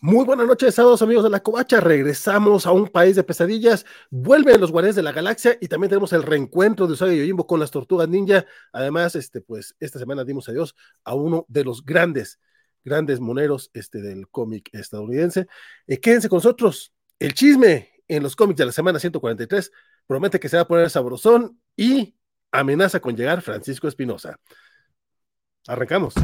Muy buenas noches, sábados amigos de la Covacha. Regresamos a un país de pesadillas. Vuelven los Guardianes de la Galaxia y también tenemos el reencuentro de Usagi Yojimbo con las Tortugas Ninja. Además, este, pues, esta semana dimos adiós a uno de los grandes, grandes moneros este, del cómic estadounidense. Eh, quédense con nosotros. El chisme en los cómics de la semana 143 promete que se va a poner sabrosón y amenaza con llegar Francisco Espinosa. Arrancamos.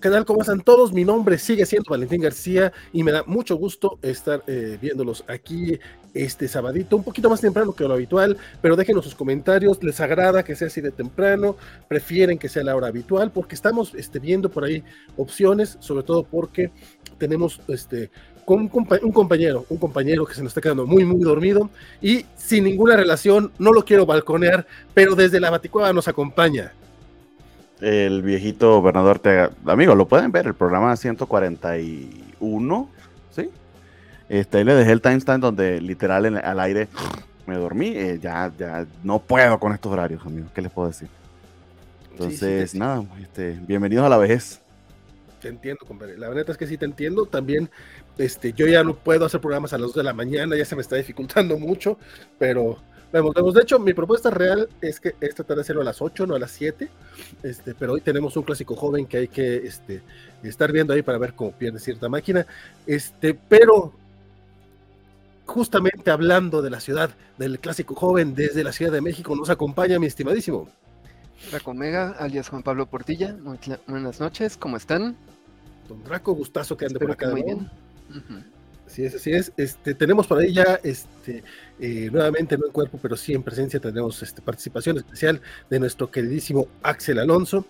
¿Qué tal? ¿Cómo están todos? Mi nombre sigue siendo Valentín García y me da mucho gusto estar eh, viéndolos aquí este sabadito, un poquito más temprano que lo habitual, pero déjenos sus comentarios, ¿les agrada que sea así de temprano? ¿Prefieren que sea la hora habitual? Porque estamos este, viendo por ahí opciones, sobre todo porque tenemos este, un, compañero, un compañero que se nos está quedando muy, muy dormido y sin ninguna relación, no lo quiero balconear, pero desde la Baticueva nos acompaña el viejito Bernardo Ortega. Amigo, lo pueden ver, el programa 141, ¿sí? Este, ahí le dejé el timestamp donde literal al aire me dormí. Eh, ya, ya no puedo con estos horarios, amigo. ¿Qué les puedo decir? Entonces, nada, este, bienvenidos a la vejez. Te entiendo, compadre. La verdad es que sí te entiendo. También, este, yo ya no puedo hacer programas a las 2 de la mañana, ya se me está dificultando mucho, pero Vemos, De hecho, mi propuesta real es que es tratar de hacerlo a las 8, no a las 7. Este, pero hoy tenemos un clásico joven que hay que este, estar viendo ahí para ver cómo pierde cierta máquina. Este, pero justamente hablando de la ciudad, del clásico joven desde la Ciudad de México, nos acompaña mi estimadísimo. Draco Mega, alias Juan Pablo Portilla. buenas noches, ¿cómo están? Don Draco, gustazo que ande por acá. Muy bien. Así es, así es. Este, tenemos por ahí ya este, eh, nuevamente no en cuerpo, pero sí en presencia, tenemos este, participación especial de nuestro queridísimo Axel Alonso.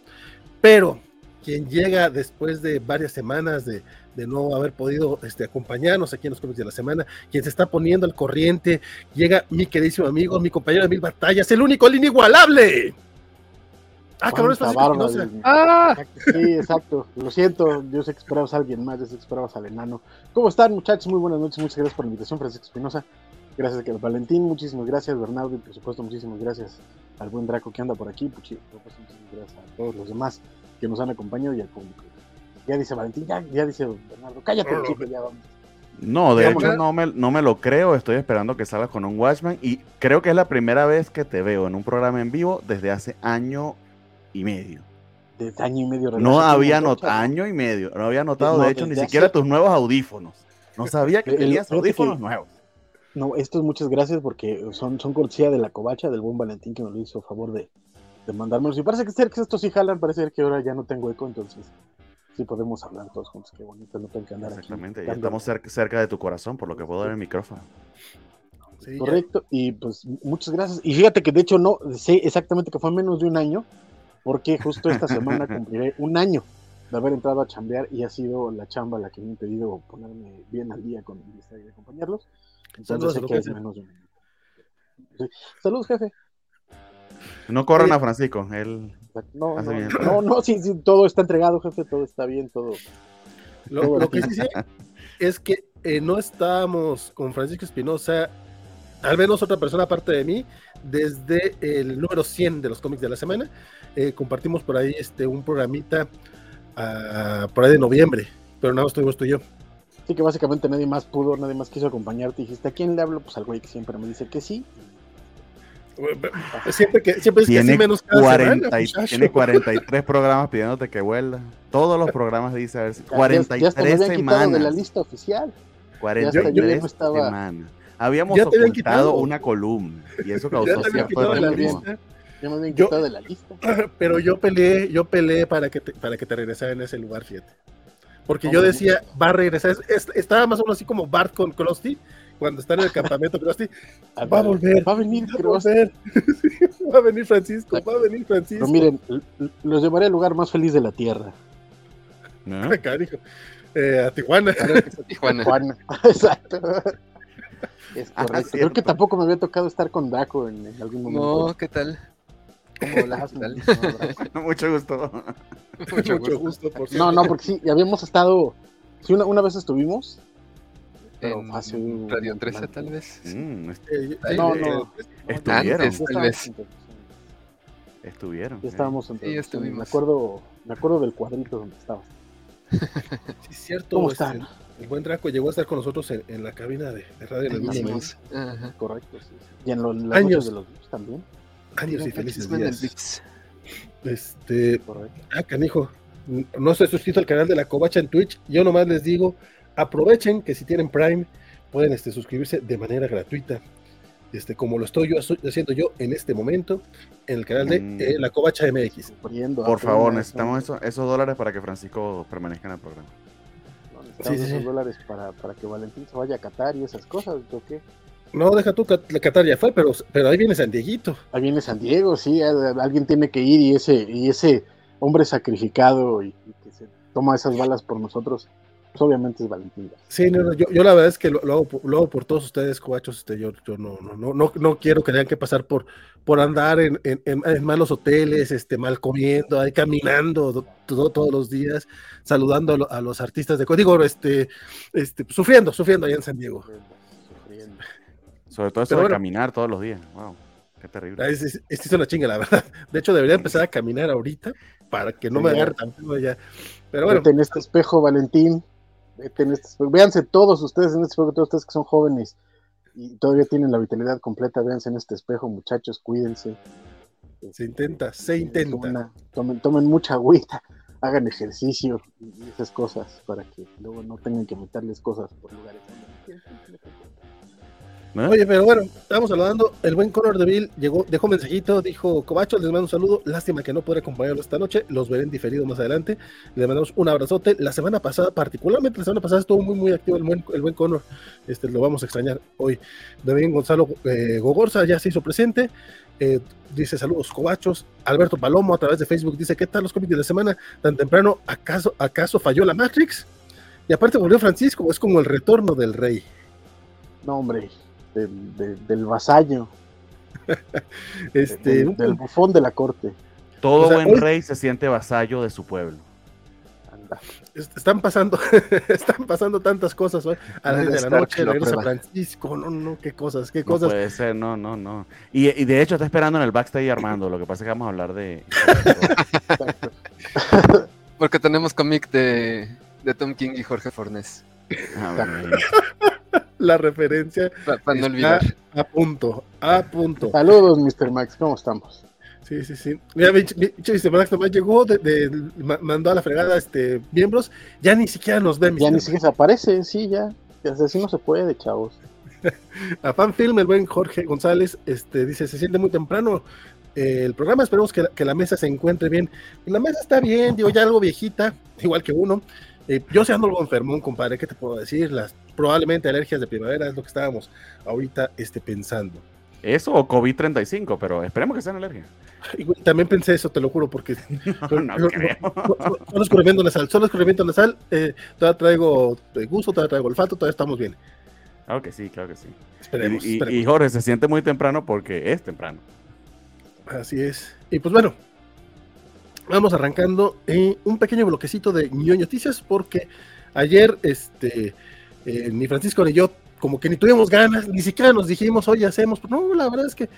Pero quien llega después de varias semanas de, no haber podido este, acompañarnos aquí en los cómics de la semana, quien se está poniendo al corriente, llega mi queridísimo amigo, mi compañero de mil batallas, el único, el inigualable. Ah, cabrón, es Ah, sí, exacto. Lo siento, yo sé que esperabas a alguien más, yo sé que esperabas al enano. ¿Cómo están, muchachos? Muy buenas noches, muchas gracias por la invitación, Francisco Espinosa. Gracias a Valentín, muchísimas gracias, Bernardo, y por supuesto, muchísimas gracias al buen Draco que anda por aquí. Por supuesto, muchísimas gracias a todos los demás que nos han acompañado y al público. Ya dice Valentín, ya, ya dice Bernardo, cállate, chico, ya vamos. No, de hecho no me, no me lo creo, estoy esperando que salgas con un Watchman y creo que es la primera vez que te veo en un programa en vivo desde hace año y medio. De año y medio. No había notado, año y medio, no había notado, de hecho, ni siquiera tus nuevos audífonos. No sabía que tenías audífonos nuevos. No, esto es muchas gracias porque son, son cortesía de la covacha, del buen Valentín que nos lo hizo favor de, de mandármelos. Y parece que estos sí jalan, parece que ahora ya no tengo eco, entonces sí podemos hablar todos juntos. Qué bonito, no tengo que andar Exactamente, ya estamos cerca, cerca, de tu corazón, por lo que puedo dar el micrófono. Correcto, y pues muchas gracias. Y fíjate que de hecho no sé exactamente que fue menos de un año porque justo esta semana cumpliré un año de haber entrado a chambear y ha sido la chamba la que me ha impedido ponerme bien al día con y acompañarlos. Entonces Saludos, menos de un año. Saludos, jefe. No corran a Francisco, él no, hace no, bien. no, no, sí, sí, todo está entregado, jefe, todo está bien, todo. Lo, que sí sé es que eh, no estábamos con Francisco Espinosa, al menos otra persona aparte de mí, desde el número 100 de los cómics de la semana. Eh, compartimos por ahí este, un programita uh, por ahí de noviembre, pero nada más estuvimos tú y yo. Sí, que básicamente nadie más pudo, nadie más quiso acompañarte. Dijiste, ¿a quién le hablo? Pues al güey que siempre me dice que sí. Siempre que, siempre es que tiene, 40 tiene 43 programas pidiéndote que vuelva. Todos los programas dice a ver, 43 ya, ya semanas. de la lista oficial. 43 yo, yo semanas. Habíamos ocultado una columna y eso causó cierto ya me habían quitado de la lista. Pero yo peleé, yo peleé para que te, para que te regresara en ese lugar, fíjate. Porque yo decía, va a regresar. estaba más o menos así como Bart con Krusty, cuando está en el campamento Krusty. Va a volver. Va a venir va va a venir Francisco, va a venir Francisco. Pero miren, los llevaré al lugar más feliz de la tierra. ¿No? Acá dijo. Eh, a Tijuana. A Tijuana. Exacto. Es ah, correcto. Creo que tampoco me había tocado estar con Daco en, algún momento. No, ¿qué tal? Mucho gusto. Mucho, gusto. por no, no, porque sí, habíamos estado. Sí, una, una vez estuvimos. Pero en hace Radio 13, tal vez. Mm, este, no, no. Estuvieron. Antes, tal vez. Estuvieron. Ya estábamos en sí, estuvimos. Me acuerdo, me acuerdo del cuadrito donde estabas. Sí, es cierto. ¿Cómo este, están? El buen Draco llegó a estar con nosotros en, en la cabina de, de radio en el. Correcto, sí, sí. Y en, lo, en las Años. de los también. Años y felices días. Este, ah, canijo, no estoy suscrito al canal de la Covacha en Twitch. Yo nomás les digo, aprovechen que si tienen Prime, pueden este, suscribirse de manera gratuita. Este, como lo estoy yo haciendo yo en este momento en el canal de Mm. eh, la Covacha MX. Por favor, apenas, necesitamos eso- esos dólares para que Francisco permanezca en el programa. No, necesitamos Sí, sí, esos sí. dólares para, para que Valentín se vaya a Qatar y esas cosas, ¿o qué? No, deja tú, Qatar ya fue, pero, pero ahí viene San Dieguito. Ahí viene San Diego, sí, alguien tiene que ir y ese, y ese hombre sacrificado y, y que se toma esas balas por nosotros, pues obviamente es Valentín. Sí, no, no, yo, yo la verdad es que lo, lo hago, por- lo hago por todos ustedes, cobachos. Este, yo yo no, no, no, no, no quiero que tengan que pasar por, por andar en, en, malos hoteles, este, mal comiendo, ahí caminando do- todo- todos los días, saludando a, lo- a los artistas de código, este, este, sufriendo, sufriendo allá en San Diego. Sobre todo eso Pero de bueno. caminar todos los días. Wow, qué terrible. Es, es, es- es una chinga, la verdad. De hecho, debería empezar a caminar ahorita para que no Sí, me agarre tan feo ya. Pero bueno, Vete en este espejo, Valentín. Vete en este espejo. Véanse todos ustedes en este espejo, todos ustedes que son jóvenes y todavía tienen la vitalidad completa. Véanse en este espejo, muchachos, cuídense. se intenta, se intenta. Una- tomen, tomen mucha agüita, hagan ejercicio y esas cosas para que luego no tengan que meterles cosas por lugares. ¿No? Oye, pero bueno, estamos saludando. El buen Conor Deville llegó, dejó mensajito, dijo, Cobacho, les mando un saludo. Lástima que no podré acompañarlos esta noche. Los veré en diferido más adelante. Les mandamos un abrazote. La semana pasada, particularmente la semana pasada, estuvo muy, muy activo el buen, el buen Conor. Este, lo vamos a extrañar hoy. También Gonzalo eh, Gogorza ya se hizo presente. Eh, dice saludos cobachos. Alberto Palomo a través de Facebook dice, ¿qué tal los cómics de la semana? Tan temprano, ¿acaso, acaso falló la Matrix? Y aparte volvió Francisco, es como el retorno del rey. No, hombre, del, del- del vasallo, Este, del, bufón de la corte. Todo o sea, buen hoy- rey se siente vasallo de su pueblo. Anda. Est- Están pasando, están pasando tantas cosas hoy. A las Ned 10 de la noche, regresa prueba. Francisco, no, no, qué cosas, qué No cosas. puede ser, no, no, no. Y, y de hecho está esperando en el backstage Armando. Lo que pasa es que vamos a hablar de. Porque tenemos cómic de, de Tom King y Jorge Fornés. Ah, bueno, La referencia Para no olvidar. a punto, a punto. Saludos, Mr. Max, ¿cómo estamos? Sí, sí, sí. Mira, Mr. Max nomás llegó, de, de- ma- mandó a la fregada este, miembros, ya ni siquiera nos ve, Mr. Ya ni siquiera se aparece, sí, ya. Ya así no se puede, chavos. A Fanfilm, el buen Jorge González, este, dice, se siente muy temprano eh, el programa, esperemos que la, que la mesa se encuentre bien. La mesa está bien, digo, ya algo viejita, igual que uno. Eh, yo se ando algo enfermón, compadre, ¿qué te puedo decir? Las probablemente alergias de primavera es lo que estábamos ahorita este, pensando. Eso o COVID-35, pero esperemos que sean alergia. Y, güey, también pensé eso, te lo juro, porque No, no solo escurrimiento nasal, solo escurrimiento nasal, eh, todavía traigo eh, gusto, todavía traigo olfato, todavía estamos bien. Claro que sí, claro que sí. Esperemos, Y, y- esperemos. y Jorge se siente muy temprano porque es temprano. Así es. Y pues bueno, vamos arrancando eh, un pequeño bloquecito de ñoño noticias porque ayer este eh, ni Francisco ni yo como que ni tuvimos ganas, ni siquiera nos dijimos, oye, hacemos. No, la verdad es que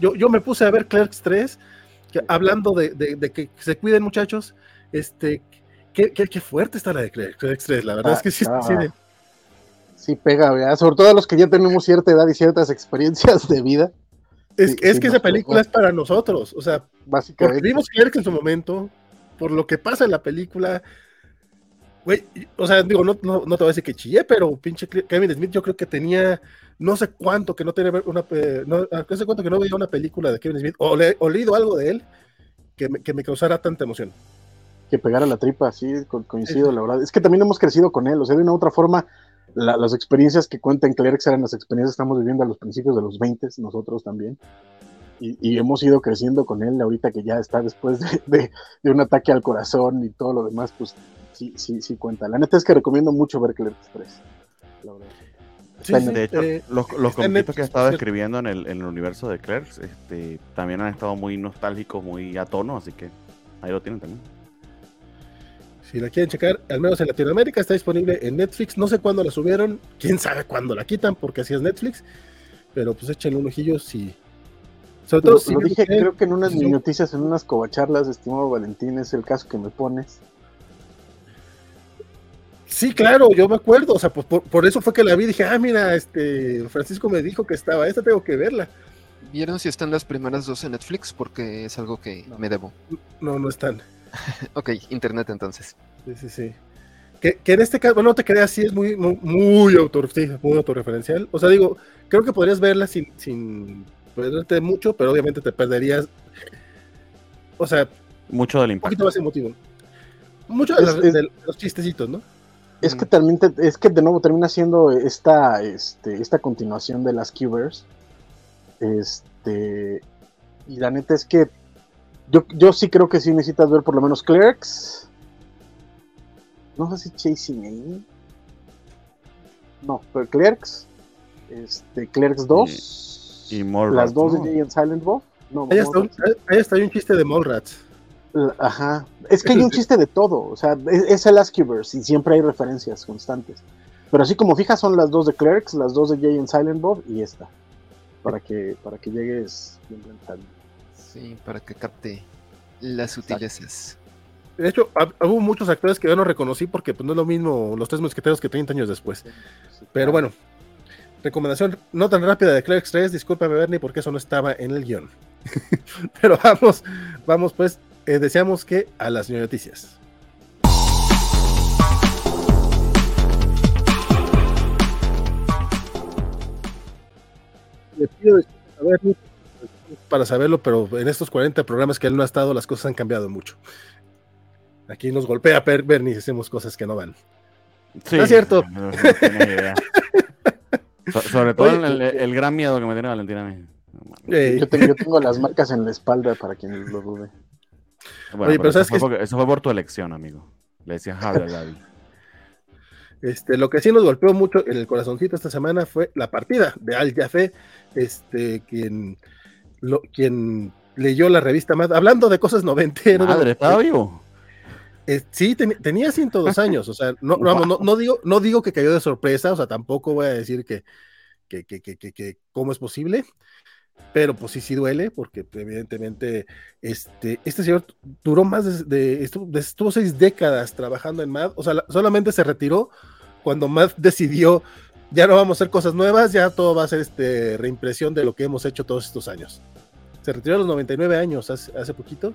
yo, yo me puse a ver Clerks 3, que- hablando de, de- de que se cuiden muchachos, este, qué, qué- qué fuerte está la de Clerks, Clerks 3, la verdad Ah, es que sí, ah. sí, de- Sí pega, ¿verdad? Sobre todo a los que ya tenemos cierta edad y ciertas experiencias de vida, es, Sí, es sí que esa película es para nosotros, o sea, básicamente. vimos Clerks en su momento, por lo que pasa en la película. Güey, o sea, digo, no, no, no te voy a decir que chillé, pero pinche Kevin Smith, yo creo que tenía no sé cuánto que no tenía una, eh, no, no sé cuánto que no veía una película de Kevin Smith, o, le, o leído algo de él que me, que me causara tanta emoción. que pegar a la tripa, sí, co- coincido, la verdad. Es que también hemos crecido con él, o sea, de una u otra forma, la- las experiencias que cuenta en Clerks eran las experiencias que estamos viviendo a los principios de los 20, nosotros también. Y, y hemos ido creciendo con él, ahorita que ya está después de, de- de un ataque al corazón y todo lo demás, pues sí, sí, sí cuenta. La neta es que recomiendo mucho ver Clerks 3, la verdad. de hecho, eh, los, los conflictos que he estado escribiendo en el, en el universo de Clerks este, también han estado muy nostálgicos, muy a tono, así que ahí lo tienen también. Si la quieren checar, al menos en Latinoamérica está disponible en Netflix. No sé cuándo la subieron, quién sabe cuándo la quitan, porque así es Netflix. Pero pues échenle un ojillo si. Sobre todo lo, dije, creo que en unas noticias, en unas covacharlas, estimado Valentín, es el caso que me pones. Sí, claro, yo me acuerdo, o sea, pues por, eso fue que la vi, dije, ah, mira, este, Francisco me dijo que estaba, esta tengo que verla. ¿Vieron si están las primeras dos en Netflix? Porque es algo que me debo. No, no están. ok, internet entonces. Sí, sí, sí. Que, en este caso, bueno, no te creas, sí es muy, muy, autor, muy autorreferencial. O sea, digo, creo que podrías verla sin, sin perderte mucho, pero obviamente te perderías. O sea, mucho del impacto. Un poquito más emotivo. Mucho de, los chistecitos, ¿no? Es que también es que de nuevo termina siendo esta, este, esta continuación de las Cubers. Este. Y la neta es que yo, yo sí creo que sí necesitas ver por lo menos Clerks. No sé si Chasing Amy. No, pero Clerks. Este, Clerks 2. Y, Las dos de Jay and Silent Bob. No, ahí, está un, ahí está un chiste de Mallrats. Ajá. Es que hay un chiste de todo. O sea, es, el Askiverse y siempre hay referencias constantes. Pero así como fijas son las dos de Clerks, las dos de Jay and Silent Bob y esta. Para que, para que llegues bien Sí, para que capte las sutilezas. De hecho, hubo muchos actores que yo no reconocí porque pues, no es lo mismo los tres mosqueteros que 30 años después. Pero bueno, recomendación no tan rápida de Clerks 3, discúlpame Bernie porque eso no estaba en el guion. Pero vamos, vamos pues, eh, deseamos que a las noticias. Le pido disculpas a Bernie para saberlo, pero en estos 40 programas que él no ha estado, las cosas han cambiado mucho. Aquí nos golpea Bernie y hacemos cosas que no van. Sí, ¿No es cierto? sobre todo el, gran miedo que me tiene Valentina. Yo, tengo, las marcas en la espalda para quien lo dude. Bueno, pero, eso, fue eso, fue por tu elección, amigo. Le decía Javier David. Este, lo que sí nos golpeó mucho en el corazoncito esta semana fue la partida de Al Jaffe, este, quien quien leyó la revista más, hablando de cosas noventeras. Madre, ¿estaba vivo? Eh, sí, tenía 102 años, o sea, no, no, digo, no digo que cayó de sorpresa, o sea, tampoco voy a decir que, que, que, que, cómo es posible, pero pues sí, sí duele, porque evidentemente este, este señor duró más de, estuvo, seis décadas trabajando en MAD, o sea, solamente se retiró cuando MAD decidió ya no vamos a hacer cosas nuevas, ya todo va a ser este, reimpresión de lo que hemos hecho todos estos años. Se retiró a los 99 años hace, poquito,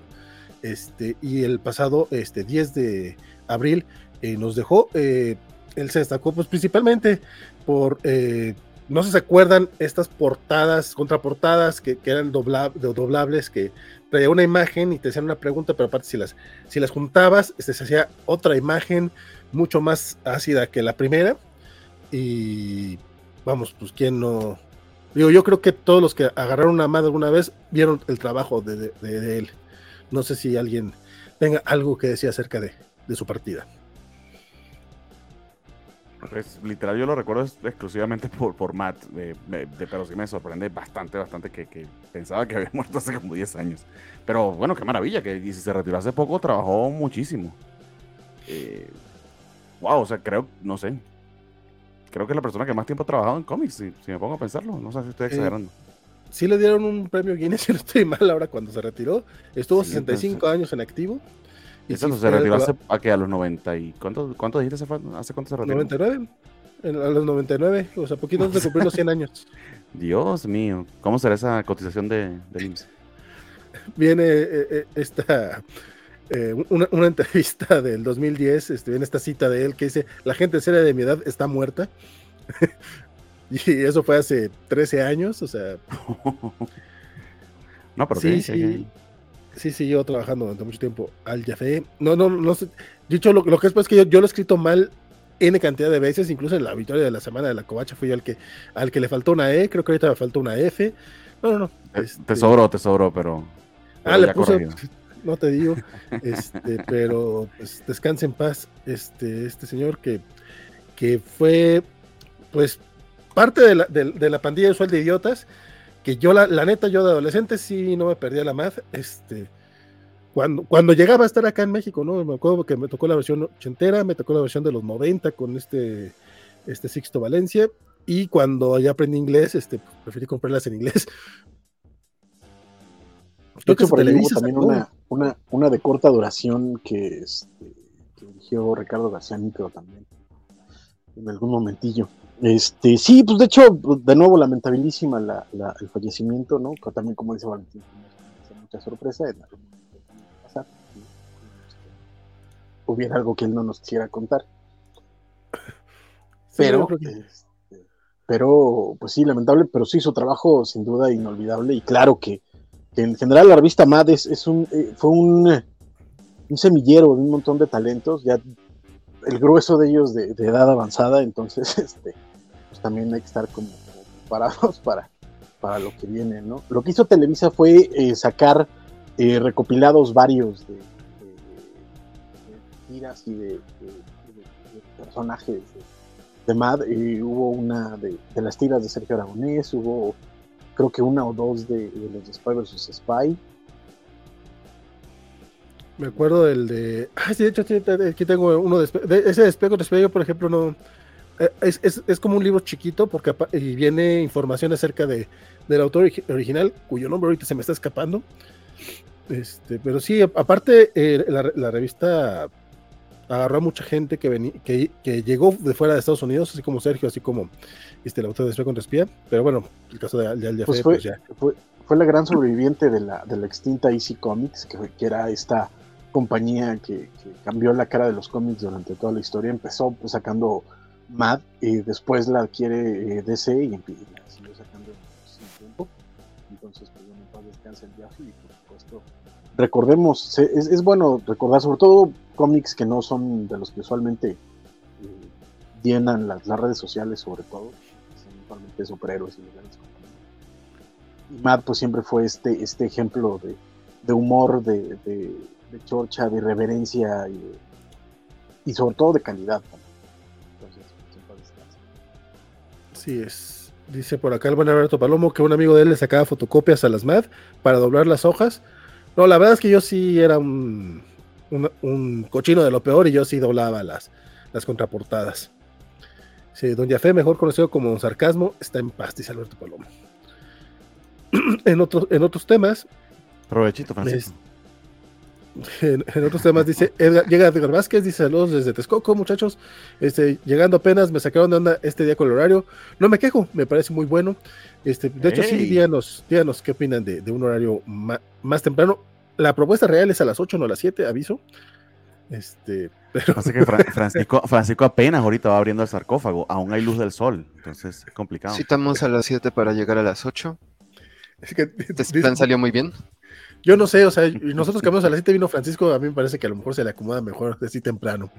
este, y el pasado este, 10 de abril eh, nos dejó. Eh, él se destacó pues, principalmente por, eh, no sé si se acuerdan, estas portadas, contraportadas que, que eran doblables, que traía una imagen y te hacían una pregunta, pero aparte si las, si las juntabas, este, se hacía otra imagen mucho más ácida que la primera y vamos, pues quién no. Digo, yo creo que todos los que agarraron una madre alguna vez vieron el trabajo de, él. No sé si alguien tenga algo que decir acerca de, su partida. Literal yo lo recuerdo exclusivamente por, por Matt, de, pero sí me sorprende bastante, bastante que, pensaba que había muerto hace como 10 años. Pero bueno, qué maravilla, que y si se retiró hace poco, trabajó muchísimo. wow, eh, o sea, creo, no sé, creo que es la persona que más tiempo ha trabajado en cómics, si, me pongo a pensarlo. No sé si estoy eh, exagerando. sí le dieron un premio Guinness, si no estoy mal ahora cuando se retiró. Estuvo 65 años en activo. Y eso se retiró hace a, que a los 90 y ¿cuánto, cuánto dijiste hace cuánto se retiró? 99. a los 99, o sea, poquito antes de cumplir los 100 años. Dios mío, ¿cómo será esa cotización de, de IMSS? Viene eh, eh, una, una, entrevista del 2010, este, viene esta cita de él que dice, la gente seria de mi edad está muerta. y eso fue hace 13 años, o sea... no, pero sí, sí, sí, sí, llevo trabajando durante mucho tiempo al Jafé. No, no, no sé. Dicho lo, lo que es pues que yo, yo, lo he escrito mal N cantidad de veces, incluso en la victoria de la semana de la covacha fui yo al que, al que le faltó una E, creo que ahorita me faltó una F. No, no, no. Te, este... sobró, te sobró, pero... ah, le puse, no te digo, este, pero pues, en paz, este, este señor que, que fue, pues, aparte de la, de, la pandilla usual de idiotas, que yo la, la, neta, yo de adolescente sí no me perdía la math, este, cuando, cuando llegaba a estar acá en México, ¿no? Me acuerdo que me tocó la versión ochentera, me tocó la versión de los 90 con este, este Sixto Valencia, y cuando ya aprendí inglés, este, preferí comprarlas en inglés. Creo que por ahí también una, una, una, de corta duración que, este, que dirigió Ricardo García Micro también, en algún momentillo. Este, sí, pues de hecho, de nuevo, lamentabilísima la, la, el fallecimiento, ¿no? También, como dice Valentín, mucha sorpresa. En pasar, hubiera algo que él no nos quisiera contar. Pero, este, pero, pues sí, lamentable, pero sí, su trabajo sin duda inolvidable y claro que, en general la revista Mad es, un, eh, fue un, semillero de un montón de talentos, ya el grueso de ellos de, edad avanzada, entonces este, pues también hay que estar como, preparados para, para lo que viene, ¿no? Lo que hizo Televisa fue eh, sacar eh, recopilados varios de, tiras y de, personajes de Mad, y hubo una de, las tiras de Sergio Aragonés, hubo creo que una o dos de, los de Spy vs. Spy. Me acuerdo del de. Ah, sí, de hecho, aquí tengo uno de, ese de Espejo de por ejemplo, no. Eh, es, es, es, como un libro chiquito porque y viene información acerca de, del autor original, cuyo nombre ahorita se me está escapando. Este, pero sí, aparte, eh, la, revista agarró a mucha gente que, que, que, llegó de fuera de Estados Unidos, así como Sergio, así como este, el autor de contra Espía. Pero bueno, el caso de, de, pues fue, pues ya. Fue, fue, la gran sobreviviente de la, de la extinta Easy Comics, que, que era esta compañía que, cambió la cara de los cómics durante toda la historia. Empezó pues, sacando Mad y después la adquiere eh, DC y, la siguió sacando sin tiempo. Entonces, pues bueno, paz descansa el viaje y por supuesto recordemos, es, es, bueno recordar sobre todo cómics que no son de los que usualmente eh, llenan las, las, redes sociales, sobre todo, principalmente superhéroes y grandes Y Matt pues siempre fue este, este ejemplo de, de humor, de, de, de, chorcha, de irreverencia y, y, sobre todo de calidad. Entonces, Sí es. Dice por acá el buen Alberto Palomo que un amigo de él le sacaba fotocopias a las MAD para doblar las hojas. No, la verdad es que yo sí era un, un, cochino de lo peor y yo sí doblaba las, las contraportadas. Sí, Don Jafé, mejor conocido como sarcasmo, está en paz, dice Alberto Palomo. en, otros, en otros temas. Provechito, Francisco. En, otros temas dice llega Edgar Vázquez, dice saludos desde Texcoco, muchachos. Este, llegando apenas, me sacaron de onda este día con el horario. No me quejo, me parece muy bueno. Este, de hecho, sí, díganos, díganos qué opinan de, un horario más temprano. La propuesta real es a las 8, no a las 7, aviso. Este, pero... que Francisco, Francisco, apenas ahorita va abriendo el sarcófago, aún hay luz del sol, entonces es complicado. Citamos a las 7 para llegar a las 8. Es que ¿Este plan salió muy bien? Yo no sé, o sea, nosotros cambiamos a las 7, vino Francisco, a mí me parece que a lo mejor se le acomoda mejor así temprano.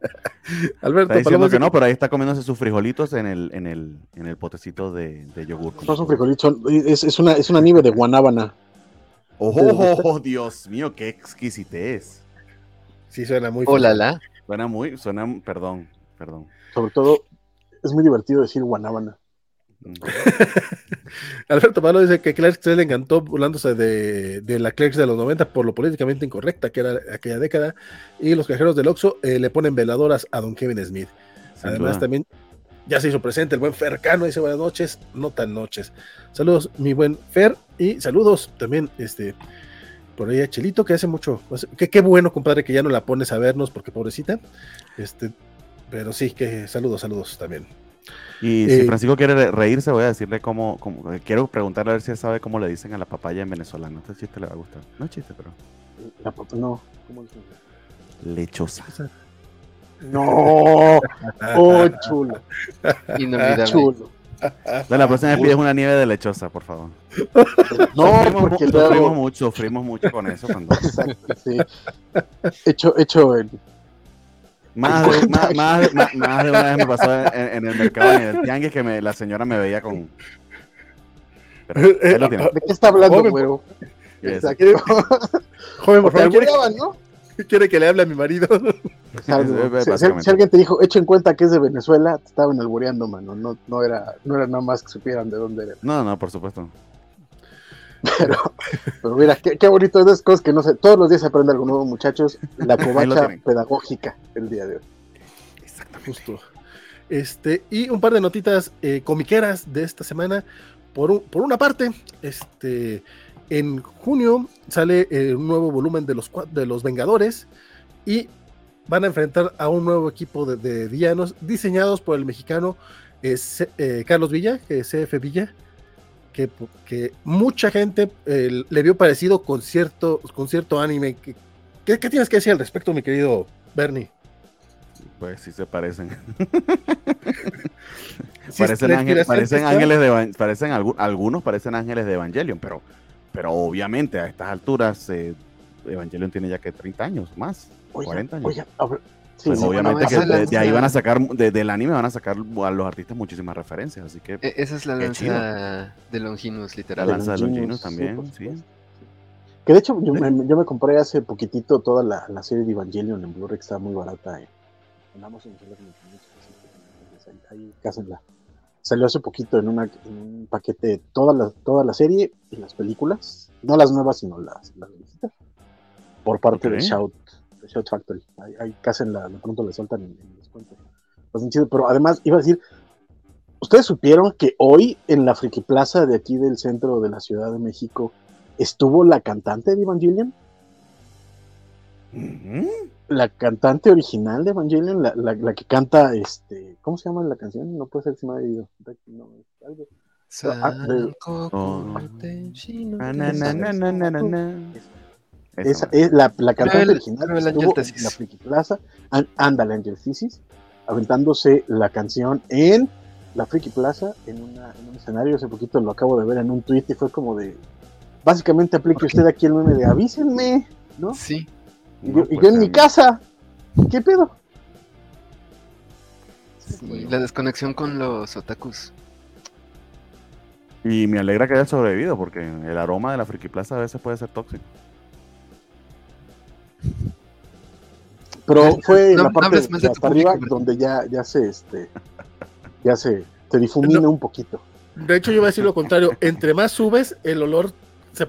Alberto, está diciendo que no, pero ahí está comiéndose sus frijolitos en el, en el, en el potecito de, de yogur. No son frijolitos, es, es, una, es una nieve de guanábana. Oh, Dios mío, qué exquisitez. Sí, suena muy. Hola, la. Suena muy, suena, perdón, perdón. Sobre todo, es muy divertido decir guanábana. Mm. Alberto Malo dice que Clerks le encantó burlándose de, de, la Clerks de los 90 por lo políticamente incorrecta que era aquella década. Y los cajeros del Oxxo eh, le ponen veladoras a don Kevin Smith. Además, también ya se hizo presente el buen Fer Cano, dice buenas noches, no tan noches. Saludos, mi buen Fer, y saludos también, este, por ahí a Chelito, que hace mucho, pues, que qué bueno, compadre, que ya no la pones a vernos, porque pobrecita, este, pero sí, que saludos, saludos también. Y si eh, Francisco quiere reírse, voy a decirle cómo, quiero preguntarle a ver si él sabe cómo le dicen a la papaya en venezolano. Este chiste le va a gustar. No es chiste, pero. La no, ¿cómo Lechosa. No, oh, chulo. Inolvidable. Chulo. la próxima vez pides una nieve de lechosa, por favor. No, porque sufrimos, mucho, sufrimos mucho con eso. Cuando... Exacto, sí. Hecho, hecho en... Más de, más, más, más, de una vez me pasó en, el mercado, en el tianguis, que me, la señora me veía con... Pero, eh, ¿De qué está hablando? Exacto. Joven, por favor. ¿no? Quiere que le hable a mi marido. si, alguien te dijo, echa en cuenta que es de Venezuela, te estaban albureando, mano. No, no, era, no era nada más que supieran de dónde era. No, no, por supuesto. Pero, pero mira, qué, qué bonito esas cosas que no sé. Todos los días se aprende algo nuevo, muchachos. La covacha pedagógica el día de hoy. Exactamente. Justo. Este, y un par de notitas eh, comiqueras de esta semana. Por, por una parte, este, en junio sale eh, un nuevo volumen de los, de los Vengadores y van a enfrentar a un nuevo equipo de, de villanos diseñados por el mexicano eh, Carlos Villa, que es CF Villa, que, que mucha gente le vio parecido con cierto, con cierto anime. ¿Qué, ¿Qué, tienes que decir al respecto, mi querido Bernie? Pues sí se parecen. parecen, ángeles, parecen ángeles de parecen algunos parecen ángeles de Evangelion, pero, pero obviamente a estas alturas eh, Evangelion tiene ya que 30 años más, 40 años. pues obviamente que de, ahí van a sacar, del anime van a sacar a los artistas muchísimas referencias, así que... E, esa es la lanza de Longinus, literal. La lanza de Longinus también, sí. Que de hecho yo me, yo me, compré hace poquitito toda la, la serie de Evangelion en Blu-ray que está muy barata. Eh en Amazon ahí, cásenla. Salió hace poquito en, una, un paquete toda la, toda la serie y las películas, no las nuevas, sino las, las visitas, por parte de, Shout, de Shout Factory. Ahí, ahí cásenla, de pronto le sueltan en, en descuento. Pues chido, pero además iba a decir, ¿ustedes supieron que hoy en la Friki Plaza de aquí del centro de la Ciudad de México estuvo la cantante de Evangelion? La cantante original de Evangelion, la, la, la, que canta, este, ¿cómo se llama la canción? No puede ser que se me haya ido. No, algo. Esa es la, la cantante original estuvo en la Friki Plaza, anda la Angel Thesis, aventándose la canción en la Friki Plaza, en, una, en un escenario, hace poquito lo acabo de ver en un tweet y fue como de, básicamente aplique usted aquí el meme de avísenme, ¿no? Sí, y, yo, en mi casa, ¿qué pedo? la desconexión con los otakus. Y me alegra que haya sobrevivido, porque el aroma de la Friki Plaza a veces puede ser tóxico. Pero fue en la parte de, hasta arriba donde ya, ya se este ya se, se difumina un poquito. De hecho, yo voy a decir lo contrario. Entre más subes, el olor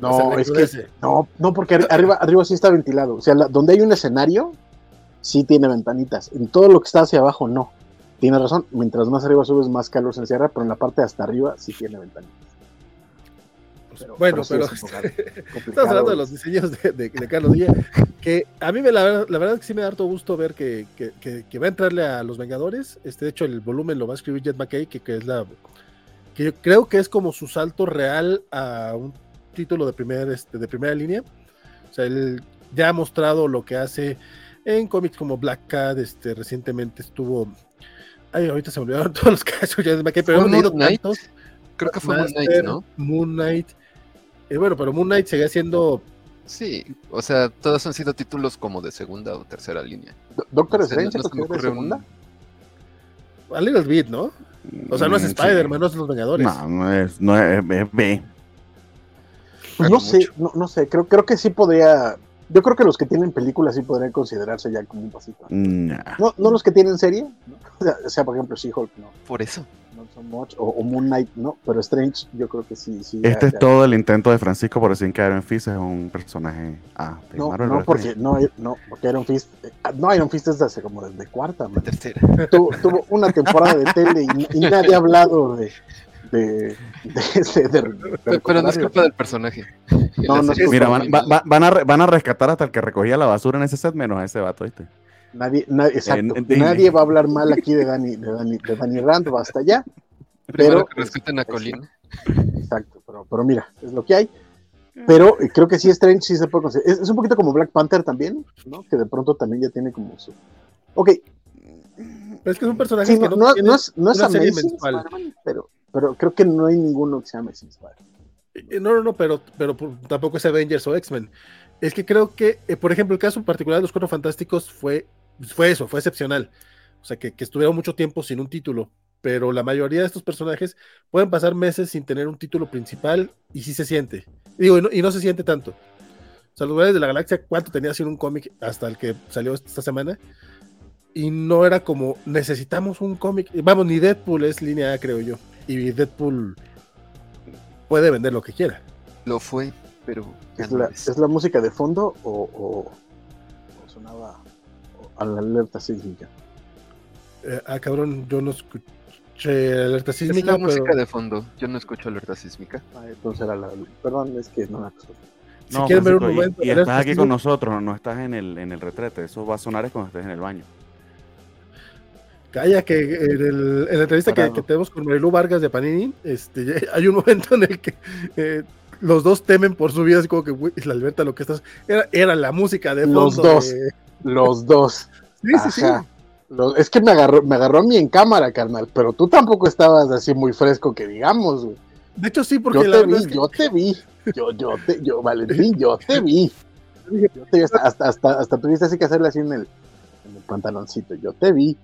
no, es que, no, no, porque arriba, arriba sí está ventilado. O sea, donde hay un escenario, sí tiene ventanitas. En todo lo que está hacia abajo, no. Tiene razón, mientras más arriba subes, más calor se encierra, pero en la parte de hasta arriba sí tiene ventanitas. bueno, pero, estamos hablando de los diseños de, Carlos Díaz, que a mí me, la, la, verdad es que sí me da harto gusto ver que, que, va a entrarle a los Vengadores. Este, de hecho, el volumen lo va a escribir Jet McKay, que, es la que yo creo que es como su salto real a un título de, primer, este, de primera línea. O sea, él ya ha mostrado lo que hace en cómics como Black Cat, este, recientemente estuvo... Ay, ahorita se me olvidaron todos los casos, ya me pero Moon Knight? Creo que fue Moon Knight, ¿no? Moon Knight. Eh, bueno, pero Moon Knight sigue siendo... Sí, o sea, todos han sido títulos como de segunda o tercera línea. ¿Doctor Strange es de segunda? A little bit, ¿no? O sea, no es mm, Spider-Man, no es Los Vengadores. No, no es, no es, es B. Pues no sé, no, no, sé, creo, creo que sí podría. Yo creo que los que tienen películas sí podrían considerarse ya como un pasito. No, no los que tienen serie, o, sea, por ejemplo, She-Hulk, no. Por eso. No so much, o, Moon Knight, no, pero Strange, yo creo que sí. sí este es todo el intento de Francisco por decir que Iron Fist es un personaje. Ah, no, no, porque, no, no, porque Iron Fist. Eh, no, Iron Fist es de hace como desde cuarta, man. tercera. tuvo una temporada de tele y, y nadie ha hablado de, de, Pero no es culpa del personaje. No, no Mira, van, van, a, van a rescatar hasta el que recogía la basura en ese set, menos a ese vato, ¿viste? Nadie, nadie, exacto. nadie va a hablar mal aquí de Dani, de Dani, de Dani Rand, hasta allá. Pero que respeten a Colin. Exacto, pero, pero mira, es lo que hay. Pero creo que sí, Strange sí se puede conseguir. Es, un poquito como Black Panther también, ¿no? Que de pronto también ya tiene como su. Ok. Pero es que es un personaje que no, no, no, es, no es amazing, pero, pero creo que no hay ninguno que se llame eh, No, no, no, pero, pero tampoco es Avengers o X-Men. Es que creo que, eh, por ejemplo, el caso particular de los Cuatro Fantásticos fue, fue eso, fue excepcional. O sea, que, que estuvieron mucho tiempo sin un título. Pero la mayoría de estos personajes pueden pasar meses sin tener un título principal y sí se siente. Digo, y no, se siente tanto. O sea, los Guardianes de la Galaxia, ¿cuánto tenía sido un cómic hasta el que salió esta semana? Y no era como, necesitamos un cómic. Vamos, ni Deadpool es línea creo yo. Y Deadpool puede vender lo que quiera. Lo fue, pero. ¿Es, la, es. la, música de fondo o, o, sonaba a la alerta sísmica? Eh, ah, cabrón, yo no escuché alerta sísmica. Es la música de fondo, yo no escucho alerta sísmica. Ah, entonces era la. Perdón, es que no la Si quieren ver un momento. Y, y estás aquí con nosotros, no estás en el, en el retrete. Eso va a sonar es cuando estés en el baño. Calla, que en, la entrevista que, tenemos con Marilu Vargas de Panini, este, hay un momento en el que eh, los dos temen por su vida, así como que, la Alberta, lo que estás. Era, la música de Los dos. Los dos. Sí, sí, sí. es que me agarró, me agarró a mí en cámara, carnal, pero tú tampoco estabas así muy fresco que digamos, güey. De hecho, sí, porque yo te vi, yo te vi. Yo, yo te, yo, Valentín, yo te vi. Yo te vi hasta, hasta, hasta, hasta, tuviste así que hacerle así en el, en el pantaloncito. Yo te vi.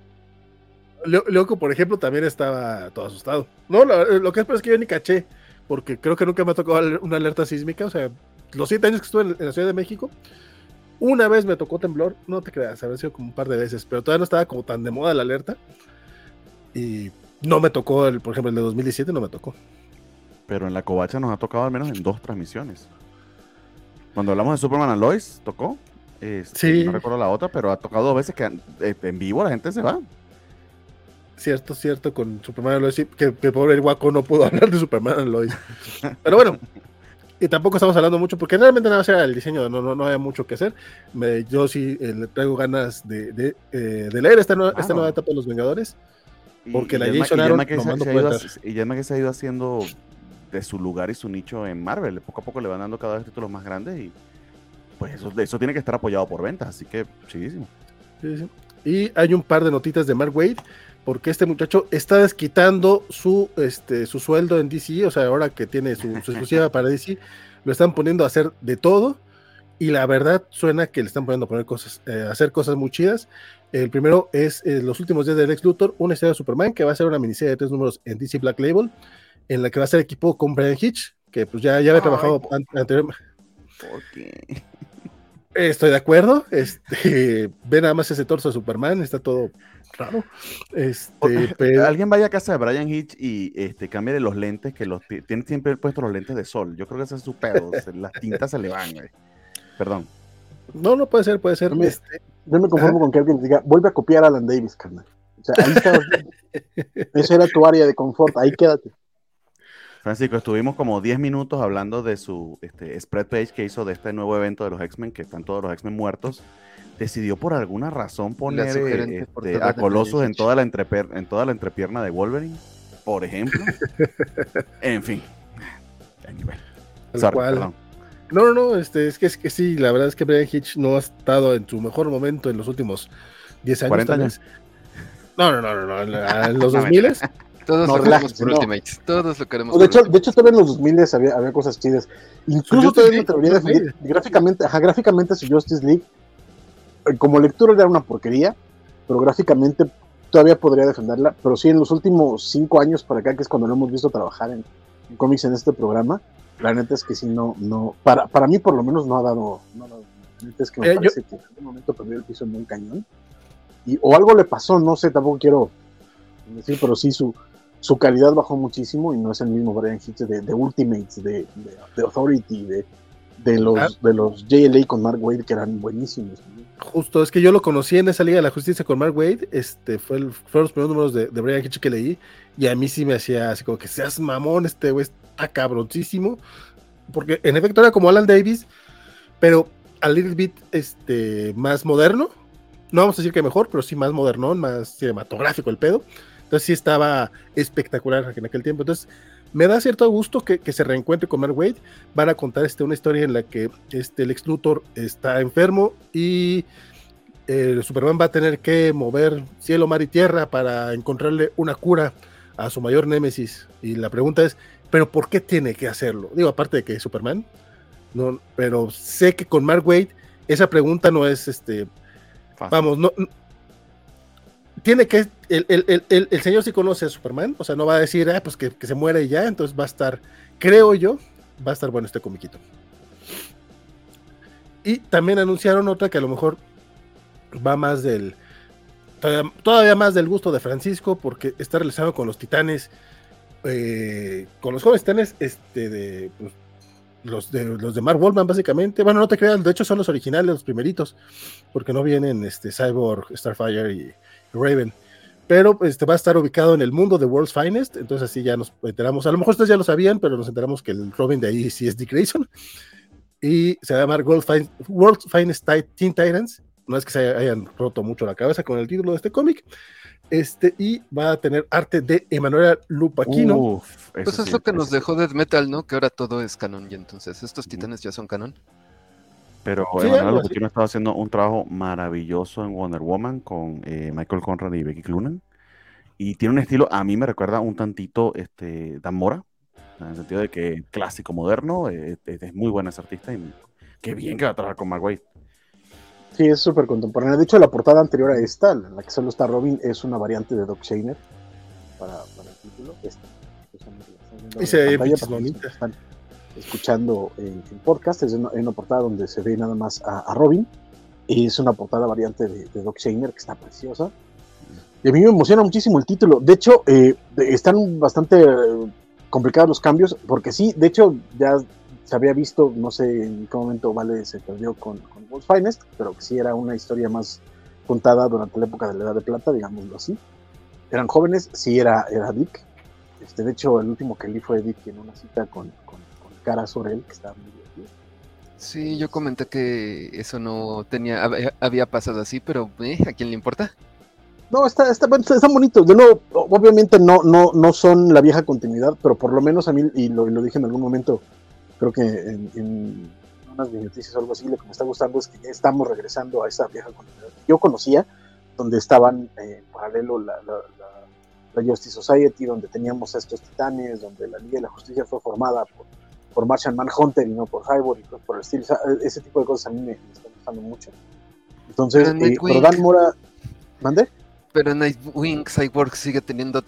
Loco, por ejemplo, también estaba todo asustado. No, lo, que es, es que yo ni caché, porque creo que nunca me ha tocado una alerta sísmica. O sea, los siete años que estuve en, la Ciudad de México, una vez me tocó temblor, no te creas, había sido como un par de veces, pero todavía no estaba como tan de moda la alerta. Y no me tocó, el, por ejemplo, el de 2017 no me tocó. Pero en la covacha nos ha tocado al menos en dos transmisiones. Cuando hablamos de Superman and Lois, tocó. Este, sí. No recuerdo la otra, pero ha tocado dos veces que eh, en vivo la gente se va. Cierto, cierto, con Superman Lois, que, que pobre el guaco no pudo hablar de Superman Lois. Pero bueno, y tampoco estamos hablando mucho, porque realmente nada más era el diseño, no, no, no había mucho que hacer. Me, yo sí eh, le traigo ganas de, de, eh, de leer esta, nueva, esta nueva etapa de los Vengadores. Porque la Jason Aaron que se, ido, y ya que se ha ido haciendo de su lugar y su nicho en Marvel. Poco a poco le van dando cada vez títulos más grandes y pues eso, eso tiene que estar apoyado por ventas, así que chidísimo. Sí, sí. Y hay un par de notitas de Mark Wade porque este muchacho está desquitando su, este, su sueldo en DC, o sea, ahora que tiene su, exclusiva para DC, lo están poniendo a hacer de todo, y la verdad suena que le están poniendo a poner cosas, eh, hacer cosas muy chidas. El primero es eh, Los últimos días del Lex Luthor, una historia de Superman, que va a ser una miniserie de tres números en DC Black Label, en la que va a ser equipo con Brian Hitch, que pues ya, ya había trabajado anteriormente. Estoy de acuerdo. Este, ve nada más ese torso de Superman, está todo raro. Este, Alguien vaya a casa de Brian Hitch y este, cambie los lentes, que los tiene siempre puesto los lentes de sol. Yo creo que ese es su pedo. las tintas se le van, Perdón. No, no puede ser, puede ser. Yo me, este, conformo con que alguien diga, vuelve a copiar a Alan Davis, carnal. O sea, ahí está. Esa era tu área de confort, ahí quédate. Francisco, estuvimos como 10 minutos hablando de su este, spread page que hizo de este nuevo evento de los X-Men, que están todos los X-Men muertos decidió por alguna razón poner este, a Colosos en toda, la en toda la entrepierna de Wolverine, por ejemplo. en fin. no, no, no, este, es que es que sí, la verdad es que Brian Hitch no ha estado en su mejor momento en los últimos 10 años. 40 años. No, no, no, no, en los 2000 Todos lo queremos por Ultimates. Todos lo queremos de hecho, de hecho, todavía en los 2000 había, había cosas chidas. Incluso todavía me atrevería a definir gráficamente, ajá, gráficamente su Justice League como lectura era una porquería, pero gráficamente todavía podría defenderla. Pero sí, en los últimos cinco años para acá, que es cuando lo hemos visto trabajar en, cómics en este programa, la neta es que sí, no, no, para, para mí por lo menos no ha dado, no La neta es que me eh, parece que en algún momento perdió el piso en un cañón. Y, o algo le pasó, no sé, tampoco quiero decir, pero sí su, su calidad bajó muchísimo y no es el mismo Brian Hitch de, de Ultimates, de, de, Authority, de, de los, ah. de los JLA con Mark Wade que eran buenísimos. Justo, es que yo lo conocí en esa Liga de la Justicia con Mark Wade, este fue el, fueron los primeros números de, Brian Hitch que leí, y a mí sí me hacía así como que seas mamón, este güey está cabroncísimo, porque en efecto era como Alan Davis, pero a little bit este, más moderno, no vamos a decir que mejor, pero sí más modernón, más cinematográfico el pedo, entonces sí estaba espectacular en aquel tiempo, entonces me da cierto gusto que, se reencuentre con Mark Wade. Van a contar este, una historia en la que este, el ex Luthor está enfermo y el Superman va a tener que mover cielo, mar y tierra para encontrarle una cura a su mayor némesis. Y la pregunta es, ¿pero por qué tiene que hacerlo? Digo, aparte de que es Superman, no, pero sé que con Mark Wade esa pregunta no es, este, vamos, no, tiene que, el, señor sí conoce a Superman, o sea, no va a decir, ah, pues que, se muere y ya, entonces va a estar, creo yo, va a estar bueno este comiquito. Y también anunciaron otra que a lo mejor va más del. Todavía, más del gusto de Francisco, porque está relacionado con los titanes. Eh, con los jóvenes titanes este, de, pues, los de los de Mark Wallman, básicamente. Bueno, no te creas, de hecho son los originales, los primeritos, porque no vienen este, Cyborg, Starfire y Raven. Pero este, va a estar ubicado en el mundo de World's Finest, entonces así ya nos enteramos. A lo mejor ustedes ya lo sabían, pero nos enteramos que el Robin de ahí sí es Dick Grayson. Y se va a llamar World's, Finest Teen Titans. No es que se hayan roto mucho la cabeza con el título de este cómic. Este, y va a tener arte de Emanuela Lupaquino. pues es lo que nos dejó Death Metal, ¿no? Que ahora todo es canon y entonces estos titanes ya son canon. Pero Emanuela Lupaquino estaba haciendo un trabajo maravilloso en Wonder Woman con eh, Michael Conrad y Becky Clunan. Y tiene un estilo, a mí me recuerda un tantito este, Dan Mora, en el sentido de que clásico moderno, eh, es muy buena esa artista y qué bien que va a trabajar con Mark Waid. Sí, es súper contemporánea. De hecho, la portada anterior a esta, en la que solo está Robin, es una variante de Doc Shainer para, para el título. Esta. Y se ve bonita. Están escuchando el, podcast. Es una, portada donde se ve nada más a, Robin. Y es una portada variante de, Doc Shainer que está preciosa. Y a mí me emociona muchísimo el título. De hecho, eh, están bastante eh, complicados los cambios, porque sí, de hecho, ya se había visto, no sé en qué momento Vale se perdió con, con Finest, pero que sí era una historia más contada durante la época de la Edad de Plata, digámoslo así. Eran jóvenes, sí era, era Dick. Este, de hecho, el último que leí fue Dick en una cita con, con, Cara Sorel, que estaba muy divertido. Sí, yo comenté que eso no tenía, había pasado así, pero ¿eh? ¿a quién le importa? No, está, está, está bonito. De nuevo, obviamente no, no, no son la vieja continuidad, pero por lo menos a mí, y lo, lo dije en algún momento, creo que en, unas noticias o algo así, lo que me está gustando es que ya estamos regresando a esa vieja continuidad. Yo conocía, donde estaban eh, en paralelo la, la, Justice Society, donde teníamos a estos titanes, donde la Liga de la Justicia fue formada por, por Martian Manhunter y no por Cyborg y por el estilo. ese tipo de cosas a mí me, están gustando mucho. Entonces, pero, eh, Dan Mora, ¿mande? Pero Nightwing Cyborg sigue teniendo,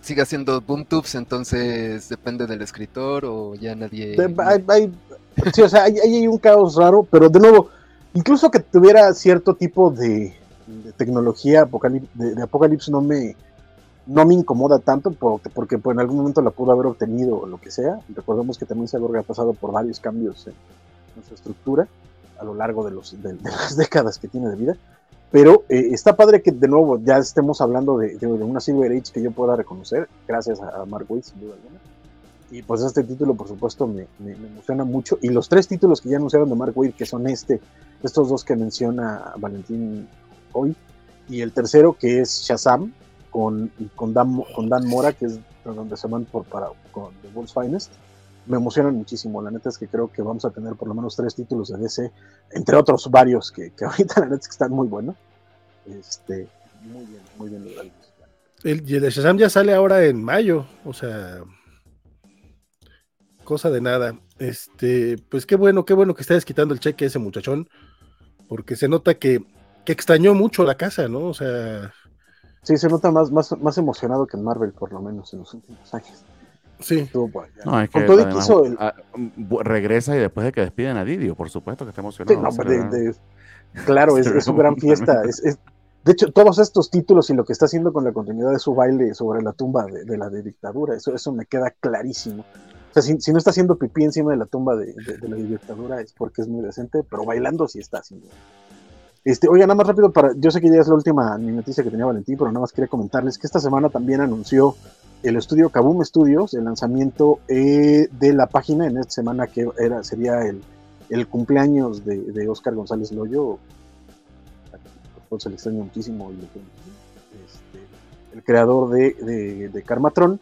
sigue haciendo boom tubes, entonces depende del escritor o ya nadie. sí, o sea, hay, un caos raro, pero de nuevo, incluso que tuviera cierto tipo de, tecnología de, de Apocalypse no me, no me incomoda tanto porque, porque pues, en algún momento la pudo haber obtenido o lo que sea. Recordemos que también Cyborg ha pasado por varios cambios en, su estructura a lo largo de, los, de, las décadas que tiene de vida. Pero eh, está padre que de nuevo ya estemos hablando de, una Silver Age que yo pueda reconocer, gracias a, Mark Waid, sin duda alguna. Y pues este título, por supuesto, me, emociona mucho. Y los tres títulos que ya anunciaron de Mark Waid, que son este, estos dos que menciona Valentín hoy, y el tercero que es Shazam, con, con, Dan, con Dan Mora, que es donde se van por, para, con The World's Finest me emocionan muchísimo. La neta es que creo que vamos a tener por lo menos tres títulos de DC, entre otros varios que, que ahorita la neta es que están muy buenos. Este, muy bien, muy bien El, y el Shazam ya sale ahora en mayo, o sea, cosa de nada. Este, pues qué bueno, qué bueno que estés quitando el cheque ese muchachón, porque se nota que, que extrañó mucho la casa, ¿no? O sea. Sí, se nota más, más, más emocionado que en Marvel, por lo menos, en los últimos años. Sí. No, es que regresa y después de que despiden a Didio, por supuesto que está emocionado. claro, es, es, su gran fiesta. Es, de hecho, todos estos títulos y lo que está haciendo con la continuidad de su baile sobre la tumba de, la dictadura, eso, eso me queda clarísimo. O sea, si, no está haciendo pipí encima de la tumba de, la dictadura es porque es muy decente, pero bailando sí está haciendo. Este, oiga, nada más rápido para. Yo sé que ya es la última noticia que tenía Valentín, pero nada más quería comentarles que esta semana también anunció el estudio Kaboom Studios, el lanzamiento eh, de la página en esta semana que era, sería el, cumpleaños de, Oscar González Loyo. Se le extraña muchísimo. Este, el creador de, de, Karmatron.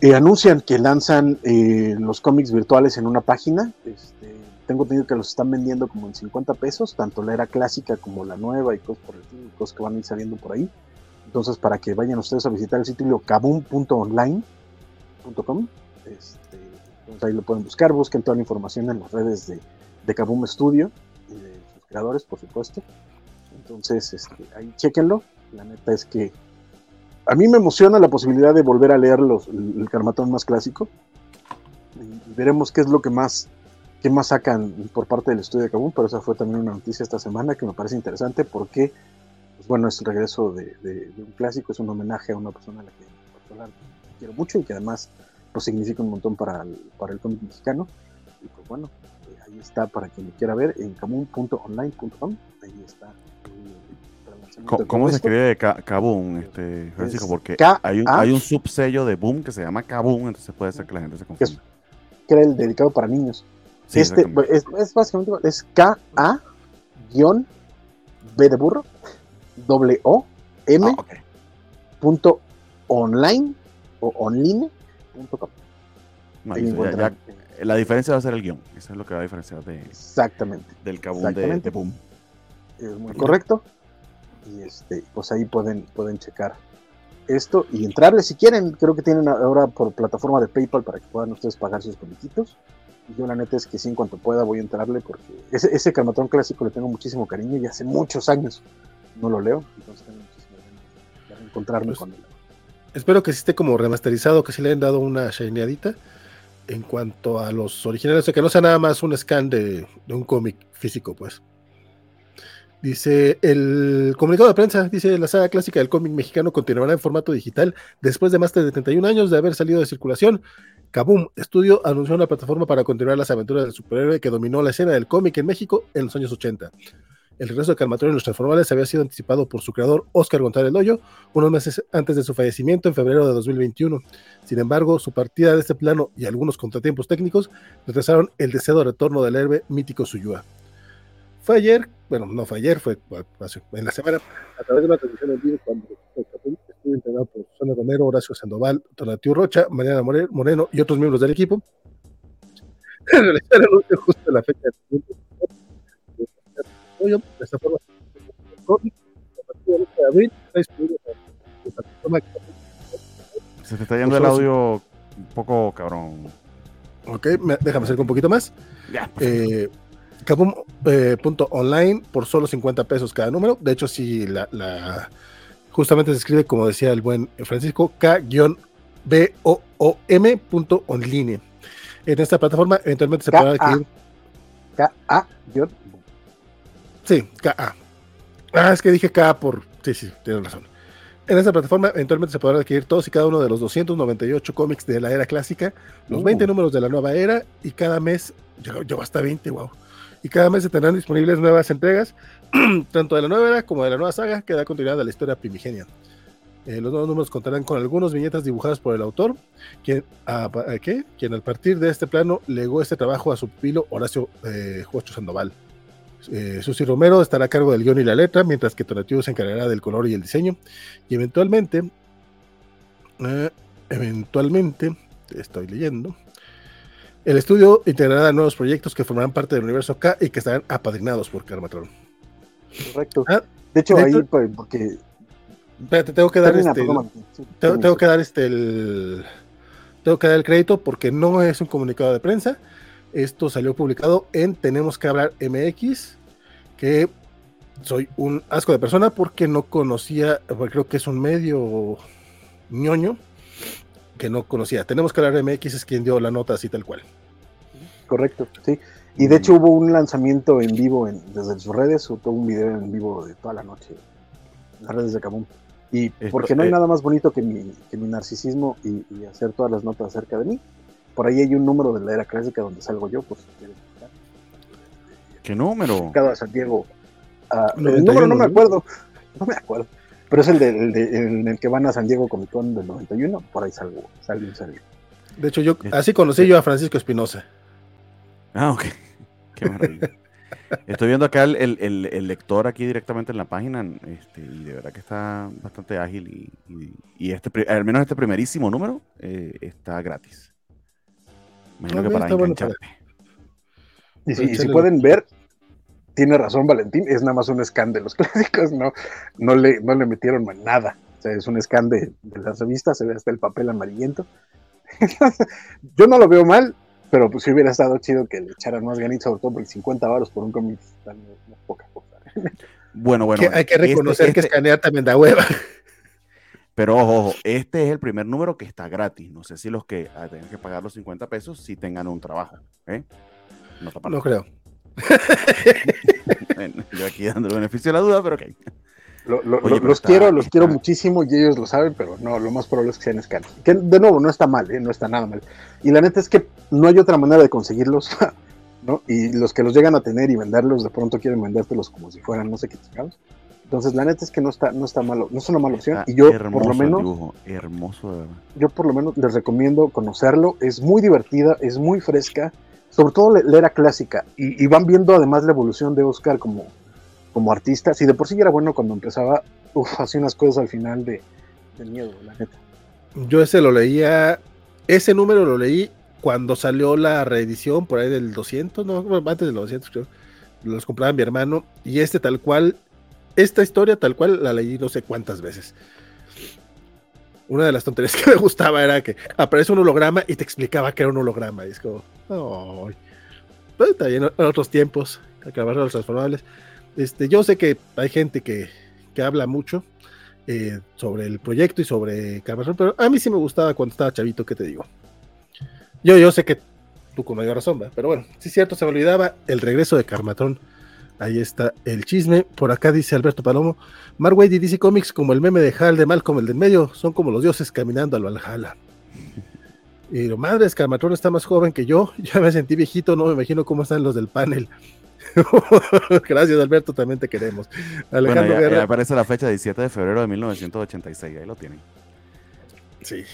Eh, anuncian que lanzan eh, los cómics virtuales en una página. Este, tengo entendido que los están vendiendo como en 50 pesos, tanto la era clásica como la nueva y cosas por el cosas que van a ir saliendo por ahí. Entonces, para que vayan ustedes a visitar el sitio kabum.online.com, este, entonces ahí lo pueden buscar, busquen toda la información en las redes de, de Kabum Studio y de sus creadores, por supuesto. Entonces, este, ahí chequenlo. La neta es que a mí me emociona la posibilidad de volver a leer los, el Carmatón más clásico. Y veremos qué es lo que más ¿Qué más sacan por parte del estudio de Kabum? Pero esa fue también una noticia esta semana que me parece interesante porque, pues bueno, es el regreso de, un clásico, es un homenaje a una persona a la que quiero mucho y que además pues, significa un montón para el, para el cómic mexicano. Y pues bueno, eh, ahí está para quien lo quiera ver en kabum.online.com. Ahí está. ¿Cómo, ¿Cómo se escribe Kabum, este, Francisco? Porque hay un, hay un subsello de Boom que se llama Kabum, entonces puede ser que la gente se confunda. Que era el dedicado para niños este es, es, básicamente es K-A B de burro W O M ah, punto online o online punto com. la diferencia va a ser el guion, eso es lo que va a diferenciar de, Exactamente. del cabún de, de, Boom. Es muy correcto. Y este, pues ahí pueden, pueden checar esto y entrarle si quieren. Creo que tienen ahora por plataforma de PayPal para que puedan ustedes pagar sus comiquitos yo la neta es que sí, en cuanto pueda voy a entrarle porque ese, ese clásico le tengo muchísimo cariño y hace muchos años no lo leo, entonces tengo muchísimo ganas de encontrarme pues, con él. Espero que sí esté como remasterizado, que sí le hayan dado una shineadita en cuanto a los originales, o que no sea nada más un scan de, de un cómic físico, pues. Dice el comunicado de prensa, dice la saga clásica del cómic mexicano continuará en formato digital después de más de 71 años de haber salido de circulación. Kaboom Studio anunció una plataforma para continuar las aventuras del superhéroe que dominó la escena del cómic en México en los años 80. El regreso de Calmatorio en los Transformales había sido anticipado por su creador Oscar González Loyo unos meses antes de su fallecimiento en febrero de 2021. Sin embargo, su partida de este plano y algunos contratiempos técnicos retrasaron el deseado retorno del héroe mítico Suyua. Fue ayer, bueno, no fue ayer, fue en la semana, a través de una transmisión en vivo cuando estuvo entrenado por Susana Romero, Horacio Sandoval, Donatiu Rocha, Mariana Moreno y otros miembros del equipo. Justo la fecha de de esta forma, de abril Se te está yendo el audio un poco cabrón. Ok, déjame hacer un poquito más. Ya. Eh, Kabum.online eh, por solo 50 pesos cada número. De hecho, si la, la, justamente se escribe, como decía el buen Francisco, K-B-O-O-M.online. En esta plataforma, eventualmente se podrá adquirir. K-A. Sí, K-A. Ah, es que dije K por. Sí, sí, tienes razón. En esta plataforma eventualmente se podrán adquirir todos y cada uno de los 298 cómics de la era clásica, los 20 números de la nueva era y cada mes llegó, hasta 20, wow y cada mes se tendrán disponibles nuevas entregas, tanto de la nueva era como de la nueva saga que da continuidad a la historia primigenia. Eh, los nuevos números contarán con algunas viñetas dibujadas por el autor, quien, a, quien al partir de este plano legó este trabajo a su pupilo Horacio eh, Sandoval. Eh, Susi Romero estará a cargo del guion y la letra, mientras que Tonatiuh se encargará del color y el diseño. Y eventualmente, eh, eventualmente, estoy leyendo, el estudio integrará nuevos proyectos que formarán parte del universo K y que estarán apadrinados por Karmatron. Correcto. Ah, de hecho, ahí, pues, porque. Espérate, tengo que dar este. tengo, que dar este. El, tengo que dar el crédito porque no es un comunicado de prensa. Esto salió publicado en Tenemos que hablar MX. Que soy un asco de persona porque no conocía. creo que es un medio ñoño que no conocía. Tenemos que hablar MX es quien dio la nota así tal cual. Correcto, sí. Y de hecho hubo un lanzamiento en vivo en, desde sus redes, o todo un video en vivo de toda la noche en las redes de Kabum. Y porque no hay nada más bonito que mi, que mi narcisismo y, hacer todas las notas acerca de mí. Por ahí hay un número de la era clásica donde salgo yo, por si quieres ¿Qué número? Cada Santiago. Ah, el número no me acuerdo. No me acuerdo. Pero es el, de, en el que van a San Diego Comic Con del 91, por ahí salgo, salgo salgo. De hecho, yo así conocí yo a Francisco Espinosa. Ah, ok. Qué maravilla. Estoy viendo acá el, lector aquí directamente en la página este, y de verdad que está bastante ágil y, este, al menos este primerísimo número eh, está gratis. Imagino ah, que para engancharte. Y si, si pueden ver, tiene razón Valentín, es nada más un scan de los clásicos, no, no, le, no le metieron nada. O sea, es un scan de, las revistas, se ve hasta el papel amarillento. Yo no lo veo mal, pero pues si hubiera estado chido que le echaran más ganitos, sobre todo porque 50 baros por un cómic no es poca cosa. Bueno, bueno. hay que reconocer este, que este escanear también da hueva. Pero ojo, ojo, este es el primer número que está gratis. No sé si los que ah, tengan que pagar los 50 pesos si tengan un trabajo. ¿eh? No, creo. yo aquí dando el beneficio de la duda, pero ok. los quiero, los quiero muchísimo y ellos lo saben, pero no, lo más probable es que sean escanos. Que de nuevo, no está mal, ¿eh? no está nada mal. Y la neta es que no hay otra manera de conseguirlos, ¿no? Y los que los llegan a tener y venderlos, de pronto quieren vendértelos como si fueran no sé qué chingados. Entonces, la neta es que no está, no está malo, no es una mala opción. y yo, por lo menos, hermoso, yo por lo menos les recomiendo conocerlo. Es muy divertida, es muy fresca, sobre todo la era clásica. Y, van viendo además la evolución de Oscar como, como artista. Si de por sí era bueno cuando empezaba, uf, hacía unas cosas al final de, miedo, la neta. Yo ese lo leía, ese número lo leí cuando salió la reedición por ahí del 200, no, antes del 200 creo. Los compraba mi hermano y este tal cual esta historia tal cual la leí no sé cuántas veces. Una de las tonterías que me gustaba era que aparece un holograma y te explicaba que era un holograma. Y es como, oh, está bien, en otros tiempos, acabar los transformables. Este, yo sé que hay gente que, que habla mucho eh, sobre el proyecto y sobre Carmatrón, pero a mí sí me gustaba cuando estaba chavito, ¿qué te digo? Yo, yo sé que tú con mayor razón, pero bueno, sí es cierto, se me olvidaba el regreso de Carmatrón Ahí está el chisme. Por acá dice Alberto Palomo. Mark Wade y DC Comics, como el meme de Hal de Malcolm, el del medio, son como los dioses caminando al Valhalla. Y lo madre, es está más joven que yo. Ya me sentí viejito, no me imagino cómo están los del panel. Gracias, Alberto, también te queremos. Alejandro bueno, aparece la fecha 17 de febrero de 1986, ahí lo tienen. Sí.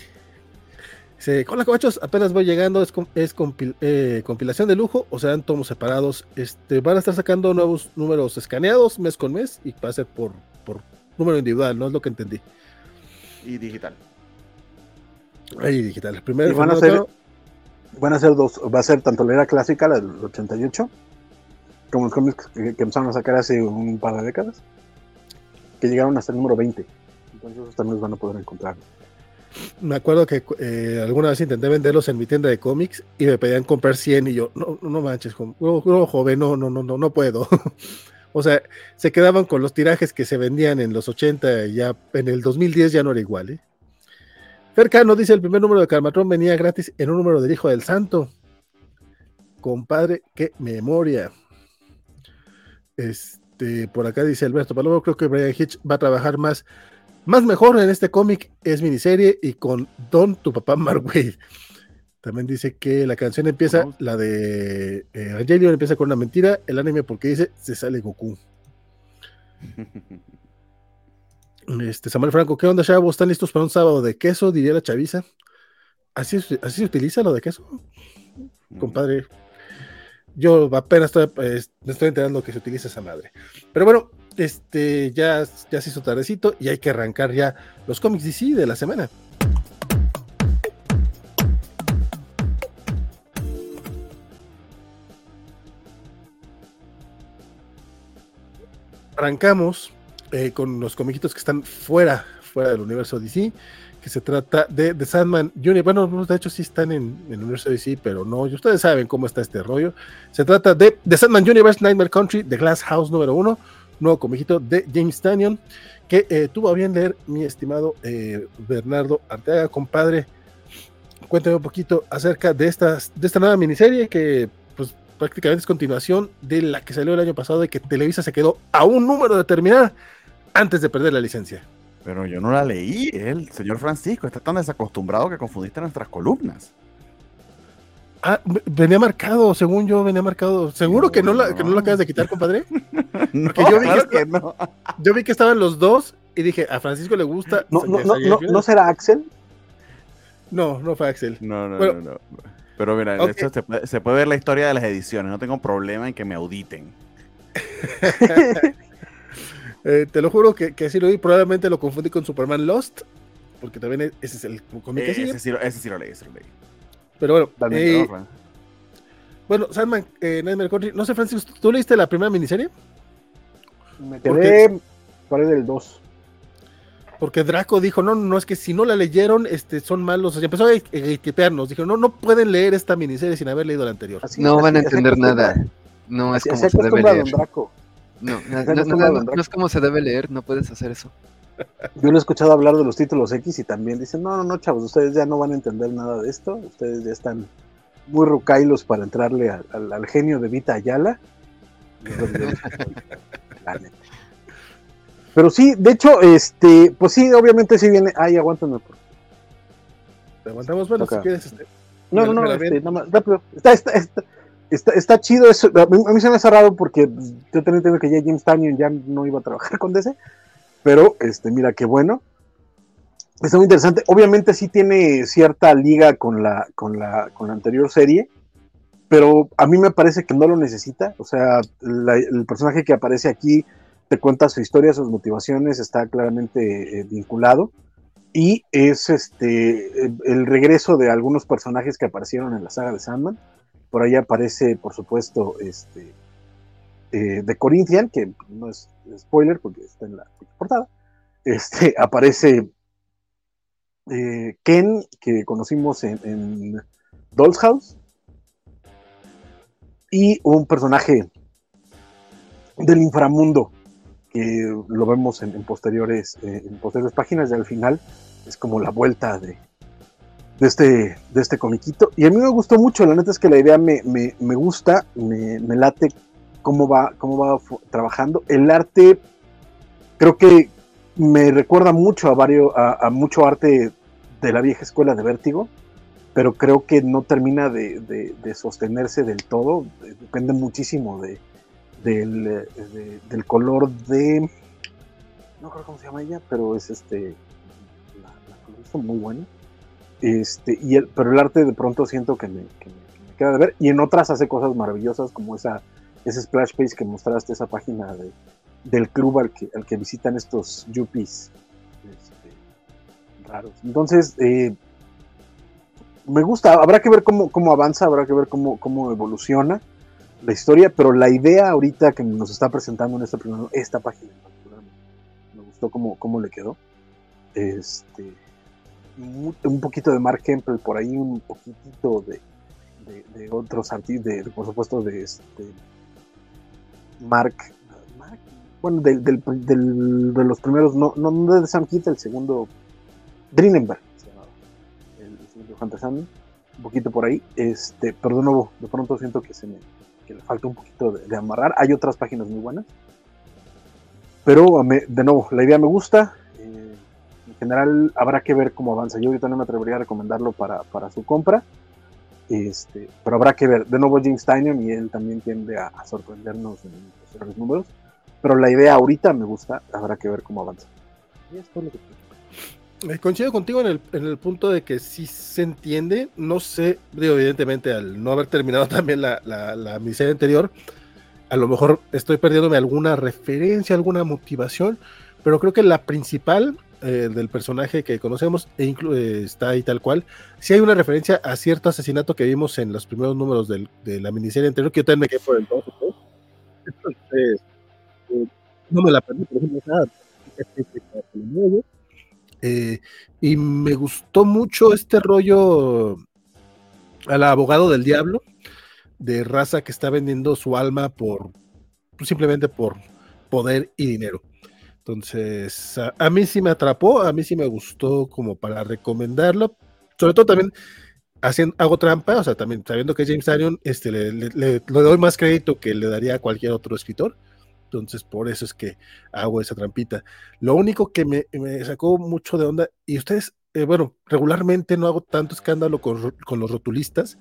Dice, hola cobachos, apenas voy llegando, es, es eh, compilación de lujo o serán tomos separados. Este, van a estar sacando nuevos números escaneados mes con mes y va a ser por, por número individual, no es lo que entendí. Y digital. Ahí digital. Primero, van, a ser, van a ser dos, va a ser tanto la era clásica, la del 88, como los cómics que, que empezaron a sacar hace un par de décadas, que llegaron hasta el número 20. Entonces también los van a poder encontrar me acuerdo que eh, alguna vez intenté venderlos en mi tienda de cómics y me pedían comprar 100 y yo, no, no manches, no, joven, no, no, no, no, no puedo. o sea, se quedaban con los tirajes que se vendían en los 80 y ya en el 2010 ya no era igual. ¿eh? Fercano dice, el primer número de Calmatrón venía gratis en un número del Hijo del Santo. Compadre, qué memoria. Este, por acá dice Alberto Palomo, creo que Brian Hitch va a trabajar más más mejor en este cómic es miniserie y con Don, tu papá Mark Wade. También dice que la canción empieza, la de eh, Evangelion empieza con una mentira, el anime porque dice se sale Goku. Este, Samuel Franco, ¿qué onda, chavos? ¿Están listos para un sábado de queso? Diría la chaviza. ¿Así, así se utiliza lo de queso? Mm. Compadre, yo apenas estoy, pues, me estoy enterando que se utiliza esa madre. Pero bueno, este, ya, ya se hizo tardecito y hay que arrancar ya los cómics DC de la semana. Arrancamos eh, con los comiquitos que están fuera, fuera del universo DC, que se trata de The Sandman Universe. Bueno, de hecho sí están en, el universo DC, pero no, ustedes saben cómo está este rollo. Se trata de The Sandman Universe Nightmare Country, The Glass House número uno nuevo comijito de James Tannion, que eh, tuvo a bien leer mi estimado eh, Bernardo Arteaga, compadre. Cuéntame un poquito acerca de, estas, de esta nueva miniserie que pues prácticamente es continuación de la que salió el año pasado y que Televisa se quedó a un número de terminar antes de perder la licencia. Pero yo no la leí, el señor Francisco está tan desacostumbrado que confundiste nuestras columnas. Ah, venía marcado, según yo venía marcado. ¿Seguro que no la, que no la acabas de quitar, compadre? no, yo vi que, no. Yo vi que estaban los dos y dije, a Francisco le gusta. No, no, no, no, será Axel? No, no fue Axel. No, no, no, Pero mira, se, puede, se, puede, ver la historia de las ediciones. No tengo problema en que me auditen. eh, te lo juro que, que así lo vi. Probablemente lo confundí con Superman Lost. Porque también ese es el cómic eh, ese, sí, ese sí lo leí, ese lo leí. Pero bueno, eh, bueno, Sandman, eh, Nightmare Country, no sé, Francis, ¿tú leíste la primera miniserie? Me quedé por ahí del 2. Porque Draco dijo, no, no, es que si no la leyeron, este, son malos. O sea, empezó a equipearnos. Dijo, no, no pueden leer esta miniserie sin haber leído la anterior. no van a entender nada. No es como se debe leer. No, no, es como se debe leer, no puedes hacer eso. Yo lo he escuchado hablar de los títulos X y también dicen, no, no, no, chavos, ustedes ya no van a entender nada de esto, ustedes ya están muy rucailos para entrarle al, genio de Vita Ayala. Pero sí, de hecho, este, pues sí, obviamente sí viene. Ay, aguántame. Por... Te aguantamos, bueno, si quieres. Este, no, no, no, este, rápido. Está, está, está, está, chido eso. A mí, se me ha cerrado porque yo también tengo que ya James Tannion ya no iba a trabajar con DC. Pero, este, mira, qué bueno. Está muy interesante. Obviamente sí tiene cierta liga con la, con la, con la anterior serie, pero a mí me parece que no lo necesita. O sea, el personaje que aparece aquí te cuenta su historia, sus motivaciones, está claramente eh, vinculado. Y es este el regreso de algunos personajes que aparecieron en la saga de Sandman. Por ahí aparece, por supuesto, este eh, de Corinthian, que no es spoiler porque está en la portada. Este, aparece eh, Ken, que conocimos en, Doll's House, y un personaje del inframundo que lo vemos en, posteriores eh, en posteriores páginas y al final es como la vuelta de, de este de este comiquito y a mí me gustó mucho la neta es que la idea me, gusta me, late cómo va cómo va trabajando el arte creo que me recuerda mucho a varios a mucho arte de la vieja escuela de Vértigo, pero creo que no termina de, sostenerse del todo. Depende muchísimo de, del, color de. No creo cómo se llama ella, pero es este. La, la muy buena. Este, y el, pero el arte de pronto siento que me, queda de ver. Y en otras hace cosas maravillosas, como esa, ese splash page que mostraste, esa página del club al que, al que visitan estos yuppies entonces, eh, me gusta, habrá que ver cómo, cómo avanza, habrá que ver cómo, cómo, evoluciona la historia, pero la idea ahorita que nos está presentando en esta, esta página me gustó cómo, cómo le quedó. Este, un poquito de Mark Kemple por ahí, un poquitito de, de, otros artistas, por supuesto de este Mark, bueno, del, del, de los primeros, no, no de Sam Keith, el segundo Drinenberg se llamaba, el, segundo Hunter un poquito por ahí, este, pero de nuevo, de pronto siento que se me que le falta un poquito de, amarrar. Hay otras páginas muy buenas, pero de nuevo, la idea me gusta. Eh, en general, habrá que ver cómo avanza. Yo ahorita no me atrevería a recomendarlo para, para su compra. Este, pero habrá que ver. De nuevo, James Tynion y él también tiende a, sorprendernos en los números. Pero la idea ahorita me gusta. Habrá que ver cómo avanza. Y es lo que eh, coincido contigo en el, en el, punto de que sí se entiende. No sé, evidentemente, al no haber terminado también la, la, miseria anterior, a lo mejor estoy perdiéndome alguna referencia, alguna motivación, pero creo que la principal eh, del personaje que conocemos e eh, está ahí tal cual. Si hay una referencia a cierto asesinato que vimos en los primeros números del, de la miniserie anterior, que yo también me quedé por el 2 Entonces, no me la perdí, por ejemplo, nada. Eh, y me gustó mucho este rollo al abogado del diablo, de raza que está vendiendo su alma por simplemente por poder y dinero. Entonces, a, mí sí me atrapó, a mí sí me gustó como para recomendarlo. Sobre todo también haciendo, hago trampa, o sea, también sabiendo que James Arion, este, le, le, doy más crédito que le daría a cualquier otro escritor. Entonces, por eso es que hago esa trampita. Lo único que me, sacó mucho de onda, y ustedes, eh, bueno, regularmente no hago tanto escándalo con, los rotulistas,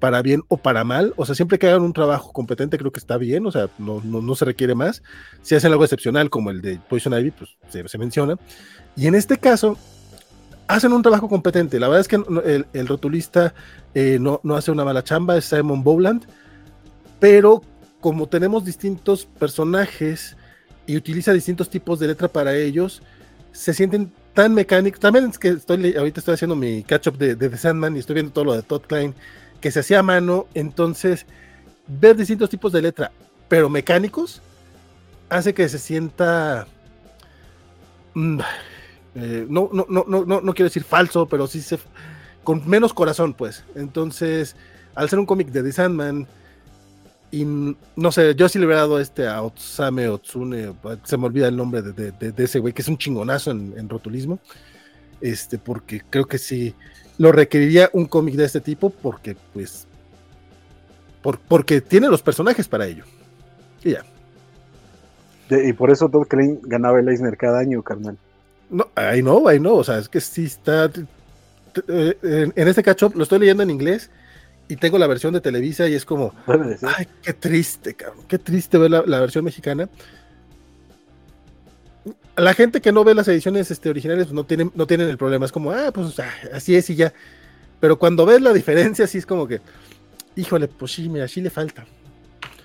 para bien o para mal. O sea, siempre que hagan un trabajo competente, creo que está bien, o sea, no, no, se requiere más. Si hacen algo excepcional, como el de Poison Ivy, pues se, menciona. Y en este caso, hacen un trabajo competente. La verdad es que el, rotulista eh, no, no hace una mala chamba, es Simon Bowland, pero como tenemos distintos personajes y utiliza distintos tipos de letra para ellos, se sienten tan mecánicos. También es que estoy ahorita estoy haciendo mi catch up de, The Sandman y estoy viendo todo lo de Todd Klein que se hacía a mano. Entonces, ver distintos tipos de letra, pero mecánicos, hace que se sienta. no, no, no, no, no, no quiero decir falso, pero sí se. con menos corazón, pues. Entonces, al ser un cómic de The Sandman y no sé, yo sí le hubiera dado este a Otsame Otsune, se me olvida el nombre de, de, ese güey, que es un chingonazo en, rotulismo. Este, porque creo que sí lo requeriría un cómic de este tipo, porque pues porque tiene los personajes para ello. Y ya. y por eso Todd Klein ganaba el Eisner cada año, carnal. No, ahí no, ahí no. O sea, es que sí está. Eh, en este catch lo estoy leyendo en inglés y tengo la versión de Televisa y es como. Ay, qué triste, cabrón. Qué triste ver la, versión mexicana. La gente que no ve las ediciones este, originales pues, no, tienen, no tienen el problema. Es como, ah, pues así es y ya. Pero cuando ves la diferencia, sí es como que, híjole, pues sí, mira, sí le falta.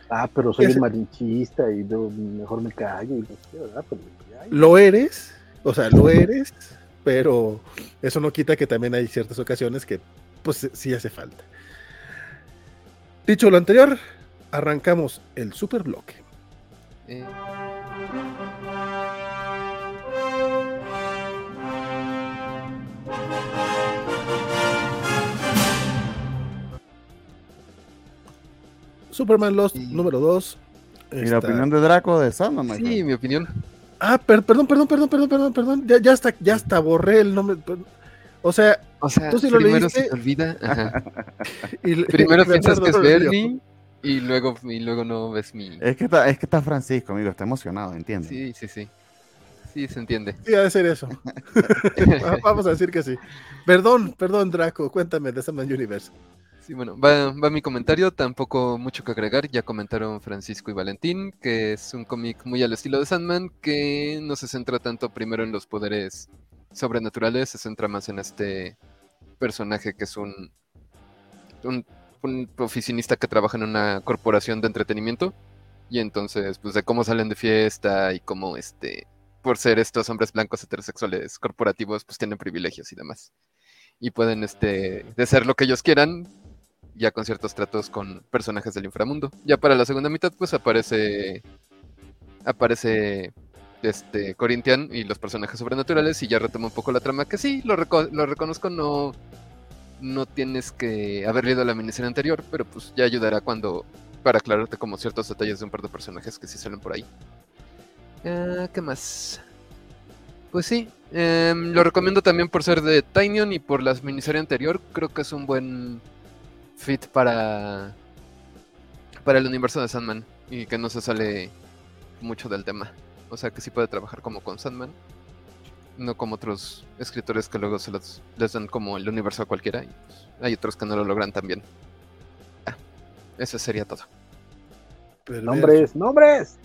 Ah, pero soy el marinchista y mejor me callo. Y ¿verdad? Pues, lo eres, o sea, lo eres, pero eso no quita que también hay ciertas ocasiones que, pues, sí hace falta. Dicho lo anterior, arrancamos el super bloque. Eh. Superman Lost número 2. ¿Y la opinión de Draco de Sandman? Sí, mi opinión. Ah, perdón, perdón, perdón, perdón, perdón, perdón. Ya, ya hasta, ya hasta borré el nombre. O sea, o sea tú sí lo primero se te olvida. y, primero piensas que es Bernie y luego, y luego no ves mi. Es que está, es que está Francisco, amigo, está emocionado, ¿entiendes? Sí, sí, sí. Sí, se entiende. Sí, ha de ser eso. Vamos a decir que sí. Perdón, perdón, Draco, cuéntame de Sandman Universe. Sí, bueno, va, mi comentario, tampoco mucho que agregar, ya comentaron Francisco y Valentín, que es un cómic muy al estilo de Sandman, que no se centra tanto primero en los poderes sobrenaturales, se centra más en este personaje que es un, un, oficinista que trabaja en una corporación de entretenimiento, y entonces, pues de cómo salen de fiesta y cómo, este, por ser estos hombres blancos heterosexuales corporativos, pues tienen privilegios y demás. Y pueden este, de ser lo que ellos quieran, ya con ciertos tratos con personajes del inframundo. Ya para la segunda mitad, pues aparece. Aparece este Corinthian y los personajes sobrenaturales. Y ya retoma un poco la trama. Que sí, lo, lo reconozco, no. No tienes que haber leído la miniserie anterior, pero pues ya ayudará cuando. para aclararte como ciertos detalles de un par de personajes que sí salen por ahí. Ah, ¿Qué más? Pues sí, em, lo recomiendo también por ser de Tinyon y por la miniserie anterior. Creo que es un buen fit para, para el universo de Sandman y que no se sale mucho del tema. O sea que sí puede trabajar como con Sandman, no como otros escritores que luego se los, les dan como el universo a cualquiera. Y pues, hay otros que no lo logran también. Ah, eso sería todo. nombres, nombres.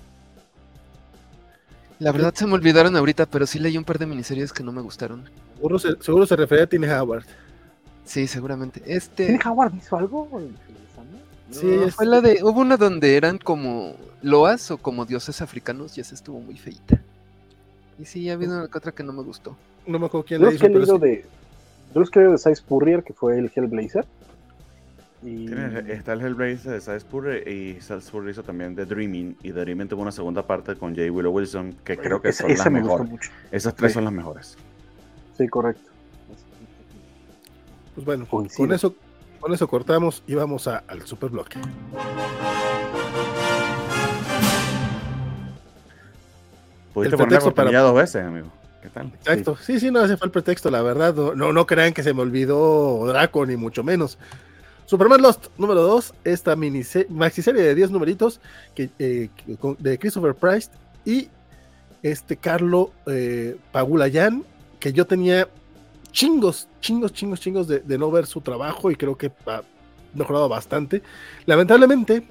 La verdad se me olvidaron ahorita, pero sí leí un par de miniseries que no me gustaron. Seguro se, seguro se refería a Tiny Howard. Sí, seguramente. Este. Howard hizo algo? Sí, fue la de. Hubo una donde eran como loas o como dioses africanos y esa estuvo muy feita. Y sí, ha habido otra que no me gustó. No me acuerdo quién la hizo. Que pero de, de los que de Size Purrier, que fue el Hellblazer. Y... Está el Hellblazer de Size Purrier y Size Purrier hizo también The Dreaming. Y The Dreaming tuvo una segunda parte con Jay Willow Wilson, que creo que son las mejores. Esas tres son las mejores. Sí, correcto. Pues bueno, con eso, con eso cortamos y vamos al super bloque. Pudiste poner para... dos veces, amigo. ¿Qué tal? Exacto. Sí. sí, no hace falta el pretexto, la verdad. No, no, crean que se me olvidó Draco, ni mucho menos. Superman Lost número 2, esta mini serie de 10 numeritos que, eh, de Christopher Price y este Carlo eh, Pagulayan, que yo tenía chingos, chingos, chingos, chingos de, no ver su trabajo y creo que ha mejorado bastante. Lamentablemente,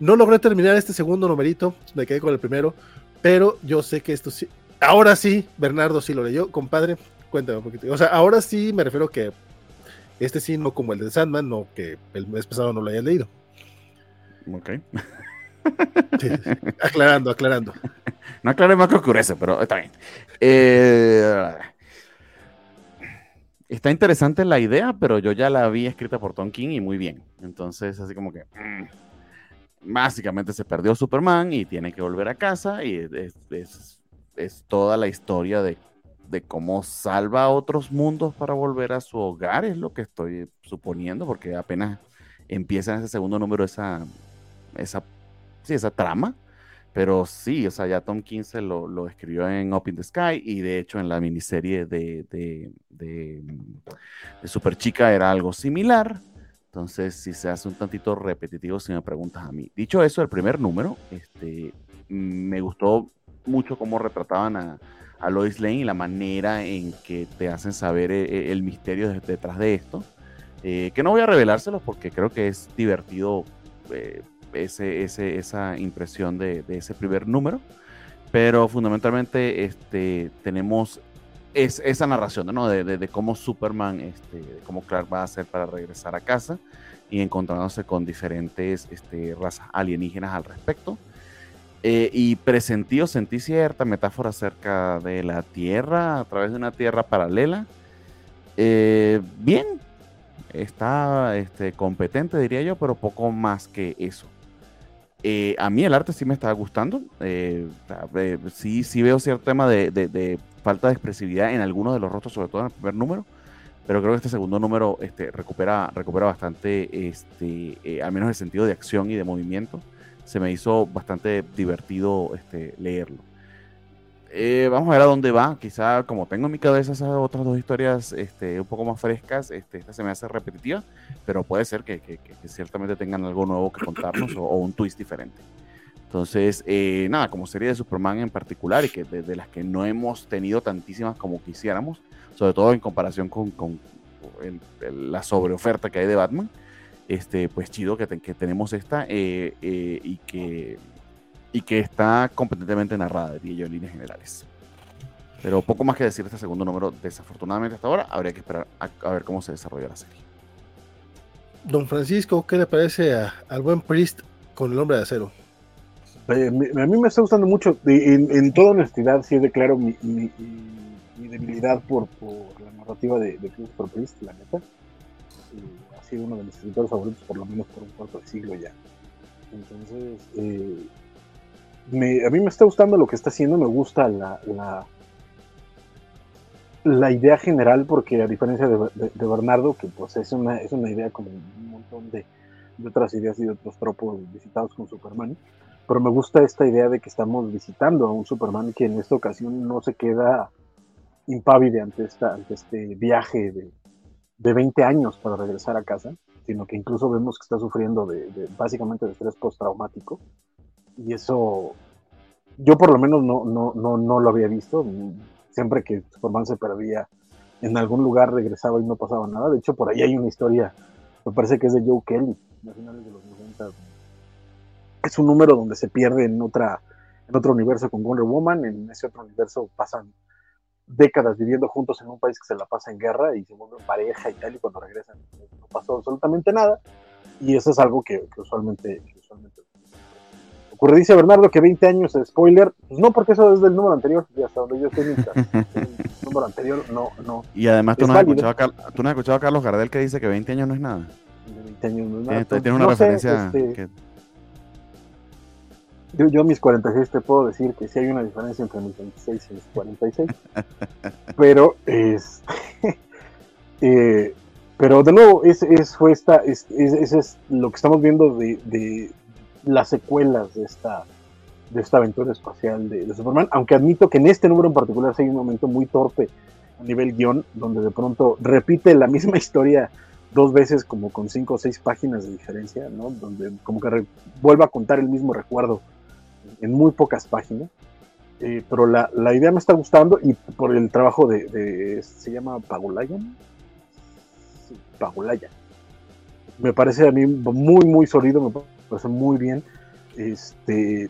no logré terminar este segundo numerito, me quedé con el primero, pero yo sé que esto sí. Ahora sí, Bernardo sí lo leyó, compadre, cuéntame un poquito. O sea, ahora sí me refiero que este sí, no como el de Sandman, no que el mes pasado no lo hayan leído. Ok. aclarando, aclarando. No aclaré más que pero está bien. Eh, está interesante la idea, pero yo ya la vi escrita por Tom King y muy bien. Entonces, así como que. Mm, básicamente se perdió Superman y tiene que volver a casa y es, toda la historia de, cómo salva a otros mundos para volver a su hogar, es lo que estoy suponiendo, porque apenas empieza en ese segundo número esa, esa, sí, esa trama. Pero sí, o sea, ya Tom King se lo, escribió en Up in the Sky y de hecho en la miniserie de, de, de, Super Chica era algo similar, Entonces, si se hace un tantito repetitivo, si me preguntas a mí. Dicho eso, el primer número, este, me gustó mucho cómo retrataban a, a Lois Lane y la manera en que te hacen saber eh, eh, el, misterio detrás de esto. Eh, que no voy a revelárselos porque creo que es divertido ese, esa impresión de, ese primer número. Pero fundamentalmente este, tenemos es, esa narración ¿no? de, cómo Superman, este, cómo Clark va a hacer para regresar a casa y encontrándose con diferentes este, razas alienígenas al respecto. Eh, y presentí o sentí cierta metáfora acerca de la Tierra a través de una Tierra paralela. Eh, bien, está este, competente, diría yo, pero poco más que eso. Eh, a mí el arte sí me está gustando. sí, sí veo cierto tema de, falta de expresividad en algunos de los rostros, sobre todo en el primer número. Pero creo que este segundo número este, recupera, recupera bastante, este, al menos el sentido de acción y de movimiento se me hizo bastante divertido este, leerlo. Eh, vamos a ver a dónde va. Quizá como tengo en mi cabeza esas otras dos historias este, un poco más frescas, este, esta se me hace repetitiva, pero puede ser que, ciertamente tengan algo nuevo que contarnos o, un twist diferente. Entonces, eh, nada, como serie de Superman en particular y que de, las que no hemos tenido tantísimas como quisiéramos, sobre todo en comparación con, con la sobreoferta que hay de Batman, este, pues chido que, tenemos esta eh, y, que, y que está competentemente narrada, diría yo, en líneas generales. Pero poco más que decir este segundo número, desafortunadamente hasta ahora, habría que esperar a, ver cómo se desarrolla la serie. Don Francisco, ¿qué le parece al buen Priest con el hombre de acero? Eh, a mí me está gustando mucho, en, toda honestidad, sí declaro mi, mi, debilidad por, la narrativa de, de Christopher Priest, la neta uno de mis escritores favoritos por lo menos por un cuarto de siglo ya. Entonces, eh, a mí me está gustando lo que está haciendo, me gusta la, la, idea general, porque a diferencia de, Bernardo, que pues es una, es una idea como un montón de, otras ideas y de otros tropos visitados con Superman, pero me gusta esta idea de que estamos visitando a un Superman que en esta ocasión no se queda impávide ante, esta, ante este viaje de, de 20 años para regresar a casa, sino que incluso vemos que está sufriendo de, básicamente de estrés postraumático. Y eso yo por lo menos no, no, no, no lo había visto. Siempre que Superman se perdía en algún lugar regresaba y no pasaba nada. De hecho, por ahí hay una historia, me parece que es de Joe Kelly, a finales de los 90. Es un número donde se pierde en, otra, en otro universo con Wonder Woman. En ese otro universo pasan décadas viviendo juntos en un país que se la pasa en guerra y se vuelven pareja y tal, y cuando regresan no pasó absolutamente nada. Y eso es algo que, usualmente, ocurre. Dice Bernardo que 20 años de spoiler, pues no, porque eso es del número anterior, y hasta donde yo estoy el número anterior, no, no. Y además tú no, has escuchado a, tú no has escuchado a Carlos Gardel que dice que 20 años no es nada. 20 años no es nada. Tiene, una referencia este, que yo, yo a mis 46 te puedo decir que sí hay una diferencia entre mis 26 y mis 46. pero es, eh, pero de nuevo, es, es, fue esta, es, es, lo que estamos viendo de, de, las secuelas de esta, de esta aventura espacial de, de, Superman, aunque admito que en este número en particular hay un momento muy torpe a nivel guion, donde de pronto repite la misma historia dos veces como con cinco o seis páginas de diferencia, ¿no? Donde como que vuelve a contar el mismo recuerdo en muy pocas páginas. Eh, pero la, la, idea me está gustando y por el trabajo de, se llama Pagulayan. Sí. Me parece a mí muy, muy sólido, me parece muy bien. Este,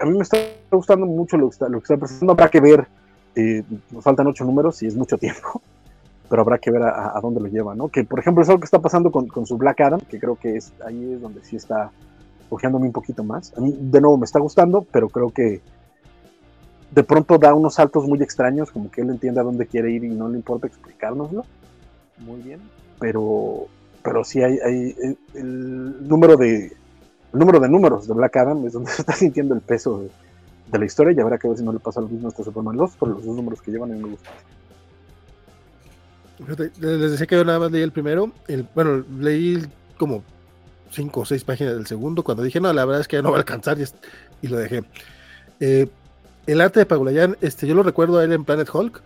a mí me está gustando mucho lo que está, lo que está presentando. Habrá que ver, eh, faltan ocho números y es mucho tiempo, pero habrá que ver a, dónde lo lleva, ¿no? Que por ejemplo es algo que está pasando con, con su Black Adam, que creo que es ahí es donde sí está cojeándome un poquito más. A mí, de nuevo, me está gustando, pero creo que de pronto da unos saltos muy extraños, como que él entiende a dónde quiere ir y no le importa explicárnoslo. Muy bien. Pero, pero sí hay, hay el, número de número de números de Black Adam es donde se está sintiendo el peso de, la historia y habrá que ver si no le pasa lo mismo a este Superman 2, por los dos números que llevan mí me gustan. Les decía que yo nada más leí el primero, el, bueno, leí como cinco o seis páginas del segundo, cuando dije, no, la verdad es que ya no va a alcanzar y, lo dejé. Eh, el arte de Pagulayan, este, yo lo recuerdo a él en Planet Hulk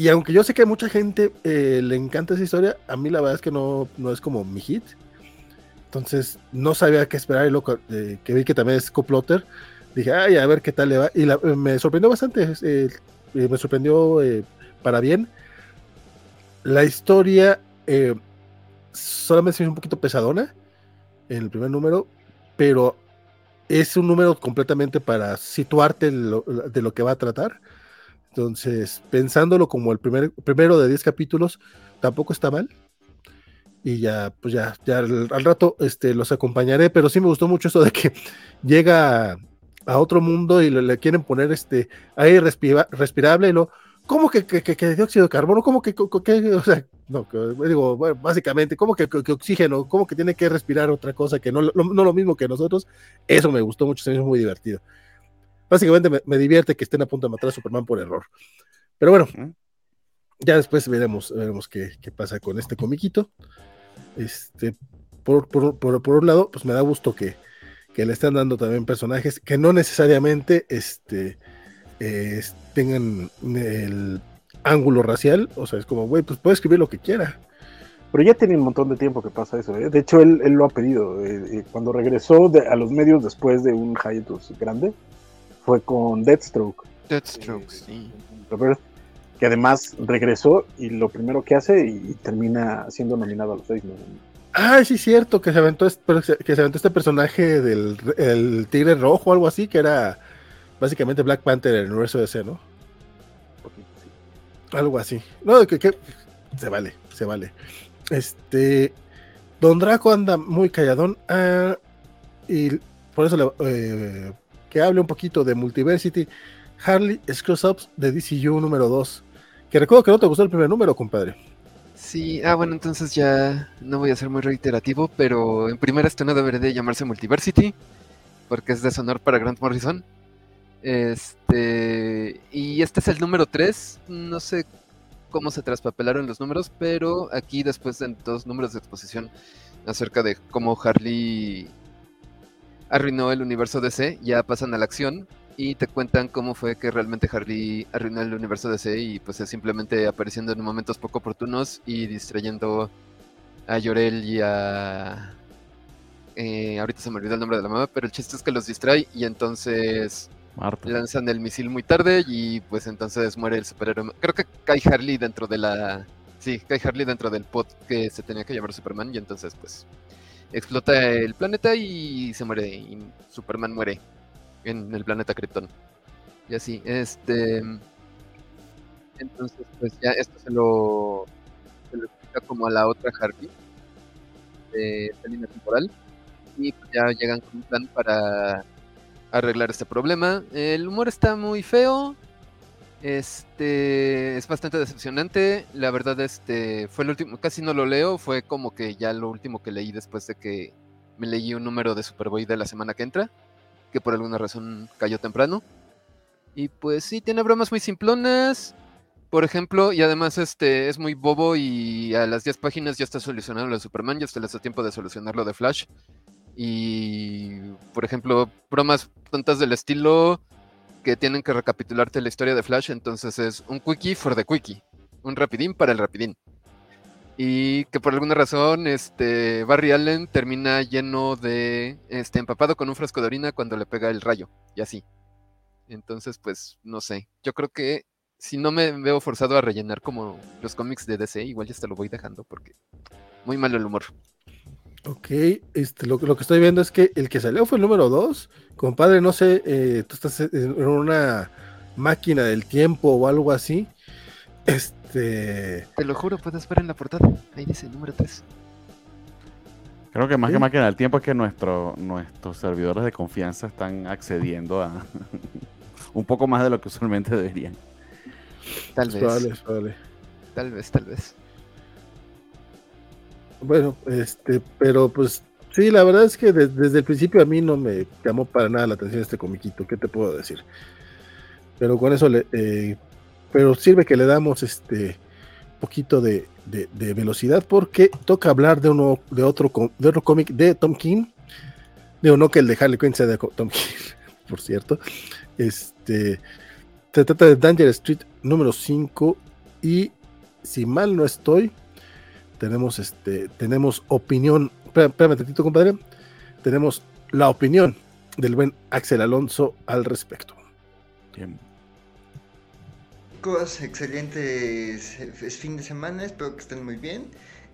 Y aunque yo sé que a mucha gente eh, le encanta esa historia, a mí la verdad es que no, no es como mi hit. Entonces no sabía qué esperar y lo eh, que vi que también es coplotter. Dije, ay, a ver qué tal le va. Y me sorprendió bastante, me sorprendió para bien. La historia solamente se hizo un poquito pesadona en el primer número, pero es un número completamente para situarte de lo, que va a tratar. Entonces, pensándolo como el primer, primero de 10 capítulos, tampoco está mal. Y ya, pues ya, ya al, rato este, los acompañaré, pero sí me gustó mucho eso de que llega a, otro mundo y le, quieren poner este aire respirable y lo, ¿cómo que, que, dióxido de carbono? ¿Cómo que, o sea, no, digo, bueno, básicamente, ¿cómo que, oxígeno? ¿Cómo que tiene que respirar otra cosa que no, no, lo mismo que nosotros? Eso me gustó mucho, se me hizo muy divertido. Básicamente me, divierte que estén a punto de matar a Superman por error. Pero bueno, ya después veremos, veremos qué, pasa con este comiquito. Este, por, por, por, por, un lado, pues me da gusto que, que le están dando también personajes que no necesariamente este, tengan el ángulo racial, o sea, es como, güey, pues puede escribir lo que quiera. Pero ya tiene un montón de tiempo que pasa eso. ¿eh? De hecho, él, lo ha pedido. Eh, eh, cuando regresó a los medios después de un hiatus grande, fue con Deathstroke. Deathstroke, sí. Que además regresó y lo primero que hace y, termina siendo nominado a los seis. Ah, sí, cierto, que se aventó este, que se aventó este personaje del tigre rojo o algo así, que era básicamente Black Panther en el universo DC, ¿no? Algo así. No, que, se vale, se vale. Este, Don Draco anda muy calladón ah, y por eso le, eh, que hable un poquito de Multiversity. Harley Screws Ups de DCU número 2. Que recuerdo que no te gustó el primer número, compadre. Sí, ah, bueno, entonces ya no voy a ser muy reiterativo, pero en primera esto no debería de llamarse Multiversity, porque es de sonor para Grant Morrison. Este, y este es el número 3. No sé cómo se traspapelaron los números, pero aquí después de dos números de exposición acerca de cómo Harley arruinó el universo DC, ya pasan a la acción y te cuentan cómo fue que realmente Harley arruinó el universo DC y pues es simplemente apareciendo en momentos poco oportunos y distrayendo a Llorel y a... Eh, ahorita se me olvidó el nombre de la mamá, pero el chiste es que los distrae y entonces Lanzan el misil muy tarde y pues entonces muere el superhéroe. Creo que cae Harley dentro de la... Sí, cae Harley dentro del pod que se tenía que llamar Superman y entonces pues explota el planeta y se muere y Superman muere en el planeta Krypton. Y así, este... Entonces pues ya esto se lo, se lo explica como a la otra Harley de esta línea temporal y pues ya llegan con un plan para arreglar este problema. El humor está muy feo. Este es bastante decepcionante. La verdad, este fue el último, casi no lo leo. Fue como que ya lo último que leí después de que me leí un número de Superboy de la semana que entra, que por alguna razón cayó temprano. Y pues sí, tiene bromas muy simplonas. Por ejemplo, y además este es muy bobo y a las 10 páginas ya está solucionado lo de Superman, ya hasta le hace tiempo de solucionarlo de Flash. Y, por ejemplo, bromas tontas del estilo que tienen que recapitularte la historia de Flash, entonces es un quickie for the quickie, un rapidín para el rapidín. Y que por alguna razón este Barry Allen termina lleno de este empapado con un frasco de orina cuando le pega el rayo y así. Entonces, pues no sé. Yo creo que si no me veo forzado a rellenar como los cómics de DC, igual ya te lo voy dejando porque muy malo el humor. Ok, este, lo, que estoy viendo es que el que salió fue el número 2. Compadre, no sé, eh, tú estás en una máquina del tiempo o algo así. Este. Te lo juro, puedes ver en la portada. Ahí dice número 3. Creo que más que máquina del tiempo es que nuestro, nuestros servidores de confianza están accediendo a un poco más de lo que usualmente deberían. Tal vez. Tal vez, tal vez. Bueno, este, pero pues sí, la verdad es que desde el principio a mí no me llamó para nada la atención este comiquito, ¿qué te puedo decir? Pero con eso le, eh, pero sirve que le damos este poquito de, velocidad porque toca hablar de uno de otro de otro cómic de Tom King. Digo, no que el de Harley Quinn sea de Tom King, por cierto. Este se trata de Danger Street número 5 y si mal no estoy, tenemos este, tenemos opinión, espérame, un compadre, tenemos la opinión del buen Axel Alonso al respecto. Bien. Excelente es fin de semana, espero que estén muy bien.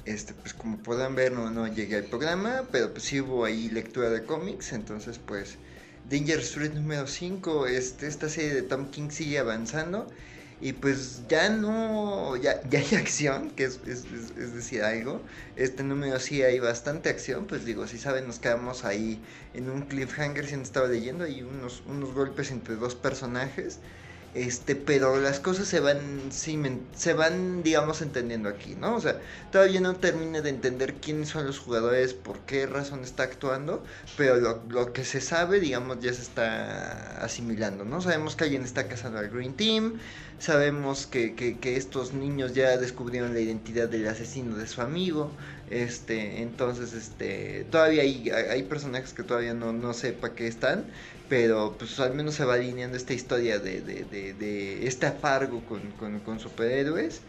Este, pues como puedan ver, no, no llegué al programa, pero pues sí hubo ahí lectura de cómics, entonces pues Danger Street número 5, este, esta serie de Tom King sigue avanzando y pues ya no, ya, hay acción, que es, es, decir algo, este número sí hay bastante acción, pues digo, si saben nos quedamos ahí en un cliffhanger, si no estaba leyendo, hay unos, unos golpes entre dos personajes este, pero las cosas se van, se van, digamos, entendiendo aquí, ¿no? O sea, todavía no termina de entender quiénes son los jugadores, por qué razón está actuando, pero lo, que se sabe, digamos, ya se está asimilando, ¿no? Sabemos que alguien está casando al Green Team, sabemos que, que, estos niños ya descubrieron la identidad del asesino de su amigo, este, entonces, este, todavía hay, hay personajes que todavía no, no sepa qué están, pero pues al menos se va alineando esta historia de, de, de, este afargo con, con, superhéroes.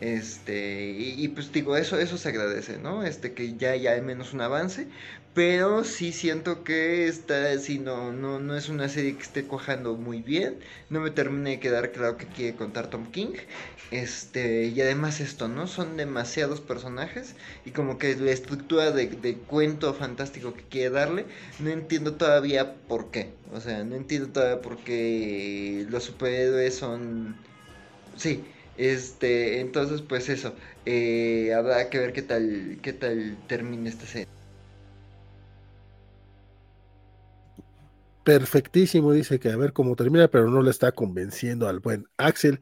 Este, y, pues digo, eso, eso se agradece, ¿no? Este, que ya hay al menos un avance, pero sí siento que esta, si no, no, no es una serie que esté cuajando muy bien, no me termina de quedar claro que quiere contar Tom King, este, y además esto, ¿no? Son demasiados personajes y como que la estructura de, de cuento fantástico que quiere darle, no entiendo todavía por qué, o sea, no entiendo todavía por qué los superhéroes son... Sí, este, entonces pues eso, eh, habrá que ver qué tal, qué tal termina esta serie. Perfectísimo, dice que a ver cómo termina, pero no le está convenciendo al buen Axel.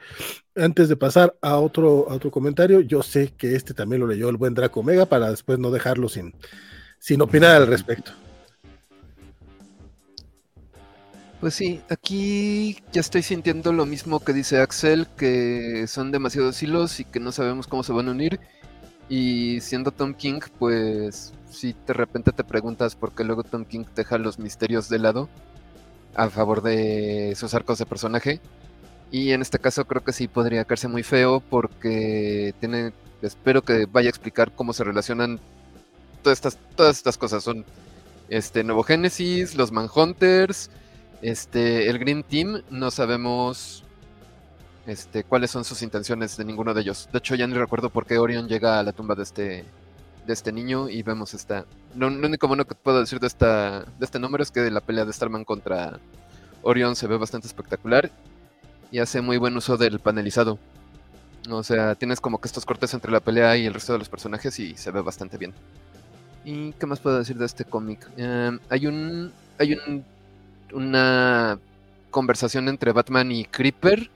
Antes de pasar a otro, a otro comentario, yo sé que este también lo leyó el buen Draco Mega para después no dejarlo sin, sin opinar al respecto. Pues sí, aquí ya estoy sintiendo lo mismo que dice Axel, que son demasiados hilos y que no sabemos cómo se van a unir. Y siendo Tom King, pues si de repente te preguntas por qué luego Tom King deja los misterios de lado, a favor de esos arcos de personaje. Y en este caso creo que sí podría caerse muy feo porque tiene, espero que vaya a explicar cómo se relacionan todas estas, todas estas cosas. Son este Nuevo Genesis, los Manhunters, este, el Green Team, no sabemos este, cuáles son sus intenciones de ninguno de ellos. De hecho, ya ni recuerdo por qué Orion llega a la tumba de este, de este niño y vemos esta. Lo, único bueno que puedo decir de esta de este número es que la pelea de Starman contra Orion se ve bastante espectacular y hace muy buen uso del panelizado. O sea, tienes como que estos cortes entre la pelea y el resto de los personajes y se ve bastante bien. ¿Y qué más puedo decir de este cómic? Em, hay un. Hay un. una conversación entre Batman y Creeper.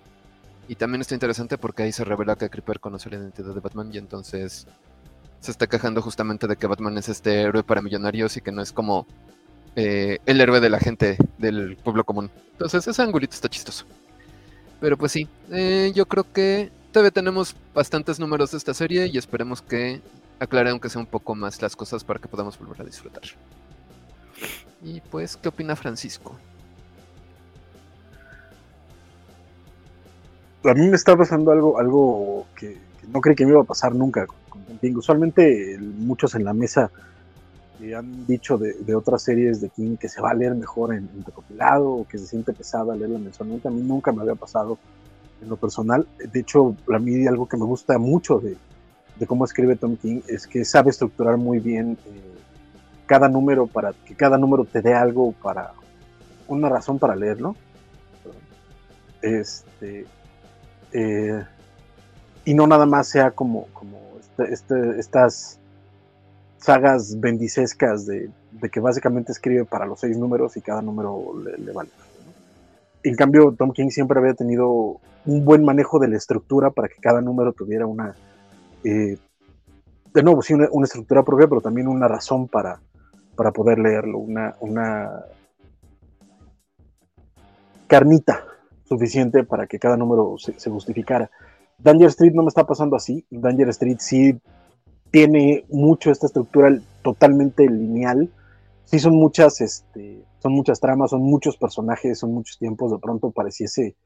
Y también está interesante porque ahí se revela que Creeper conoce la identidad de Batman y entonces se está quejando justamente de que Batman es este héroe para millonarios y que no es como eh, el héroe de la gente del pueblo común. Entonces ese angulito está chistoso. Pero pues sí, eh, yo creo que todavía tenemos bastantes números de esta serie y esperemos que aclare aunque sea un poco más las cosas para que podamos volver a disfrutar. Y pues, ¿qué opina Francisco? A mí me está pasando algo, algo que, no creí que me iba a pasar nunca Usualmente muchos en la mesa eh, han dicho de, otras series de King que se va a leer mejor en, recopilado o que se siente pesada leerla mensualmente. A mí nunca me había pasado en lo personal. De hecho, a mí algo que me gusta mucho de, cómo escribe Tom King es que sabe estructurar muy bien eh, cada número para que cada número te dé algo para una razón para leerlo. Este, eh, y no nada más sea como, como este, este, estas sagas bendicescas de, que básicamente escribe para los seis números y cada número le, vale. En cambio, Tom King siempre había tenido un buen manejo de la estructura para que cada número tuviera una, eh, de nuevo, sí, una, estructura propia, pero también una razón para, para poder leerlo, una, una carnita suficiente para que cada número se justificara. Danger Street no me está pasando así. Danger Street sí tiene mucho esta estructura totalmente lineal. Sí son muchas, este, son muchas tramas, son muchos personajes, son muchos tiempos. De pronto pareciese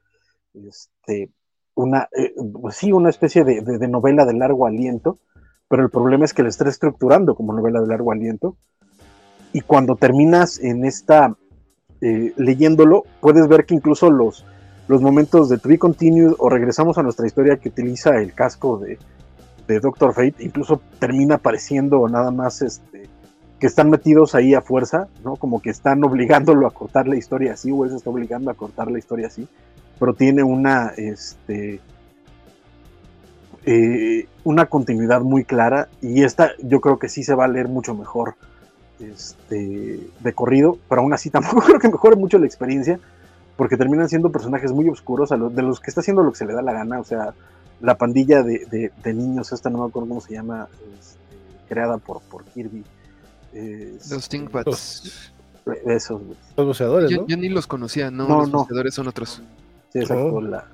este, una, eh, sí, una especie de, de, novela de largo aliento, pero el problema es que la está estructurando como novela de largo aliento. Y cuando terminas en esta, eh, leyéndolo, puedes ver que incluso los, los momentos de To Be Continued o regresamos a nuestra historia que utiliza el casco de, Doctor Fate, incluso termina apareciendo nada más este, que están metidos ahí a fuerza, ¿no? Como que están obligándolo a cortar la historia así, o él se está obligando a cortar la historia así, pero tiene una, este, eh, una continuidad muy clara y esta yo creo que sí se va a leer mucho mejor este, de corrido, pero aún así tampoco creo que mejore mucho la experiencia, porque terminan siendo personajes muy oscuros, a los, de los que está haciendo lo que se le da la gana, o sea, la pandilla de, niños, esta no me acuerdo cómo se llama, este, creada por, por Kirby, los Thinkpads. Esos, Los boceadores, yo, ni los conocía, no, los boceadores son otros. Sí, exacto. Oh. La,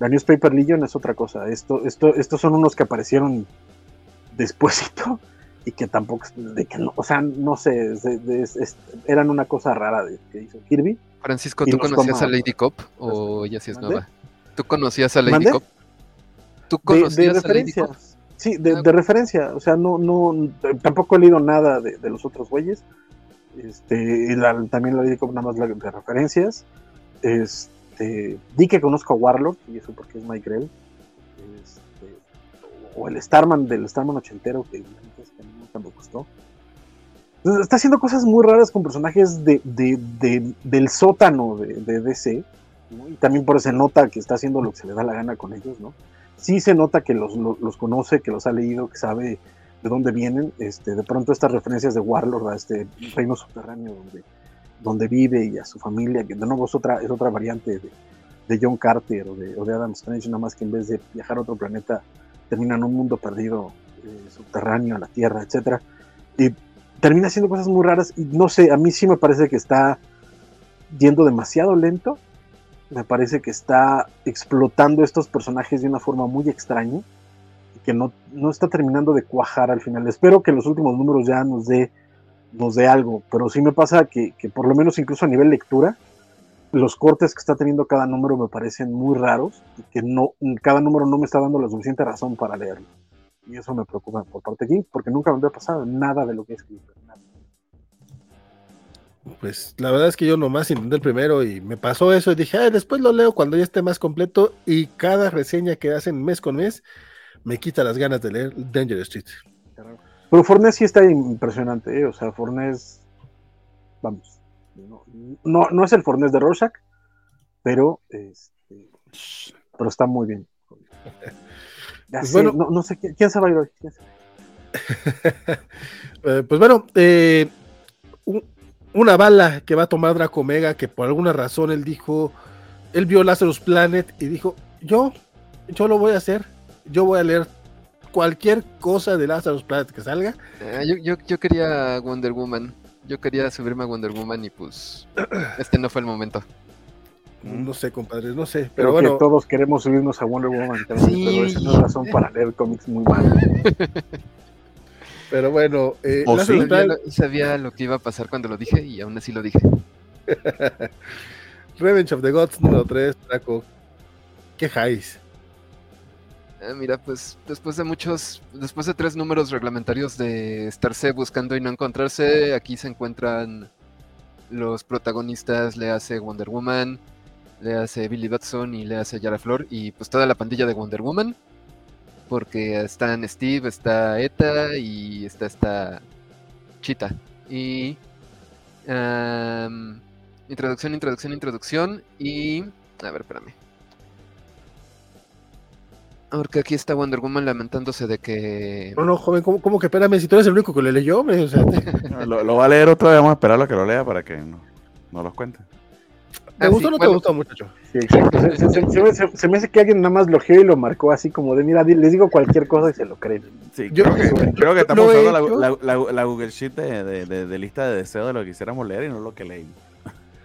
Newspaper Legion es otra cosa. Esto, esto, estos son unos que aparecieron despuésito y que tampoco, de que no, o sea, no sé, eran una cosa rara de, que hizo Kirby. Francisco, ¿tú conocías a Lady Cop o ella sí es nueva? ¿Tú conocías a Lady Cop? ¿Tú conocías a Lady Cop? Sí, de, referencia, o sea, no, no, tampoco he leído nada de, los otros güeyes. Este, y también lo digo nada más de referencias. Este, di que conozco a Warlock, y eso porque es Mike Grell. Este, o el Starman del Starman ochentero, que, que me gustó. está haciendo cosas muy raras con personajes de, del sótano de, DC. Y también por eso se nota que está haciendo lo que se le da la gana con ellos, ¿no? sí se nota que los, conoce, que los ha leído, que sabe de dónde vienen. Este, de pronto estas referencias de Warlord a este reino subterráneo donde, donde vive y a su familia, que de nuevo es otra, es otra variante de, John Carter o de, o de, Adam Strange, nada más que en vez de viajar a otro planeta, termina en un mundo perdido, eh, subterráneo, la Tierra, etc. Y termina haciendo cosas muy raras y no sé, a mí sí me parece que está yendo demasiado lento me parece que está explotando estos personajes de una forma muy extraña y que no, no está terminando de cuajar al final. Espero que los últimos números ya nos dé nos dé algo, pero sí me pasa que, por lo menos incluso a nivel lectura, los cortes que está teniendo cada número me parecen muy raros y que no, cada número no me está dando la suficiente razón para leerlo. Y eso me preocupa por parte de King, porque nunca me había pasado nada de lo que he escrito. Nada. Pues la verdad es que yo nomás intenté el primero y me pasó eso y dije, después lo leo cuando ya esté más completo y cada reseña que hacen mes con mes me quita las ganas de leer Danger Street. Pero Fornés sí está impresionante, ¿eh? o sea, Fornés, vamos, no, no, es el Fornés de Rorschach, pero, este, pero está muy bien. Pues bueno, no, sé quién, se va a ir hoy. Eh, pues bueno, eh, una bala que va a tomar Draco Omega, que por alguna razón él dijo, él vio Lazarus Planet y dijo, yo, yo lo voy a hacer, yo voy a leer cualquier cosa de Lazarus Planet que salga. Eh, yo, quería Wonder Woman, yo quería subirme a Wonder Woman y pues este no fue el momento. No sé, compadre, no sé. Pero bueno. Que todos queremos subirnos a Wonder Woman, sí. pero esa no es razón para leer cómics muy malos. Pero bueno, eh, sabía, lo, que iba a pasar cuando lo dije y aún así lo dije. Revenge of the Gods número 3, Draco. ¿Qué highs? Ah, mira, pues después de muchos, después de tres números reglamentarios de estarse buscando y no encontrarse, aquí se encuentran los protagonistas, le hace Wonder Woman, le hace Billy Batson y le hace Yara Flor y pues toda la pandilla de Wonder Woman porque están Steve, está Eta y está esta Chita. Y introducción, introducción, introducción y... A ver, espérame. Porque aquí está Wonder Woman lamentándose de que... No, no, joven, ¿cómo, que espérame? Si tú eres el único que le leyó, lo, va a leer otra vez, vamos a esperar a que lo lea para que no, no los cuente. ¿Te gustó o no te gustó, muchacho? Sí, exacto. Se, me hace que alguien nada más lo y lo marcó así como de, mira, les digo cualquier cosa y se lo creen. Sí, yo, creo, que, estamos usando la, Google Sheet de, de, lista de deseos de lo que quisiéramos leer y no lo que leímos.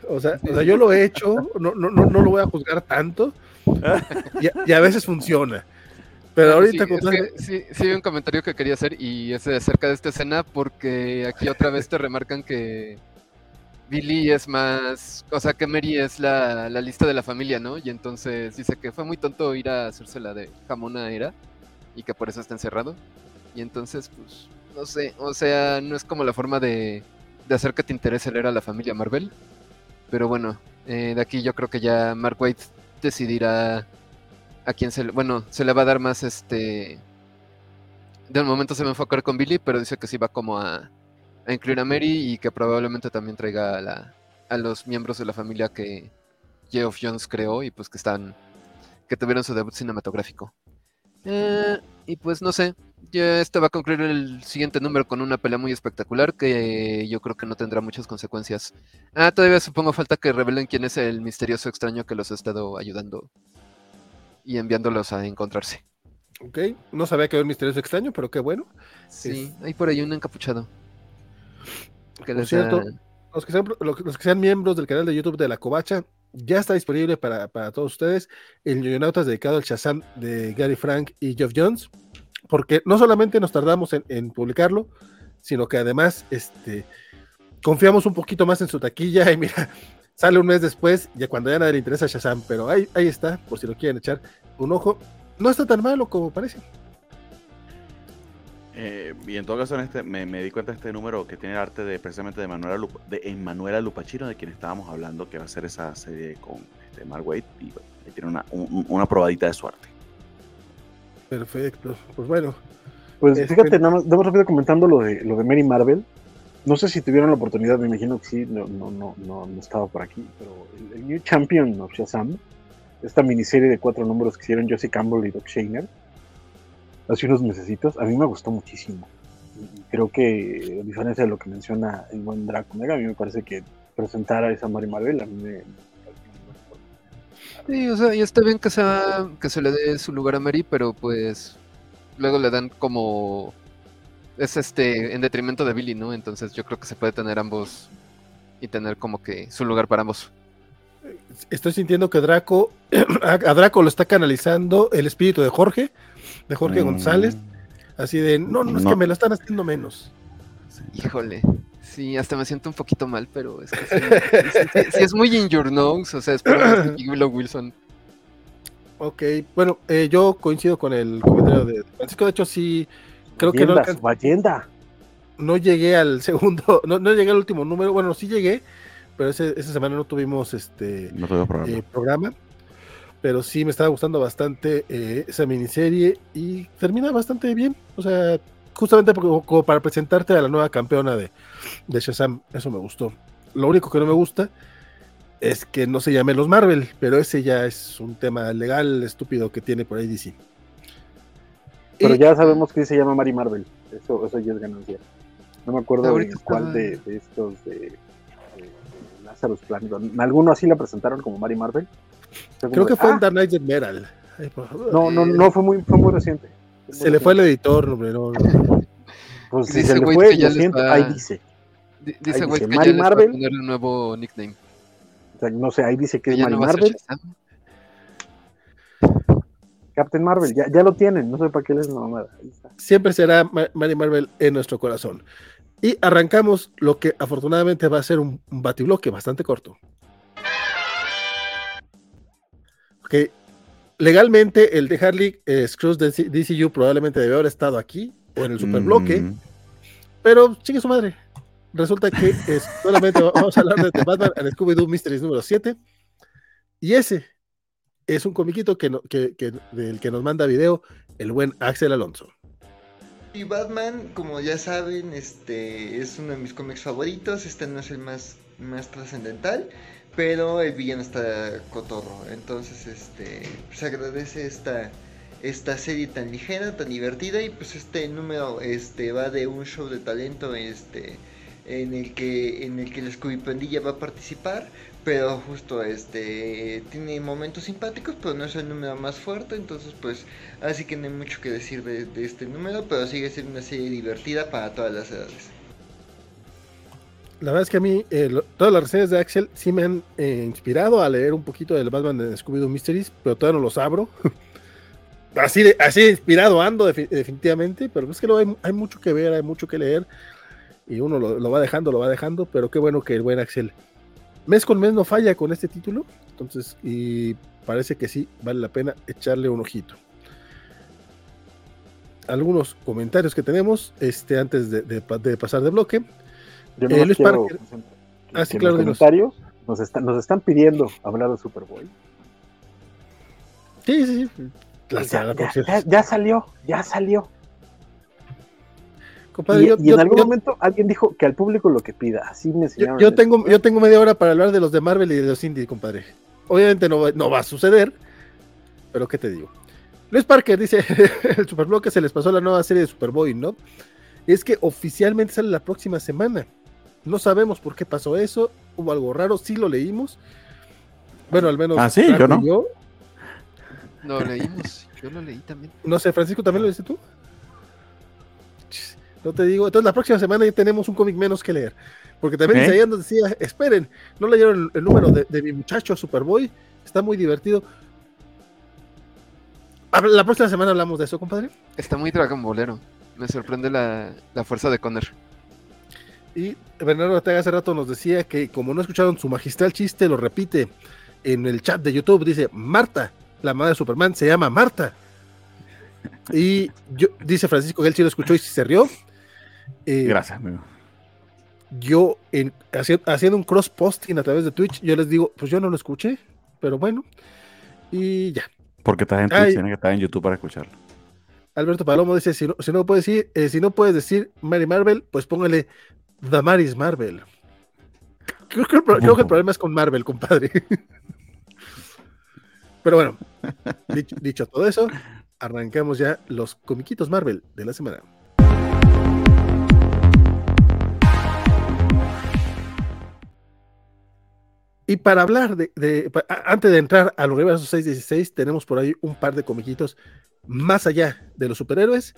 O sea, o sea yo lo he hecho, no, no, no, no lo voy a juzgar tanto, y, a veces funciona. Pero ahorita sí, sí, hay un comentario que quería hacer y es acerca de esta escena porque aquí otra vez te remarcan que Billy es más, o sea que Mary es la, lista de la familia, ¿no? Y entonces dice que fue muy tonto ir a hacerse la de jamón a Era y que por eso está encerrado. Y entonces, pues, no sé, o sea, no es como la forma de, de hacer que te interese leer a la familia Marvel. Pero bueno, eh, de aquí yo creo que ya Mark White decidirá a quién se le, bueno, se le va a dar más este... De momento se va a enfocar con Billy, pero dice que sí va como a, a incluir a Mary y que probablemente también traiga a, la, a los miembros de la familia que Geoff Jones creó y pues que están, que tuvieron su debut cinematográfico. Eh, y pues no sé, ya este va a concluir el siguiente número con una pelea muy espectacular que yo creo que no tendrá muchas consecuencias. Ah, todavía supongo falta que revelen quién es el misterioso extraño que los ha estado ayudando y enviándolos a encontrarse. Ok, no sabía que era un misterioso extraño, pero qué bueno. Sí, hay por ahí un encapuchado. Por cierto, los que, sean, los que sean miembros del canal de YouTube de La Covacha, ya está disponible para, todos ustedes el Yoyonautas dedicado al Shazam de Gary Frank y Geoff Jones, porque no solamente nos tardamos en, publicarlo, sino que además este, confiamos un poquito más en su taquilla y mira, sale un mes después, ya cuando ya nadie le interesa Shazam, pero ahí, ahí está, por si lo quieren echar un ojo. No está tan malo como parece. Eh, y en todo caso, en este, me, di cuenta de este número que tiene el arte de precisamente de Manuela, de Emanuela Lupachino, de quien estábamos hablando, que va a ser esa serie con este, Mark Waid, y tiene una, una probadita de suerte. Perfecto, pues bueno. Pues este fíjate, nada más, debo rápido comentando lo de, lo de Mary Marvel. No sé si tuvieron la oportunidad, me imagino que sí, no, no, no, no, estaba por aquí, pero el, New Champion of Shazam, esta miniserie de cuatro números que hicieron Josie Campbell y Doc Shainer, hace unos meses, a mí me gustó muchísimo. Creo que, a diferencia de lo que menciona el buen Draco Mega, a mí me parece que presentar a esa Mari Marvel a mí me, Sí, o sea, y está bien que, sea, que se le dé su lugar a Mary, pero pues luego le dan como... Es este, en detrimento de Billy, ¿no? Entonces yo creo que se puede tener ambos y tener como que su lugar para ambos. Estoy sintiendo que Draco, a Draco lo está canalizando el espíritu de Jorge, de Jorge mm. González, así de, no, no, es que me lo están haciendo menos. Híjole, sí, hasta me siento un poquito mal, pero es que sí, es muy in your nose, o sea, espero que Willow Wilson. Ok, bueno, eh, yo coincido con el comentario de Francisco, de hecho sí, creo que no, no llegué al segundo, no, no, llegué al último número, bueno, sí llegué, pero ese, esa semana no tuvimos este eh, programa pero sí me estaba gustando bastante eh, esa miniserie y termina bastante bien. O sea, justamente como para presentarte a la nueva campeona de, de Shazam, eso me gustó. Lo único que no me gusta es que no se llame los Marvel, pero ese ya es un tema legal estúpido que tiene por ahí DC. Pero ya sabemos que se llama Mary Marvel, eso, eso ya es ganancia. No me acuerdo de cuál de, estos de, de, Lazarus Planet. Alguno así la presentaron como Mary Marvel Creo que fue en ah". The Night Metal. No, no, no fue muy, fue muy reciente. se le fue el editor, hombre, no. Pues si se le fue, lo siento, ahí dice. Dice güey que Mary ya Marvel. Va a poner un nuevo nickname. O sea, no sé, ahí dice que es Mary Marvel. Captain Marvel, ya, ya, lo tienen, no sé para qué les mamada. Siempre será Mary Marvel en nuestro corazón. Y arrancamos lo que afortunadamente va a ser un, un batibloque bastante corto. Que legalmente el de Harley eh, Screws de DCU probablemente debe haber estado aquí o en el superbloque, mm. pero sigue su madre. Resulta que es, solamente vamos a hablar de The Batman and Scooby-Doo Mysteries número 7. Y ese es un comiquito que, que, del que nos manda video el buen Axel Alonso. Y Batman, como ya saben, este es uno de mis cómics favoritos. Este no es el más, más trascendental pero el villano está cotorro. Entonces, este, se agradece esta, esta serie tan ligera, tan divertida y pues este número este va de un show de talento este en el que en el que la Scooby Pandilla va a participar, pero justo este tiene momentos simpáticos, pero no es el número más fuerte, entonces pues así que no hay mucho que decir de, de este número, pero sigue siendo una serie divertida para todas las edades la verdad es que a mí eh, todas las reseñas de Axel sí me han eh, inspirado a leer un poquito del Batman de Scooby-Doo Mysteries, pero todavía no los abro. así, de, así inspirado ando definitivamente, pero es que no, hay, mucho que ver, hay mucho que leer. y uno lo, va dejando, lo va dejando, pero qué bueno que el buen Axel mes con mes no falla con este título, entonces, y parece que sí, vale la pena echarle un ojito. Algunos comentarios que tenemos este, antes de, pasar de bloque. Yo no eh, Luis Parker. Ah, sí, claro, comentarios nos, nos están pidiendo hablar de Superboy. Sí, sí, sí. ya, salió, ya salió. y, en algún momento alguien dijo que al público lo que pida. Así me enseñaron. Yo, tengo, yo tengo media hora para hablar de los de Marvel y de los indies, compadre. Obviamente no, no va a suceder, pero ¿qué te digo? Luis Parker dice: el Superbloque se les pasó la nueva serie de Superboy, ¿no? Es que oficialmente sale la próxima semana. No sabemos por qué pasó eso. Hubo algo raro, sí lo leímos. Bueno, al menos. Ah, sí, yo no. Lo leímos, yo lo leí también. No sé, Francisco, ¿también lo leíste tú? No te digo. Entonces, la próxima semana ya tenemos un cómic menos que leer. Porque también ¿Eh? nos decía: esperen, no leyeron el, número de, mi muchacho Superboy. Está muy divertido. La próxima semana hablamos de eso, compadre. Está muy Dragon Bolero. Me sorprende la, la fuerza de Conner. Y Bernardo Ortega hace rato nos decía que como no escucharon su magistral chiste, lo repite en el chat de YouTube. Dice, Marta, la madre de Superman, se llama Marta. Y yo, dice Francisco que él sí lo escuchó y se rió. Eh, Gracias, amigo. Yo, en, haciendo un cross-posting a través de Twitch, yo les digo, pues yo no lo escuché, pero bueno. Y ya. Porque estás en Twitch, tiene que estar en YouTube para escucharlo. Alberto Palomo dice, si no, si no puedes decir, eh, si no puedes decir Mary Marvel, pues póngale Damaris Marvel. Creo que, el, problema es con Marvel, compadre. Pero bueno, dicho, todo eso, arrancamos ya los comiquitos Marvel de la semana. Y para hablar de, antes de entrar al universo 616, tenemos por ahí un par de comiquitos más allá de los superhéroes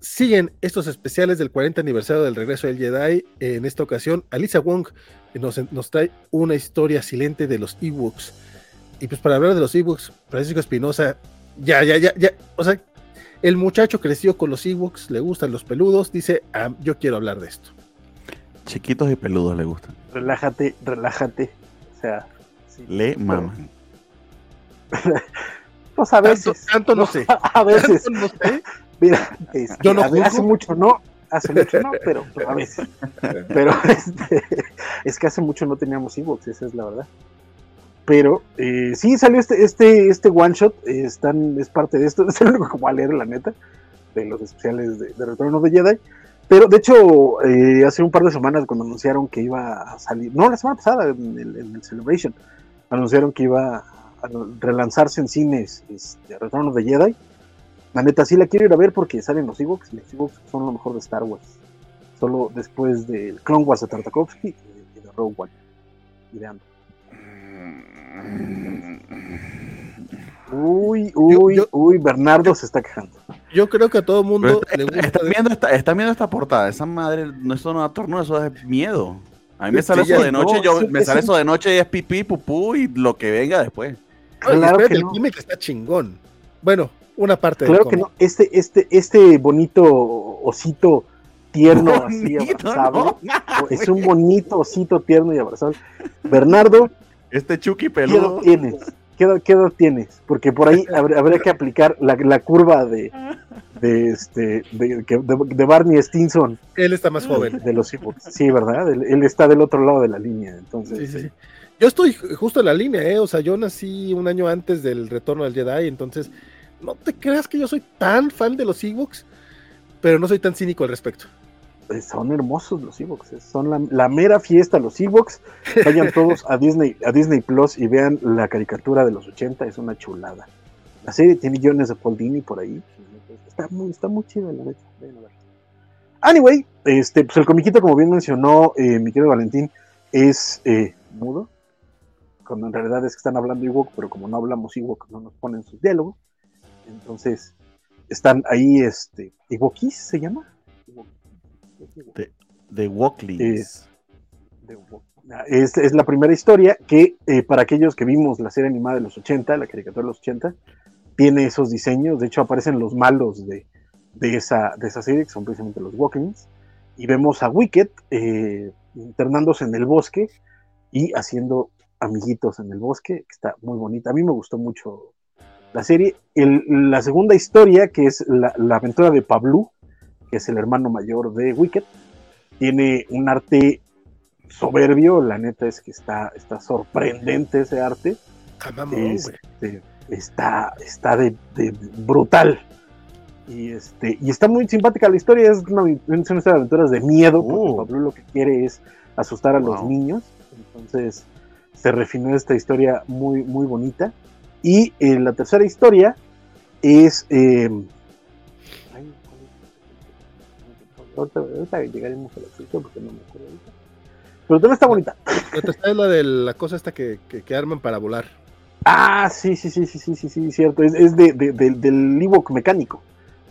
siguen estos especiales del 40 aniversario del regreso del Jedi. En esta ocasión, Alisa Wong nos, nos trae una historia silente de los Ewoks. Y pues para hablar de los Ewoks, Francisco Espinosa, ya, ya, ya, ya, o sea, el muchacho creció con los Ewoks, le gustan los peludos, dice, ah, yo quiero hablar de esto. Chiquitos y peludos le gustan. Relájate, relájate. O sea, le maman. pues a veces. Tanto, no sé. A veces. no sé. Mira, yo no hace mucho no, hace mucho no, pero a veces. Pero este, es que hace mucho no teníamos Evox, esa es la verdad. Pero eh, sí salió este, este, este one shot, están, es parte de esto, es único que voy a leer, la neta, de los especiales de, de Retorno de Jedi. Pero de hecho, eh, hace un par de semanas cuando anunciaron que iba a salir, no, la semana pasada en el, en el Celebration, anunciaron que iba a relanzarse en cines este, Retorno de Jedi la neta, sí la quiero ir a ver porque salen los Ewoks. Los Ewoks son lo mejor de Star Wars. Solo después del Clone Wars de Tartakovsky y de Rogue One. Y de Uy, uy, uy, Bernardo se está quejando. Yo creo que a todo mundo le gusta. Están viendo, esta, está viendo esta portada. Esa madre, no, eso no da torno, eso es miedo. A mí me sale eso de noche, yo, me sale eso de noche y es pipí, pupú y lo que venga después. Claro que el gimmick está chingón. Bueno, una parte claro que no este este este bonito osito tierno así abrazable es un bonito osito tierno y abrazable Bernardo este Chucky peludo ¿qué edad tienes? ¿Qué edad, tienes? Porque por ahí habría, que aplicar la, la, curva de, de este de, de, Barney Stinson. Él está más joven. De los Sí, ¿verdad? Él, está del otro lado de la línea. Entonces, sí, sí. Yo estoy justo en la línea, ¿eh? O sea, yo nací un año antes del retorno del Jedi, entonces no te creas que yo soy tan fan de los Ewoks, pero no soy tan cínico al respecto. Pues son hermosos los Ewoks, eh, son la, mera fiesta los Ewoks. Vayan todos a Disney, a Disney Plus y vean la caricatura de los 80, es una chulada. La serie tiene guiones de Paul Dini por ahí. Está muy, está muy chida la neta. Anyway, este, pues el comiquito, como bien mencionó eh, mi querido Valentín, es eh, mudo. Cuando en realidad es que están hablando Ewok, pero como no hablamos Ewok, no nos ponen sus diálogos. Entonces, están ahí, este, ¿Ewokis se llama? De, de Es, es, la primera historia que, eh, para aquellos que vimos la serie animada de los 80, la caricatura de los 80, tiene esos diseños. De hecho, aparecen los malos de, esa, de esa serie, que son precisamente los Walkings. y vemos a Wicked eh, internándose en el bosque y haciendo amiguitos en el bosque, que está muy bonita. A mí me gustó mucho la serie. la segunda historia, que es la, aventura de Pablo, que es el hermano mayor de Wicked, tiene un arte soberbio, la neta es que está, está sorprendente ese arte. Este, está está de, brutal. Y, este, y está muy simpática la historia, es una, son estas aventuras de miedo, porque uh. Pablo lo que quiere es asustar a los niños. Entonces se refinó esta historia muy, muy bonita. Y eh, la tercera historia es... Eh, ahorita, llegaremos a la sección porque no me acuerdo ahorita. Pero también está bonita. La tercera es la de la cosa esta que, que, arman para volar. Ah, sí, sí, sí, sí, sí, sí, sí, cierto. Es, es de, de, del Ewok mecánico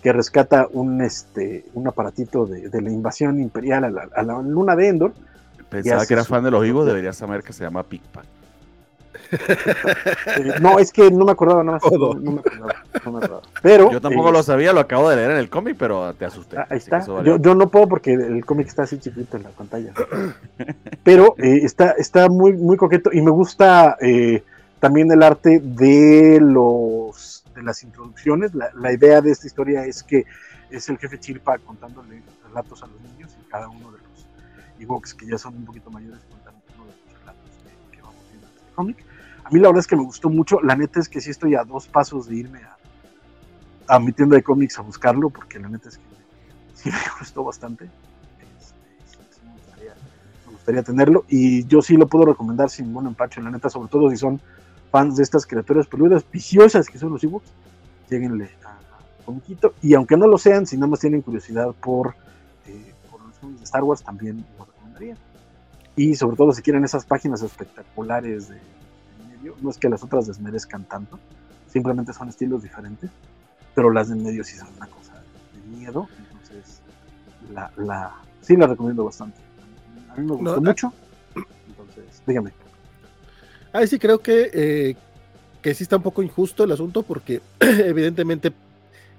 que rescata un, este, un aparatito de, de la invasión imperial a la, a la, luna de Endor. Pensaba que era fan de los Ewok, debería saber que se llama Pickpack. Eh, no, es que no me acordaba nada más. No, me acordaba, no me acordaba. Pero, yo tampoco lo eh, sabía, lo acabo de leer en el cómic, pero te asusté. Ah, ahí está. Yo, yo, no puedo porque el cómic está así chiquito en la pantalla. Pero eh, está, está muy, muy coqueto y me gusta también el arte de los de las introducciones. La, la, idea de esta historia es que es el jefe Chirpa contándole relatos a los niños y cada uno de los Ewoks que ya son un poquito mayores contando uno de los relatos que, que vamos viendo en este cómic. A mí la verdad es que me gustó mucho. La neta es que sí estoy a dos pasos de irme a, a mi tienda de cómics a buscarlo, porque la neta es que sí me gustó bastante. Este, me, gustaría, tenerlo. Y yo sí lo puedo recomendar sin ningún empacho, la neta, sobre todo si son fans de estas criaturas peludas viciosas que son los ebooks. Lleguenle a, un poquito. Y aunque no lo sean, si nada más tienen curiosidad por, eh, por los filmes de Star Wars, también lo recomendaría. Y sobre todo si quieren esas páginas espectaculares de no es que las otras desmerezcan tanto, simplemente son estilos diferentes, pero las de medio sí son una cosa de miedo, entonces la, la sí la recomiendo bastante. A mí me gustó mucho, entonces dígame. Ahí sí creo que, eh, que sí está un poco injusto el asunto porque evidentemente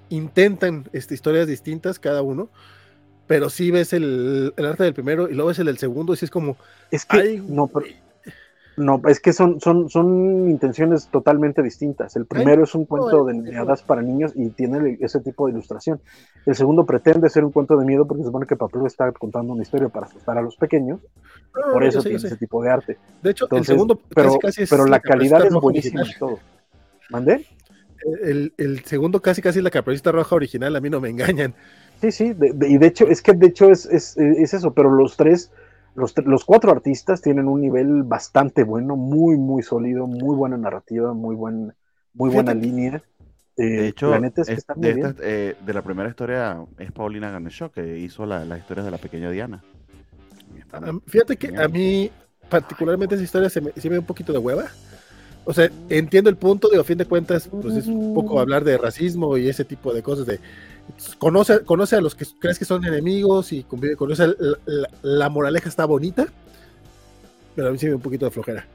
intentan este, historias distintas cada uno, pero sí ves el, arte del primero y luego ves el del segundo y sí es como... Es que, no, pero, no, es que son, son, son intenciones totalmente distintas. El primero es un cuento de hadas para niños y tiene ese tipo de ilustración. El segundo pretende ser un cuento de miedo porque se supone que Papel está contando una historia para asustar a los pequeños. por eso tiene ese tipo de arte. De hecho, el segundo pero, casi, es pero la, calidad es buenísima y todo. ¿Mandé? El, el, segundo casi casi es la caperucita roja original, a mí no me engañan. Sí, sí, y de hecho, es que de hecho es, es, es eso, pero los tres los, cuatro artistas tienen un nivel bastante bueno, muy, muy sólido, muy buena narrativa, muy, buen, muy buena línea. Eh, de hecho, la neta es muy de, bien. Eh, de la primera historia es Paulina Ganesho, que hizo las historias de la pequeña Diana. Fíjate que a mí, particularmente esa historia se me, se me da un poquito de hueva. O sea, entiendo el punto, de a fin de cuentas, pues es un poco hablar de racismo y ese tipo de cosas, de conoce, conoce a los que crees que son enemigos y convive con la, la, moraleja está bonita, pero a mí sí me un poquito de flojera.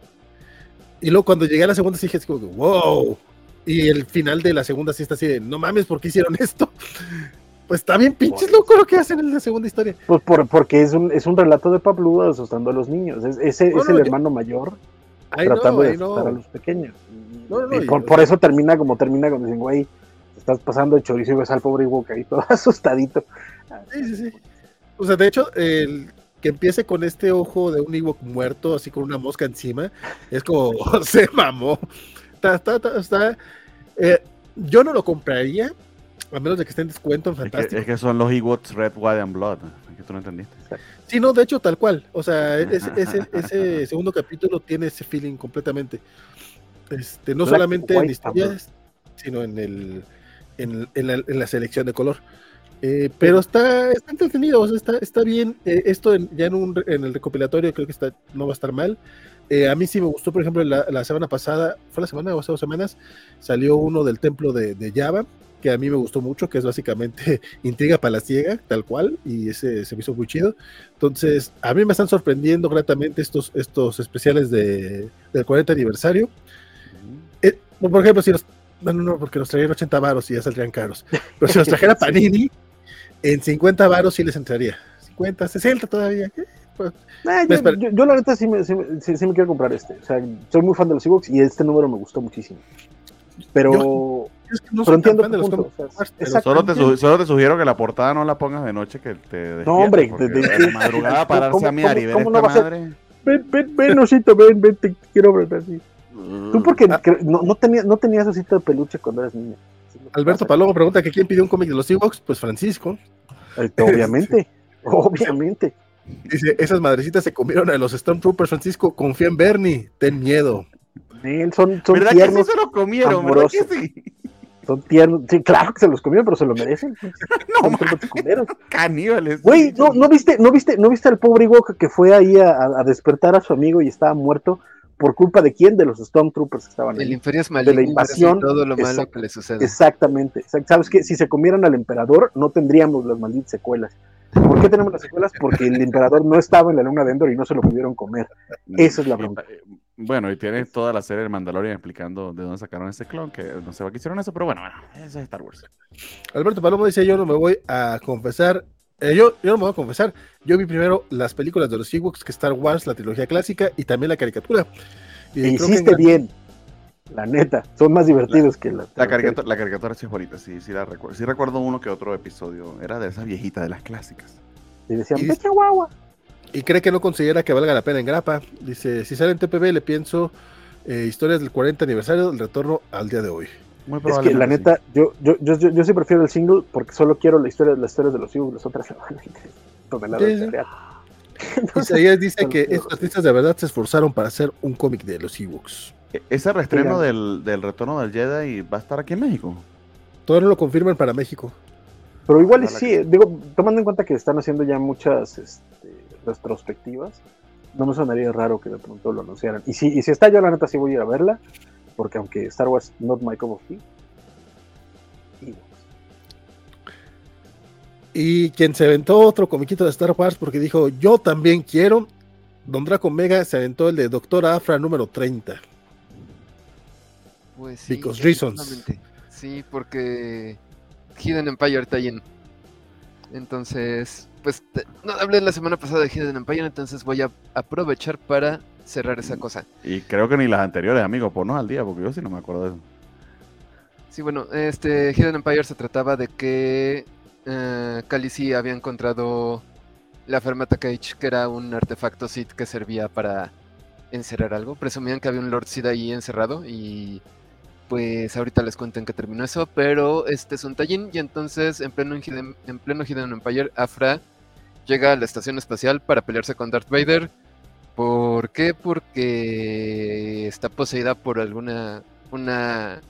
Y luego cuando llegué a la segunda sí dije, como, wow. Y el final de la segunda sí está así de, no mames, ¿por qué hicieron esto? Pues está bien pinches loco lo que hacen en la segunda historia. Pues por, porque es un, es un relato de Pablo asustando a los niños. Es, ese es el hermano mayor tratando de asustar a los pequeños. y por, por, eso termina como termina cuando dicen, güey, estás pasando el chorizo y ves al pobre Ewok ahí todo asustadito. Sí, sí, sí. O sea, de hecho, el que empiece con este ojo de un Ewok muerto, así con una mosca encima, es como, se mamó. Está, está, está, eh, yo no lo compraría, a menos de que esté en descuento en Fantástico. Es que, son los Ewoks Red, White and Blood, que tú no entendiste. Sí, no, de hecho, tal cual. O sea, ese, ese, segundo capítulo tiene ese feeling completamente. Este, no solamente en historias, sino en el en, la, selección de color. Eh, pero está, está entretenido, o sea, está, está bien. Eh, esto ya en, un, en el recopilatorio creo que está, no va a estar mal. Eh, a mí sí me gustó, por ejemplo, la, la, semana pasada, fue la semana o hace dos semanas, salió uno del templo de, de, Java, que a mí me gustó mucho, que es básicamente intriga para la ciega, tal cual, y ese se me hizo muy chido. Entonces, a mí me están sorprendiendo gratamente estos, estos especiales de, del 40 aniversario. por ejemplo, si los no, no, no, porque nos traían 80 varos y ya saldrían caros. Pero si nos trajera Panini, en 50 varos sí les entraría. 50, 60 todavía. Pues, ah, yo, la neta sí me, sí, sí me, quiero comprar este. O sea, soy muy fan de los Ewoks y este número me gustó muchísimo. Pero, pero entiendo de los punto, solo, te solo te sugiero que la portada no la pongas de noche que te No, hombre, de, de, madrugada pararse a mirar y ver esta madre. Ven, ven, ven, osito, ven, ven, te quiero ver así. Tú porque ah. no, no, tenías, no tenías osito de peluche cuando eras niña. Alberto Palomo pregunta que quién pidió un cómic de los Ewoks, pues Francisco. Obviamente, obviamente. Dice, esas madrecitas se comieron a los Stormtroopers, Francisco, confía en Bernie, ten miedo. son, son ¿Verdad tiernos, que sí se lo comieron? ¿Verdad que sí? Son tiernos, sí, claro que se los comieron, pero se lo merecen. no, caníbales. Güey, no, no viste, no viste, no viste al pobre Ewok que fue ahí a, a, despertar a su amigo y estaba muerto por culpa de quién, de los Stormtroopers que estaban ahí. El imperio es de la invasión, todo lo malo que le sucede. Exactamente. Sabes que si se comieran al emperador, no tendríamos las malditas secuelas. ¿Por qué tenemos las secuelas? Porque el emperador no estaba en la luna de Endor y no se lo pudieron comer. Esa es la pregunta. Eh, bueno, y tiene toda la serie de Mandalorian explicando de dónde sacaron ese clon, que no sé por qué hicieron eso, pero bueno, bueno, eso es Star Wars. Alberto Palomo dice, yo no me voy a confesar, eh, yo, yo no me voy a confesar, yo vi primero las películas de los Ewoks que Star Wars, la trilogía clásica y también la caricatura. Y hiciste bien. La neta, son más divertidos que la. La caricatura, la caricatura sí es bonita, sí, sí, la recuerdo. Sí recuerdo uno que otro episodio. Era de esa viejita de las clásicas. Y decían, y, guagua. Y cree que no considera que valga la pena en grapa. Dice, si sale en TPB le pienso eh, historias del 40 aniversario del retorno al día de hoy. Muy es que la neta, yo, yo, yo, yo, sí prefiero el single porque solo quiero la historia, las historias de los hijos, las otras toneladas Isaías dice que estos artistas de verdad se esforzaron para hacer un cómic de los Ewoks. E-, ¿Ese reestreno del, del, retorno del Jedi va a estar aquí en México? Todavía no lo confirman para México. Pero igual sí, digo, tomando en cuenta que están haciendo ya muchas este, retrospectivas, no me sonaría raro que de pronto lo anunciaran. Y si, y si está yo, la neta sí voy a ir a verla, porque aunque Star Wars not my cup of tea, Y quien se aventó otro comiquito de Star Wars porque dijo, yo también quiero, Don Draco Mega se aventó el de Doctor Afra número 30. Pues sí. Because reasons. Sí, porque Hidden Empire está lleno. Entonces, pues no hablé la semana pasada de Hidden Empire, entonces voy a aprovechar para cerrar esa cosa. Y creo que ni las anteriores, amigo, no al día, porque yo sí no me acuerdo de eso. Sí, bueno, este Hidden Empire se trataba de que eh, Khaleesi había encontrado la Fermata Cage, que era un artefacto Sith que servía para encerrar algo. Presumían que había un Lord Sith ahí encerrado y pues ahorita les cuento en qué terminó eso, pero este es un tallín y entonces en pleno, Hidden, en pleno Hidden Empire, Afra llega a la estación espacial para pelearse con Darth Vader. ¿Por qué? Porque está poseída por alguna una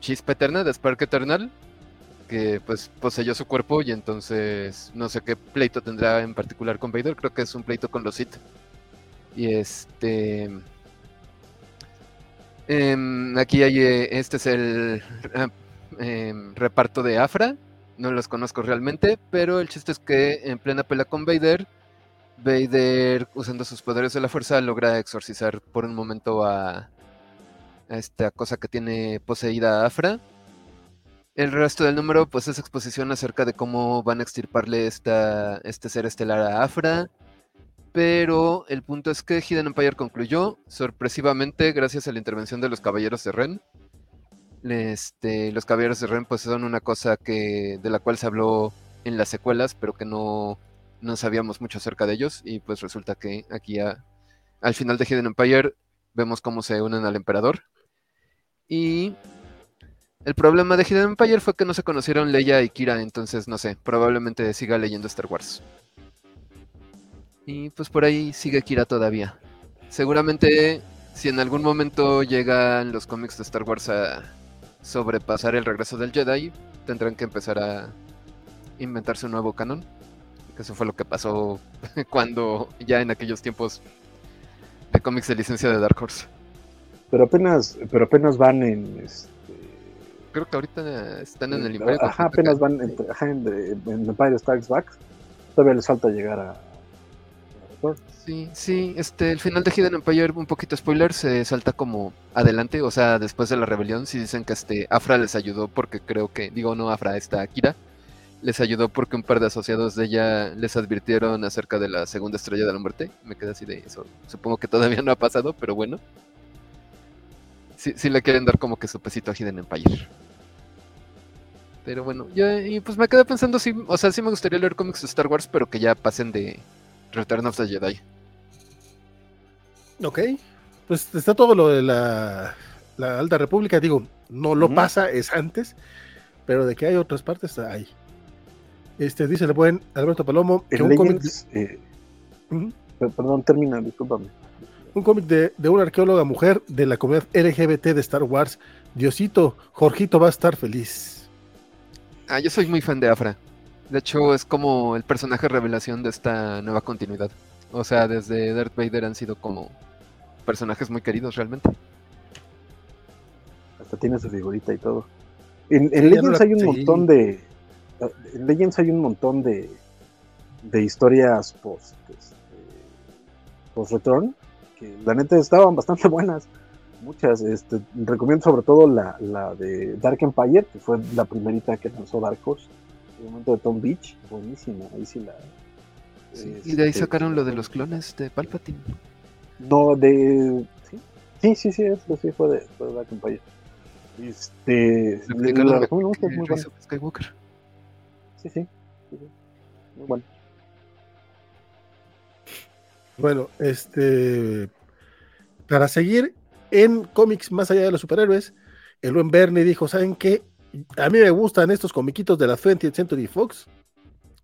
chispa eterna de Spark Eternal que pues poseyó su cuerpo y entonces no sé qué pleito tendrá en particular con Vader, creo que es un pleito con los Sith. Y este... Em, aquí hay, eh, este es el em, reparto de Afra, no los conozco realmente, pero el chiste es que en plena pelea con Vader, Vader usando sus poderes de la fuerza logra exorcizar por un momento a, esta cosa que tiene poseída Afra el resto del número, pues es exposición acerca de cómo van a extirparle esta, este ser estelar a Afra. Pero el punto es que Hidden Empire concluyó, sorpresivamente, gracias a la intervención de los Caballeros de Ren. Este, los Caballeros de Ren, pues son una cosa que, de la cual se habló en las secuelas, pero que no, no sabíamos mucho acerca de ellos. Y pues resulta que aquí al final de Hidden Empire vemos cómo se unen al emperador. Y el problema de Hidden Empire fue que no se conocieron Leia y Kira, entonces no sé, probablemente siga leyendo Star Wars. Y pues por ahí sigue Kira todavía. Seguramente si en algún momento llegan los cómics de Star Wars a sobrepasar el regreso del Jedi, tendrán que empezar a inventarse un nuevo canon. Que eso fue lo que pasó cuando ya en aquellos tiempos de cómics de licencia de Dark Horse. Pero apenas, pero apenas van en este, creo que ahorita están en el Imperio. Ajá, apenas van en, en, Empire Strikes Back. Todavía les falta llegar a. Sí, sí, este, el final de Hidden Empire, un poquito spoiler, se salta como adelante, o sea, después de la rebelión, sí dicen que este Afra les ayudó porque creo que, digo no Afra, está Akira, les ayudó porque un par de asociados de ella les advirtieron acerca de la segunda estrella de la muerte. Me quedé así de eso. Supongo que todavía no ha pasado, pero bueno. Sí, le quieren dar como que su pesito a Hidden Empire. Pero bueno, ya, y pues me quedé pensando, sí, o sea, sí me gustaría leer cómics de Star Wars, pero que ya pasen de Return of the Jedi. Ok, pues está todo lo de la, Alta República, digo, no lo pasa, es antes, pero de que hay otras partes, hay. Este, dice el buen Alberto Palomo que un cómic... Eh, perdón, termina, discúlpame. Un cómic de, de una arqueóloga mujer de la comunidad LGBT de Star Wars. Diosito, Jorgito va a estar feliz. Ah, yo soy muy fan de Afra. De hecho, es como el personaje revelación de esta nueva continuidad. O sea, desde Darth Vader han sido como personajes muy queridos realmente. Hasta tiene su figurita y todo. En, Legends hay un montón de. En Legends hay un montón de. de historias post. Este, post return. Que la neta estaban bastante buenas. Muchas. Este, recomiendo sobre todo la, la de Dark Empire, que fue la primerita que lanzó Dark Horse el momento de Tom Beach, buenísimo, ahí sí la... y de ahí este, sacaron lo de los clones de Palpatine. No, de... Sí, sí, sí, eso sí fue de, fue de la campaña. Este... La muy bueno. Skywalker. Sí, sí, sí, sí, muy bueno. Bueno, este... Para seguir en cómics más allá de los superhéroes, el buen Bernie dijo, ¿saben qué? a mí me gustan estos comiquitos de la 20th Century Fox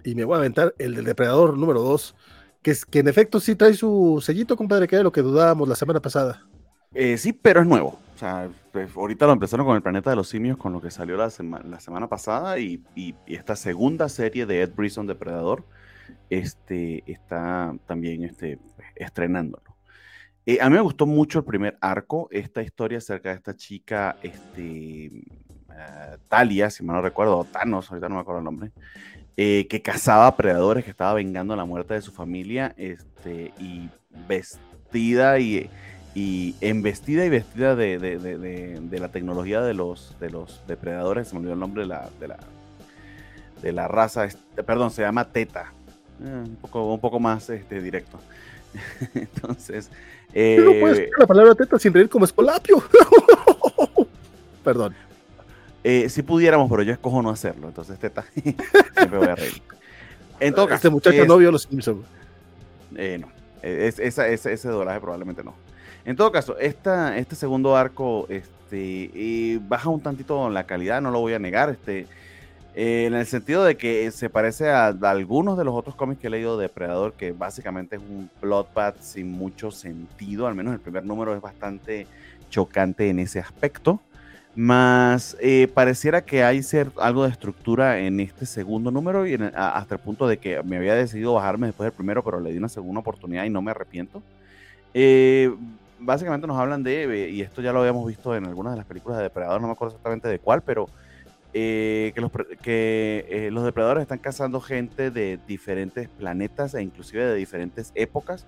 y me voy a aventar el del Depredador número 2, que, es, que en efecto sí trae su sellito, compadre, que era lo que dudábamos la semana pasada. Eh, sí, pero es nuevo. O sea, pues, ahorita lo empezaron con el Planeta de los Simios, con lo que salió la, la semana pasada, y, esta segunda serie de Ed Brisson, Depredador, este, está también este, estrenándolo. Eh, a mí me gustó mucho el primer arco, esta historia acerca de esta chica, este, eh, Talia, si mal no recuerdo, o Thanos, ahorita no me acuerdo el nombre, que cazaba predadores, que estaba vengando la muerte de su familia, este, y vestida y, y embestida y vestida de, de, de, de, la tecnología de los, de los depredadores, se me olvidó el nombre de la, de la, de la raza, este, perdón, se llama Teta, eh, un, poco, un poco más este, directo. Entonces. Eh, no puedes decir la palabra teta sin reír como escolapio. Perdón. Eh, si pudiéramos, pero yo escojo no hacerlo. Entonces, este está. siempre voy a reír. En todo este muchacho no vio los Simpsons. Eh, no. Es, ese doblaje probablemente no. En todo caso, este segundo arco este, baja un tantito la calidad, no lo voy a negar. Este, eh, en el sentido de que se parece a, algunos de los otros cómics que he leído de Depredador, que básicamente es un plotpad sin mucho sentido. Al menos el primer número es bastante chocante en ese aspecto. Más eh, pareciera que hay algo de estructura en este segundo número hasta el punto de que me había decidido bajarme después del primero, pero le di una segunda oportunidad y no me arrepiento. Eh, básicamente nos hablan de, y esto ya lo habíamos visto en algunas de las películas de Depredador, no me acuerdo exactamente de cuál, pero eh, que, los, que los depredadores están cazando gente de diferentes planetas e inclusive de diferentes épocas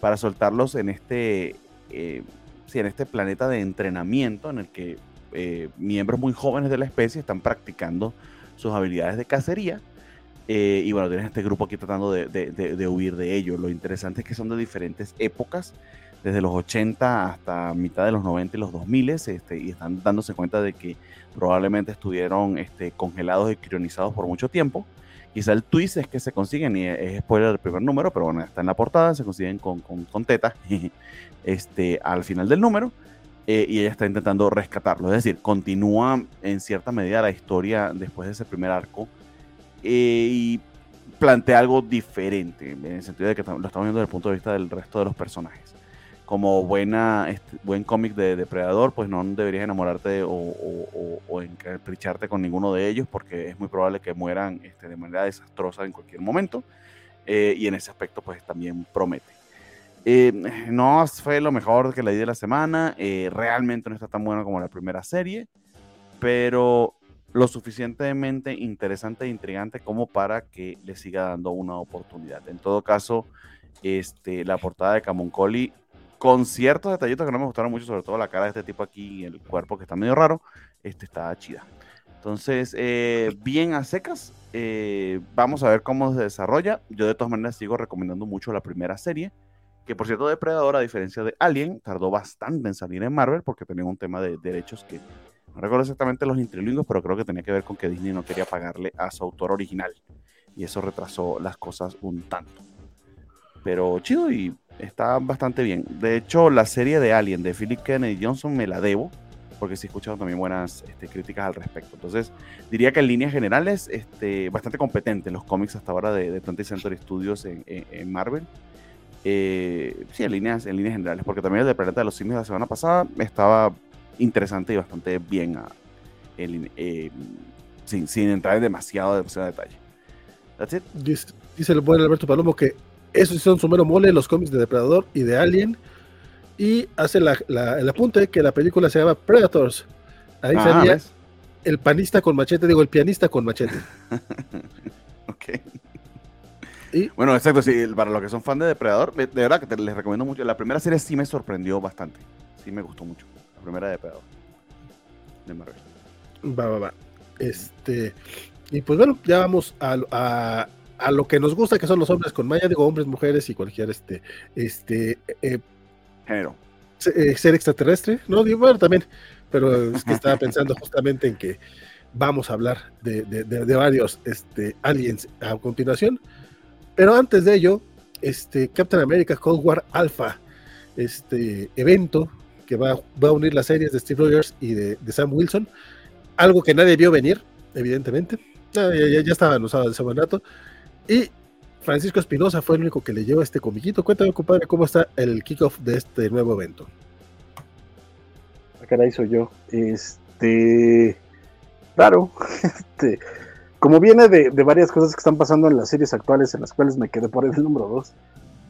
para soltarlos en este, sí, en este planeta de entrenamiento en el que eh, miembros muy jóvenes de la especie están practicando sus habilidades de cacería. Eh, y bueno, tienes este grupo aquí tratando de, huir de ello. Lo interesante es que son de diferentes épocas, desde los 80 hasta mitad de los 90 y los 2000, este, y están dándose cuenta de que probablemente estuvieron este, congelados y crionizados por mucho tiempo. Quizá el twist es que se consiguen, y es spoiler del primer número, pero bueno, está en la portada, se consiguen con, con, con teta este, al final del número. Eh, y ella está intentando rescatarlo. Es decir, continúa en cierta medida la historia después de ese primer arco eh, y plantea algo diferente, en el sentido de que lo estamos viendo desde el punto de vista del resto de los personajes. Como buena, este, buen cómic de depredador, pues no deberías enamorarte o, o, o, encapricharte con ninguno de ellos porque es muy probable que mueran este, de manera desastrosa en cualquier momento. Eh, y en ese aspecto, pues también promete. Eh, no fue lo mejor que leí de la semana. Eh, realmente no está tan bueno como la primera serie. Pero lo suficientemente interesante e intrigante como para que le siga dando una oportunidad. En todo caso, este, la portada de Camoncoli, con ciertos detallitos que no me gustaron mucho, sobre todo la cara de este tipo aquí el cuerpo que está medio raro, este está chida. Entonces, eh, bien a secas, eh, vamos a ver cómo se desarrolla. Yo de todas maneras sigo recomendando mucho la primera serie, que por cierto Depredador, a diferencia de Alien, tardó bastante en salir en Marvel porque tenía un tema de derechos que no recuerdo exactamente los intrilingües, pero creo que tenía que ver con que Disney no quería pagarle a su autor original y eso retrasó las cosas un tanto. Pero chido y está bastante bien. De hecho, la serie de Alien de Philip Kennedy Johnson me la debo porque sí he escuchado también buenas este, críticas al respecto. Entonces, diría que en líneas generales, este, bastante competente los cómics hasta ahora de, de 20th Century Studios en, Marvel. Eh, sí, en líneas, en líneas generales, porque también el de Planeta de los Simios la semana pasada estaba interesante y bastante bien eh, sin, sin, entrar en demasiado, demasiado detalle. That's it. Dice, dice el buen Alberto Palomo que esos son su mero mole, los cómics de Depredador y de Alien y hace la, el apunte que la película se llama Predators. Ahí ah, sería el panista con machete, digo, el pianista con machete. ok. ¿Y? Bueno, exacto, sí, para los que son fan de Depredador, de verdad que les recomiendo mucho. La primera serie sí me sorprendió bastante. Sí me gustó mucho. La primera de Depredador. De Marvel. Va, va, va. Este. Y pues bueno, ya vamos a, a, a, lo que nos gusta, que son los hombres con maya, digo, hombres, mujeres y cualquier este. Este. Eh, eh, ser extraterrestre, ¿no? Digo, bueno, también, pero es que estaba pensando justamente en que vamos a hablar de, varios este, aliens a continuación. Pero antes de ello, este, Captain America Cold War Alpha, este evento que va, va a unir las series de Steve Rogers y de, Sam Wilson, algo que nadie vio venir, evidentemente. Ya, ya, estaban usados ese buen rato. Y Francisco Espinosa fue el único que leyó este comiquito. Cuéntame, compadre, cómo está el kickoff de este nuevo evento. Ah, soy yo. Este. Claro. Este, como viene de, varias cosas que están pasando en las series actuales, en las cuales me quedé por el número 2.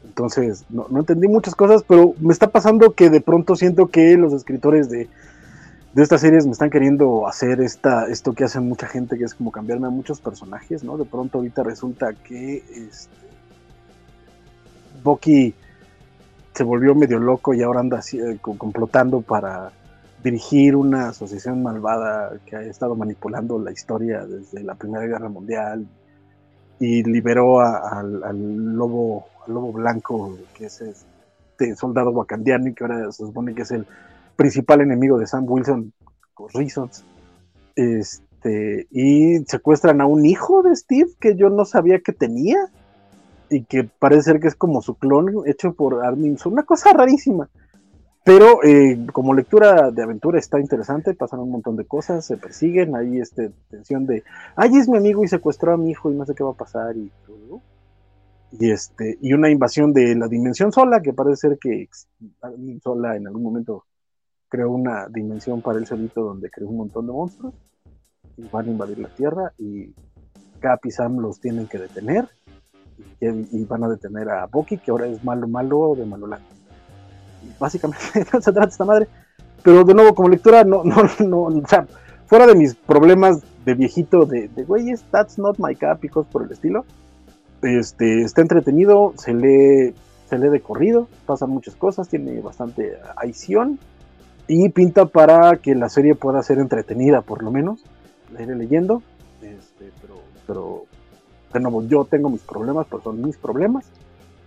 Entonces, no, entendí muchas cosas, pero me está pasando que de pronto siento que los escritores de, de estas series me están queriendo hacer esta, esto que hacen mucha gente, que es como cambiarme a muchos personajes, ¿no? De pronto ahorita resulta que este, Bucky se volvió medio loco y ahora anda así, eh, complotando para dirigir una asociación malvada que ha estado manipulando la historia desde la Primera Guerra Mundial y liberó al, lobo, al lobo blanco, que es este soldado wakandiano y que ahora se supone que es el principal enemigo de Sam Wilson, Reasons. Este, y secuestran a un hijo de Steve que yo no sabía que tenía y que parece ser que es como su clon hecho por Armin. Una cosa rarísima. Pero eh, como lectura de aventura está interesante, pasan un montón de cosas, se persiguen, hay este tensión de, ay, es mi amigo y secuestró a mi hijo y no sé qué va a pasar y todo. Y, este, y una invasión de la dimensión sola, que parece ser que sola en algún momento creó una dimensión para él solito donde creó un montón de monstruos y van a invadir la Tierra y Cap y Sam los tienen que detener y, van a detener a Bucky que ahora es malo malo de Maloland. Básicamente se trata esta madre. Pero de nuevo, como lectura, no, no, no, o sea, fuera de mis problemas de viejito de, de that's not my cap y cosas por el estilo. Este, está entretenido, se lee, se lee de corrido, pasan muchas cosas, tiene bastante acción y pinta para que la serie pueda ser entretenida, por lo menos. La iré leyendo, este, pero, pero de nuevo, yo tengo mis problemas, pero son mis problemas.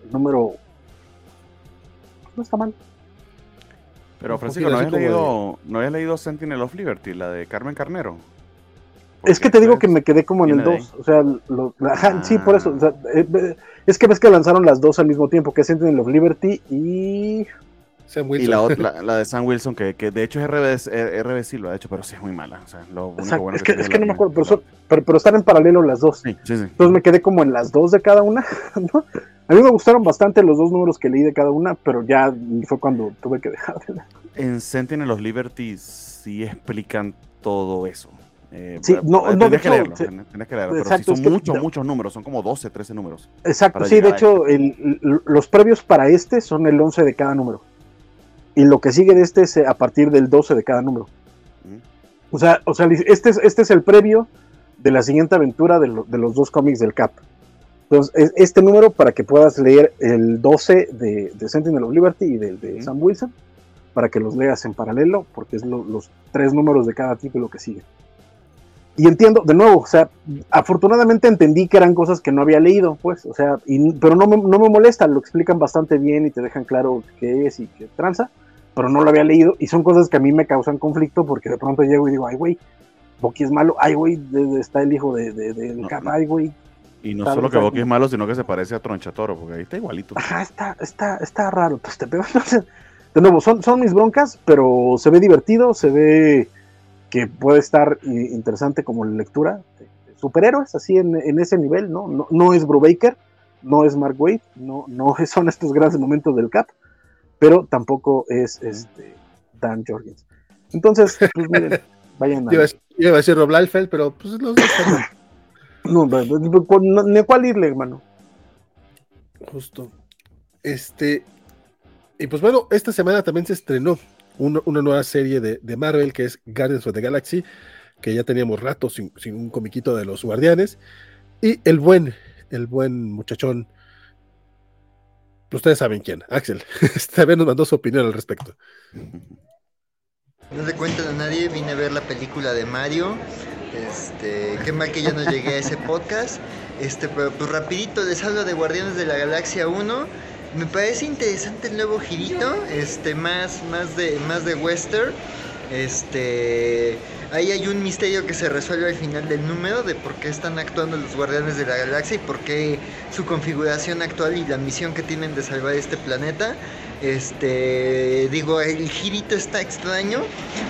El número no está mal. Pero Francisco, ¿no habías, leído, ¿no habías leído Sentinel of Liberty, la de Carmen Carnero? es que te digo que me quedé como en el 2. O sea, sí, por eso. Eh, eh, es que ves que lanzaron las dos al mismo tiempo, que es Sentinel of Liberty y y la otra, la, de Sam Wilson, que, que de hecho es RB, RB sí lo ha hecho, pero sí es muy mala. O sea, lo único bueno es que, es que no me acuerdo, pero, pero, están en paralelo las dos. Sí, sí, sí. Entonces me quedé como en las dos de cada una. ¿no? A mí me gustaron bastante los dos números que leí de cada una, pero ya fue cuando tuve que dejar de En Sentinel los Liberties sí explican todo eso. Eh, sí, no, no, que leerlo, que leerlo, exacto, pero sí son muchos, muchos números, son como 12, 13 números. Exacto, sí, de hecho, el, los previos para este son el 11 de cada número. Y lo que sigue de este es eh, a partir del 12 de cada número. O sea, o sea este, es, este es el previo de la siguiente aventura de, los dos cómics del Cap. Entonces, este número para que puedas leer el 12 de, de Sentinel of Liberty y del de Sam Wilson, para que los leas en paralelo, porque es los tres números de cada título que sigue. Y entiendo, de nuevo, o sea, afortunadamente entendí que eran cosas que no había leído, pues, o sea, pero no me, no me molesta, lo explican bastante bien y te dejan claro qué es y qué tranza, pero no lo había leído y son cosas que a mí me causan conflicto porque de pronto llego y digo, ay, güey, Bucky es malo, ay, güey, está el hijo de, de, de ay, güey. Y no solo que Bucky es malo, sino que se parece a Tronchatoro, porque ahí está igualito. Ajá, está, está, está raro, pues te pego, de nuevo, son, son mis broncas, pero se ve divertido, se ve que puede estar interesante como lectura. Superhéroes, así en, en ese nivel, ¿no? ¿no? No es Brubaker, no es Mark Wade, no, no son estos grandes momentos del Cap, pero tampoco es este Dan Jorgens. Entonces, pues miren, vayan a. Iba a decir Rob Liefeld, pero pues los dos No, no, ni cuál irle, hermano. Justo. Este. Y pues bueno, esta semana también se estrenó una, nueva serie de, Marvel que es Guardians of the Galaxy, que ya teníamos rato sin, un comiquito de los guardianes. Y el buen, el buen muchachón, ustedes saben quién, Axel, también nos mandó su opinión al respecto. No le cuentan a nadie, vine a ver la película de Mario. Este, qué mal que ya no llegué a ese podcast. Este, pero pues rapidito les hablo de Guardianes de la Galaxia 1 me parece interesante el nuevo girito, este, más, más de, más de western. Este, ahí hay un misterio que se resuelve al final del número de por qué están actuando los guardianes de la galaxia y por qué su configuración actual y la misión que tienen de salvar este planeta. Este, digo, el girito está extraño.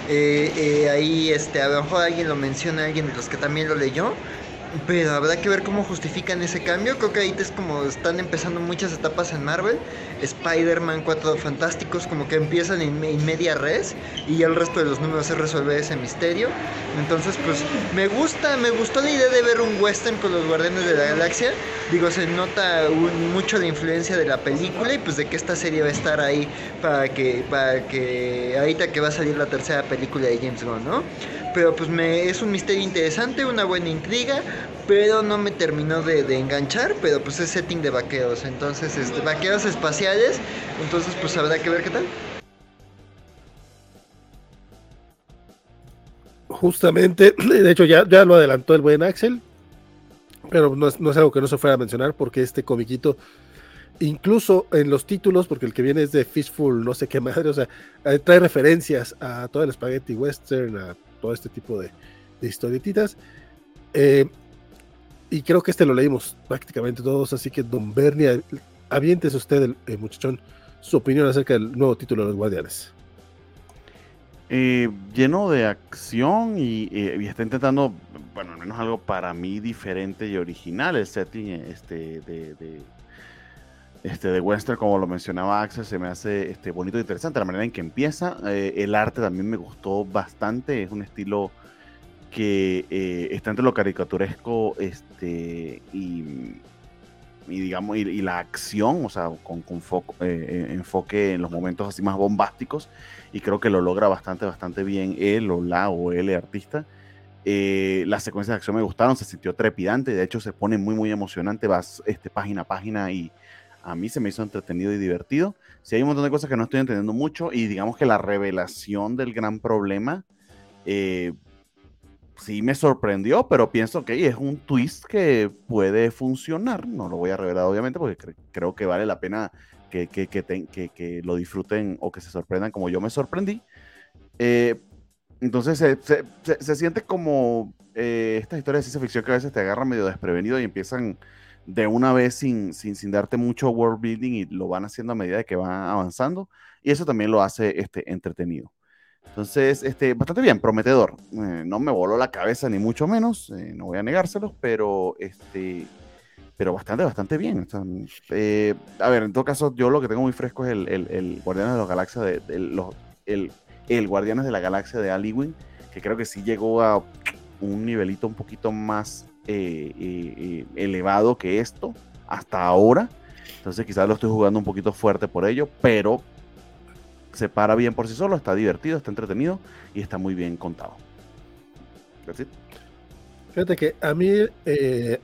Eh, eh, ahí, este, alguien lo menciona, alguien de los que también lo leyó. Pero habrá que ver cómo justifican ese cambio. Creo que ahí es como están empezando muchas etapas en Marvel. Spider-Man, Cuatro Fantásticos, como que empiezan en, media res y el resto de los números se resuelve ese misterio. Entonces, pues me gusta, me gustó la idea de ver un western con los Guardianes de la Galaxia. Digo, se nota mucho la influencia de la película y pues de que esta serie va a estar ahí para que, para que ahorita que va a salir la tercera película de James Gunn, ¿no? Pero pues me, es un misterio interesante, una buena intriga, pero no me terminó de, enganchar, pero pues es setting de vaqueros, entonces este, vaqueros espaciales, entonces pues habrá que ver qué tal. Justamente, de hecho ya, ya lo adelantó el buen Axel, pero no es, no es algo que no se fuera a mencionar porque este comiquito incluso en los títulos, porque el que viene es de Fishful, no sé qué madre, o sea, eh, trae referencias a todo el spaghetti western, a todo este tipo de, de historietitas. Eh, y creo que este lo leímos prácticamente todos, así que Don Bernie, avientes usted, eh, muchachón, su opinión acerca del nuevo título de los Guardianes. Eh, lleno de acción y, está intentando, bueno, al menos algo para mí diferente y original el setting este, de, este, de Western, como lo mencionaba Axel, se me hace este, bonito e interesante la manera en que empieza. Eh, el arte también me gustó bastante, es un estilo que eh, está entre lo caricaturesco este, y, digamos, y, la acción, o sea, con, con eh, enfoque en los momentos así más bombásticos, y creo que lo logra bastante, bastante bien él o la o él, artista. las secuencias de acción me gustaron, se sintió trepidante, de hecho se pone muy, muy emocionante, vas este, página a página y a mí se me hizo entretenido y divertido. Sí hay un montón de cosas que no estoy entendiendo mucho y digamos que la revelación del gran problema eh, sí me sorprendió, pero pienso que es un twist que puede funcionar. No lo voy a revelar obviamente porque creo que vale la pena que, que, que, lo disfruten o que se sorprendan como yo me sorprendí. Eh, entonces se, se, siente como eh, estas historias de ciencia ficción que a veces te agarran medio desprevenido y empiezan de una vez sin, sin, sin, darte mucho world building y lo van haciendo a medida de que van avanzando y eso también lo hace este, entretenido. Entonces, este, bastante bien, prometedor. Eh, no me voló la cabeza ni mucho menos, eh, no voy a negárselos, pero este, pero bastante, bastante bien. Eh, a ver, en todo caso, yo lo que tengo muy fresco es el, el, Guardianes de la Galaxia de, los, el, el Guardianes de la Galaxia de Aliwin, que creo que sí llegó a un nivelito un poquito más elevado que esto hasta ahora. Entonces quizás lo estoy jugando un poquito fuerte por ello, pero se para bien por sí solo, está divertido, está entretenido y está muy bien contado. Fíjate que a mí,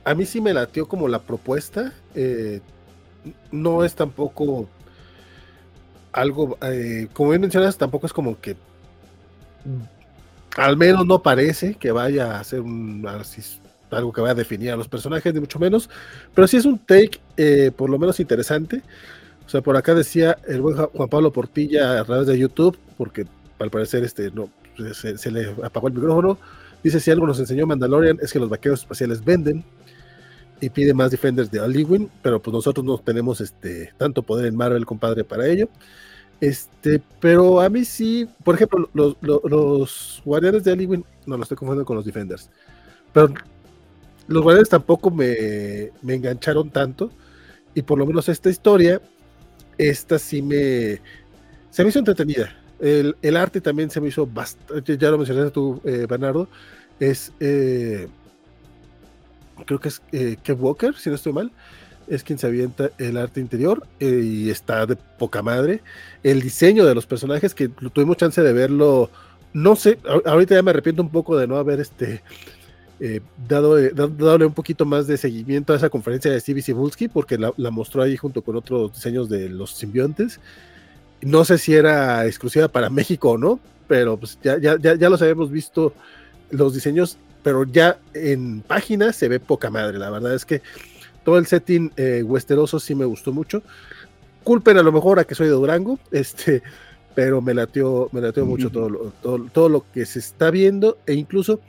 a mí sí me latió como la propuesta. no es tampoco algo, como bien mencionas, tampoco es como que al menos no parece que vaya a ser un, algo que vaya a definir a los personajes, ni mucho menos, pero sí es un take eh, por lo menos interesante. O sea, por acá decía el buen Juan Pablo Portilla a través de YouTube, porque al parecer este, no, se, le apagó el micrófono. Dice: Si algo nos enseñó Mandalorian es que los vaqueros espaciales venden y pide más defenders de Aliwin, pero pues nosotros no tenemos este, tanto poder en Marvel, compadre, para ello. Este, pero a mí sí, por ejemplo, los, guardianes de Aliwin, no lo estoy confundiendo con los defenders, pero los guardianes tampoco me, me engancharon tanto. Y por lo menos esta historia, esta sí me. Se me hizo entretenida. El, el arte también se me hizo bastante. Ya lo mencionaste tú, eh, Bernardo. Es. Eh, creo que es eh, Kev Walker, si no estoy mal. Es quien se avienta el arte interior eh, y está de poca madre. El diseño de los personajes, que tuvimos chance de verlo. No sé, ahorita ya me arrepiento un poco de no haber este eh, dado, eh, un poquito más de seguimiento a esa conferencia de Stevie Cibulski, porque la, mostró ahí junto con otros diseños de los simbiontes. No sé si era exclusiva para México o no, pero pues ya, ya, ya, los habíamos visto los diseños, pero ya en página se ve poca madre. La verdad es que todo el setting eh, westeroso sí me gustó mucho. Culpen a lo mejor a que soy de Durango, este, pero me latió, me latió mucho todo todo, todo lo que se está viendo e incluso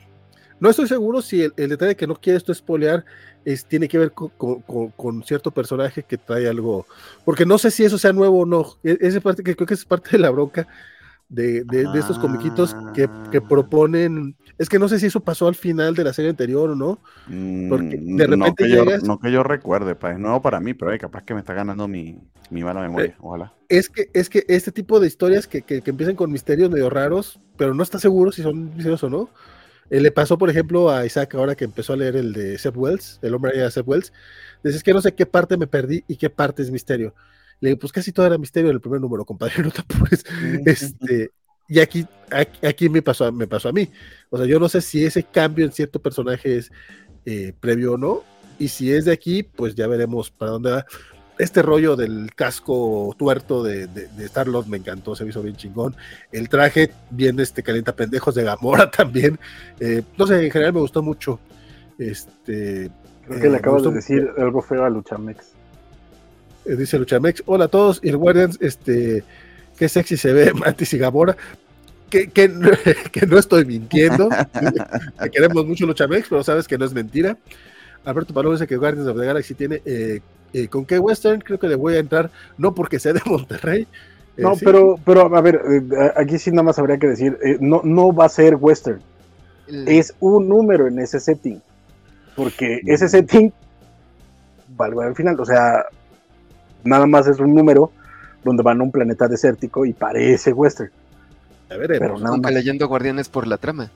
no estoy seguro si el, detalle que no quiere esto spoilear es, tiene que ver con, cierto personaje que trae algo, porque no sé si eso sea nuevo o no. E, parte que creo que es parte de la bronca de, estos comiquitos que, que, ah. proponen. Es que no sé si eso pasó al final de la serie anterior o no. Porque mm, de repente no que, yo, no que yo recuerde, pues, es nuevo para mí, pero capaz que me está ganando mi, mala memoria. Eh, ojalá. Es que, es que este tipo de historias que, que, empiezan con misterios medio raros, pero no está seguro si son misterios o no eh, le pasó, por ejemplo, a Isaac ahora que empezó a leer el de Seth Wells, el hombre de Seth Wells. Dices que no sé qué parte me perdí y qué parte es misterio. Le digo, pues casi todo era misterio en el primer número, compadre, no te Este, y aquí, aquí, me, pasó, me pasó a mí. O sea, yo no sé si ese cambio en cierto personaje es eh, previo o no. Y si es de aquí, pues ya veremos para dónde va este rollo del casco tuerto de, de, Star-Lord me encantó, se me hizo bien chingón. El traje, bien este calienta pendejos de Gamora también. Eh, no sé, en general me gustó mucho. Este, Creo que le eh, acabas de decir algo feo a Luchamex. Eh, dice Luchamex, hola a todos, y el Guardians, este, qué sexy se ve Mantis y Gamora. Que, que, que no estoy mintiendo. queremos mucho Luchamex, pero sabes que no es mentira. Alberto Paloma dice que Guardians of the Galaxy tiene eh, ¿Con qué western? Creo que le voy a entrar, no porque sea de Monterrey. Eh, no, pero, pero a ver, eh, aquí sí nada más habría que decir, no, no va a ser western. Es un número en ese setting. Porque ese setting, valgo al final, o sea, nada más es un número donde van a un planeta desértico y parece western. A ver, pero nada más. leyendo Guardianes por la trama.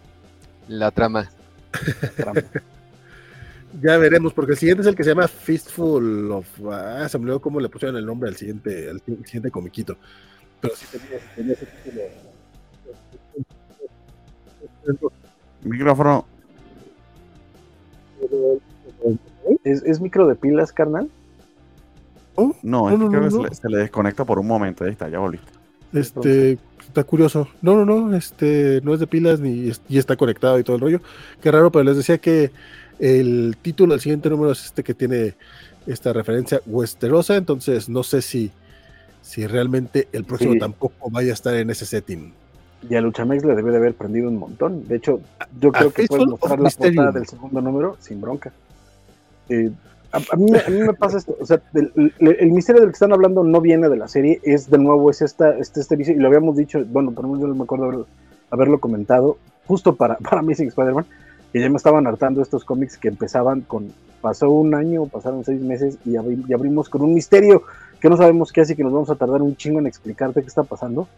La trama. La trama. Ya veremos, porque el siguiente es el que se llama Fistful of. Ah, se me olvidó cómo le pusieron el nombre al siguiente, al siguiente comiquito. Pero sí tenía, ese título. Micrófono. ¿Es, ¿Es, micro de pilas, carnal? No, es que se, le, desconecta por un momento. Ahí está, ya volviste. Este, está curioso. No, no, no, este, no es de pilas ni y está conectado y todo el rollo. Qué raro, pero les decía que el título del siguiente número es este que tiene esta referencia westerosa, entonces no sé si, si realmente el próximo tampoco vaya a estar en ese setting. Y a Luchamex le debe de haber prendido un montón. De hecho, yo creo que puedes mostrar la portada del segundo número sin bronca. Eh, a, mí, me pasa esto, o sea, el, misterio del que están hablando no viene de la serie, es de nuevo, es esta, este, este y lo habíamos dicho, bueno, por lo menos yo me acuerdo haberlo, comentado, justo para, para Amazing Spider-Man, que ya me estaban hartando estos cómics que empezaban con, pasó un año, pasaron seis meses y, abrimos con un misterio que no sabemos qué y que nos vamos a tardar un chingo en explicarte qué está pasando.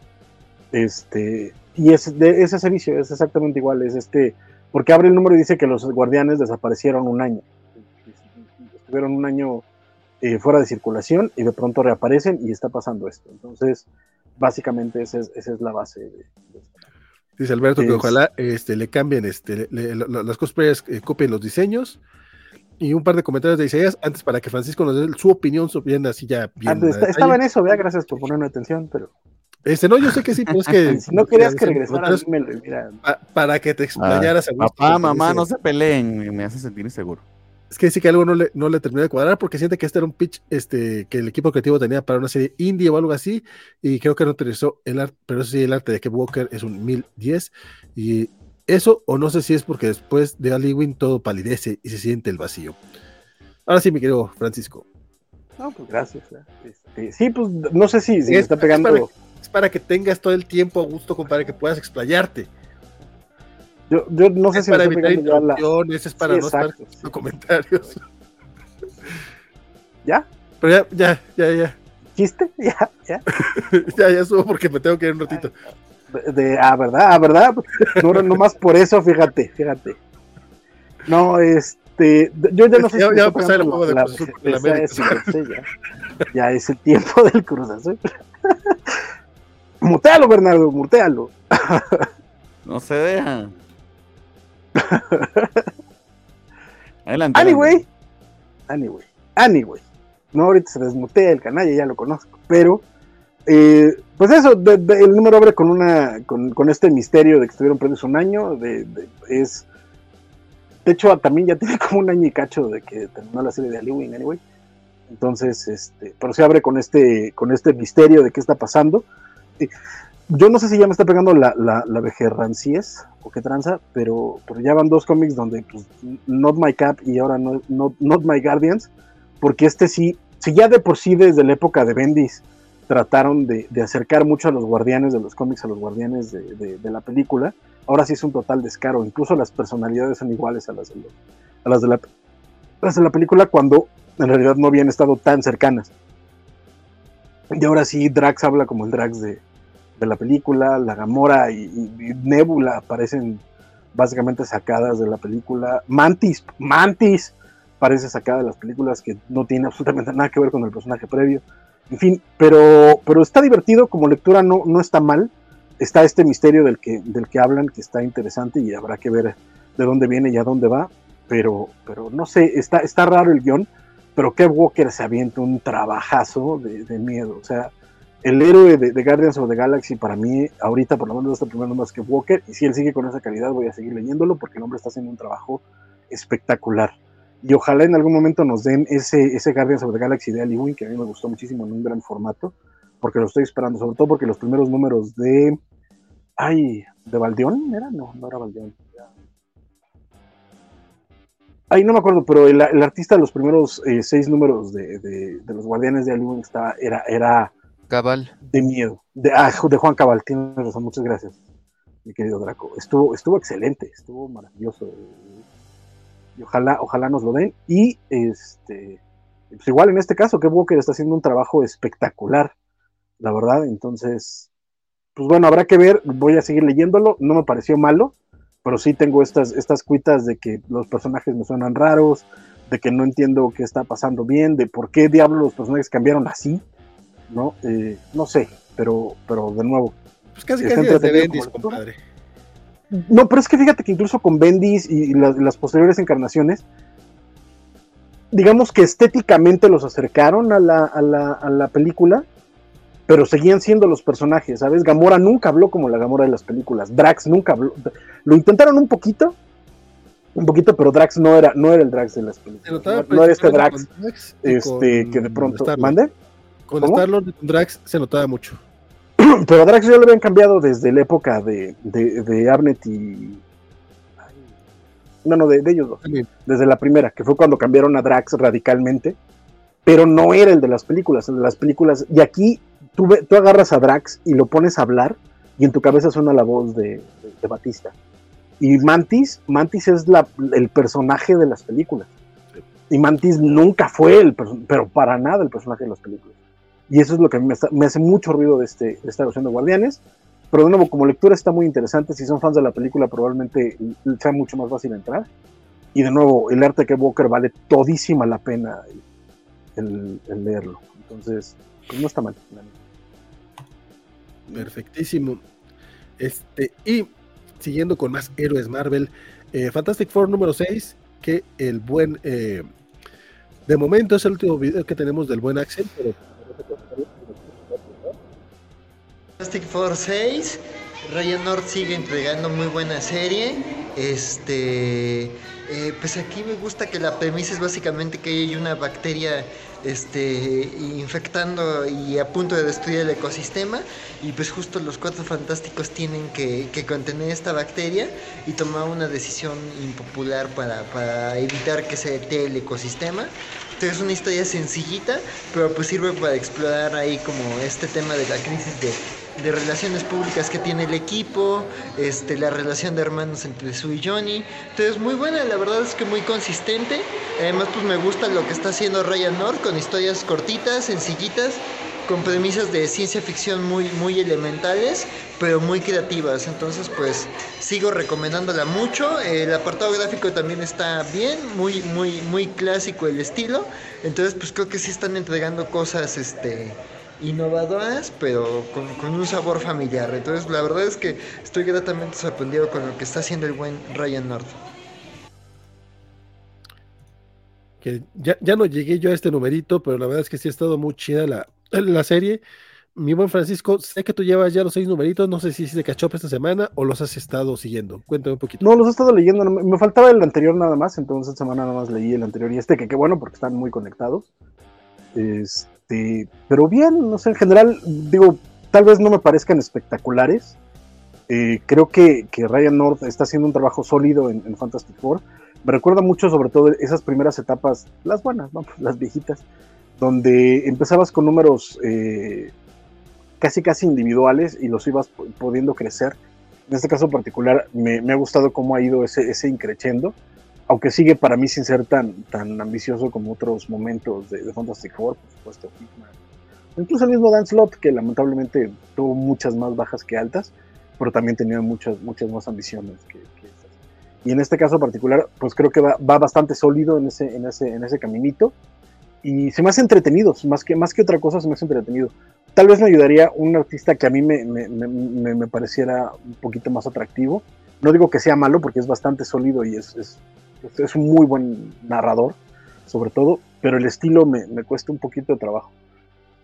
Este, y es de ese servicio, es exactamente igual, es este, porque abre el número y dice que los guardianes desaparecieron un año. Estuvieron un año eh, fuera de circulación y de pronto reaparecen y está pasando esto. Entonces, básicamente esa es, esa es la base de, Dice Alberto que ojalá este, le cambien este, las cosplayers eh, copien los diseños. Y un par de comentarios de Isaías antes para que Francisco nos dé su opinión sobre así ya bien. estaba en eso, vea, gracias por ponerme atención, pero. Este, no, yo sé que sí, pero es que. si no querías que regresara, mira. para que te explayaras. papá, mamá, no se peleen, me hace sentir inseguro. Es que dice que algo no le, no le terminó de cuadrar porque siente que este era un pitch este, que el equipo creativo tenía para una serie indie o algo así. Y creo que no utilizó el arte, pero eso sí, el arte de que Walker es un 1010. Y eso, o no sé si es porque después de Aliwin todo palidece y se siente el vacío. Ahora sí, mi querido Francisco. No, pues gracias. Este, sí, pues no sé si, si está pegando es para que tengas todo el tiempo a gusto, para que puedas explayarte. Yo, yo no sé es si para evitar interrupciones, es para no estar sí. comentarios. ¿Ya? Pero ya, ya, ya, ya. ¿Chiste? Ya, ya. ya, ya subo porque me tengo que ir un ratito. De, ah, ¿verdad? Ah, ¿verdad? No, no más por eso, fíjate, fíjate. No, este. Yo ya no sé ya, si. Ya va a pasar el juego de Cruz Azul la, la, ya, ya es el tiempo del Cruz Azul. Mutealo, Bernardo, mutealo. No se dejan. Adelante. Anyway, anyway, anyway. No, ahorita se desmutea el canal, ya lo conozco. Pero, eh, pues eso, el número abre con una con, con, este misterio de que estuvieron presos un año. De, es. De hecho, también ya tiene como un año y cacho de que terminó la serie de Halloween, anyway. Entonces, este, pero se abre con este, con este misterio de qué está pasando yo no sé si ya me está pegando la, la, la o qué tranza, pero, ya van dos cómics donde, pues, Not My Cap y ahora no, not, My Guardians, porque este sí, si ya de por sí desde la época de Bendis trataron de, acercar mucho a los guardianes de los cómics, a los guardianes de, la película, ahora sí es un total descaro, incluso las personalidades son iguales a las de, las de, la, las de la película cuando en realidad no habían estado tan cercanas. Y ahora sí, Drax habla como el Drax de, de la película, la Gamora y, Nebula aparecen básicamente sacadas de la película. Mantis, Mantis parece sacada de las películas que no tiene absolutamente nada que ver con el personaje previo. En fin, pero, pero está divertido, como lectura no, no está mal. Está este misterio del que, del que hablan, que está interesante y habrá que ver de dónde viene y a dónde va. Pero, pero no sé, está, está raro el guion, pero Kev Walker se avienta un trabajazo de, de miedo. O sea, el héroe de, Guardians of the Galaxy para mí, ahorita por lo menos este primer número es que Walker, y si él sigue con esa calidad voy a seguir leyéndolo porque el hombre está haciendo un trabajo espectacular. Y ojalá en algún momento nos den ese, ese Guardians of the Galaxy de Ali que a mí me gustó muchísimo en un gran formato, porque lo estoy esperando, sobre todo porque los primeros números de... Ay, ¿de Valdeón era? No, no era Valdeón. Ay, no me acuerdo, pero el, artista de los primeros eh, seis números de, los Guardianes de Ali estaba, era, era Cabal. De miedo. De, ah, de Juan Cabal, tienes razón, muchas gracias, mi querido Draco. Estuvo, estuvo excelente, estuvo maravilloso. Y ojalá, ojalá nos lo den. Y este, pues igual en este caso, que Walker está haciendo un trabajo espectacular, la verdad. Entonces, pues bueno, habrá que ver. Voy a seguir leyéndolo. No me pareció malo, pero sí tengo estas, estas cuitas de que los personajes me suenan raros, de que no entiendo qué está pasando bien, de por qué diablos los personajes cambiaron así. ¿No? Eh, no sé, pero, pero de nuevo. Pues casi casi desde Bendis, compadre. No, pero es que fíjate que incluso con Bendis y las, posteriores encarnaciones, digamos que estéticamente los acercaron a la, a, la, a la, película, pero seguían siendo los personajes, ¿sabes? Gamora nunca habló como la Gamora de las películas, Drax nunca habló, lo intentaron un poquito, un poquito, pero Drax no era, no era el Drax de las películas, no, era este Drax, este, que de pronto, ¿mande? Con Star-Lord y con Drax se notaba mucho. Pero a Drax ya lo habían cambiado desde la época de, de, de y. No, no, de, ellos dos. Desde la primera, que fue cuando cambiaron a Drax radicalmente. Pero no era el de las películas. El de las películas. Y aquí tú, tú agarras a Drax y lo pones a hablar. Y en tu cabeza suena la voz de, de Batista. Y Mantis, Mantis es la, el personaje de las películas. Y Mantis nunca fue el pero para nada el personaje de las películas. Y eso es lo que a mí me, hace mucho ruido de, este, esta versión de Guardianes. Pero de nuevo, como lectura está muy interesante. Si son fans de la película, probablemente sea mucho más fácil entrar. Y de nuevo, el arte que Walker vale todísima la pena el, leerlo. Entonces, pues no está mal. Perfectísimo. Este, y siguiendo con más héroes Marvel, eh, Fantastic Four número 6, que el buen. Eh, de momento es el último video que tenemos del buen Axel, pero Fantastic Four 6. Ryan North sigue entregando muy buena serie. Este. Eh, pues aquí me gusta que la premisa es básicamente que hay una bacteria este, infectando y a punto de destruir el ecosistema y pues justo los cuatro fantásticos tienen que, contener esta bacteria y tomar una decisión impopular para, para evitar que se detenga el ecosistema. Entonces es una historia sencillita, pero pues sirve para explorar ahí como este tema de la crisis de de relaciones públicas que tiene el equipo, este, la relación de hermanos entre Sue y Johnny. Entonces muy buena, la verdad es que muy consistente. Además pues me gusta lo que está haciendo Ryan North con historias cortitas, sencillitas, con premisas de ciencia ficción muy, muy elementales, pero muy creativas. Entonces pues sigo recomendándola mucho. El apartado gráfico también está bien, muy, muy, muy clásico el estilo. Entonces pues creo que sí están entregando cosas este innovadoras, pero con, un sabor familiar. Entonces, la verdad es que estoy gratamente sorprendido con lo que está haciendo el buen Ryan North. Que ya, ya no llegué yo a este numerito, pero la verdad es que sí ha estado muy chida la, la serie. Mi buen Francisco, sé que tú llevas ya los seis numeritos, no sé si se cachó esta semana o los has estado siguiendo. Cuéntame un poquito. No, los he estado leyendo, me faltaba el anterior nada más, entonces esta semana nada más leí el anterior y este, que qué bueno porque están muy conectados. Este, pero bien, no sé, en general, digo, tal vez no me parezcan espectaculares. Eh, creo que, Ryan North está haciendo un trabajo sólido en, Fantastic Four. Me recuerda mucho, sobre todo, esas primeras etapas, las buenas, las viejitas, donde empezabas con números eh, casi casi individuales y los ibas pudiendo crecer. En este caso particular, me, ha gustado cómo ha ido ese, ese increchendo aunque sigue para mí sin ser tan, tan ambicioso como otros momentos de, Fantastic Four, por supuesto, Incluso el mismo Dan Slott, que lamentablemente tuvo muchas más bajas que altas, pero también tenía muchas, muchas más ambiciones que, estas. Y en este caso particular, pues creo que va, bastante sólido en ese, en, ese, en ese caminito. Y se me hace entretenido, más que, más que otra cosa se me hace entretenido. Tal vez me ayudaría un artista que a mí me, me, me, me pareciera un poquito más atractivo. No digo que sea malo, porque es bastante sólido y es, es es un muy buen narrador, sobre todo, pero el estilo me, cuesta un poquito de trabajo.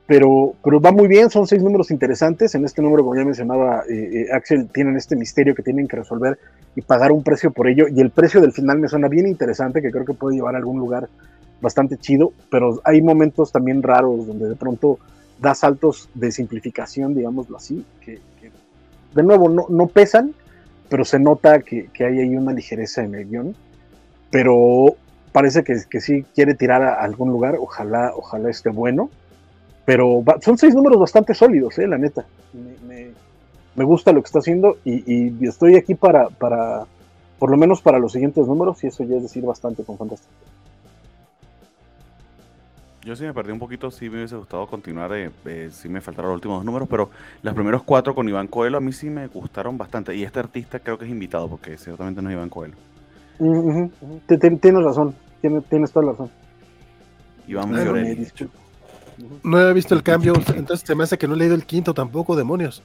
Pero, pero va muy bien, son seis números interesantes. En este número, como ya mencionaba eh, eh, Axel, tienen este misterio que tienen que resolver y pagar un precio por ello. Y el precio del final me suena bien interesante, que creo que puede llevar a algún lugar bastante chido, pero hay momentos también raros donde de pronto da saltos de simplificación, digámoslo así, que, de nuevo no, no, pesan, pero se nota que, que hay ahí una ligereza en el guion pero parece que, que sí quiere tirar a algún lugar, ojalá, ojalá esté bueno, pero son seis números bastante sólidos, eh, la neta. Me, gusta lo que está haciendo y, estoy aquí para, para, por lo menos para los siguientes números, y eso ya es decir bastante con Fantástico. Yo sí me perdí un poquito, sí me hubiese gustado continuar, eh, eh, sí me faltaron los últimos números, pero los primeros cuatro con Iván Coelho a mí sí me gustaron bastante. Y este artista creo que es invitado, porque ciertamente no es Iván Coelho. Tienes razón, tienes, tienes toda la razón. No he visto el cambio, entonces se me hace que no he leído el quinto tampoco, demonios.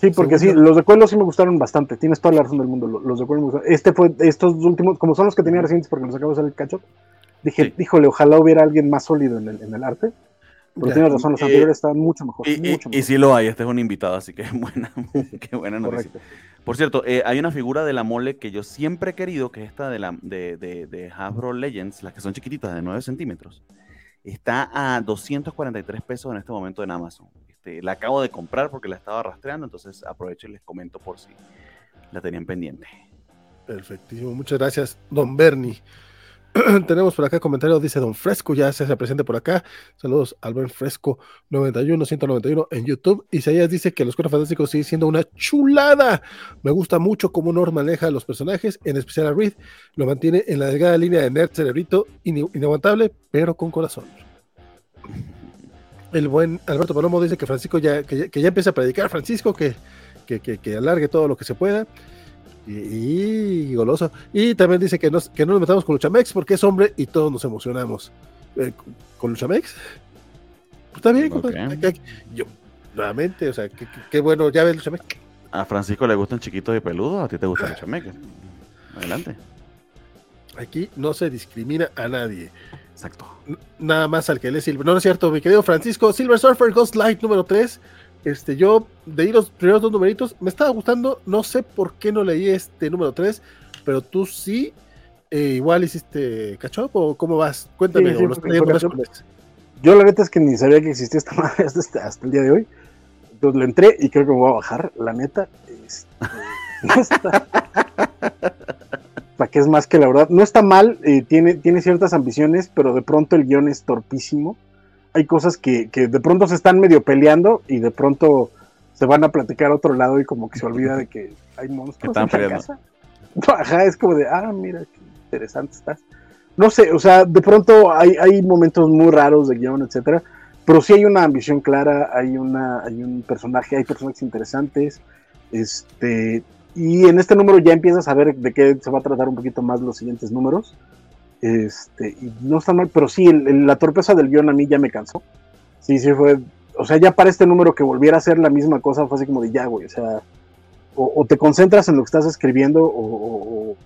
Sí, porque sí, los de Cuelo sí me gustaron bastante, tienes toda la razón del mundo, los de Cuelo me gustaron. Este fue, estos últimos, como son los que tenía recientes porque los acabo de hacer el cacho, dije, híjole, ojalá hubiera alguien más sólido en el, en el arte. Pero tienes razón, los anteriores estaban mucho mejor. Y, mucho y, sí lo hay, este es un invitado, así que buena, qué buena noticia. Por cierto, eh, hay una figura de la mole que yo siempre he querido, que es esta de, la, de, de, Hasbro Legends, las que son chiquititas, de 9 centímetros. Está a 243 pesos en este momento en Amazon. Este, la acabo de comprar porque la estaba rastreando, entonces aprovecho y les comento por si la tenían pendiente. Perfectísimo, muchas gracias, don Bernie. Tenemos por acá comentarios, dice Don Fresco, ya se hace presente por acá. Saludos al buen Fresco 91, 191 en YouTube. Isaías dice que Los Cuatro Fantásticos sigue siendo una chulada. Me gusta mucho cómo Norm maneja a los personajes, en especial a Reed. Lo mantiene en la delgada línea de nerd cerebrito, inaguantable, pero con corazón. El buen Alberto Palomo dice que Francisco ya, que, ya empieza a predicar, Francisco, que, que, que alargue todo lo que se pueda. Y, goloso. Y también dice que, nos, que no nos metamos con Luchamex porque es hombre y todos nos emocionamos. Eh, ¿Con Luchamex? Pues está bien, yo, nuevamente, o sea, qué bueno, ya ves Luchamex. A Francisco le gustan chiquitos y peludos, a ti te gusta Luchamex. Adelante. Aquí no se discrimina a nadie. Exacto. nada más al que le Silver. No, no es cierto, mi querido Francisco. Silver Surfer Ghost Light número 3 Este, yo leí los primeros dos numeritos, me estaba gustando, no sé por qué no leí este número 3, pero tú sí, eh, igual hiciste cachop o cómo vas? Cuéntame, Yo la neta es que ni sabía que existía esta madre hasta, hasta, el día de hoy. Entonces le entré y creo que me voy a bajar, la neta. Este, no está. Para que es más que la verdad. No está mal, eh, tiene, tiene ciertas ambiciones, pero de pronto el guion es torpísimo hay cosas que, de pronto se están medio peleando y de pronto se van a platicar a otro lado y como que se olvida de que hay monstruos en la casa. Ajá, es como de, ah, mira, qué interesante estás. No sé, o sea, de pronto hay, hay momentos muy raros de guion, etcétera, pero sí hay una ambición clara, hay una, hay un personaje, hay personajes interesantes, este, y en este número ya empiezas a ver de qué se va a tratar un poquito más los siguientes números. Este, no está mal, pero sí, la torpeza del guion a mí ya me cansó. Sí, sí fue. O sea, ya para este número que volviera a ser la misma cosa, fue así como de ya, güey. O sea, o, te concentras en lo que estás escribiendo, o,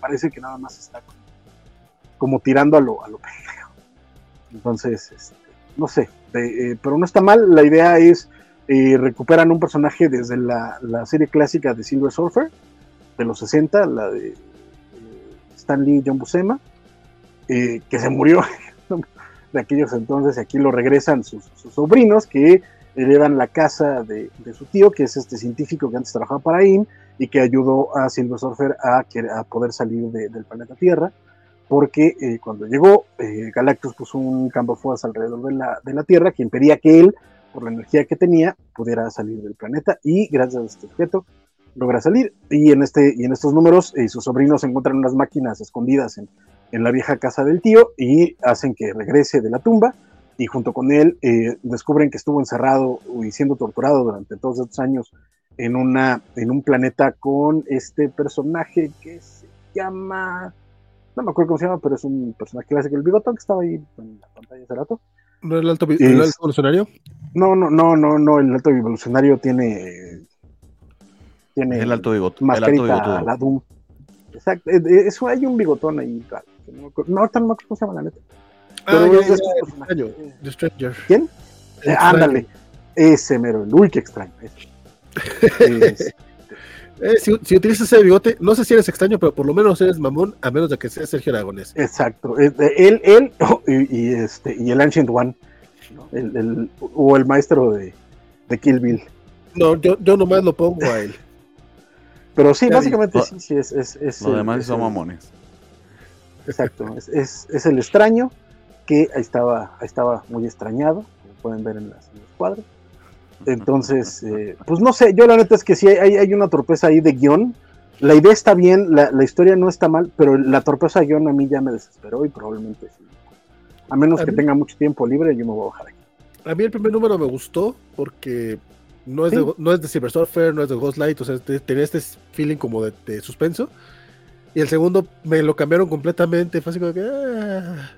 parece que nada más está como, tirando a lo, a lo Entonces, este, no sé, eh, pero no está mal. La idea es eh, recuperan un personaje desde la, la, serie clásica de Silver Surfer de los 60, la de Stan Lee John Buscema, eh, que se murió de aquellos entonces, y aquí lo regresan sus, sobrinos que heredan la casa de, su tío, que es este científico que antes trabajaba para AIM y que ayudó a Silver Surfer a, a poder salir del planeta Tierra, porque eh, cuando llegó, eh, Galactus puso un campo de fuerzas alrededor de la, de la Tierra que impedía que él, por la energía que tenía, pudiera salir del planeta y gracias a este objeto logra salir. Y en, este, y en estos números, eh, sus sobrinos encuentran unas máquinas escondidas en, en, la vieja casa del tío y hacen que regrese de la tumba. Y junto con él eh, descubren que estuvo encerrado y siendo torturado durante todos estos años en, una, en un planeta con este personaje que se llama. No me acuerdo cómo se llama, pero es un personaje clásico, el bigotón que estaba ahí en la pantalla hace rato. ¿No el alto, el alto evolucionario? No, no, no, no, no, el alto evolucionario tiene tiene el alto bigote. Mascarita, la Doom. Exacto. Eh, eh, eso hay un bigotón ahí. No, ahorita no me acuerdo cómo se llama la neta. Ah, Pero es, extraño. The Stranger. ¿Quién? Eh, ándale. Ese mero. Uy, qué extraño. eh, si, si, utilizas ese bigote, no sé si eres extraño, pero por lo menos eres mamón, a menos de que sea Sergio Aragonés. Exacto. Él, él oh, y, y, este, y el Ancient One. ¿no? El, el, o el maestro de, de Kill Bill. No, yo, yo nomás lo pongo a él. Pero sí, básicamente sí, sí, es. es, es Los demás son mamones. Exacto, es, es, el extraño que ahí estaba, ahí estaba muy extrañado, como pueden ver en, las, en los cuadros. Entonces, eh, pues no sé, yo la neta es que sí hay, hay una torpeza ahí de guion. La idea está bien, la, la, historia no está mal, pero la torpeza de guion a mí ya me desesperó y probablemente sí. A menos que tenga mucho tiempo libre, yo me voy a bajar aquí. A mí el primer número me gustó porque no es, de, no es de Silver Surfer, no es de Ghostlight, o sea, tenía este feeling como de, suspenso. Y el segundo me lo cambiaron completamente, fue así como que... Ah,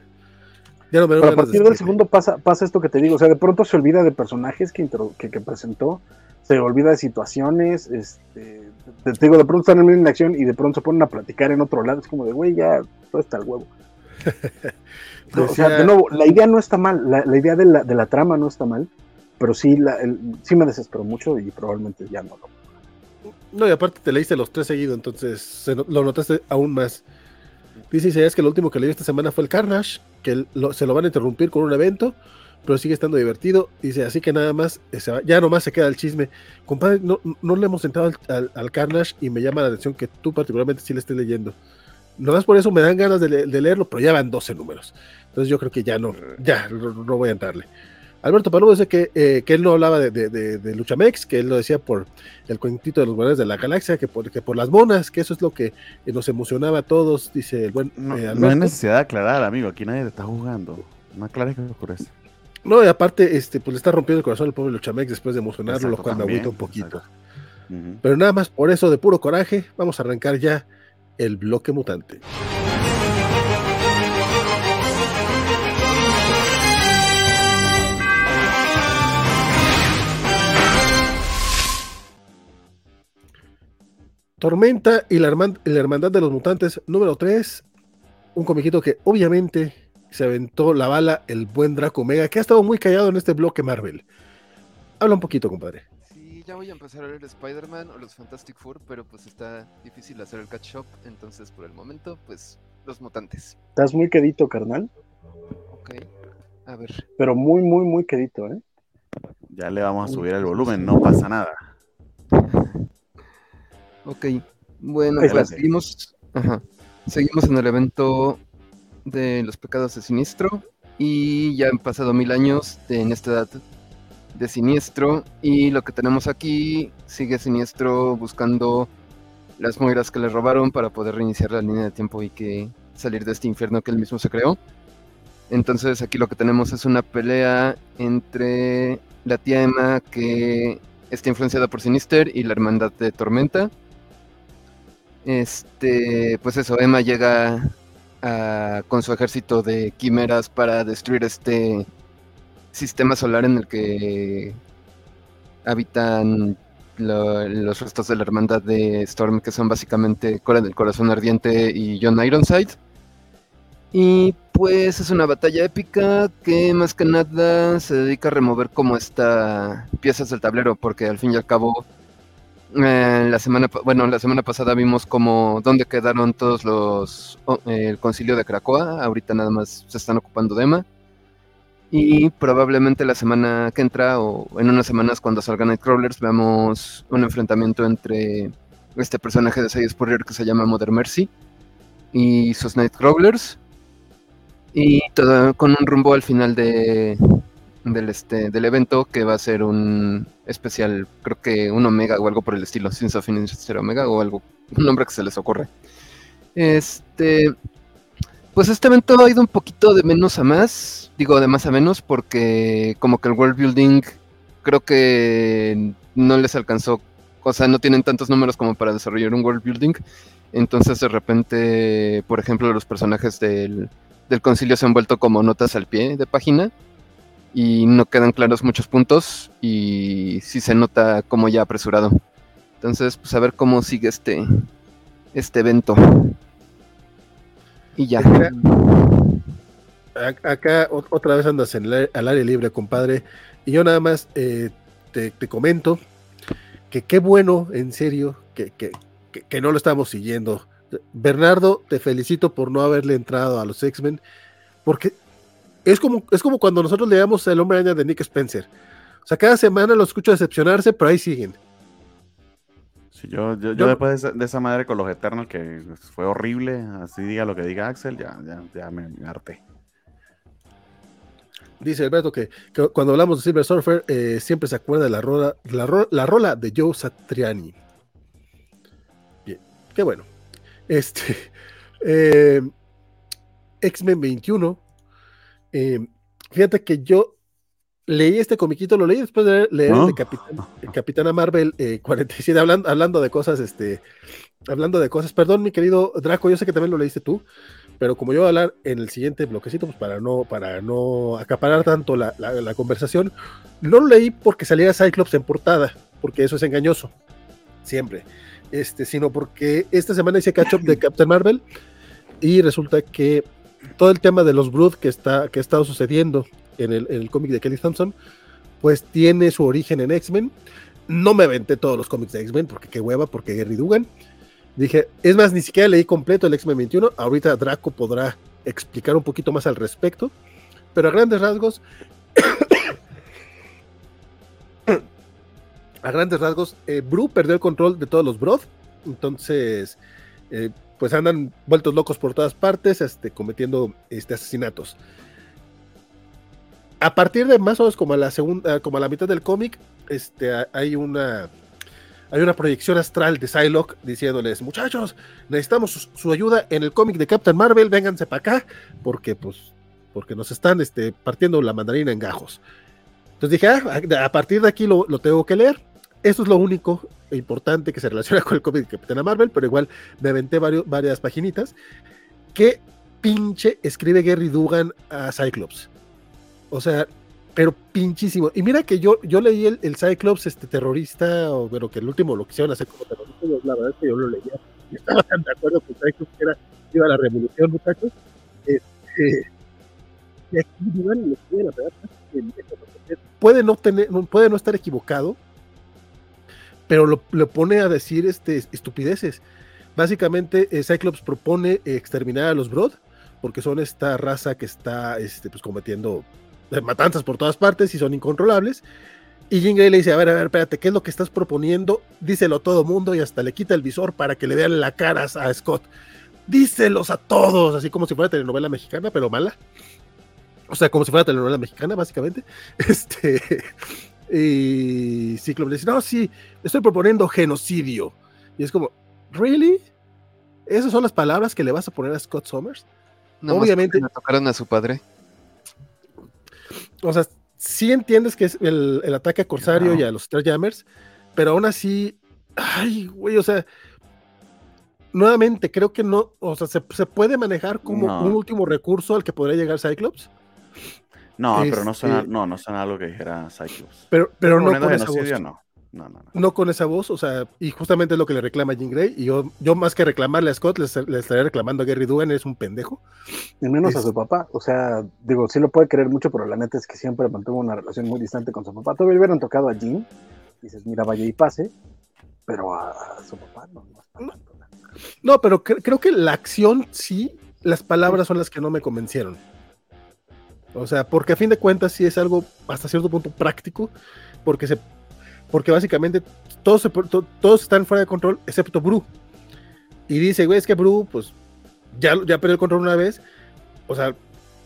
ya no me Pero a partir del segundo pasa, pasa esto que te digo, o sea, de pronto se olvida de personajes que, que, que presentó, se olvida de situaciones, este, te, digo, de pronto están en acción y de pronto se ponen a platicar en otro lado, es como de, güey, ya todo está el huevo. o sea, de nuevo, la idea no está mal, la, la idea de la, de la, trama no está mal, pero sí, la, el, sí me desesperó mucho y probablemente ya no lo. No, y aparte te leíste los tres seguidos, entonces se, lo notaste aún más. Dice es que lo último que leí esta semana fue el Carnage, que lo, se lo van a interrumpir con un evento, pero sigue estando divertido. Dice, así que nada más, eh, ya nomás se queda el chisme. Compadre, no, no le hemos entrado al, Carnage y me llama la atención que tú particularmente sí le estés leyendo. Nomás por eso me dan ganas de, de, leerlo, pero ya van 12 números. Entonces yo creo que ya no, ya no, no voy a entrarle. Alberto Palú dice que, eh, que él no hablaba de, de, de, de, Luchamex, que él lo decía por el cuentito de los guardianes de la galaxia, que por, que por las monas, que eso es lo que nos emocionaba a todos, dice el buen no, eh, no hay necesidad de aclarar, amigo, aquí nadie le está jugando. No aclares que ocurre. No, y aparte, este, pues le está rompiendo el corazón al pobre Luchamex después de emocionarlo, exacto, lo cual también, me agüita un poquito. Uh -huh. Pero nada más por eso, de puro coraje, vamos a arrancar ya el bloque mutante. Tormenta y la, Hermand la, Hermandad de los Mutantes número 3. Un comiquito que obviamente se aventó la bala el buen Draco Omega, que ha estado muy callado en este bloque Marvel. Habla un poquito, compadre. Sí, ya voy a empezar a leer Spider-Man o los Fantastic Four, pero pues está difícil hacer el catch-up, entonces por el momento, pues los mutantes. Estás muy quedito, carnal. Ok, a ver. Pero muy, muy, muy quedito, ¿eh? Ya le vamos a subir el volumen, no pasa nada. Ok, bueno, pues seguimos, seguimos en el evento de los pecados de Sinistro y ya han pasado mil años en esta edad de Siniestro y lo que tenemos aquí sigue Siniestro buscando las moiras que le robaron para poder reiniciar la línea de tiempo y que salir de este infierno que él mismo se creó. Entonces aquí lo que tenemos es una pelea entre la tía Emma que está influenciada por Sinister y la hermandad de Tormenta. Este, pues eso, Emma llega con su ejército de quimeras para destruir este sistema solar en el que habitan los restos de la hermandad de Storm, que son básicamente Cora del Corazón Ardiente y John Ironside. Y pues es una batalla épica que más que nada se dedica a remover como esta piezas del tablero, porque al fin y al cabo eh, la semana bueno la semana pasada vimos como dónde quedaron todos los el concilio de Cracoa, ahorita nada más se están ocupando de Emma. Y probablemente la semana que entra o en unas semanas cuando salgan Nightcrawlers veamos un enfrentamiento entre este personaje de Side Spurrier que se llama Mother Mercy y sus Nightcrawlers. Y todo con un rumbo al final de, del, este, del evento que va a ser un especial, creo que un Omega o algo por el estilo, Sins of Omega o algo, un nombre que se les ocurre. Este, pues este evento ha ido un poquito de menos a más, digo de más a menos, porque como que el world building creo que no les alcanzó, o sea, no tienen tantos números como para desarrollar un world building. Entonces de repente, por ejemplo, los personajes del, del concilio se han vuelto como notas al pie de página y no quedan claros muchos puntos y sí se nota como ya apresurado. Entonces, pues a ver cómo sigue este, este evento. Y ya. Acá, otra vez andas en al área libre, compadre. Y yo nada más eh, te, comento que qué bueno, en serio, que, que, no lo estamos siguiendo. Bernardo, te felicito por no haberle entrado a los X-Men, porque es como, es como cuando nosotros leíamos El hombre araña de Nick Spencer. O sea, cada semana lo escucho decepcionarse, pero ahí siguen yo, yo, después de esa, madre con los Eternos, que fue horrible, así diga lo que diga Axel, ya, ya, ya me, harté. Dice Alberto que, cuando hablamos de Silver Surfer eh, siempre se acuerda de la rola, la, rola de Joe Satriani. Bien, qué bueno. Este eh, X-Men 21. Eh, fíjate que yo leí este comiquito, lo leí después de leer el de Capitana Marvel 47, eh, hablando, hablando de cosas, este, hablando de cosas, perdón mi querido Draco, yo sé que también lo leíste tú, pero como yo voy a hablar en el siguiente bloquecito, pues para no, para no acaparar tanto la, conversación, no lo leí porque salía Cyclops en portada, porque eso es engañoso, siempre, este, sino porque esta semana hice catch up de Captain Marvel y resulta que todo el tema de los Brood que está que ha estado sucediendo en el, cómic de Kelly Thompson, pues tiene su origen en X-Men. No me aventé todos los cómics de X-Men porque qué hueva, porque Gary Dugan. Dije, es más, ni siquiera leí completo el X-Men 21. Ahorita Draco podrá explicar un poquito más al respecto. Pero a grandes rasgos, a grandes rasgos, eh, Bru perdió el control de todos los Broth. Entonces, eh, pues andan vueltos locos por todas partes, este, cometiendo este, asesinatos a partir de más o menos como a la segunda, como a la mitad del cómic, este, hay una hay una proyección astral de Psylocke diciéndoles, muchachos, necesitamos su, ayuda en el cómic de Captain Marvel, vénganse para acá, porque pues, porque nos están este, partiendo la mandarina en gajos. Entonces dije, ah, a partir de aquí lo, tengo que leer. Esto es lo único importante que se relaciona con el cómic de Captain Marvel, pero igual me aventé varias paginitas. ¿Qué pinche escribe Gary Dugan a Cyclops? O sea, pero pinchísimo. Y mira que yo, yo leí el, el Cyclops este terrorista, o bueno, que el último lo quisieron hacer como terrorista, la verdad es que yo lo leía y estaba tan de acuerdo con Cyclops que era, iba a la revolución, muchachos. Puede no tener, puede no estar equivocado, pero lo, pone a decir este, estupideces. Básicamente, eh, Cyclops propone exterminar a los Broad, porque son esta raza que está este, pues, cometiendo eh, matanzas por todas partes y son incontrolables. Y Jean Grey le dice, a ver, a ver, espérate, ¿qué es lo que estás proponiendo? Díselo a todo mundo y hasta le quita el visor para que le vean la cara a Scott. Díselos a todos, así como si fuera telenovela mexicana, pero mala. O sea, como si fuera telenovela mexicana, básicamente. Este, y Ciclope le dice, no, sí, estoy proponiendo genocidio. Y es como, ¿really? ¿Esas son las palabras que le vas a poner a Scott Summers? No, Obviamente. Le tocaron a su padre. O sea, sí entiendes que es el, ataque a Corsario y a los Starjammers, pero aún así, ay, güey, o sea, nuevamente creo que no, o sea, se, puede manejar como un último recurso al que podría llegar Cyclops. No, pero no suena, este no, no suena algo que dijera Cyclops. Pero, pero no con esa voz. No. No, no, no. con esa voz, o sea, y justamente es lo que le reclama Jean Grey. Y yo, yo más que reclamarle a Scott, le, estaría reclamando a Gary Dugan, es un pendejo. Y menos a su papá. O sea, digo, sí lo puede querer mucho, pero la neta es que siempre mantuvo una relación muy distante con su papá. Todavía hubieran tocado a Jean, dices, mira, vaya y pase, pero a, su papá no, no está No, pero creo que la acción sí, las palabras son las que no me convencieron. O sea, porque a fin de cuentas sí es algo hasta cierto punto práctico, porque se porque básicamente todos, todos están fuera de control, excepto Bru. Y dice, güey, es que Bru, pues ya, ya perdió el control una vez. O sea,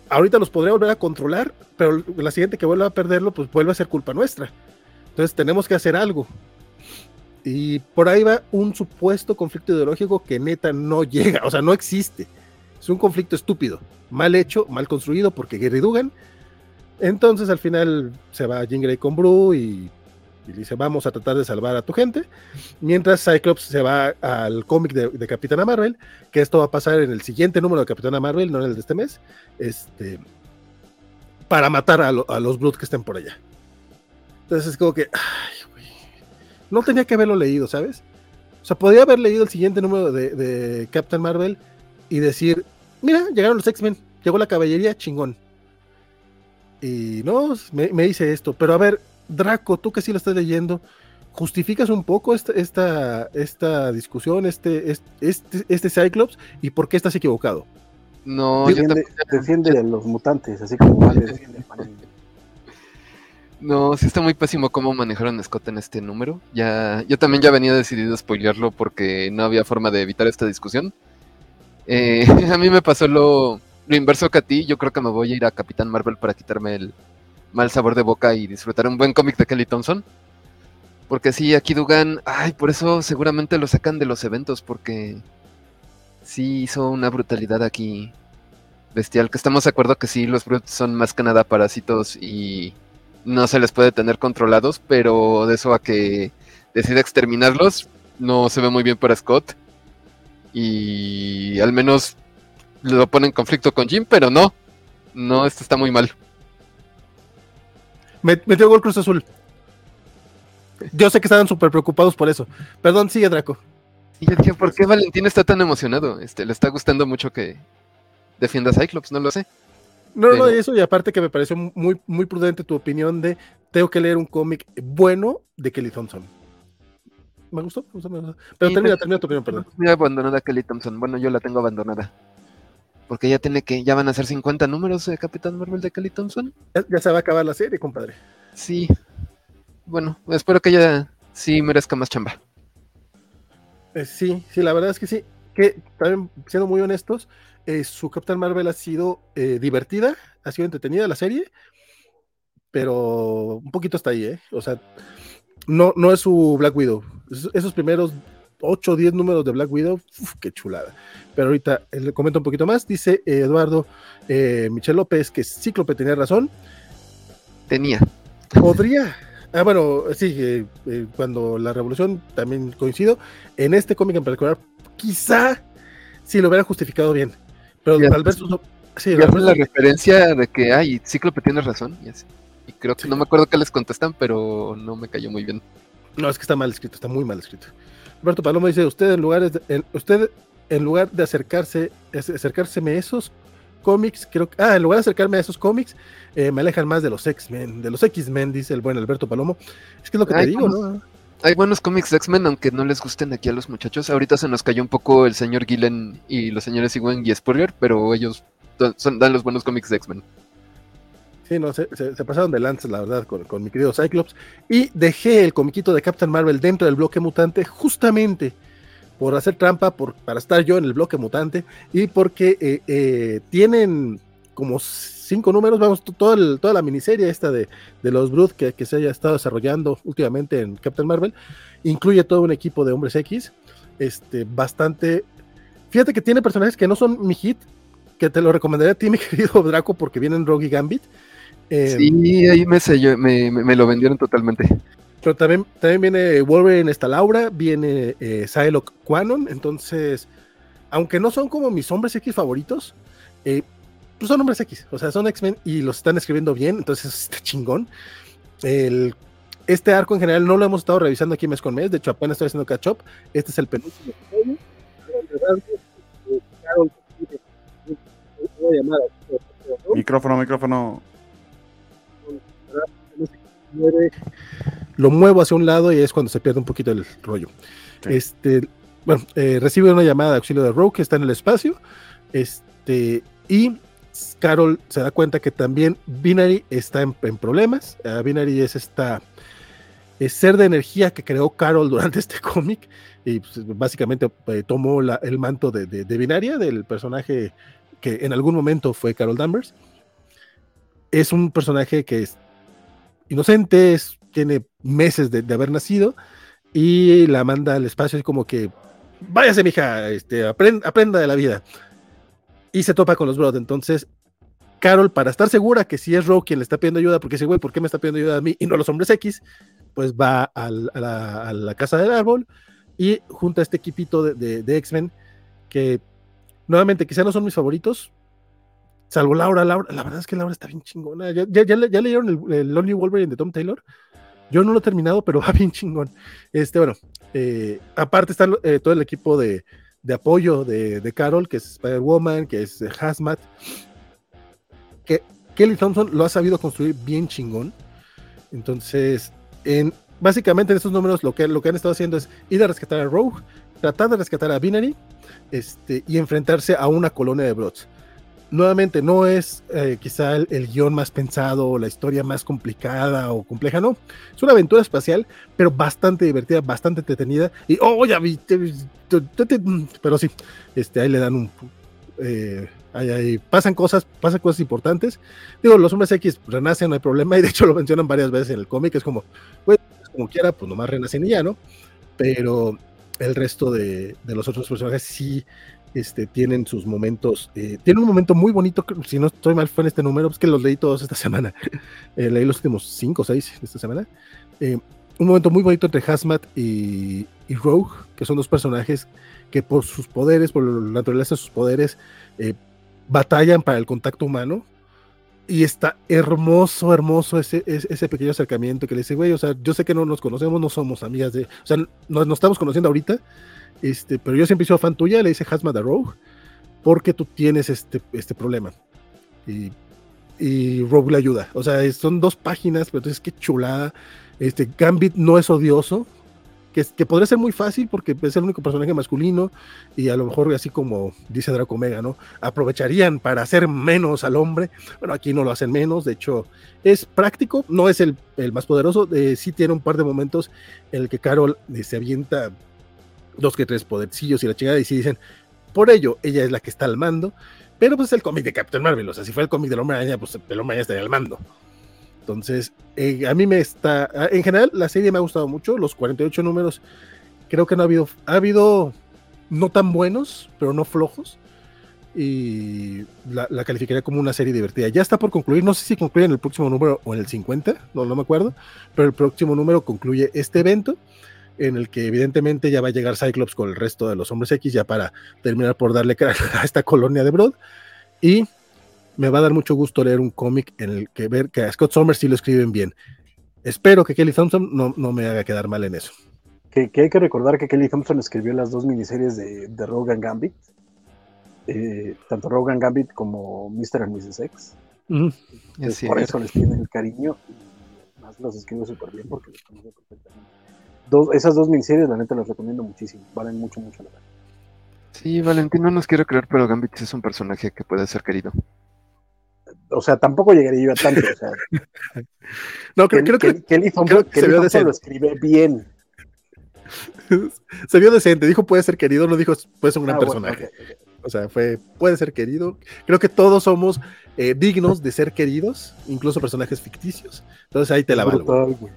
ahorita los podría volver a controlar, pero la siguiente que vuelva a perderlo, pues vuelve a ser culpa nuestra. Entonces tenemos que hacer algo. Y por ahí va un supuesto conflicto ideológico que neta no llega, o sea, no existe. Es un conflicto estúpido, mal hecho, mal construido, porque Gary Dugan. Entonces al final se va Jean Grey con Bru y dice, vamos a tratar de salvar a tu gente. Mientras Cyclops se va al cómic de, Capitana Marvel, que esto va a pasar en el siguiente número de Capitana Marvel, no en el de este mes, este, para matar a, los Blood que estén por allá. Entonces es como que, no tenía que haberlo leído, ¿sabes? O sea, podía haber leído el siguiente número de, de Captain Marvel y decir, mira, llegaron los X-Men, llegó la caballería, chingón. Y no, me, me dice esto, pero a ver, Draco, tú que sí lo estás leyendo, ¿justificas un poco esta, esta, esta discusión, este, este, este Cyclops, y por qué estás equivocado? No, defiende, defiende a los mutantes, así como vale defiende No, sí está muy pésimo cómo manejaron a Scott en este número. Ya, yo también ya venía decidido a spoilearlo porque no había forma de evitar esta discusión. Eh, a mí me pasó lo, lo inverso que a ti. Yo creo que me voy a ir a Capitán Marvel para quitarme el, mal sabor de boca y disfrutar un buen cómic de Kelly Thompson. Porque sí, aquí Dugan, ay, por eso seguramente lo sacan de los eventos, porque sí hizo una brutalidad aquí bestial. Que estamos de acuerdo que sí, los Brutes son más que nada parásitos y no se les puede tener controlados, pero de eso a que decida exterminarlos, no se ve muy bien para Scott. Y al menos lo pone en conflicto con Jim, pero no, no, esto está muy mal. Metió gol Cruz Azul. Yo sé que estaban súper preocupados por eso. Perdón, sigue Draco. Y ¿por qué Valentín está tan emocionado? Este, le está gustando mucho que defienda a Cyclops, no lo sé. No, no, eso, y aparte que me pareció muy, muy prudente tu opinión de tengo que leer un cómic bueno de Kelly Thompson. Me gustó, me gustó, me gustó. Pero termina, termina tu opinión, perdón. Muy abandonada Kelly Thompson. Bueno, yo la tengo abandonada. Porque ya tiene que, ya van a ser 50 números de Capitán Marvel de Kelly Thompson. Ya, se va a acabar la serie, compadre. Sí. Bueno, espero que ella sí merezca más chamba. Eh, sí, sí, la verdad es que sí. Que también, siendo muy honestos, eh, su Capitán Marvel ha sido eh, divertida, ha sido entretenida la serie, pero un poquito hasta ahí, ¿eh? O sea, no, no es su Black Widow. esos primeros 8 o 10 números de Black Widow, qué chulada. Pero ahorita le comento un poquito más. Dice Eduardo eh, Michel López que Cíclope tenía razón. Tenía. Podría. Ah, bueno, sí, eh, eh, cuando la revolución también coincido. En este cómic en particular, quizá si lo hubiera justificado bien. Pero tal vez. Sí, la referencia de que, ay, Cíclope tiene razón. Y, creo que no me acuerdo qué les contestan, pero no me cayó muy bien. No, es que está mal escrito, está muy mal escrito. Roberto Palomo dice, usted en lugar de, usted en lugar de acercarse, acercárseme esos cómics, creo que, ah, en lugar de acercarme a esos cómics, eh, me alejan más de los X-Men, de los X-Men, dice el buen Alberto Palomo. Es que es lo que te digo, ¿no? Hay buenos cómics de X-Men, aunque no les gusten aquí a los muchachos. Ahorita se nos cayó un poco el señor Gillen y los señores Iwan y Spurrier, pero ellos dan los buenos cómics de X-Men. Sí, no, se, pasaron de lanza, la verdad, con, mi querido Cyclops. Y dejé el comiquito de Captain Marvel dentro del bloque mutante justamente por hacer trampa, por, para estar yo en el bloque mutante y porque eh, eh, tienen como cinco números, vamos, toda la miniserie esta de, los Brood que, se haya estado desarrollando últimamente en Captain Marvel, incluye todo un equipo de hombres X, este, bastante... Fíjate que tiene personajes que no son mi hit, que te lo recomendaría a ti, mi querido Draco, porque vienen Rogue y Gambit. Sí, ahí me, me, lo vendieron totalmente. Pero también, también viene Wolverine, esta Laura, viene eh, Psylocke Quanon, entonces, aunque no son como mis hombres X favoritos, eh, pues son hombres X, o sea, son X-Men y los están escribiendo bien, entonces está chingón. El, este arco en general no lo hemos estado revisando aquí mes con mes, de hecho apenas estoy haciendo catch up. Este es el penúltimo. Micrófono, micrófono. Lo muevo hacia un lado y es cuando se pierde un poquito el rollo. Este, bueno, eh, recibe una llamada de auxilio de Rogue que está en el espacio. Este, y Carol se da cuenta que también Binary está en, problemas. Uh, Binary es esta ser de energía que creó Carol durante este cómic y pues, básicamente eh, tomó el manto de, de, Binaria, del personaje que en algún momento fue Carol Danvers. Es un personaje que es inocente, tiene meses de, haber nacido y la manda al espacio y como que váyase mija, este, aprenda de la vida y se topa con los Broad. Entonces, Carol, para estar segura que si es Rogue quien le está pidiendo ayuda, porque dice, güey, ¿por qué me está pidiendo ayuda a mí y no a los hombres X? Pues va a, la, casa del árbol y junta a este equipito de, X-Men que nuevamente quizá no son mis favoritos, salvo Laura, Laura, la verdad es que Laura está bien chingona. ¿Ya, ya, ya, leyeron el, el, Lonely Wolverine de Tom Taylor? Yo no lo he terminado, pero va bien chingón. Este, bueno, eh, aparte está eh, todo el equipo de, de apoyo de, de, Carol, que es Spider-Woman, que es Hazmat, que Kelly Thompson lo ha sabido construir bien chingón. Entonces, en, básicamente en estos números lo que, lo que han estado haciendo es ir a rescatar a Rogue, tratar de rescatar a Binary este, y enfrentarse a una colonia de Brods nuevamente no es eh, quizá el, guion más pensado o la historia más complicada o compleja, no. Es una aventura espacial, pero bastante divertida, bastante entretenida. Y, oh, ya viste, pero sí, este, ahí le dan un... Eh, ahí, pasan cosas, pasan cosas importantes. Digo, los hombres X renacen, no hay problema, y de hecho lo mencionan varias veces en el cómic, es como, pues, como quiera, pues nomás renacen y ya, ¿no? Pero el resto de los otros personajes sí este, tienen sus momentos. Eh, tiene un momento muy bonito, si no estoy mal, fue en este número, es que los leí todos esta semana. Eh, leí los últimos 5 o 6 de esta semana. Eh, un momento muy bonito entre Hazmat y, y, Rogue, que son dos personajes que por sus poderes, por la naturaleza de sus poderes, batallan para el contacto humano. Y está hermoso, hermoso ese, ese, pequeño acercamiento que le dice, güey, o sea, yo sé que no nos conocemos, no somos amigas de, o sea, nos, nos estamos conociendo ahorita, este, pero yo siempre sido fan tuya, le dice Hazma the Rogue, porque tú tienes este, este problema. Y, y Rogue le ayuda. O sea, son dos páginas, pero entonces qué chulada. Este, Gambit no es odioso, que, que, podría ser muy fácil porque es el único personaje masculino y a lo mejor así como dice Draco Omega, ¿no? Aprovecharían para hacer menos al hombre. Bueno, aquí no lo hacen menos, de hecho es práctico, no es el, el más poderoso, eh, sí tiene un par de momentos en el que Carol eh, se avienta dos que tres podercillos y la chingada, y si dicen, por ello, ella es la que está al mando, pero pues es el cómic de Captain Marvel, o sea, si fue el cómic del Hombre Araña, pues el Hombre Araña estaría al mando. Entonces, eh, a mí me está, en general, la serie me ha gustado mucho, los 48 números, creo que no ha habido, ha habido no tan buenos, pero no flojos, y la, calificaría como una serie divertida. Ya está por concluir, no sé si concluye en el próximo número o en el 50, no, no me acuerdo, pero el próximo número concluye este evento en el que evidentemente ya va a llegar Cyclops con el resto de los hombres X ya para terminar por darle a esta colonia de Broad. Y me va a dar mucho gusto leer un cómic en el que ver que a Scott Summers sí lo escriben bien. Espero que Kelly Thompson no, no me haga quedar mal en eso. Que, hay que recordar que Kelly Thompson escribió las dos miniseries de, de Rogue Gambit. eh, tanto Rogan Gambit como Mr. and Mrs. X. por eso les tienen el cariño y más los escribo súper bien porque los conozco perfectamente. Esas dos miniseries, la neta, las recomiendo muchísimo. Valen mucho, mucho la pena. Sí, Valentín no nos quiero creer, pero Gambit es un personaje que puede ser querido. O sea, tampoco llegaría yo a tanto. O sea, no, creo, que, que, que, que, se lo escribe bien. se vio decente, dijo puede ser querido, no dijo puede ser un gran ah, personaje. O sea, fue, puede ser querido. Creo que todos somos eh, dignos de ser queridos, incluso personajes ficticios. Entonces ahí te la valgo.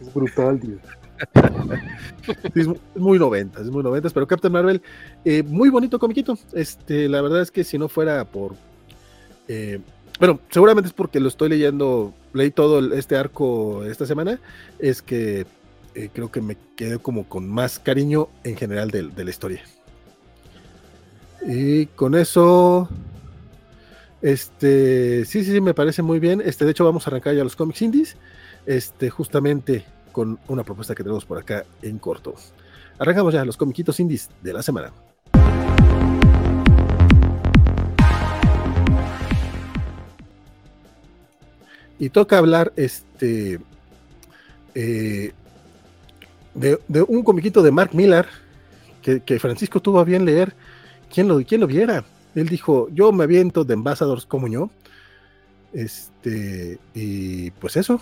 Es brutal, tío. Es muy noventas, es muy noventas, pero Captain Marvel, eh, muy bonito comiquito. Este, la verdad es que si no fuera por eh, bueno, seguramente es porque lo estoy leyendo, leí todo este arco esta semana, es que eh, creo que me quedé como con más cariño en general de, la historia. Y con eso, este, sí, sí, sí, me parece muy bien. Este, de hecho, vamos a arrancar ya los cómics indies, este, justamente con una propuesta que tenemos por acá en corto. Arrancamos ya los comiquitos indies de la semana. Y toca hablar, este, eh, de, un comiquito de Mark Millar que, Francisco tuvo a bien leer. ¿Quién lo, quién lo viera? Él dijo, yo me aviento de Ambassadors como yo. Este, y pues eso,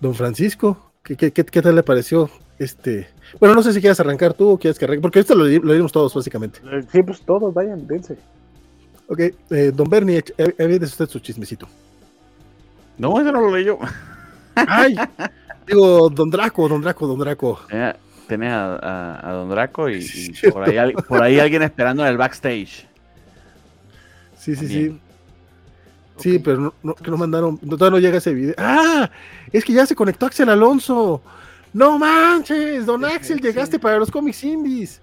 don Francisco, ¿qué, qué, tal le pareció? Este, bueno, no sé si quieres arrancar tú o quieres que arranque, porque esto lo, lo dimos todos básicamente. Eh, sí, pues todos, vayan, dense. Ok, eh, don Bernie, de usted su chismecito. No, eso no lo leí yo. Ay, Digo, Don Draco, Don Draco, Don Draco. Tenés a, Don Draco y, por, ahí, alguien esperando en el backstage. Sí, sí, sí. Sí, pero no, que no mandaron, todavía no llega ese video. ¡Ah! Es que ya se conectó Axel Alonso. ¡No manches! Don Axel, llegaste para los cómics indies.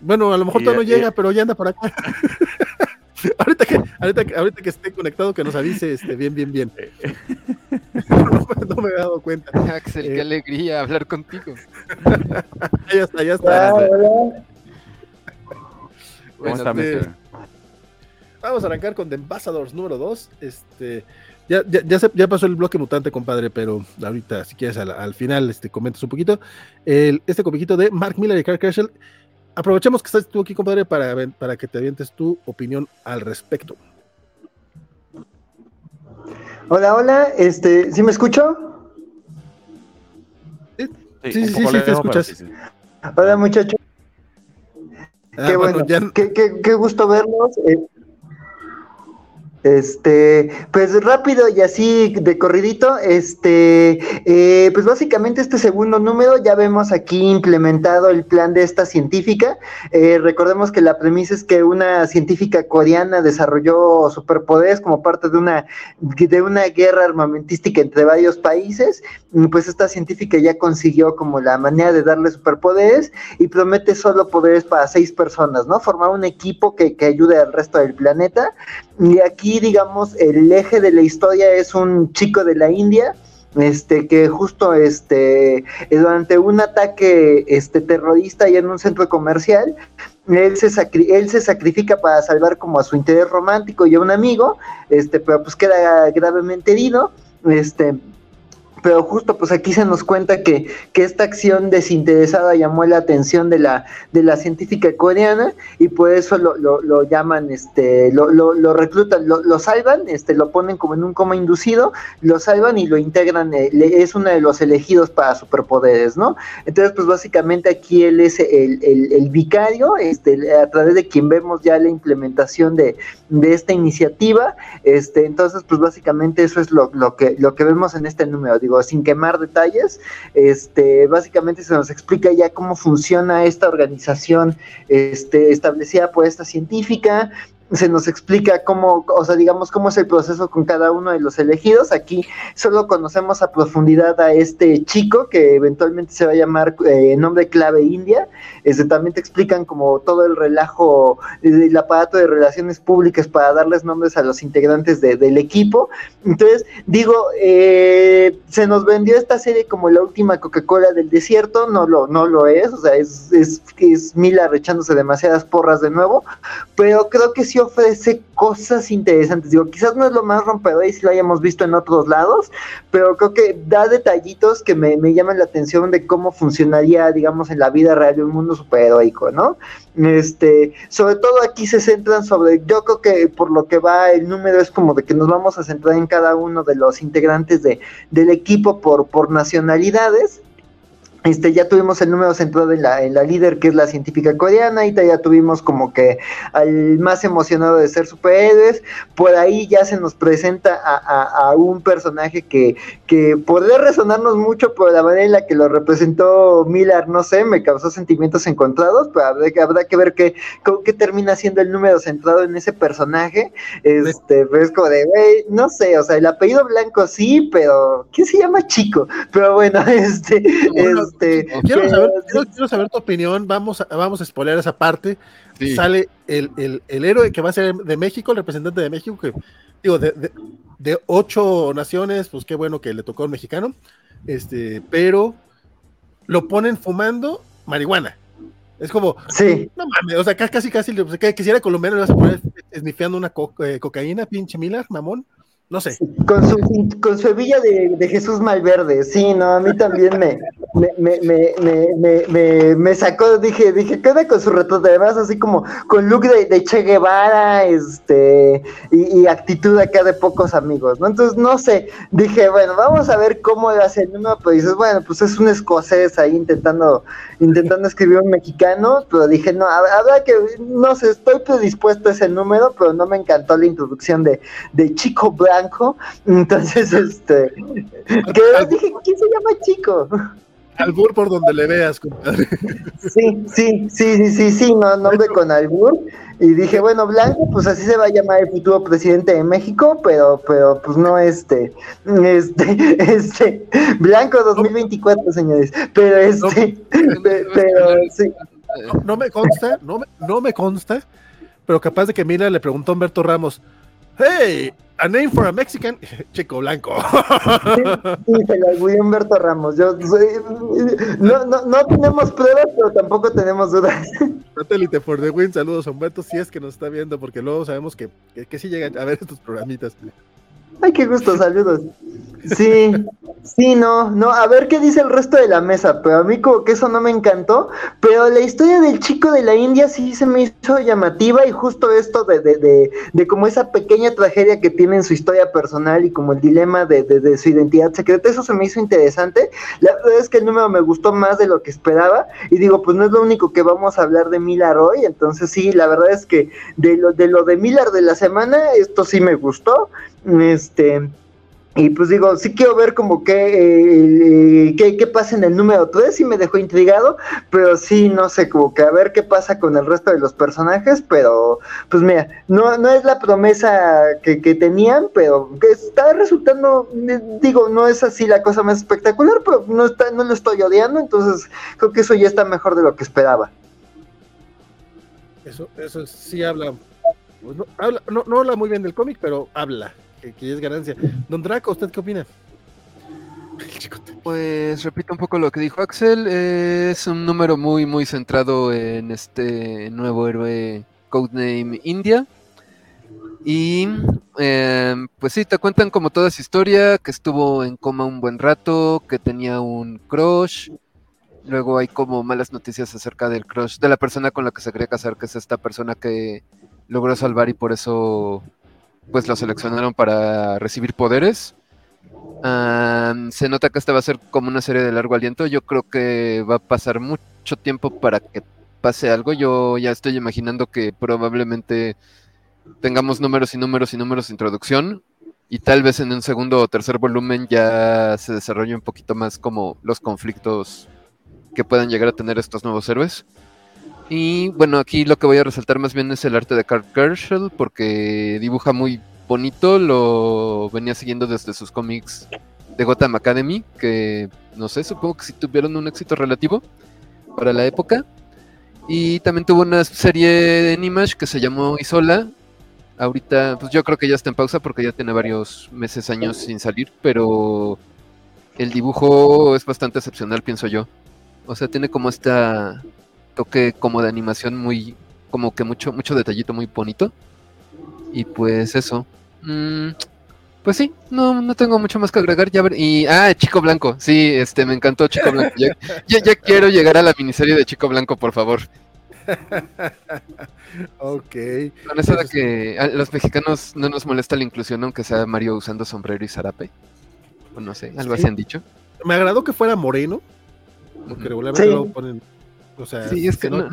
Bueno, a lo mejor todavía no llega, pero ya anda por acá. ahorita, que, ahorita, ahorita, que esté conectado, que nos avise este, bien, bien, bien. no, me he dado cuenta. Axel, qué eh, alegría hablar contigo. ya está, ya está. Este, vamos a arrancar con The Ambassadors número 2. Este, ya, ya, ya, ya, pasó el bloque mutante, compadre, pero ahorita, si quieres, al, final este, comentas un poquito. El, este comiquito de Mark Miller y Carl Kerschel aprovechemos que estás tú aquí, compadre, para, para que te avientes tu opinión al respecto. Hola, hola, este, ¿sí me escucho? Sí, sí, sí, sí, te escuchas. Hola, muchachos. Ah, qué bueno, qué, qué, qué, gusto verlos. Eh, este, pues rápido y así de corridito, este, eh, pues básicamente este segundo número ya vemos aquí implementado el plan de esta científica. Eh, recordemos que la premisa es que una científica coreana desarrolló superpoderes como parte de una, de una guerra armamentística entre varios países. Pues esta científica ya consiguió como la manera de darle superpoderes y promete solo poderes para seis personas, ¿no? Formar un equipo que, que ayude al resto del planeta. Y aquí digamos, el eje de la historia es un chico de la India, este que justo este durante un ataque este terrorista y en un centro comercial él se, él se sacrifica para salvar como a su interés romántico y a un amigo este pero pues queda gravemente herido este pero justo pues aquí se nos cuenta que, que, esta acción desinteresada llamó la atención de la, de la científica coreana y por eso lo, lo, llaman, este, lo, lo, reclutan, lo, salvan, este, lo ponen como en un coma inducido, lo salvan y lo integran, eh, es uno de los elegidos para superpoderes, ¿no? Entonces pues básicamente aquí él es el, el, vicario, este, a través de quien vemos ya la implementación de, de esta iniciativa, este, entonces pues básicamente eso es lo, que, lo que vemos en este número, sin quemar detalles, este, básicamente se nos explica ya cómo funciona esta organización este, establecida por esta científica, se nos explica cómo, o sea, digamos, cómo es el proceso con cada uno de los elegidos. Aquí solo conocemos a profundidad a este chico que eventualmente se va a llamar eh, nombre clave India. Este, también te explican como todo el relajo, el aparato de relaciones públicas para darles nombres a los integrantes del equipo. Entonces, digo, eh, se nos vendió esta serie como la última Coca-Cola del desierto, no lo, no lo es, o sea, es, es Mila rechándose demasiadas porras de nuevo, pero creo que sí ofrece cosas interesantes. Digo, quizás no es lo más rompedor y si lo hayamos visto en otros lados, pero creo que da detallitos que me, me llaman la atención de cómo funcionaría, digamos, en la vida real de un mundo superheroico, ¿no? Este, sobre todo aquí se centran sobre, yo creo que por lo que va el número es como de que nos vamos a centrar en cada uno de los integrantes de, del equipo por, por nacionalidades este, ya tuvimos el número centrado en la, en la líder, que es la científica coreana, y ya tuvimos como que al más emocionado de ser superhéroes. Por ahí ya se nos presenta a, un personaje que, que podría resonarnos mucho por la manera en la que lo representó Miller, no sé, me causó sentimientos encontrados, pero habrá, habrá que ver qué, qué termina siendo el número centrado en ese personaje. Este, pues como de, no sé, o sea, el apellido blanco sí, pero ¿qué se llama chico? Pero bueno, este. Este, quiero, saber, tu opinión. Vamos a, vamos a spoiler esa parte. Sale el, héroe que va a ser de México, el representante de México, que digo, de, ocho naciones, pues qué bueno que le tocó un mexicano. Este, pero lo ponen fumando marihuana. Es como, sí. no mames, o sea, casi, casi, que quisiera colombiano le vas a poner esnifeando una eh, cocaína, pinche Miller, mamón. No sé. Con su, con su hebilla de, de, Jesús Malverde, sí, no, a mí también me, me, me, me, sacó, dije, dije, queda con su retrato, además así como con look de, Che Guevara, este, y, actitud acá de pocos amigos, ¿no? Entonces, no sé, dije, bueno, vamos a ver cómo lo hace el número, pero dices, bueno, pues es un escocés ahí intentando, intentando escribir un mexicano, pero dije, no, habrá que, no sé, estoy predispuesto a ese número, pero no me encantó la introducción de, de Chico Black entonces, este, que dije, ¿quién se llama Chico? Albur por donde le veas, compadre. Sí, sí, sí, sí, sí, sí, no, nombre con Albur. Y dije, bueno, Blanco, pues así se va a llamar el futuro presidente de México, pero, pero pues no este, este, este, Blanco 2024, señores. Pero este, pero, sí. No, me consta, no me, no me consta, pero capaz de que Mira le preguntó a Humberto Ramos, hey, a name for a Mexican, Chico Blanco. Sí, se lo Humberto Ramos. Yo no, no, no tenemos pruebas, pero tampoco tenemos dudas. Satélite for the win, saludos a Humberto, si es que nos está viendo, porque luego sabemos que, que, que sí llegan a ver estos programitas. Ay, qué gusto, saludos. Sí, sí, no, no, a ver qué dice el resto de la mesa, pero a mí como que eso no me encantó, pero la historia del chico de la India sí se me hizo llamativa y justo esto de, de, de, de como esa pequeña tragedia que tiene en su historia personal y como el dilema de, de, su identidad secreta, eso se me hizo interesante. La verdad es que el número me gustó más de lo que esperaba y digo, pues no es lo único que vamos a hablar de Miller hoy, entonces sí, la verdad es que de lo de, lo de Miller de la semana, esto sí me gustó. Este, y pues digo, sí quiero ver como que, eh, qué, pasa en el número 3, y me dejó intrigado, pero sí, no sé, como que a ver qué pasa con el resto de los personajes, pero pues mira, no, no es la promesa que, tenían, pero que está resultando, digo, no es así la cosa más espectacular, pero no, está, no lo estoy odiando, entonces creo que eso ya está mejor de lo que esperaba. Eso, eso sí habla, no, habla, no, no habla muy bien del cómic, pero habla que, es ganancia. Don Draco, ¿usted qué opina? Pues repito un poco lo que dijo Axel. Es un número muy, muy centrado en este nuevo héroe Codename India. Y em, pues sí, te cuentan como toda su historia, que estuvo en coma un buen rato, que tenía un crush. Luego hay como malas noticias acerca del crush de la persona con la que se quería casar, que es esta persona que logró salvar y por eso pues lo seleccionaron para recibir poderes. se nota que esta va a ser como una serie de largo aliento. Yo creo que va a pasar mucho tiempo para que pase algo. Yo ya estoy imaginando que probablemente tengamos números y números y números de introducción. Y tal vez en un segundo o tercer volumen ya se desarrolle un poquito más como los conflictos que puedan llegar a tener estos nuevos héroes. Y bueno, aquí lo que voy a resaltar más bien es el arte de Carl Kerschel, porque dibuja muy bonito, lo venía siguiendo desde sus cómics de Gotham Academy, que no sé, supongo que sí tuvieron un éxito relativo para la época. Y también tuvo una serie en Image que se llamó Isola. Ahorita, pues yo creo que ya está en pausa porque ya tiene varios meses, años sin salir, pero el dibujo es bastante excepcional, pienso yo. O sea, tiene como esta toque como de animación muy, como que mucho, mucho detallito muy bonito. Y pues eso. Mm, pues sí, no, no tengo mucho más que agregar. Ya ver, y ah, Chico Blanco, sí, este, me encantó Chico Blanco. Ya, ya, quiero llegar a la miniserie de Chico Blanco, por favor. ok. Con eso de que a los mexicanos no nos molesta la inclusión, aunque sea Mario usando sombrero y zarape. O no sé, algo así han dicho. Me agradó que fuera moreno. Porque regularmente lo ponen. O sea, sí, es que no,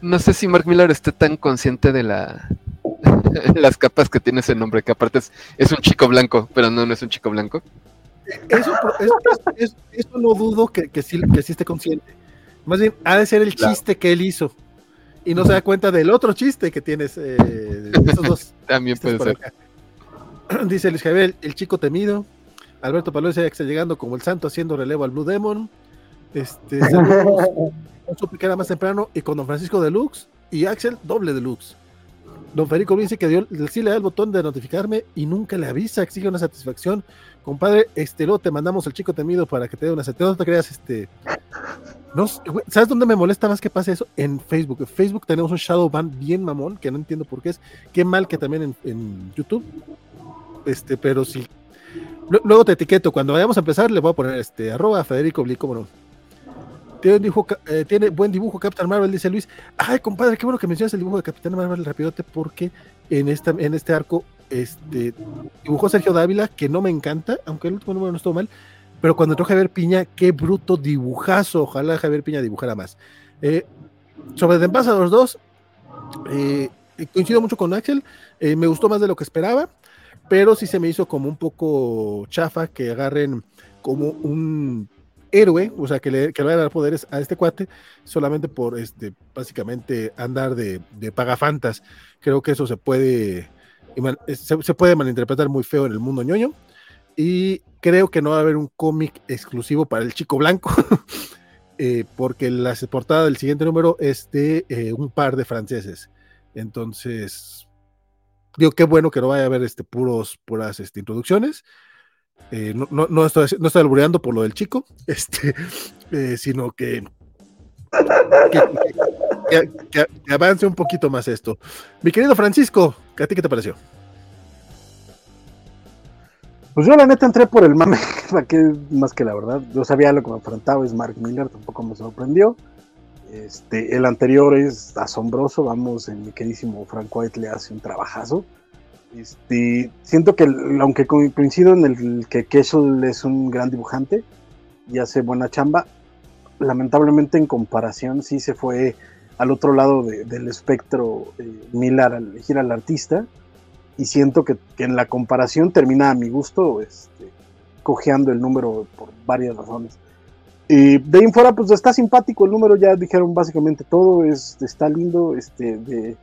no sé si Mark Miller esté tan consciente de la las capas que tiene ese nombre, que aparte es, un chico blanco, pero no, no es un chico blanco. Eso, no dudo que, que, sí, que sí esté consciente. Más bien, ha de ser el chiste que él hizo. Y no se da cuenta del otro chiste que tienes. Eh, esos dos También puede ser. Dice Luis Javier, el chico temido. Alberto Palocia está llegando como el santo haciendo relevo al Blue Demon. Este, era más temprano. Y con Don Francisco Deluxe y Axel, doble Deluxe. Don Federico dice que dio, sí le da el botón de notificarme y nunca le avisa, exige una satisfacción. Compadre, este, luego te mandamos el chico temido para que te dé una satisfacción. No te creas, este. ¿Sabes dónde me molesta más que pase eso? En Facebook. En Facebook tenemos un shadow ban bien mamón, que no entiendo por qué es. Qué mal que también en, YouTube. Este, pero sí. Luego te etiqueto. Cuando vayamos a empezar, le voy a poner este arroba Federico Blico, no. Tiene, eh, tiene buen dibujo Captain Marvel, dice Luis. Ay, compadre, qué bueno que mencionas el dibujo de Capitán Marvel rapidote, porque en, esta, en este arco este, dibujó Sergio Dávila, que no me encanta, aunque el último número no estuvo mal, pero cuando entró Javier Piña, qué bruto dibujazo. Ojalá Javier Piña dibujara más. Eh, sobre The Ambassadors 2, eh, coincido mucho con Axel, me gustó más de lo que esperaba, pero sí se me hizo como un poco chafa que agarren como un héroe, o sea, que le, que le a dar poderes a este cuate solamente por, este, básicamente, andar de, de pagafantas. Creo que eso se puede, se, puede malinterpretar muy feo en el mundo ñoño. Y creo que no va a haber un cómic exclusivo para el chico blanco, eh, porque la portada del siguiente número es de eh, un par de franceses. Entonces, digo, qué bueno que no vaya a haber este, puros, puras este, introducciones. Eh, no, no, no, estoy, no estoy albureando por lo del chico, este, eh, sino que avance un poquito más esto. Mi querido Francisco, ¿a ti qué te pareció? Pues yo la neta entré por el mame, más que la verdad. Yo sabía lo que me enfrentaba, es Mark Miller, tampoco me sorprendió. Este, el anterior es asombroso, vamos, en mi queridísimo Frank White le hace un trabajazo. Este, siento que, aunque coincido en el que Kessel es un gran dibujante y hace buena chamba, lamentablemente en comparación sí se fue al otro lado del espectro eh, Miller al elegir al artista y siento que, en la comparación termina a mi gusto este, cojeando el número por varias razones. Y de ahí en fuera pues está simpático el número, ya dijeron básicamente todo, es, está lindo, este, de,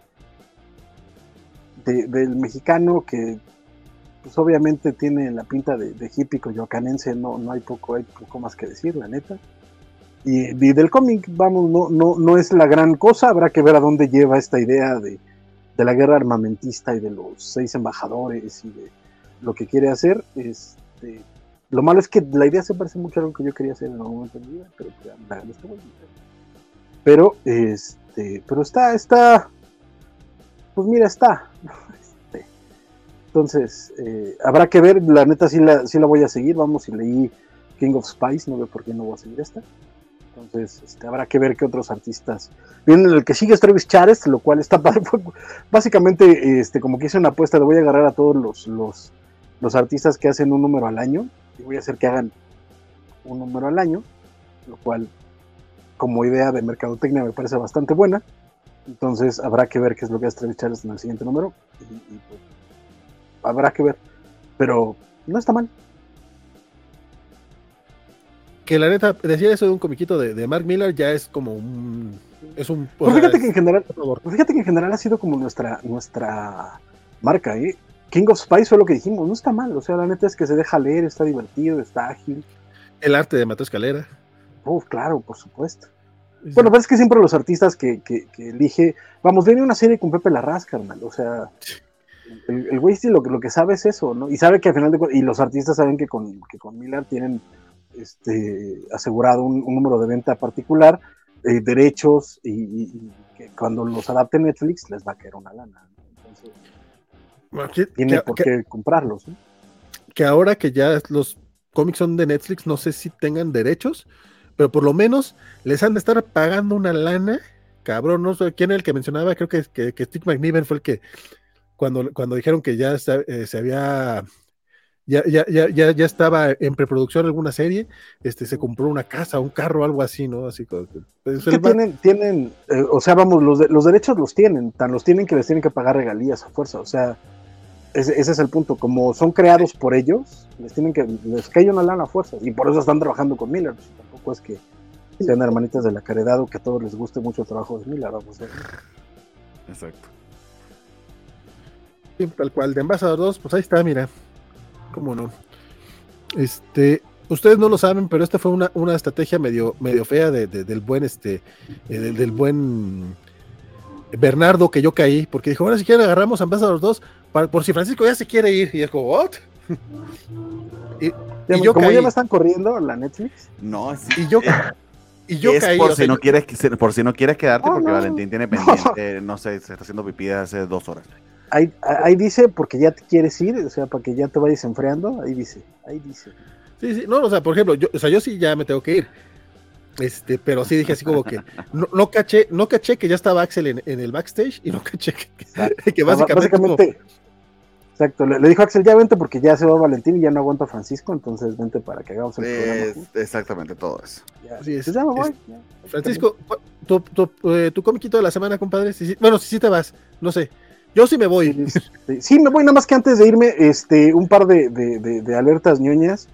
del mexicano que pues obviamente tiene la pinta de, de hippie coyoacanense, no, no hay poco, hay poco más que decir, la neta. Y, del cómic, vamos, no, no, no es la gran cosa, habrá que ver a dónde lleva esta idea de, de, la guerra armamentista y de los seis embajadores y de lo que quiere hacer. Este, lo malo es que la idea se parece mucho a lo que yo quería hacer en algún momento de mi vida, pero pues, está Pero, este, pero está, está, pues mira, está. Este, entonces, eh, habrá que ver, la neta sí la, sí la voy a seguir, vamos, y leí King of Spice, no veo por qué no voy a seguir esta. Entonces, este, habrá que ver qué otros artistas. Bien, el que sigue es Travis Chares, lo cual está Básicamente, este, como que hice una apuesta, le voy a agarrar a todos los, los, los artistas que hacen un número al año, y voy a hacer que hagan un número al año, lo cual, como idea de mercadotecnia, me parece bastante buena. Entonces habrá que ver qué es lo que hace Travis Charles en el siguiente número. Y, pues, habrá que ver. Pero no está mal. Que la neta, decía eso de un comiquito de, Mark Miller ya es como un Es un. Pues fíjate, que en general, fíjate que en general ha sido como nuestra, nuestra marca, ¿eh? King of Spice fue lo que dijimos, no está mal, o sea, la neta es que se deja leer, está divertido, está ágil. El arte de Mateo Escalera. Uf, claro, por supuesto. Bueno, pues es que siempre los artistas que, que, elige, vamos, viene una serie con Pepe Larraz, hermano, o sea, el güey sí lo, lo que sabe es eso, ¿no? Y sabe que al final de y los artistas saben que con, que con Miller tienen este, asegurado un, número de venta particular, eh, derechos, y, que cuando los adapte Netflix les va a caer una lana. Entonces, tiene por qué comprarlos. Que ahora que ya los cómics son de Netflix, no sé si tengan derechos, pero por lo menos les han de estar pagando una lana. Cabrón, no sé quién era el que mencionaba, creo que, que, que Steve McNiven fue el que cuando, cuando dijeron que ya eh, se había ya, ya, ya, ya, estaba en preproducción alguna serie, este, se compró una casa, un carro, algo así, ¿no? Así pues, que tienen, tienen eh, o sea, vamos, los, los derechos los tienen, tan los tienen que les tienen que pagar regalías a fuerza, o sea, ese, ese es el punto, como son creados por ellos, les tienen que, les cae una lana a fuerza, y por eso están trabajando con Miller, pues, tampoco es que sean hermanitas de la caridad o que a todos les guste mucho el trabajo de Miller, vamos a ver. Exacto. tal cual, de Ambassador 2, pues ahí está, mira, cómo no. Este, ustedes no lo saben, pero esta fue una, una estrategia medio, medio fea de, del buen, este, eh, del, buen Bernardo que yo caí, porque dijo, ahora si quieren agarramos a los dos, por si Francisco ya se quiere ir. Y es como, ¿what? Y, yo como ya me están corriendo la Netflix. No, Y yo, y yo caí. Por si, no quieres, por si no quieres quedarte, porque Valentín tiene pendiente, no sé, se está haciendo pipí hace dos horas. Ahí, dice, porque ya te quieres ir, o sea, para que ya te vayas enfriando, ahí dice, ahí dice. Sí, sí, no, o sea, por ejemplo, yo, o sea, yo sí ya me tengo que ir. Este, pero sí dije así como que no, no caché, no caché que ya estaba Axel en, el backstage y no caché que, básicamente, Exacto, le, dijo Axel, ya vente porque ya se va Valentín y ya no aguanta Francisco, entonces vente para que hagamos el programa. Exactamente, todo eso. Pues ya, me voy. Francisco, tu, tu, eh, tu, comiquito de la semana, compadre. bueno, si sí te vas, no sé. Yo sí me voy. Sí, me voy, nada más que antes de irme, este, un par de, alertas ñoñas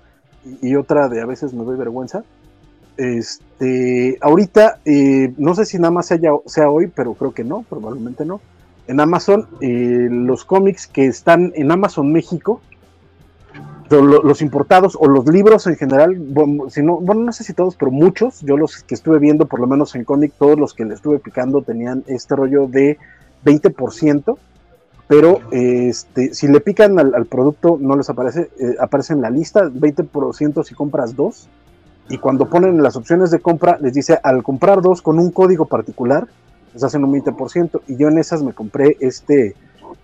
y, otra de a veces me doy vergüenza. Este, ahorita, eh, no sé si nada más sea, sea, hoy, pero creo que no, probablemente no. En Amazon, eh, los cómics que están en Amazon México, los importados o los libros en general, bueno, si no, bueno, no sé si todos, pero muchos, yo los que estuve viendo, por lo menos en cómic, todos los que le estuve picando tenían este rollo de 20%, pero este, si le pican al, producto no les aparece, eh, aparece en la lista, 20% si compras dos, y cuando ponen las opciones de compra, les dice al comprar dos con un código particular, les hacen un 20%, y yo en esas me compré este,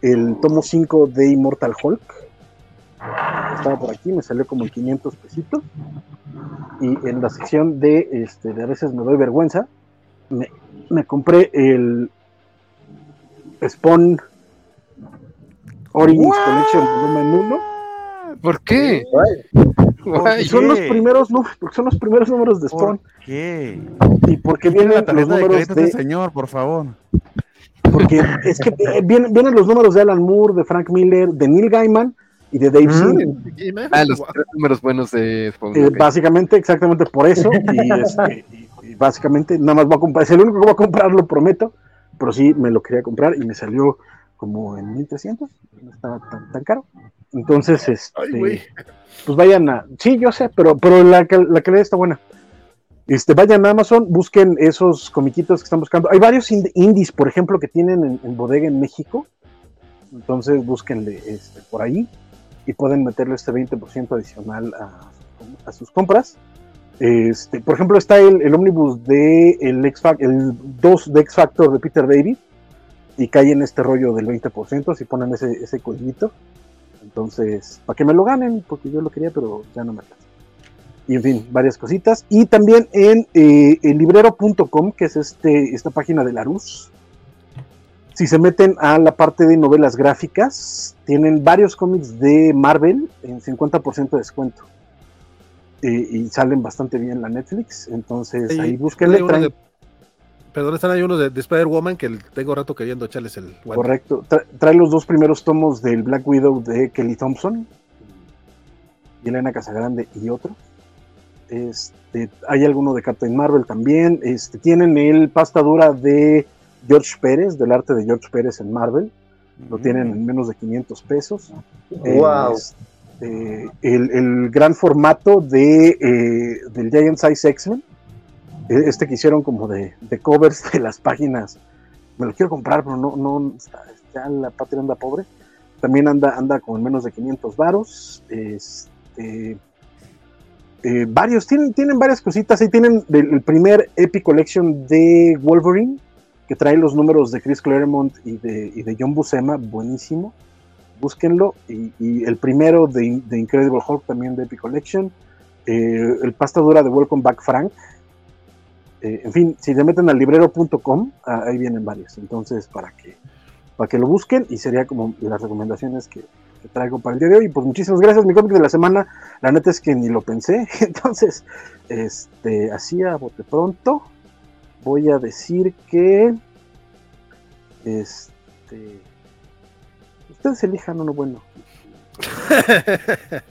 el tomo 5 de Immortal Hulk, estaba por aquí, me salió como en 500 pesitos, y en la sección de, este, de a veces me doy vergüenza, me, me compré el Spawn Origins Collection volumen 1. ¿Por qué? Porque son los primeros números, porque son los primeros números de Spawn. ¿Por qué? Y porque vienen la los números de, de señor, por favor. Porque es que eh, vienen, vienen, los números de Alan Moore, de Frank Miller, de Neil Gaiman y de Dave mm. Ah, los tres números buenos de Spawn. Eh, básicamente, exactamente por eso. Y, este, y, básicamente, nada más voy a comprar, es el único que voy a comprar, lo prometo pero sí me lo quería comprar y me salió como en 1300, no estaba tan, tan caro. Entonces, este, pues vayan a, sí, yo sé, pero, pero la, la calidad está buena. Este, vayan a Amazon, busquen esos comiquitos que están buscando. Hay varios indies, por ejemplo, que tienen en, bodega en México. Entonces, búsquenle este, por ahí y pueden meterle este 20% adicional a, a sus compras. Este, por ejemplo, está el, el ómnibus de el, X el 2 de X Factor de Peter David y cae en este rollo del 20% si ponen ese, ese Entonces, para que me lo ganen, porque yo lo quería, pero ya no me alcanza. Y en fin, varias cositas. Y también en eh, librero.com, que es este, esta página de Larus. Si se meten a la parte de novelas gráficas, tienen varios cómics de Marvel en 50% de descuento y salen bastante bien la Netflix. Entonces ahí búsquenle. Perdón, están ahí unos de, Spider-Woman que tengo rato queriendo echarles el. Correcto. trae los dos primeros tomos del Black Widow de Kelly Thompson, y Elena Casagrande y otro. Este, hay alguno de Captain Marvel también. Este, tienen el pasta dura de George Pérez, del arte de George Pérez en Marvel. Lo tienen en menos de 500 pesos. Wow. Este, el, gran formato de, eh, del Giant Size X-Men. E, este que hicieron como de, covers de las páginas. Me lo quiero comprar, pero no, no ya la patria anda pobre. También anda, anda con menos de 500 varos. Este, eh, varios, tienen, tienen varias cositas. Ahí tienen el, primer Epic Collection de Wolverine, que trae los números de Chris Claremont y de, y de John Buscema, buenísimo. Búsquenlo. Y, el primero de, Incredible Hulk también de Epic Collection. Eh, el pasta dura de Welcome Back Frank. Eh, en fin, si se meten al librero.com, ah, ahí vienen varios. Entonces, para que para que lo busquen y sería como las recomendaciones que, traigo para el día de hoy. Pues muchísimas gracias, mi cómic de la semana. La neta es que ni lo pensé, entonces, este, así a bote pronto, voy a decir que, este, ustedes elijan uno bueno.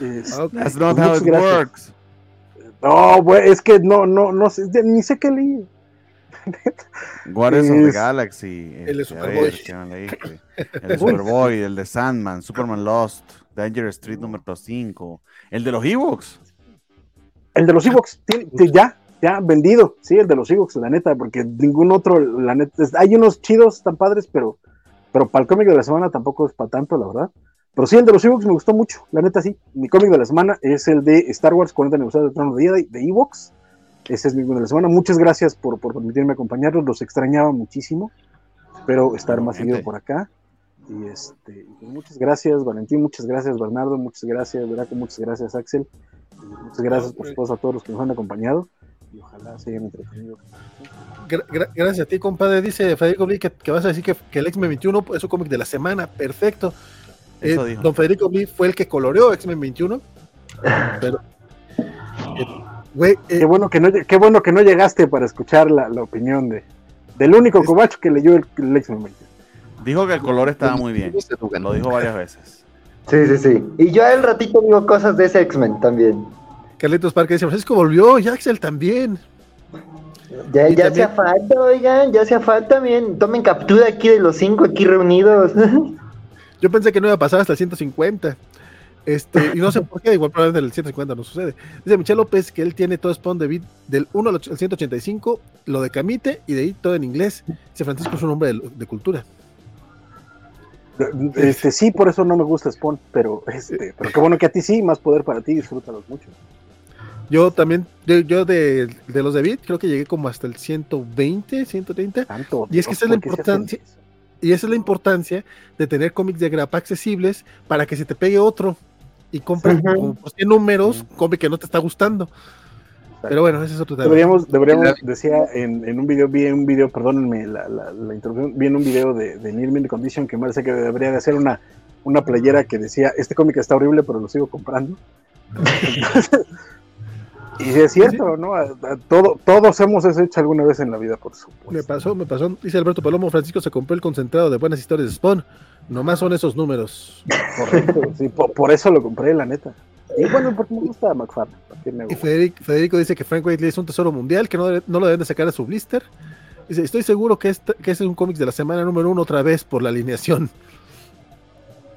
Este, That's not how it works. No, es que no, no, no sé, ni sé qué leí. Guardians of the Galaxy. El de Superboy. El de Superboy, el de Sandman, Superman Lost, Danger Street número 5. El de los Ewoks. El de los Ewoks, ya, ya vendido, sí, el de los Ewoks, la neta, porque ningún otro, la neta, hay unos chidos tan padres, pero, pero para el cómic de la semana tampoco es para tanto, la verdad. Pero sí, el de los Ewoks me gustó mucho, la neta sí. Mi cómic de la semana es el de Star Wars 40 aniversario de Trono de Día de Ewoks. Ese es mi de la semana. Muchas gracias por, permitirme acompañarlos. Los extrañaba muchísimo. Espero estar más seguido por acá. Y este, pues muchas gracias, Valentín. Muchas gracias, Bernardo. Muchas gracias, Draco. Muchas gracias, Axel. muchas gracias, por supuesto, a todos los que nos han acompañado. Y ojalá se hayan entretenido. gracias a ti, compadre. Dice Federico Blee que, vas a decir que, el X-Men 21 es un cómic de la semana. Perfecto. Eh, don Federico Blee fue el que coloreó X-Men 21. Pero. Eh, qué, bueno que no, qué bueno que no llegaste para escuchar la, opinión de, del único cobacho que leyó el, el X-Men. Dijo que el color estaba muy bien. Lo dijo varias veces. Sí, sí, sí. Y yo el ratito digo cosas de ese X-Men también. Carlitos Parque dice, Francisco volvió, y Axel también. Ya, ya hacía falta, oigan, ya hacía falta bien. Tomen captura aquí de los cinco aquí reunidos. Yo pensé que no iba a pasar hasta el 150. Este, y no sé por qué, igual probablemente en el 150 no sucede. Dice Michel López que él tiene todo Spawn de beat del 1 al 185, lo de Camite y de ahí todo en inglés. Dice Francisco es un hombre de, cultura. Este, sí, por eso no me gusta Spawn, pero, este, pero qué bueno que a ti sí, más poder para ti, disfrútalos mucho. Yo también, yo, de, los de Beat, creo que llegué como hasta el 120, 130. y es que esa es la importancia. Y esa es la importancia de tener cómics de grapa accesibles para que se te pegue otro y compras uh números, cómic que no te está gustando. Pero bueno, ese es otro tema. Deberíamos, deberíamos decía en, en, un video, vi un video, perdónenme la, la, la introducción, vi en un video de, de Near Condition que me parece que debería de hacer una, una playera que decía, este cómic está horrible, pero lo sigo comprando. Y es cierto, ¿no? todo, todos hemos hecho alguna vez en la vida, por supuesto. Me pasó, me pasó. Dice Alberto Palomo, Francisco se compró el concentrado de buenas historias de Spawn. Nomás son esos números. Correcto, sí, por, eso lo compré, la neta. Y bueno, porque me gusta McFarlane. Y Federico, dice que Frank Whiteley es un tesoro mundial, que no, no lo deben de sacar a su blister. Dice, estoy seguro que este, que este es un cómic de la semana número uno otra vez por la alineación.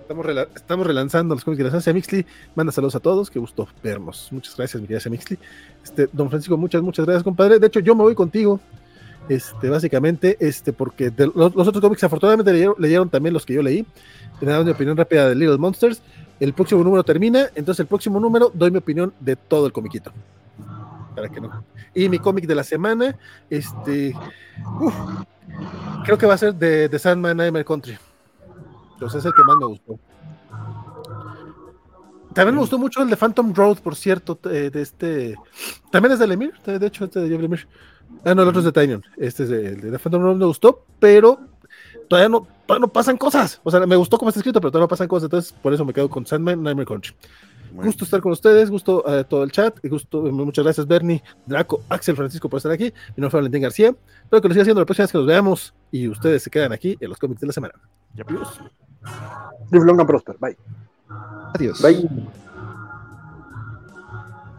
Estamos, relanzando los cómics de la Sancia Mixly. Manda saludos a todos, qué gusto vernos. Muchas gracias, mi querida Mixly. Este, don Francisco, muchas, muchas gracias, compadre. De hecho, yo me voy contigo. Este, básicamente, este, porque los, otros cómics afortunadamente leyeron, también los que yo leí. Me dan mi opinión rápida de Little Monsters. El próximo número termina, entonces el próximo número doy mi opinión de todo el comiquito. Para que no. Y mi cómic de la semana, este, creo que va a ser de, de Sandman Nightmare Country. Es el que más me gustó. También me gustó mucho el de Phantom Road, por cierto, de este. También es de Lemir, de hecho, este de Lemir. Ah, no, el otro es de Tinyon. Este es de, el de Phantom Road, me gustó, pero todavía no, todavía no pasan cosas. O sea, me gustó cómo está escrito, pero todavía no pasan cosas. Entonces, por eso me quedo con Sandman Nightmare Country. Gusto estar con ustedes, gusto uh, todo el chat, gusto, muchas gracias Bernie, Draco, Axel, Francisco por estar aquí. Mi nombre es Valentín García. Espero que lo siga haciendo la próxima vez que nos veamos y ustedes se quedan aquí en los cómics de la semana. Adiós. Live long and prosper. Bye. Adiós. Bye.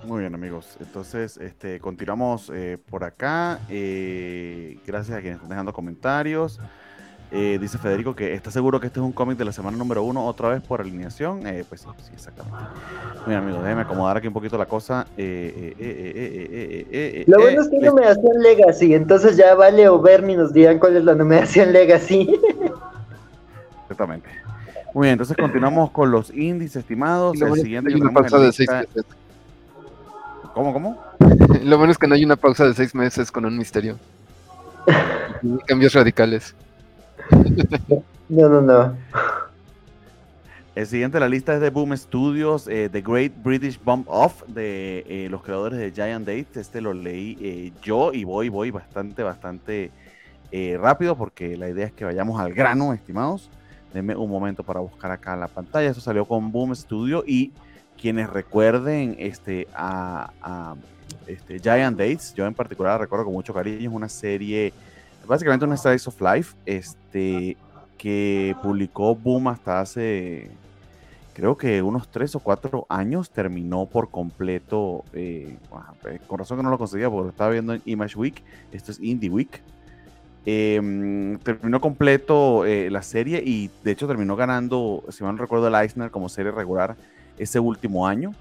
Muy bien, amigos. Entonces, este, continuamos eh, por acá. Eh, gracias a quienes están dejando comentarios. Eh, dice Federico que está seguro que este es un cómic de la semana número uno, otra vez por alineación. pues sí, sí, exactamente. Muy bien, amigos, déjenme acomodar aquí un poquito la cosa. Lo bueno es que hay numeración Legacy, entonces ya vale o Bernie nos dirán cuál es la numeración Legacy. Exactamente. Muy bien, entonces continuamos con los índices estimados. El siguiente que tenemos en lista... ¿Cómo, cómo? Lo bueno es que no hay una pausa de seis meses con un misterio. cambios radicales. No, no, no. El siguiente de la lista es de Boom Studios, eh, The Great British Bump Off, de eh, los creadores de Giant Date. Este lo leí eh, yo y voy, voy bastante, bastante rápido porque la idea es que vayamos al grano, estimados. Denme un momento para buscar acá la pantalla. Eso salió con Boom Studio y quienes recuerden este, a, este, Giant Dates, yo en particular recuerdo con mucho cariño, es una serie, básicamente una Slice of Life, este, que publicó Boom hasta hace, creo que unos tres o cuatro años, terminó por completo, eh, eh, con razón que no lo conseguía porque estaba viendo en Image Week, esto es Indie Week, em, terminó completo eh, la serie y de hecho terminó ganando, si mal no recuerdo, el Eisner como serie regular ese último año.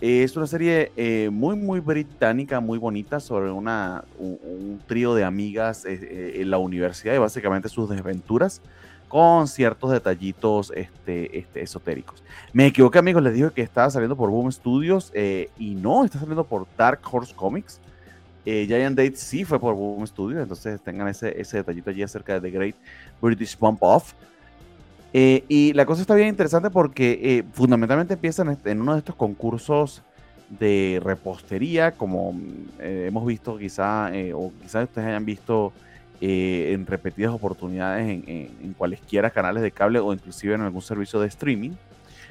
Es una serie eh, muy, muy británica, muy bonita, sobre una, un, trío de amigas eh, en la universidad y básicamente sus desventuras con ciertos detallitos este, este, esotéricos. Me equivoqué, amigos, les dije que estaba saliendo por Boom Studios y no, está saliendo por Dark Horse Comics. Giant Date sí fue por Boom Studios, entonces tengan ese, ese detallito allí acerca de The Great British Bump Off. Eh, y la cosa está bien interesante porque eh, fundamentalmente empiezan en uno de estos concursos de repostería, como eh, hemos visto quizá, o quizás ustedes hayan visto en repetidas oportunidades en, en, cualesquiera canales de cable o inclusive en algún servicio de streaming.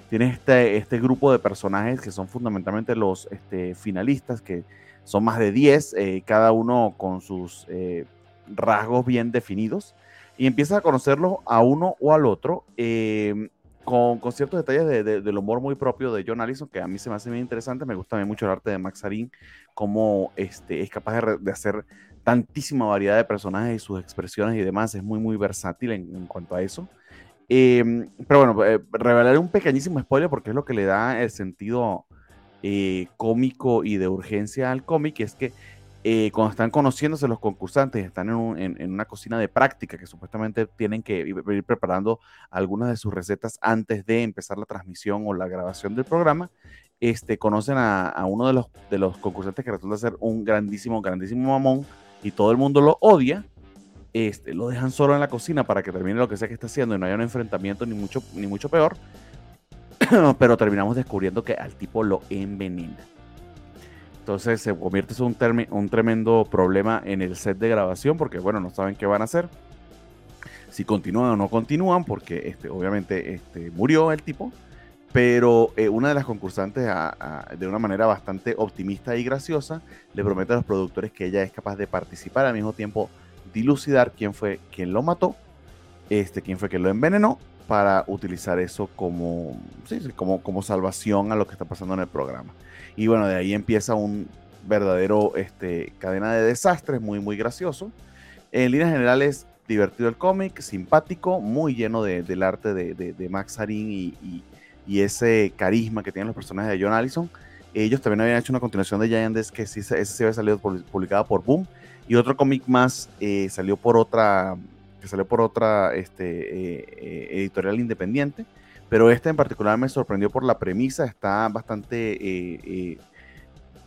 Tienes este, este grupo de personajes que son fundamentalmente los este, finalistas, que son más de 10, cada uno con sus rasgos bien definidos y empiezas a conocerlos a uno o al otro em, con, con, ciertos detalles de, del humor muy propio de John Allison, que a mí se me hace muy interesante. Me gusta mucho el arte de Max Arin, cómo este, es capaz de, hacer tantísima variedad de personajes y sus expresiones y demás. Es muy, muy versátil en, cuanto a eso. Em, pero bueno, eh, revelaré un pequeñísimo spoiler porque es lo que le da el sentido eh, cómico y de urgencia al cómic, es que eh, cuando están conociéndose los concursantes, están en, una cocina de práctica que supuestamente tienen que ir preparando algunas de sus recetas antes de empezar la transmisión o la grabación del programa, este, conocen a, uno de los, de los concursantes que resulta ser un grandísimo, grandísimo mamón y todo el mundo lo odia. Este, lo dejan solo en la cocina para que termine lo que sea que está haciendo y no haya un enfrentamiento ni mucho, ni mucho peor. Pero terminamos descubriendo que al tipo lo envenena. Entonces se convierte en un, tremendo problema en el set de grabación porque, bueno, no saben qué van a hacer. Si continúan o no continúan, porque este, obviamente este, murió el tipo. Pero eh, una de las concursantes, de una manera bastante optimista y graciosa, le promete a los productores que ella es capaz de participar al mismo tiempo dilucidar quién fue quien lo mató, este, quién fue quien lo envenenó, para utilizar eso como, como, como salvación a lo que está pasando en el programa. Y bueno, de ahí empieza un verdadero este, cadena de desastres muy, muy gracioso. En líneas generales, divertido el cómic, simpático, muy lleno de, del arte de, de, Max Harin y, y, ese carisma que tienen los personajes de John Allison. Ellos también habían hecho una continuación de Giants que sí, ese sí había salido publicada por Boom. Y otro cómic más eh, salió por otra, que salió por otra este, eh, eh, editorial independiente pero este en particular me sorprendió por la premisa, está bastante eh,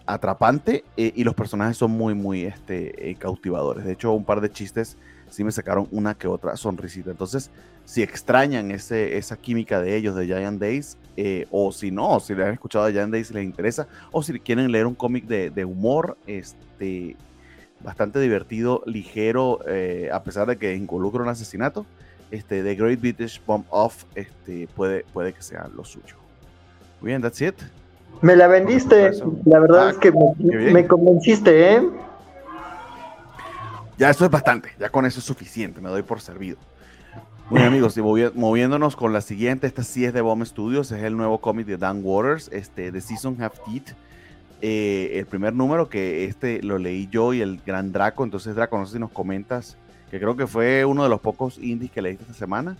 atrapante y los personajes son muy, muy este, cautivadores. De hecho, un par de chistes sí me sacaron una que otra sonrisita. Entonces, si extrañan ese, esa química de ellos, de Giant Days, o si no, si le han escuchado a Giant Days y les interesa, o si quieren leer un cómic de, de, humor, este, bastante divertido, ligero, a pesar de que involucra un asesinato, este, The Great British Bomb Off este, puede, puede que sea lo suyo. Muy bien, that's it. Me la vendiste, la verdad ah, es que me, convenciste, ¿eh? Ya eso es bastante, ya con eso es suficiente, me doy por servido. Muy bien, amigos, y moviéndonos con la siguiente, esta sí es de Bomb Studios, es el nuevo cómic de Dan Waters, este, The Season Have Teeth. Eh, el primer número, que este lo leí yo y el gran Draco. Entonces, Draco, no sé si nos comentas, que creo que fue uno de los pocos indies que leíste esta semana.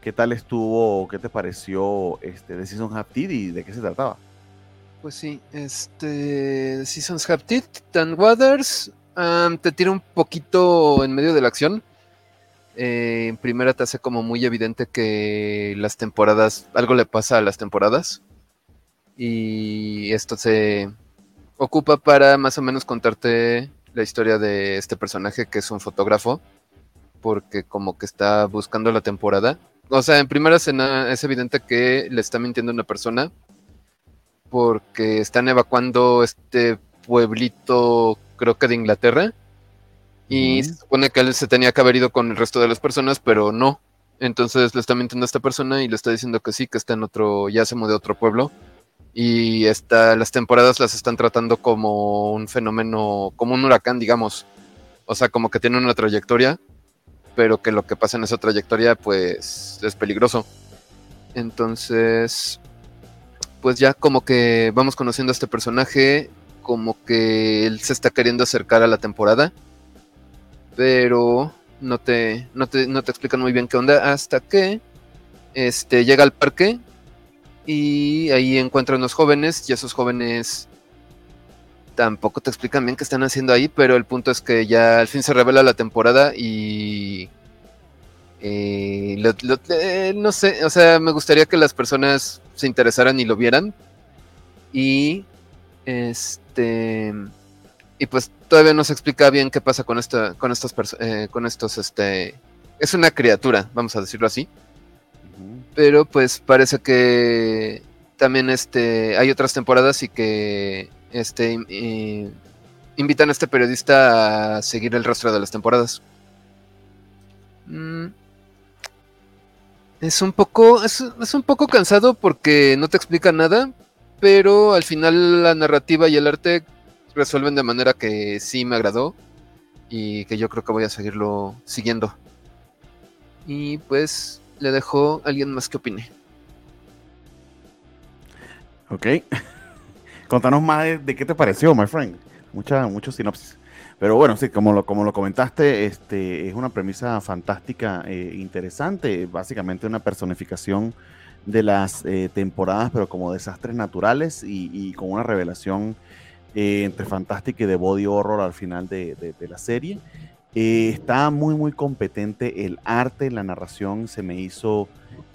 ¿Qué tal estuvo? ¿Qué te pareció este, The Seasons Have y de qué se trataba? Pues sí, este The Seasons Have Teeth, Dan Waters, te tira un poquito en medio de la acción. Eh, en primera te hace como muy evidente que las temporadas, algo le pasa a las temporadas. Y esto se ocupa para más o menos contarte la historia de este personaje que es un fotógrafo. Porque como que está buscando la temporada. O sea, en primera escena es evidente que le está mintiendo una persona. Porque están evacuando este pueblito, creo que de Inglaterra y se supone que él se tenía que haber ido con el resto de las personas, pero no. Entonces le está mintiendo a esta persona y le está diciendo que sí, que está en otro, ya se mudó a otro pueblo. Y está, las temporadas las están tratando como un fenómeno, como un huracán, digamos. O sea, como que tiene una trayectoria, pero que lo que pasa en esa trayectoria, pues, es peligroso. Entonces, pues ya como que vamos conociendo a este personaje, como que él se está queriendo acercar a la temporada pero no te, no te, no te explican muy bien qué onda hasta que este, llega al parque y ahí encuentra unos jóvenes y esos jóvenes tampoco te explican bien qué están haciendo ahí, pero el punto es que ya al fin se revela la temporada y eh, eh, no sé, o sea, me gustaría que las personas se interesaran y lo vieran y este y pues todavía no se explica bien qué pasa con esta, con estos, eh, con estos, este, es una criatura, vamos a decirlo así. Pero pues parece que también este, hay otras temporadas y que este, invitan a este periodista a seguir el rastro de las temporadas. Mm. Es un poco, es, es un poco cansado porque no te explica nada, pero al final la narrativa y el arte resuelven de manera que sí me agradó y que yo creo que voy a seguirlo siguiendo. Y pues le dejo a alguien más que opine. Ok. Contanos más de, qué te pareció, my friend. Mucha, mucho sinopsis. Pero bueno, sí, como lo, como lo comentaste, este, es una premisa fantástica, e interesante, básicamente una personificación de las eh, temporadas, pero como desastres naturales y, y, con una revelación eh, entre Fantastic y de Body Horror al final de, la serie. Eh, está muy, muy competente el arte, la narración se me hizo,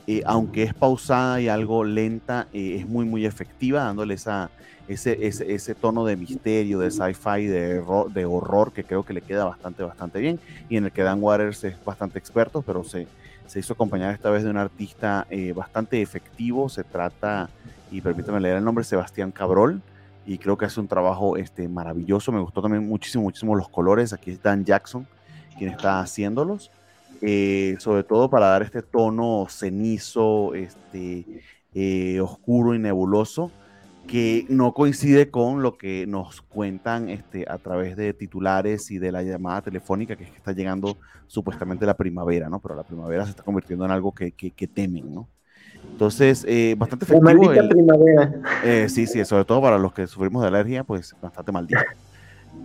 eh, aunque es pausada y algo lenta, es muy, muy efectiva, dándole esa, ese, ese, tono de misterio, de sci-fi, de, de horror, que creo que le queda bastante, bastante bien, y en el que Dan Waters es bastante experto, pero se, se hizo acompañar esta vez de un artista bastante efectivo, se trata, y permítame leer el nombre, Sebastián Cabrol, y creo que hace un trabajo este, maravilloso. Me gustó también muchísimo, muchísimo los colores. Aquí es Dan Jackson quien está haciéndolos. Eh, sobre todo para dar este tono cenizo, este, eh, oscuro y nebuloso, que no coincide con lo que nos cuentan este, a través de titulares y de la llamada telefónica, que es que está llegando supuestamente la primavera, ¿no? Pero la primavera se está convirtiendo en algo que, que, que temen, ¿no? Entonces, eh, bastante efectivo. Maldita primavera. Eh, sí, sí, sobre todo para los que sufrimos de alergia, pues bastante maldito.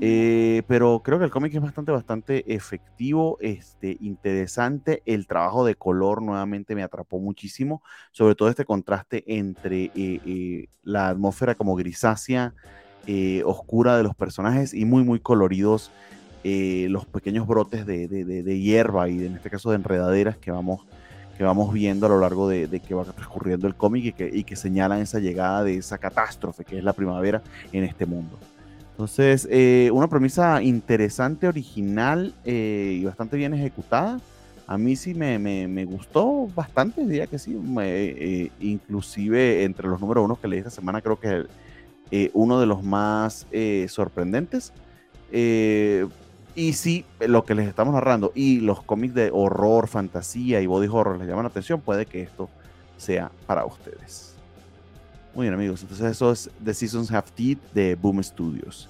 Eh, pero creo que el cómic es bastante, bastante efectivo, este, interesante. El trabajo de color nuevamente me atrapó muchísimo, sobre todo este contraste entre la atmósfera como grisácea, oscura de los personajes y muy, muy coloridos los pequeños brotes de, de, de, hierba y en este caso de enredaderas que vamos que vamos viendo a lo largo de, que va transcurriendo el cómic y que, y que, señalan esa llegada de esa catástrofe que es la primavera en este mundo. Entonces, eh, una premisa interesante, original eh, y bastante bien ejecutada. A mí sí me, me, me gustó bastante, diría que sí. Eh, inclusive entre los números uno que leí esta semana, creo que es uno de los más sorprendentes. Y si lo que les estamos narrando y los cómics de horror, fantasía y body horror les llaman la atención, puede que esto sea para ustedes. Muy bien, amigos. Entonces, eso es The Seasons Have Teeth de Boom Studios.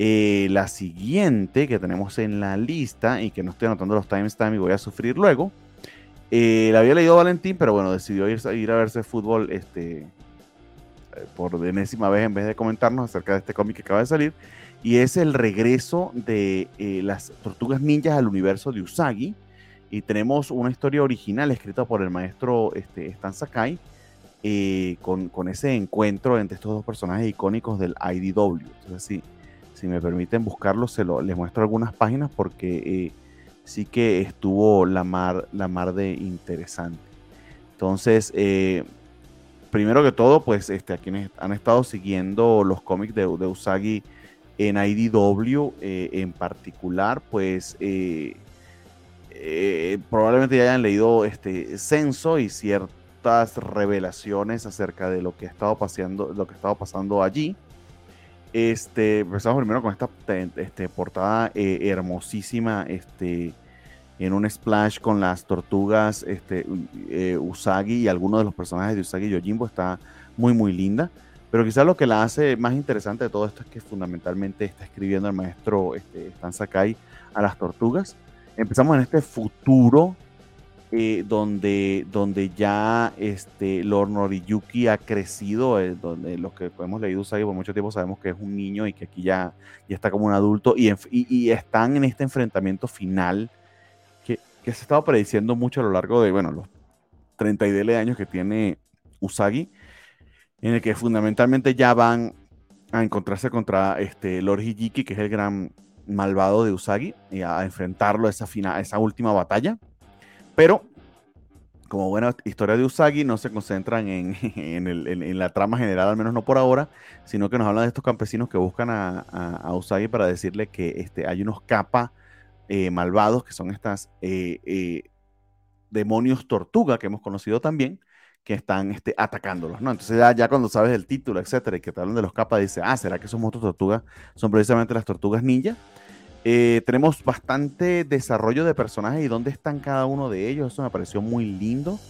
Eh, la siguiente que tenemos en la lista y que no estoy anotando los timestamps y voy a sufrir luego. Eh, la había leído Valentín, pero bueno, decidió ir, ir a verse fútbol este, por enésima vez en vez de comentarnos acerca de este cómic que acaba de salir. Y es el regreso de eh, las tortugas ninjas al universo de Usagi. Y tenemos una historia original escrita por el maestro este, Stan Sakai. Eh, con, con, ese encuentro entre estos dos personajes icónicos del IDW. Entonces, sí, si me permiten buscarlo, se lo, les muestro algunas páginas porque sí que estuvo la mar, la mar de interesante. Entonces, eh, primero que todo, pues este, a quienes han estado siguiendo los cómics de, de Usagi en IDW eh, en particular, pues eh, probablemente ya hayan leído este censo y ciertas revelaciones acerca de lo que ha estado pasando, lo que estaba pasando allí. Este, empezamos primero con esta este, portada hermosísima, este, en un splash con las tortugas este, eh, Usagi y algunos de los personajes de Usagi y Yojimbo está muy muy linda. Pero quizás lo que la hace más interesante de todo esto es que fundamentalmente está escribiendo el maestro este, Stan a las tortugas. Empezamos en este futuro eh, donde, donde ya este, Lord Noriyuki ha crecido, eh, donde los que hemos leído Usagi por mucho tiempo sabemos que es un niño y que aquí ya, ya está como un adulto y, están en este enfrentamiento final que se ha estado prediciendo mucho a lo largo de, bueno, los 30 y de años que tiene Usagi, en el que fundamentalmente ya van a encontrarse contra este Lord Hijiki, que es el gran malvado de Usagi, y a enfrentarlo a esa, final, esa última batalla. Pero, como buena historia de Usagi, no se concentran en, en, la trama general, al menos no por ahora, sino que nos hablan de estos campesinos que buscan a, a, Usagi para decirle que este, hay unos capas eh, malvados, que son estas eh, eh, demonios tortuga que hemos conocido también, que están este, atacándolos, ¿no? Entonces ya, cuando sabes el título, etcétera, y que te hablan de los capas, dice, ah, ¿será que esos monstruos tortugas son precisamente las tortugas ninja? tenemos bastante desarrollo de personajes y dónde están cada uno de ellos, eso me pareció muy lindo.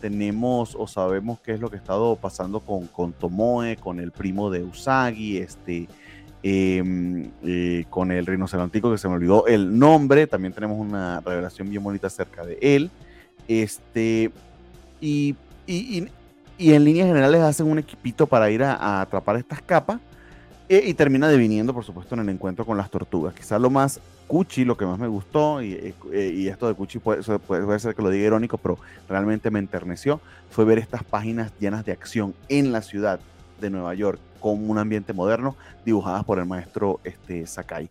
Tenemos o sabemos qué es lo que ha estado pasando con, con Tomoe, con el primo de Usagi, este, Em, eh, con el rinocerontico que se me olvidó el nombre, también tenemos una revelación bien bonita acerca de él. Este, y, y, en líneas generales hacen un equipito para ir a, atrapar estas capas e, y termina deviniendo, por supuesto, en el encuentro con las tortugas. Quizás lo más cuchi, lo que más me gustó, y, eh, eh, y esto de cuchi puede, puede, ser que lo diga irónico, pero realmente me enterneció, fue ver estas páginas llenas de acción en la ciudad de Nueva York con un ambiente moderno, dibujadas por el maestro este, Sakai.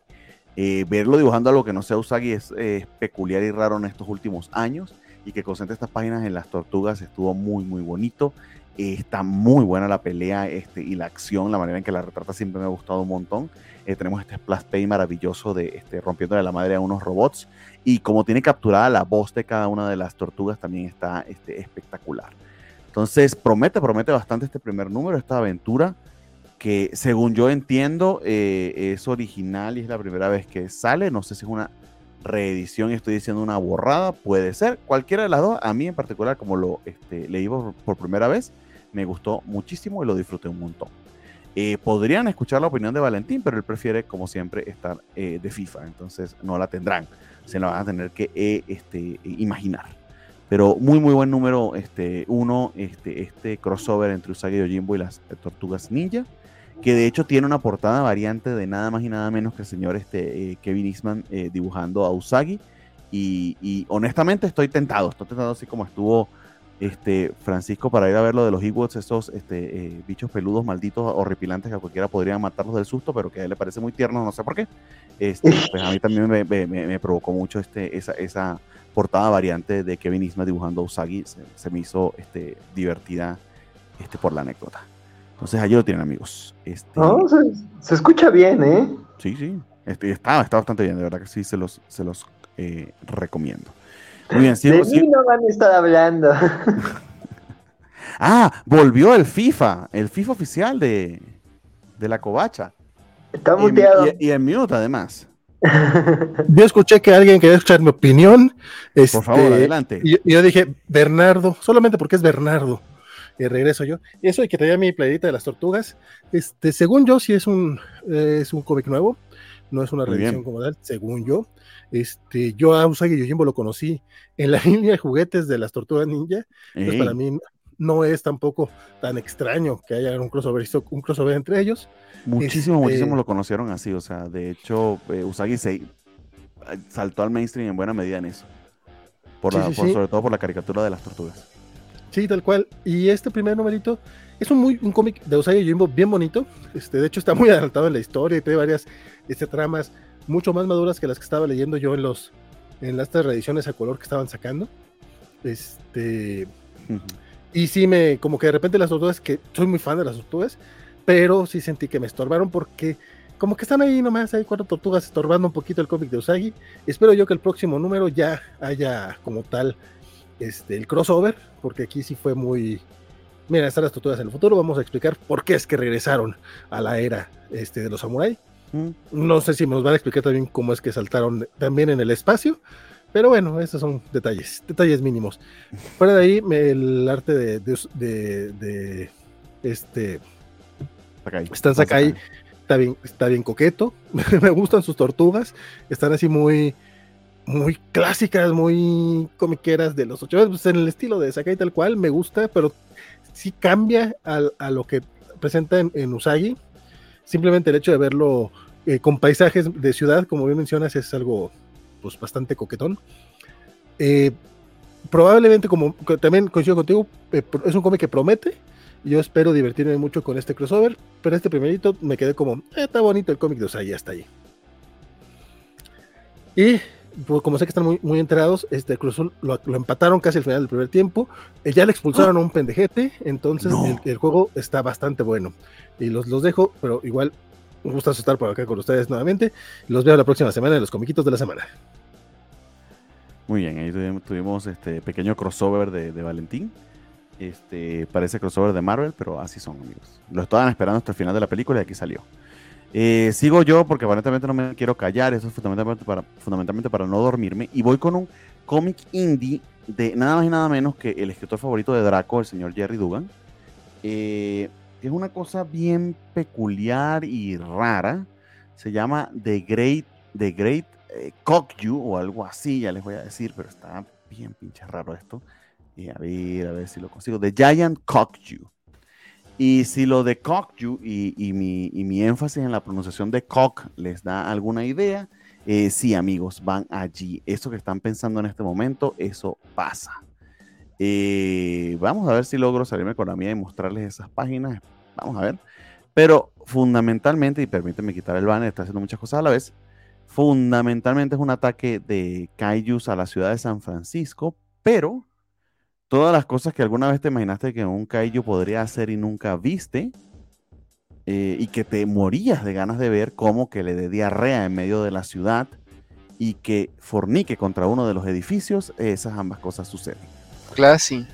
Eh, verlo dibujando algo que no sea Usagi es peculiar y raro en estos últimos años y que concentre estas páginas en las tortugas estuvo muy muy bonito. Está muy buena la pelea este, y la acción, la manera en que la retrata siempre me ha gustado un montón. Eh, tenemos este splash page maravilloso de este, rompiéndole la madre a unos robots y como tiene capturada la voz de cada una de las tortugas también está este, espectacular. Entonces promete, promete bastante este primer número, esta aventura que según yo entiendo eh, es original y es la primera vez que sale. No sé si es una reedición estoy diciendo una borrada, puede ser. Cualquiera de las dos, a mí en particular, como lo este, leí por, primera vez, me gustó muchísimo y lo disfruté un montón. Eh, podrían escuchar la opinión de Valentín, pero él prefiere, como siempre, estar eh, de FIFA, entonces no la tendrán, se la van a tener que este, imaginar. Pero muy, muy buen número, este, uno, este, este crossover entre Usagi Yojimbo y las Tortugas Ninja que de hecho tiene una portada variante de nada más y nada menos que el señor este, eh, Kevin Eastman eh, dibujando a Usagi. Y, honestamente estoy tentado, estoy tentado así como estuvo este, Francisco para ir a ver lo de los Ewoks, esos este, eh, bichos peludos malditos horripilantes que a cualquiera podrían matarlos del susto, pero que a él le parece muy tierno, no sé por qué. Este, pues a mí también me, provocó mucho este, esa, esa, portada variante de Kevin Eastman dibujando a Usagi, se, me hizo este, divertida este, por la anécdota. Entonces allí lo tienen, amigos. Este, se, escucha bien, ¿eh? Sí, sí. Este, está, está bastante bien, de verdad que sí, se los, se los eh, recomiendo. Muy bien, sí, de mí no van a estar hablando. ah, volvió el FIFA, el FIFA oficial de, de la covacha. Está muteado. Y, en mute, además. Yo escuché que alguien quería escuchar mi opinión. Por favor, este, adelante. y yo dije, Bernardo, solamente porque es Bernardo y regreso yo. Y eso de que traía mi playita de las tortugas, este, según yo, sí es un, es un cómic nuevo, no es una revisión como tal, según yo. Este, yo a Usagi Yojimbo lo conocí en la línea de juguetes de las tortugas ninja. Entonces, para mí no es tampoco tan extraño que haya un crossover, un crossover entre ellos. Muchísimo, este muchísimo lo conocieron así, o sea, de hecho, eh, Usagi se saltó al mainstream en buena medida en eso. Por Sobre todo por la caricatura de las tortugas. Sí, tal cual. Y este primer numerito es un, un cómic de Usagi Jimbo bien bonito. Este, de hecho, está muy adelantado en la historia y tiene varias este, tramas mucho más maduras que las que estaba leyendo yo en los en las reediciones a color que estaban sacando. Este. Y sí me, como que de repente las tortugas, que soy muy fan de las tortugas, pero sí sentí que me estorbaron porque como que están ahí nomás, hay cuatro tortugas estorbando un poquito el cómic de Usagi. Espero yo que el próximo número ya haya como tal este, el crossover, porque aquí sí fue muy... Mira, están las tortugas en el futuro, vamos a explicar por qué es que regresaron a la era este, de los samuráis. Mm. No sé si nos van a explicar también cómo es que saltaron también en el espacio, pero bueno, esos son detalles, detalles mínimos. Fuera de ahí, el arte de, de, este... Sakai. Están Sakai, está bien, está bien coqueto, me gustan sus tortugas, están así muy muy clásicas, muy comiqueras de los ocho pues en el estilo de Sakai tal cual, me gusta, pero sí cambia a, lo que presenta en, Usagi. Simplemente el hecho de verlo eh, con paisajes de ciudad, como bien mencionas, es algo pues bastante coquetón. Eh, probablemente, como también coincido contigo, eh, es un cómic que promete. Yo espero divertirme mucho con este crossover, pero este primerito me quedé como, está bonito el cómic de Usagi hasta ahí. Y como sé que están muy, muy enterados, este Cruz lo, empataron casi al final del primer tiempo. Eh, ya le expulsaron a un pendejete, entonces el, juego está bastante bueno. Y los, los dejo, pero igual me gusta estar por acá con ustedes nuevamente. Los veo la próxima semana en los comiquitos de la semana. Muy bien, ahí tuvimos, este pequeño crossover de, de, Valentín. Este parece crossover de Marvel, pero así son, amigos. Lo estaban esperando hasta el final de la película y aquí salió. Eh, sigo yo porque aparentemente no me quiero callar, eso es fundamentalmente para, no dormirme. Y voy con un cómic indie de nada más y nada menos que el escritor favorito de Draco, el señor Jerry Dugan. Eh, es una cosa bien peculiar y rara. Se llama The Great, The Great eh, Cockju o algo así, ya les voy a decir, pero está bien pinche raro esto. a ver, a ver si lo consigo. The Giant Cockju. Y si lo de Cockju y, y, mi, énfasis en la pronunciación de cock les da alguna idea, eh, sí, amigos, van allí. Eso que están pensando en este momento, eso pasa. Eh, vamos a ver si logro salirme con la mía y mostrarles esas páginas. Vamos a ver. Pero fundamentalmente, y permíteme quitar el banner, está haciendo muchas cosas a la vez. Fundamentalmente es un ataque de Kaijus a la ciudad de San Francisco, pero todas las cosas que alguna vez te imaginaste que un kaiju podría hacer y nunca viste, eh, y que te morías de ganas de ver, como que le dé diarrea en medio de la ciudad y que fornique contra uno de los edificios, esas ambas cosas suceden. Classy.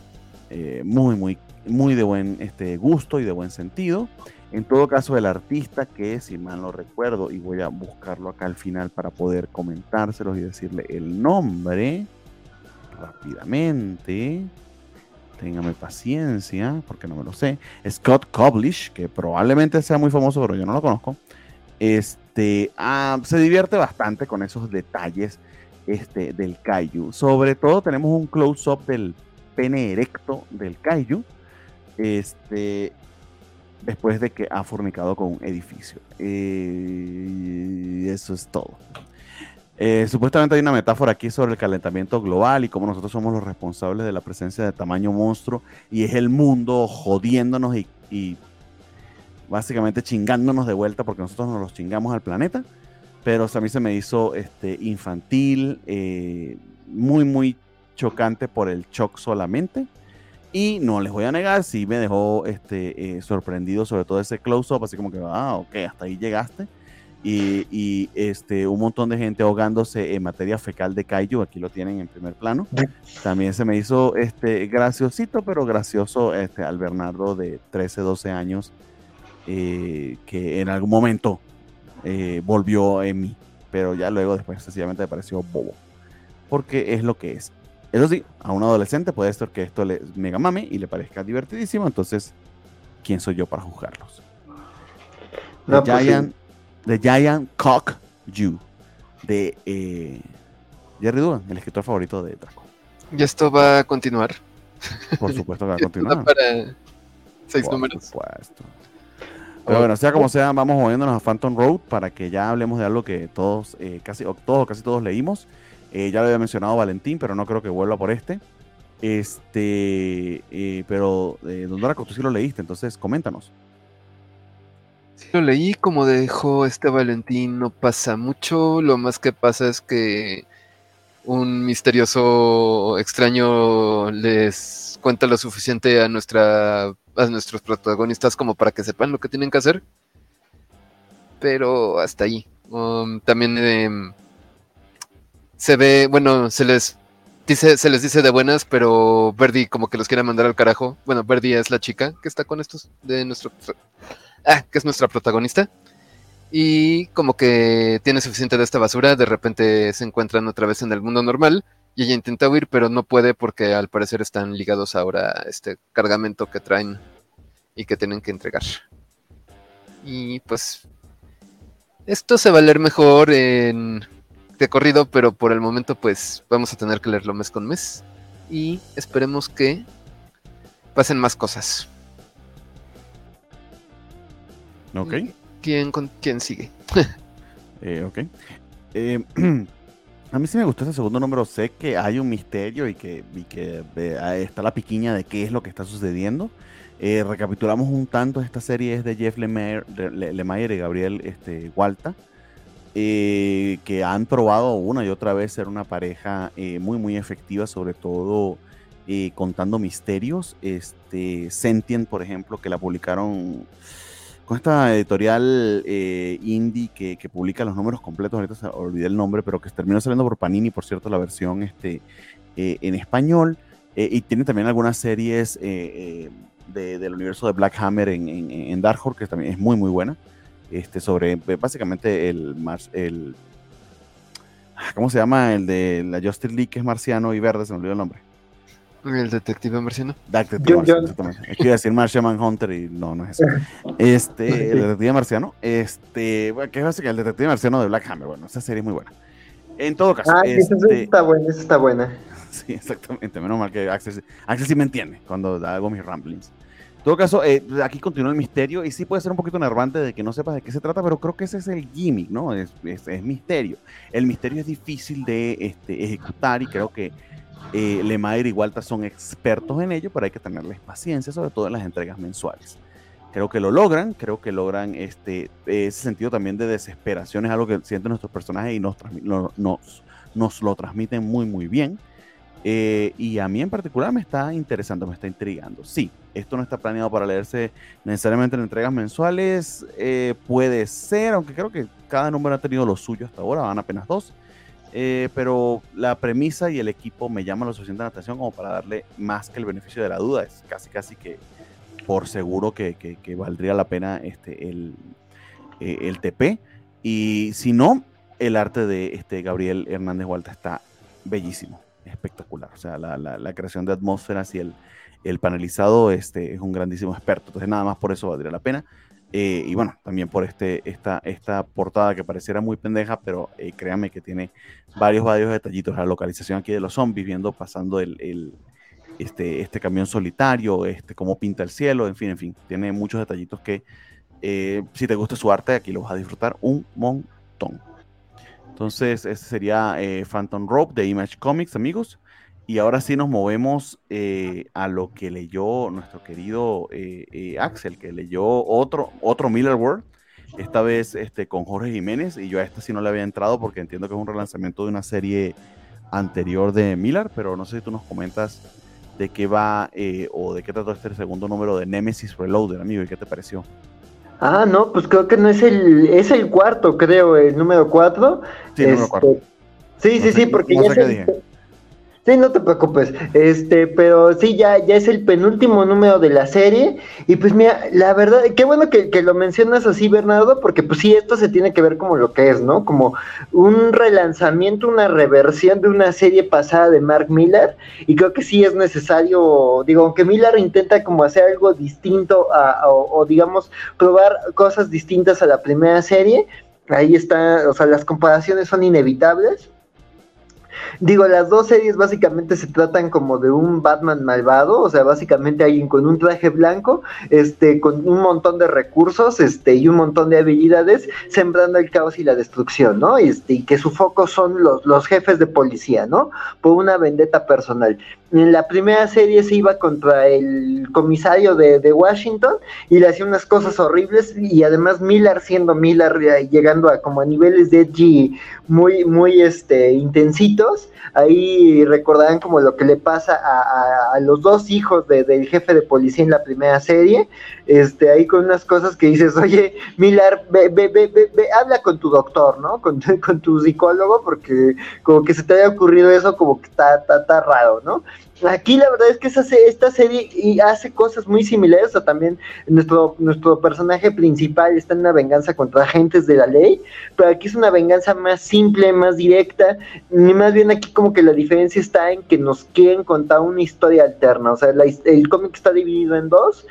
Eh, muy, muy, muy de buen este, gusto y de buen sentido. En todo caso, el artista que, si mal no recuerdo, y voy a buscarlo acá al final para poder comentárselos y decirle el nombre rápidamente. Téngame paciencia, porque no me lo sé. Scott Koblish, que probablemente sea muy famoso, pero yo no lo conozco. Este, ah, se divierte bastante con esos detalles este, del Kaiju. Sobre todo tenemos un close-up del pene erecto del Kaiju. Este, después de que ha fornicado con un edificio. y eso es todo. Eh, supuestamente hay una metáfora aquí sobre el calentamiento global y cómo nosotros somos los responsables de la presencia de tamaño monstruo y es el mundo jodiéndonos y, básicamente chingándonos de vuelta porque nosotros nos los chingamos al planeta. Pero a mí se me hizo este, infantil, eh, muy, muy chocante por el shock solamente. Y no les voy a negar, sí me dejó este, eh, sorprendido sobre todo ese close-up, así como que, ah, ok, hasta ahí llegaste y, este, un montón de gente ahogándose en materia fecal de kaiju, aquí lo tienen en primer plano. También se me hizo este, graciosito, pero gracioso este, al Bernardo de 13, 12 años, eh, que en algún momento eh, volvió en mí, pero ya luego después sencillamente me pareció bobo, porque es lo que es. Eso sí, a un adolescente puede ser que esto le mega mame y le parezca divertidísimo, entonces, ¿quién soy yo para juzgarlos? No, pues Giant, The Giant Cock You de eh, Jerry Dugan, el escritor favorito de Draco. ¿Y esto va a continuar? Por supuesto que va a continuar. para seis números. Supuesto. Pero bueno, sea como sea, vamos moviéndonos a Phantom Road para que ya hablemos de algo que todos, eh, casi, todos, casi todos leímos. Eh, ya lo había mencionado Valentín, pero no creo que vuelva por este. Este, eh, pero Don Draco, tú sí lo leíste, entonces coméntanos. Lo leí, como dejó este Valentín, no pasa mucho. Lo más que pasa es que un misterioso extraño les cuenta lo suficiente a nuestra a nuestros protagonistas como para que sepan lo que tienen que hacer. Pero hasta ahí. Um, también em, se ve, bueno, se les dice, se les dice de buenas, pero Verdi como que los quiere mandar al carajo. Bueno, Verdi es la chica que está con estos de nuestro, ah, que es nuestra protagonista. Y como que tiene suficiente de esta basura, de repente se encuentran otra vez en el mundo normal y ella intenta huir, pero no puede porque al parecer están ligados ahora a este cargamento que traen y que tienen que entregar. Y pues esto se va a leer mejor en de corrido, pero por el momento pues vamos a tener que leerlo mes con mes y esperemos que pasen más cosas. Ok. ¿Quién, con, quién sigue? eh, ok. Eh, a mí sí me gustó ese segundo número. Sé que hay un misterio y que, y que está la piquiña de qué es lo que está sucediendo. Eh, recapitulamos un tanto. Esta serie es de Jeff Lemire, y Gabriel este, Walta. Eh, que han probado una y otra vez ser una pareja eh, muy, muy efectiva, sobre todo eh, contando misterios. Este, Sentient, por ejemplo, que la publicaron con esta editorial indie que, publica los números completos, ahorita se olvidé el nombre, pero que terminó saliendo por Panini, por cierto, la versión este, en español. y tiene también algunas series del universo de Black Hammer en, en Dark Horse, que también es muy, muy buena este, sobre eh, básicamente el, el ah, ¿cómo se llama? El de la Justice League que es marciano y verde, se me olvidó el nombre. El detective marciano. Detective marciano, exactamente. Es a decir Martian Hunter y no, no es eso. Este, el detective marciano, este, que es básicamente el detective marciano de Black Hammer. Bueno, esa serie es muy buena. En todo caso. Ah, esa este está buena, esa está buena. Sí, exactamente. Menos mal que Axel, Axel sí me entiende cuando hago mis ramblings. En todo caso, eh, aquí continúa el misterio y sí puede ser un poquito nervante de que no sepas de qué se trata, pero creo que ese es el gimmick, ¿no? Es, es, misterio. El misterio es difícil de este, ejecutar y creo que eh, Lemaitre y Walter son expertos en ello, pero hay que tenerles paciencia, sobre todo en las entregas mensuales. Creo que lo logran, creo que logran este, ese sentido también de desesperación, es algo que sienten nuestros personajes y nos, nos, nos lo transmiten muy, muy bien. Eh, y a mí en particular me está interesando, me está intrigando. Sí, esto no está planeado para leerse necesariamente en entregas mensuales. Eh, puede ser, aunque creo que cada número ha tenido lo suyo hasta ahora, van apenas dos. Eh, pero la premisa y el equipo me llaman lo suficiente la atención como para darle más que el beneficio de la duda. Es casi, casi que por seguro que, que, valdría la pena este, el, el TP. Y si no, el arte de este Gabriel Hernández Hualta está bellísimo espectacular. O sea, la, la, creación de atmósferas y el, el, panelizado este, es un grandísimo experto. Entonces, nada más por eso valdría la pena. Eh, y bueno, también por este, esta, esta portada que pareciera muy pendeja, pero eh, créanme que tiene varios, varios detallitos. La localización aquí de los zombies, viendo pasando el, el este, este camión solitario, este, cómo pinta el cielo, en fin, en fin. Tiene muchos detallitos que, eh, si te gusta su arte, aquí lo vas a disfrutar un montón. Entonces, ese sería Phantom Rope de Image Comics, amigos. Y ahora sí nos movemos eh, a lo que leyó nuestro querido eh, Axel, que leyó otro, otro Miller World, esta vez este, con Jorge Jiménez, y yo a esta sí no le había entrado porque entiendo que es un relanzamiento de una serie anterior de Miller, pero no sé si tú nos comentas de qué va o de qué trató este segundo número de Nemesis Reloaded, amigo, y qué te pareció. Ah, no, pues creo que no es el, es el cuarto, creo, el número cuatro. Sí, número cuatro. Este, sí, sí, sí, porque ya es Sí, no te preocupes. Este, pero sí, ya, ya es el penúltimo número de la serie. Y pues mira, la verdad, qué bueno que, lo mencionas así, Bernardo, porque pues sí, esto se tiene que ver como lo que es, ¿no? Como un relanzamiento, una reversión de una serie pasada de Mark Miller. Y creo que sí es necesario, digo, aunque Miller intenta como hacer algo distinto o digamos, probar cosas distintas a la primera serie. Ahí está, o sea, las comparaciones son inevitables Digo, las dos series básicamente se tratan como de un Batman malvado, o sea, básicamente alguien con un traje blanco, este, con un montón de recursos, este, y un montón de habilidades, sembrando el caos y la destrucción, ¿no? Este, y que su foco son los, los jefes de policía, ¿no? Por una vendetta personal. En la primera serie se iba contra el comisario de, de Washington y le hacía unas cosas horribles y además Miller siendo Miller llegando a como a niveles de edgy muy, muy este, intensitos Ahí recordarán como lo que le pasa a, los dos hijos del jefe de policía en la primera serie. Este, ahí con unas cosas que dices, oye, Milar, ve, ve, ve, ve habla con tu doctor, ¿no? Con, con, tu psicólogo, porque como que se te haya ocurrido eso, como que está, está, está raro, ¿no? Aquí la verdad es que esta serie hace cosas muy similares, o también nuestro, nuestro personaje principal está en una venganza contra agentes de la ley, pero aquí es una venganza más simple, más directa, ni más bien aquí como que la diferencia está en que nos quieren contar una historia alterna, o sea, el cómic está dividido en dos,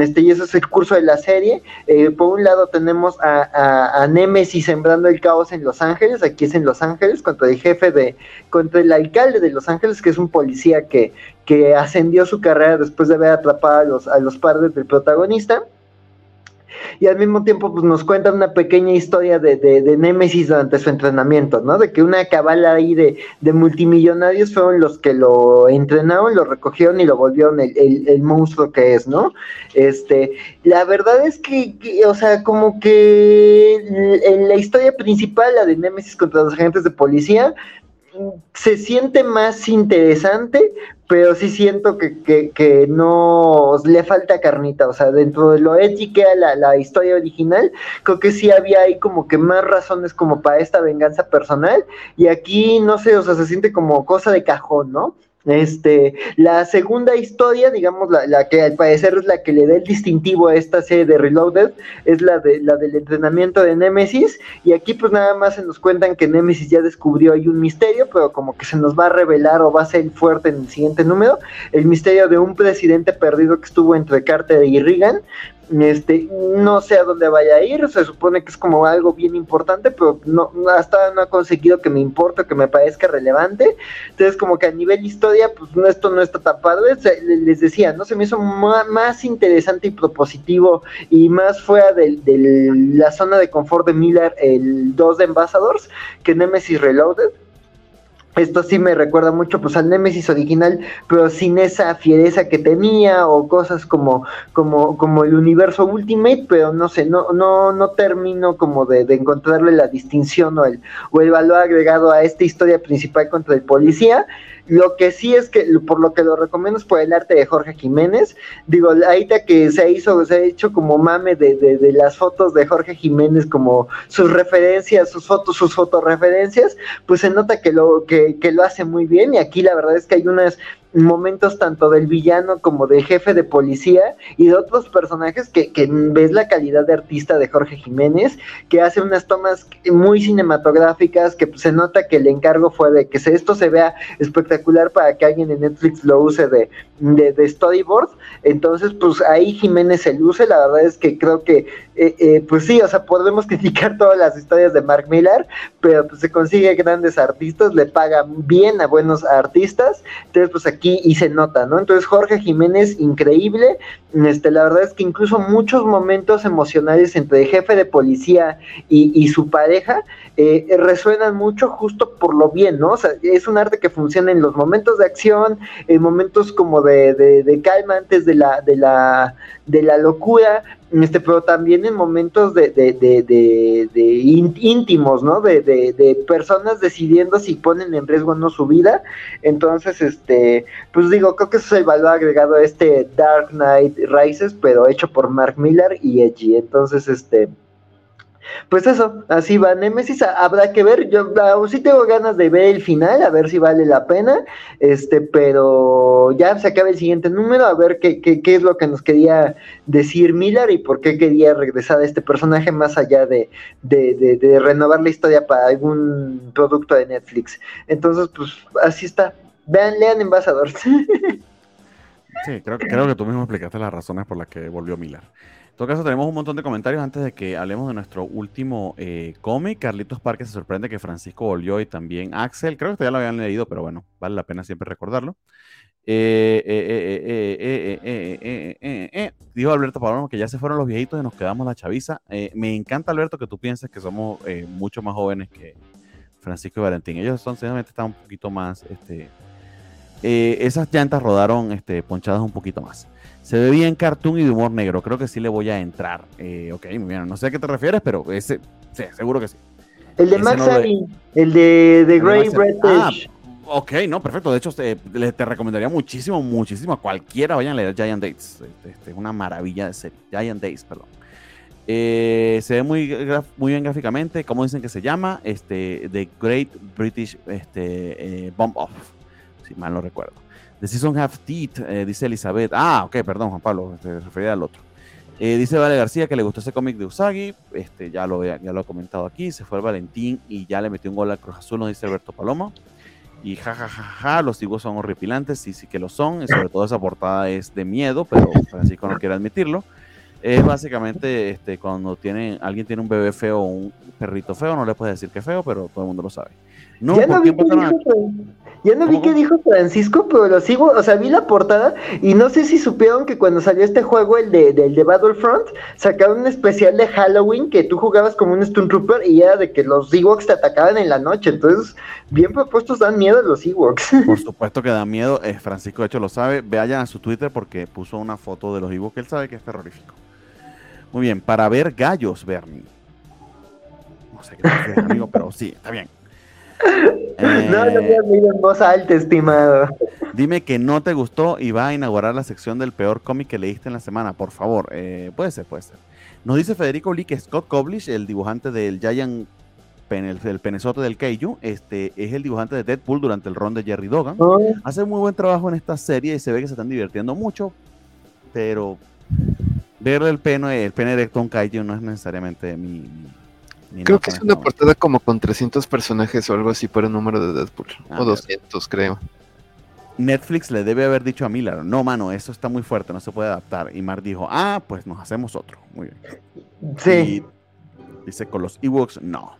este, y ese es el curso de la serie. Eh, por un lado tenemos a, a, Nemesis sembrando el caos en Los Ángeles, aquí es en Los Ángeles, contra el jefe de, contra el alcalde de Los Ángeles, que es un policía que, que ascendió su carrera después de haber atrapado a los, a los padres del protagonista y al mismo tiempo pues nos cuentan una pequeña historia de, de, de Némesis durante su entrenamiento, ¿no? De que una cabala ahí de, de, multimillonarios fueron los que lo entrenaron, lo recogieron y lo volvieron el, el, monstruo que es, ¿no? Este, la verdad es que, o sea, como que en la historia principal, la de Némesis contra los agentes de policía, se siente más interesante, pero sí siento que, que, no le falta carnita, o sea, dentro de lo que la, la historia original, creo que sí había ahí como que más razones como para esta venganza personal, y aquí, no sé, o sea, se siente como cosa de cajón, ¿no? Este, la segunda historia, digamos, la, la, que al parecer es la que le da el distintivo a esta serie de Reloaded, es la de la del entrenamiento de Nemesis, y aquí pues nada más se nos cuentan que Nemesis ya descubrió ahí un misterio, pero como que se nos va a revelar o va a ser fuerte en el siguiente número, el misterio de un presidente perdido que estuvo entre Carter y Reagan, este, no sé a dónde vaya a ir, se supone que es como algo bien importante, pero no, hasta no ha conseguido que me importe, que me parezca relevante. Entonces, como que a nivel historia, pues esto no está tan padre. Les decía, ¿no? Se me hizo más interesante y propositivo y más fuera de, de la zona de confort de Miller el 2 de Ambassadors que Nemesis Reloaded esto sí me recuerda mucho pues al Nemesis original, pero sin esa fiereza que tenía o cosas como como como el universo Ultimate, pero no sé, no no no termino como de, encontrarle la distinción o el o el valor agregado a esta historia principal contra el policía. Lo que sí es que, por lo que lo recomiendo es por el arte de Jorge Jiménez. Digo, ahorita que se hizo, se ha hecho como mame de, de, de las fotos de Jorge Jiménez, como sus referencias, sus fotos, sus fotoreferencias, pues se nota que lo, que, que lo hace muy bien. Y aquí la verdad es que hay unas momentos tanto del villano como del jefe de policía y de otros personajes que, ves la calidad de artista de Jorge Jiménez, que hace unas tomas muy cinematográficas, que se nota que el encargo fue de que esto se vea espectacular para que alguien en Netflix lo use de, de, storyboard. Entonces, pues ahí Jiménez se luce, la verdad es que creo que, eh, eh, pues sí, o sea, podemos criticar todas las historias de Mark Millar, pero pues se consigue grandes artistas, le pagan bien a buenos artistas, entonces pues aquí y, se nota, ¿no? Entonces Jorge Jiménez, increíble, este, la verdad es que incluso muchos momentos emocionales entre el jefe de policía y, su pareja eh, resuenan mucho justo por lo bien, ¿no? O sea, es un arte que funciona en los momentos de acción, en momentos como de, de calma antes de la, de la, de la locura, este, pero también en momentos de, de, de, de íntimos, ¿no? De, personas decidiendo si ponen en riesgo o no su vida. Entonces, este, pues digo, creo que eso es el valor agregado a este Dark Knight Rises, pero hecho por Mark Miller y Edgy. Entonces, este, pues eso, así va Nemesis, habrá que ver, yo sí tengo ganas de ver el final, a ver si vale la pena, este, pero ya se acaba el siguiente número, a ver qué, qué, qué es lo que nos quería decir Miller y por qué quería regresar a este personaje más allá de, de, de, de renovar la historia para algún producto de Netflix. Entonces, pues así está. Vean, lean Envasadores. Sí, creo, creo que tú mismo explicaste las razones por las que volvió Miller. En todo caso, tenemos un montón de comentarios antes de que hablemos de nuestro último eh, cómic. Carlitos Parque se sorprende que Francisco volvió y también Axel. Creo que ya lo habían leído, pero bueno, vale la pena siempre recordarlo. Dijo Alberto Palomo que ya se fueron los viejitos y nos quedamos la chaviza. me encanta, Alberto, que tú pienses que somos mucho más jóvenes que Francisco y Valentín. Ellos son, sencillamente están un poquito más. Este, esas llantas rodaron este, ponchadas un poquito más. Se ve bien cartoon y de humor negro. Creo que sí le voy a entrar. Eh, ok, muy bien. No sé a qué te refieres, pero ese, sí, seguro que sí. El de Max el de The Grey Red ah, Ok, no, perfecto. De hecho, te, te, recomendaría muchísimo, muchísimo a cualquiera vayan a leer Giant Days. Este, este, es una maravilla de serie. Giant Days, perdón. Eh, se ve muy, muy bien gráficamente. ¿Cómo dicen que se llama? Este, The Great British este, eh, Bomb Off. Si mal no recuerdo. The Season Have Teeth, eh, dice Elizabeth. Ah, ok, perdón, Juan Pablo, te refería al otro. Eh, dice Vale García que le gustó ese cómic de Usagi. Este, ya lo, ya lo he comentado aquí. Se fue el Valentín y ya le metió un gol al Cruz Azul, nos dice Alberto Palomo. Y jajajaja, ja, ja, ja, los tibos son horripilantes, sí, sí que lo son. Y sobre todo esa portada es de miedo, pero Francisco no quiere admitirlo. Es básicamente este, cuando tiene, alguien tiene un bebé feo o un perrito feo, no le puedes decir que es feo, pero todo el mundo lo sabe. No, no vi, ya no vi qué dijo Francisco, pero lo sigo, o sea, vi la portada y no sé si supieron que cuando salió este juego, el de, del de Battlefront, sacaron un especial de Halloween que tú jugabas como un Stone Trooper y era de que los Ewoks te atacaban en la noche. Entonces, bien propuestos, dan miedo los Ewoks. Por supuesto que da miedo. Eh, Francisco, de hecho, lo sabe. Vayan a su Twitter porque puso una foto de los Ewoks. Él sabe que es terrorífico. Muy bien, para ver gallos, Bernie. No sé qué te amigo, pero sí, está bien. No, no me eh, en voz alta, estimado. Dime que no te gustó y va a inaugurar la sección del peor cómic que leíste en la semana, por favor. Eh, puede ser, puede ser. Nos dice Federico Lee que Scott Koblish, el dibujante del Giant el, penezote del Keiju, este, es el dibujante de Deadpool durante el ron de Jerry Dogan. Oh. Hace muy buen trabajo en esta serie y se ve que se están divirtiendo mucho, pero ver el pene, el pene de Tom Kaiju no es necesariamente mi, Creo que es una portada como con 300 personajes o algo así por el número de Deadpool. Ah, o 200, creo. Netflix le debe haber dicho a Miller, no, mano, eso está muy fuerte, no se puede adaptar. Y Mark dijo, ah, pues nos hacemos otro. Muy bien. Sí. dice, con los Ewoks, no.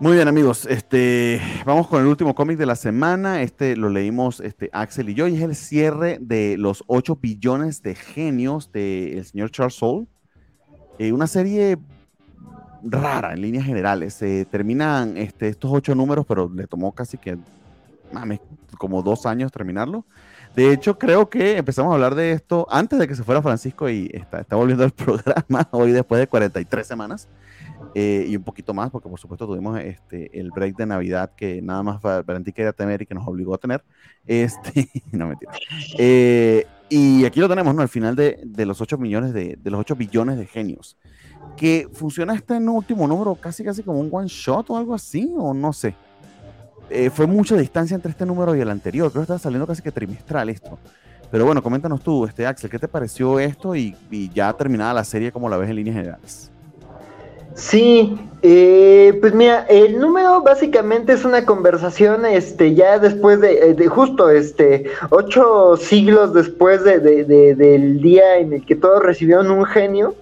Muy bien, amigos. Este, vamos con el último cómic de la semana. Este lo leímos este, Axel y yo, y es el cierre de los 8 billones de genios del señor Charles Soule. Eh, una serie rara en líneas generales. Se terminan este, estos ocho números, pero le tomó casi que, mames, como dos años terminarlo. De hecho, creo que empezamos a hablar de esto antes de que se fuera Francisco y está, está volviendo al programa hoy después de 43 semanas eh, y un poquito más, porque por supuesto tuvimos este, el break de Navidad que nada más Valentín quería tener y que nos obligó a tener. Este, no mentira. Eh, y aquí lo tenemos, ¿no? Al final de, de los 8 millones de, de los 8 billones de genios que funciona este último número casi casi como un one shot o algo así, o no sé. Eh, fue mucha distancia entre este número y el anterior, creo que está saliendo casi que trimestral esto. Pero bueno, coméntanos tú, este Axel, ¿qué te pareció esto y, ya terminada la serie, como la ves en líneas generales? Sí, eh, pues mira, el número básicamente es una conversación, este, ya después de, eh, justo, este, ocho siglos después de, del día en el que todos recibieron un genio,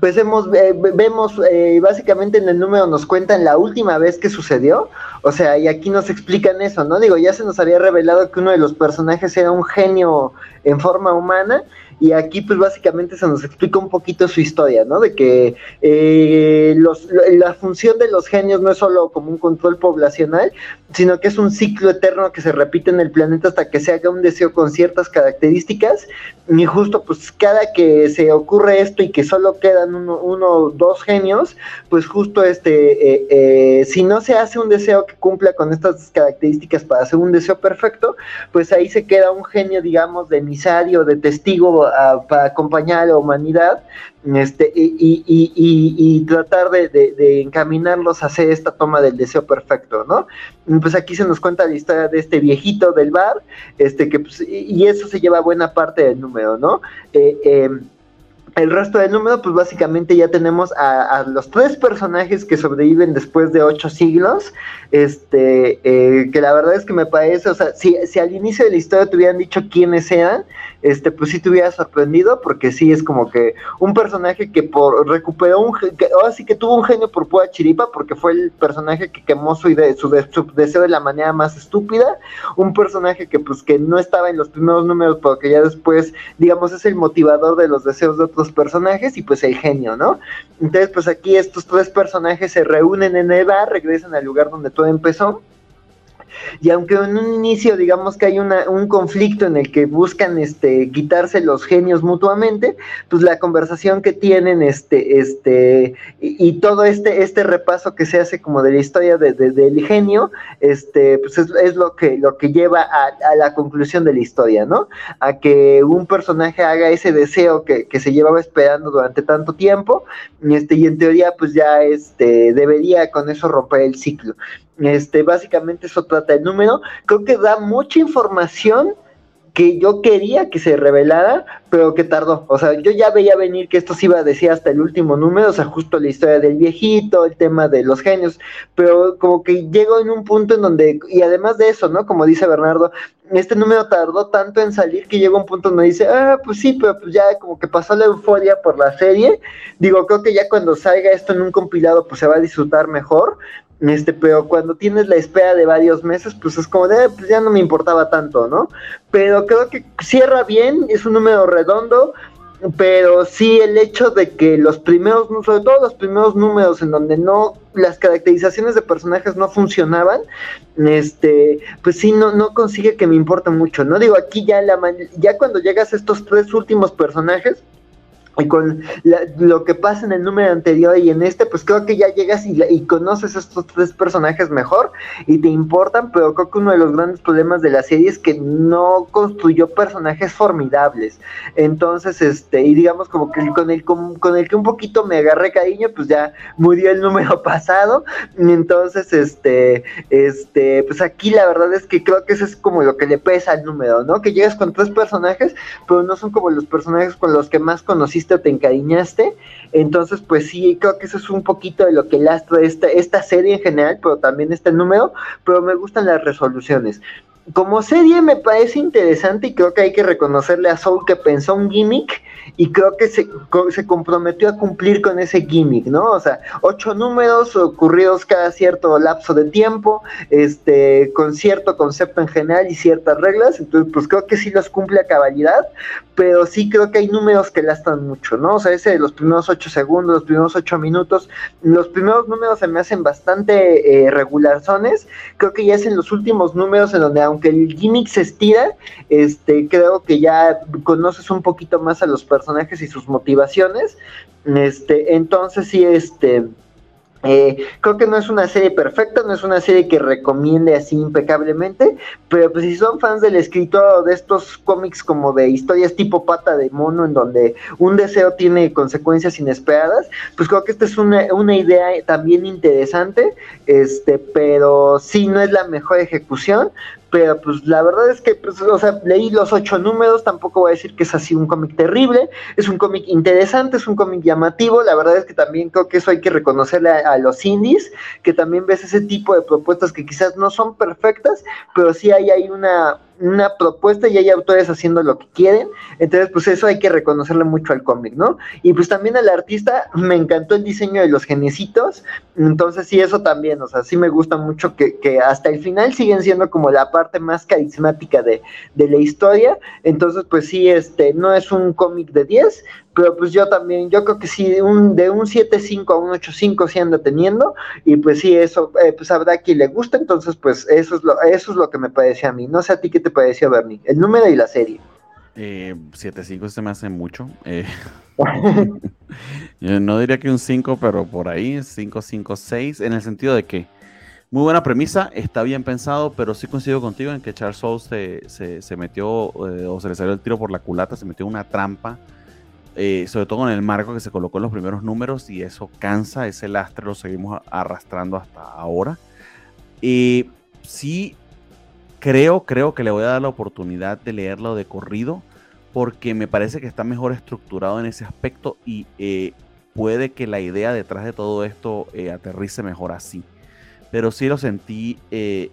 pues hemos, eh, vemos eh, básicamente en el número nos cuentan la última vez que sucedió, o sea, y aquí nos explican eso, ¿no? Digo, ya se nos había revelado que uno de los personajes era un genio en forma humana, y aquí pues básicamente se nos explica un poquito su historia, ¿no? De que eh, los, la función de los genios no es solo como un control poblacional, sino que es un ciclo eterno que se repite en el planeta hasta que se haga un deseo con ciertas características, y justo pues cada que se ocurre esto y que solo quedan uno, o dos genios, pues justo este, eh, eh, si no se hace un deseo que cumpla con estas características para hacer un deseo perfecto, pues ahí se queda un genio, digamos, de emisario, de testigo para acompañar a la humanidad este, y, y, y, tratar de, de, encaminarlos hacer esta toma del deseo perfecto, ¿no? Pues aquí se nos cuenta la historia de este viejito del bar, este, que pues, y eso se lleva buena parte del número, ¿no? Eh, em, el resto del número, pues básicamente ya tenemos a, los tres personajes que sobreviven después de ocho siglos. Este, eh, que la verdad es que me parece, o sea, si, si al inicio de la historia te hubieran dicho quiénes eran, este, pues sí te hubiera sorprendido, porque sí es como que un personaje que por recuperó un, que, ahora sí que tuvo un genio por pura chiripa, porque fue el personaje que quemó su, idea, su, deseo de la manera más estúpida, un personaje que pues que no estaba en los primeros números, pero que ya después, digamos, es el motivador de los deseos de otros personajes, y pues el genio, ¿no? Entonces, pues aquí estos tres personajes se reúnen en el bar, regresan al lugar donde todo empezó, y aunque en un inicio digamos que hay un conflicto en el que buscan este, quitarse los genios mutuamente, pues la conversación que tienen este, este, y, todo este, este repaso que se hace como de la historia de, del genio, este, pues es, lo, que, lo que lleva a, la conclusión de la historia, ¿no? A que un personaje haga ese deseo que, que se llevaba esperando durante tanto tiempo, este, y en teoría pues ya este, debería con eso romper el ciclo. Este, básicamente eso trata el número. Creo que da mucha información que yo quería que se revelara, pero que tardó. O sea, yo ya veía venir que esto se iba a decir hasta el último número, o sea, justo la historia del viejito, el tema de los genios, pero como que llegó en un punto en donde, y además de eso, ¿no? Como dice Bernardo, este número tardó tanto en salir que llegó un punto donde dice, ah, pues sí, pero pues ya como que pasó la euforia por la serie. Digo, creo que ya cuando salga esto en un compilado, pues se va a disfrutar mejor, este, pero cuando tienes la espera de varios meses, pues es como de, pues ya no me importaba tanto, ¿no? Pero creo que cierra bien, es un número redondo, pero sí el hecho de que los primeros, sobre todo los primeros números en donde no, las caracterizaciones de personajes no funcionaban, este, pues sí, no, no consigue que me importe mucho, ¿no? Digo, aquí ya, la, ya cuando llegas a estos tres últimos personajes, y con lo que pasa en el número anterior y en este, pues creo que ya llegas y, y, conoces estos tres personajes mejor y te importan, pero creo que uno de los grandes problemas de la serie es que no construyó personajes formidables. Entonces, este, y digamos como que con el, con, el que un poquito me agarré cariño, pues ya murió el número pasado. Y entonces, este, este, pues aquí la verdad es que creo que eso es como lo que le pesa al número, ¿no? Que llegas con tres personajes, pero no son como los personajes con los que más conociste o te encariñaste. Entonces, pues sí, creo que eso es un poquito de lo que lastra esta, esta serie en general, pero también este número, pero me gustan las resoluciones. Como serie me parece interesante y creo que hay que reconocerle a Soul que pensó un gimmick y creo que se, se, comprometió a cumplir con ese gimmick, ¿no? O sea, ocho números ocurridos cada cierto lapso de tiempo, este, con cierto concepto en general y ciertas reglas, entonces pues creo que sí los cumple a cabalidad, pero sí creo que hay números que lastan mucho, ¿no? O sea, ese de los primeros ocho segundos, los primeros ocho minutos, los primeros números se me hacen bastante eh, regularzones, creo que ya es en los últimos números en donde aunque el gimmick se estira, este, creo que ya conoces un poquito más a los personajes y sus motivaciones. Este, entonces sí, este. Eh, creo que no es una serie perfecta, no es una serie que recomiende así impecablemente, pero pues si son fans del escritor de estos cómics como de historias tipo pata de mono, en donde un deseo tiene consecuencias inesperadas, pues creo que esta es una, una idea también interesante, este, pero sí no es la mejor ejecución, pero pues la verdad es que, pues, o sea, leí los ocho números, tampoco voy a decir que es así un cómic terrible, es un cómic interesante, es un cómic llamativo, la verdad es que también creo que eso hay que reconocerle a, los indies, que también ves ese tipo de propuestas que quizás no son perfectas, pero sí hay, hay una, una propuesta y hay autores haciendo lo que quieren, entonces pues eso hay que reconocerle mucho al cómic, ¿no? Y pues también al artista me encantó el diseño de los genecitos, entonces sí, eso también, o sea, sí me gusta mucho que, que hasta el final siguen siendo como la parte más carismática de, de la historia, entonces pues sí, este, no es un cómic de 10, pero pues yo también, yo creo que sí, un, de un 7.5 a un 8.5 sí anda teniendo, y pues sí, eso, eh, pues habrá quien le gusta, entonces pues eso es lo, eso es lo que me parece a mí, no sé a ti qué te pareció, Bernie, el número y la serie. Eh, 7.5 se me hace mucho. Eh, yo no diría que un 5, pero por ahí, 5, 5, 6, en el sentido de que muy buena premisa, está bien pensado, pero sí coincido contigo en que Charles Souls se, se, metió, eh, o se le salió el tiro por la culata, se metió una trampa eh, sobre todo con el marco que se colocó en los primeros números y eso cansa, ese lastre lo seguimos arrastrando hasta ahora. Y sí, creo, creo que le voy a dar la oportunidad de leerlo de corrido porque me parece que está mejor estructurado en ese aspecto y eh, puede que la idea detrás de todo esto eh, aterrice mejor así. Pero sí lo sentí eh,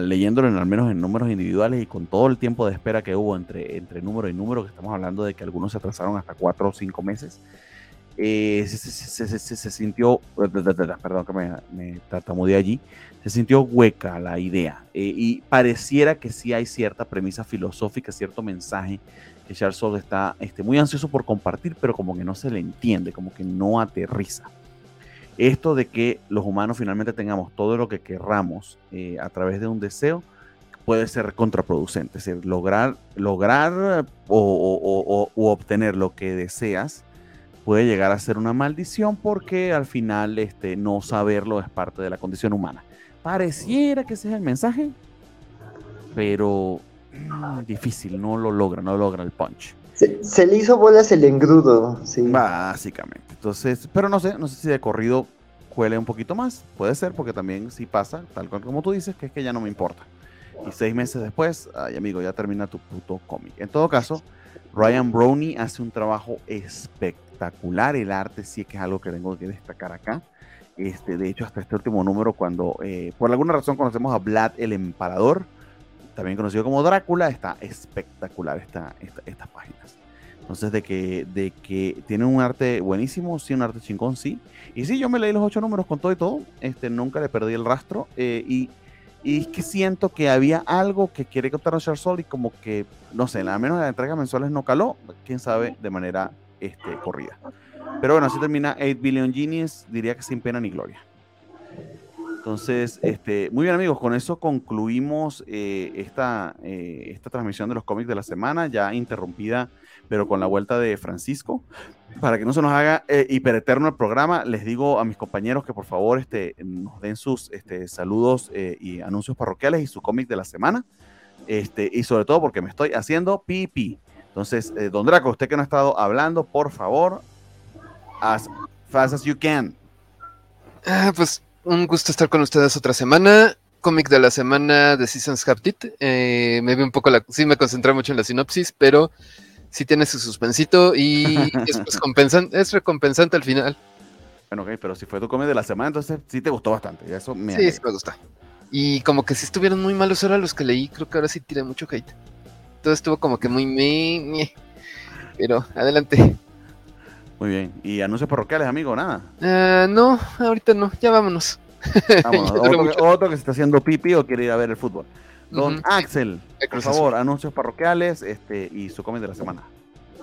leyéndolo en, al menos en números individuales y con todo el tiempo de espera que hubo entre, entre número y número, que estamos hablando de que algunos se atrasaron hasta cuatro o cinco meses. se, se, sintió, perdón que me, me allí, se sintió hueca la idea y pareciera que sí hay cierta premisa filosófica, cierto mensaje que Charles Soule está este, muy ansioso por compartir, pero como que no se le entiende, como que no aterriza. Esto de que los humanos finalmente tengamos todo lo que querramos eh, a través de un deseo puede ser contraproducente. Es decir, lograr, lograr o, obtener lo que deseas puede llegar a ser una maldición porque al final este, no saberlo es parte de la condición humana. Pareciera que ese es el mensaje, pero difícil, no lo logra, no logra el punch. Se, le hizo bolas el engrudo, sí. Básicamente. Entonces, pero no sé, no sé si de corrido cuele un poquito más. Puede ser, porque también si pasa, tal cual como tú dices, que es que ya no me importa. Y seis meses después, ay amigo, ya termina tu puto cómic. En todo caso, Ryan Brownie hace un trabajo espectacular. El arte sí que es algo que tengo que destacar acá. Este, de hecho, hasta este último número, cuando eh, por alguna razón conocemos a Vlad el Emparador, también conocido como Drácula, está espectacular esta, estas páginas. Entonces, de que, de que tiene un arte buenísimo, sí, un arte chingón, sí. Y sí, yo me leí los ocho números con todo y todo, este, nunca le perdí el rastro. Eh, y, y es que siento que había algo que quiere contar a Sol y como que, no sé, al menos en las entregas mensuales no caló, quién sabe, de manera este, corrida. Pero bueno, así termina 8 Billion Genies, diría que sin pena ni gloria. Entonces, este, muy bien amigos, con eso concluimos eh, esta, eh, esta transmisión de los cómics de la semana, ya interrumpida, pero con la vuelta de Francisco. Para que no se nos haga eh, hipereterno el programa, les digo a mis compañeros que por favor este, nos den sus este, saludos y anuncios parroquiales y su cómic de la semana. Este, y sobre todo porque me estoy haciendo pipí. Entonces, don Draco, usted que no ha estado hablando, por favor, as fast as you can. Ah, pues un gusto estar con ustedes otra semana. Cómic de la semana de Seasons Captit. Eh, me vi un poco la. Sí, me concentré mucho en la sinopsis, pero sí tiene su suspensito y es, pues, es recompensante al final. Bueno, ok, pero si fue tu cómic de la semana, entonces sí te gustó bastante. Eso me sí, sí me gusta. Y como que si estuvieron muy malos ahora los que leí, creo que ahora sí tiré mucho hate. Todo estuvo como que muy me, pero adelante. Muy bien. ¿Y anuncios parroquiales, amigo? Nada. Uh, no, ahorita no. Ya vámonos. vámonos. otro, que, se está haciendo pipi o quiere ir a ver el fútbol. Don Axel, por favor, anuncios parroquiales este, y su cómic de la semana.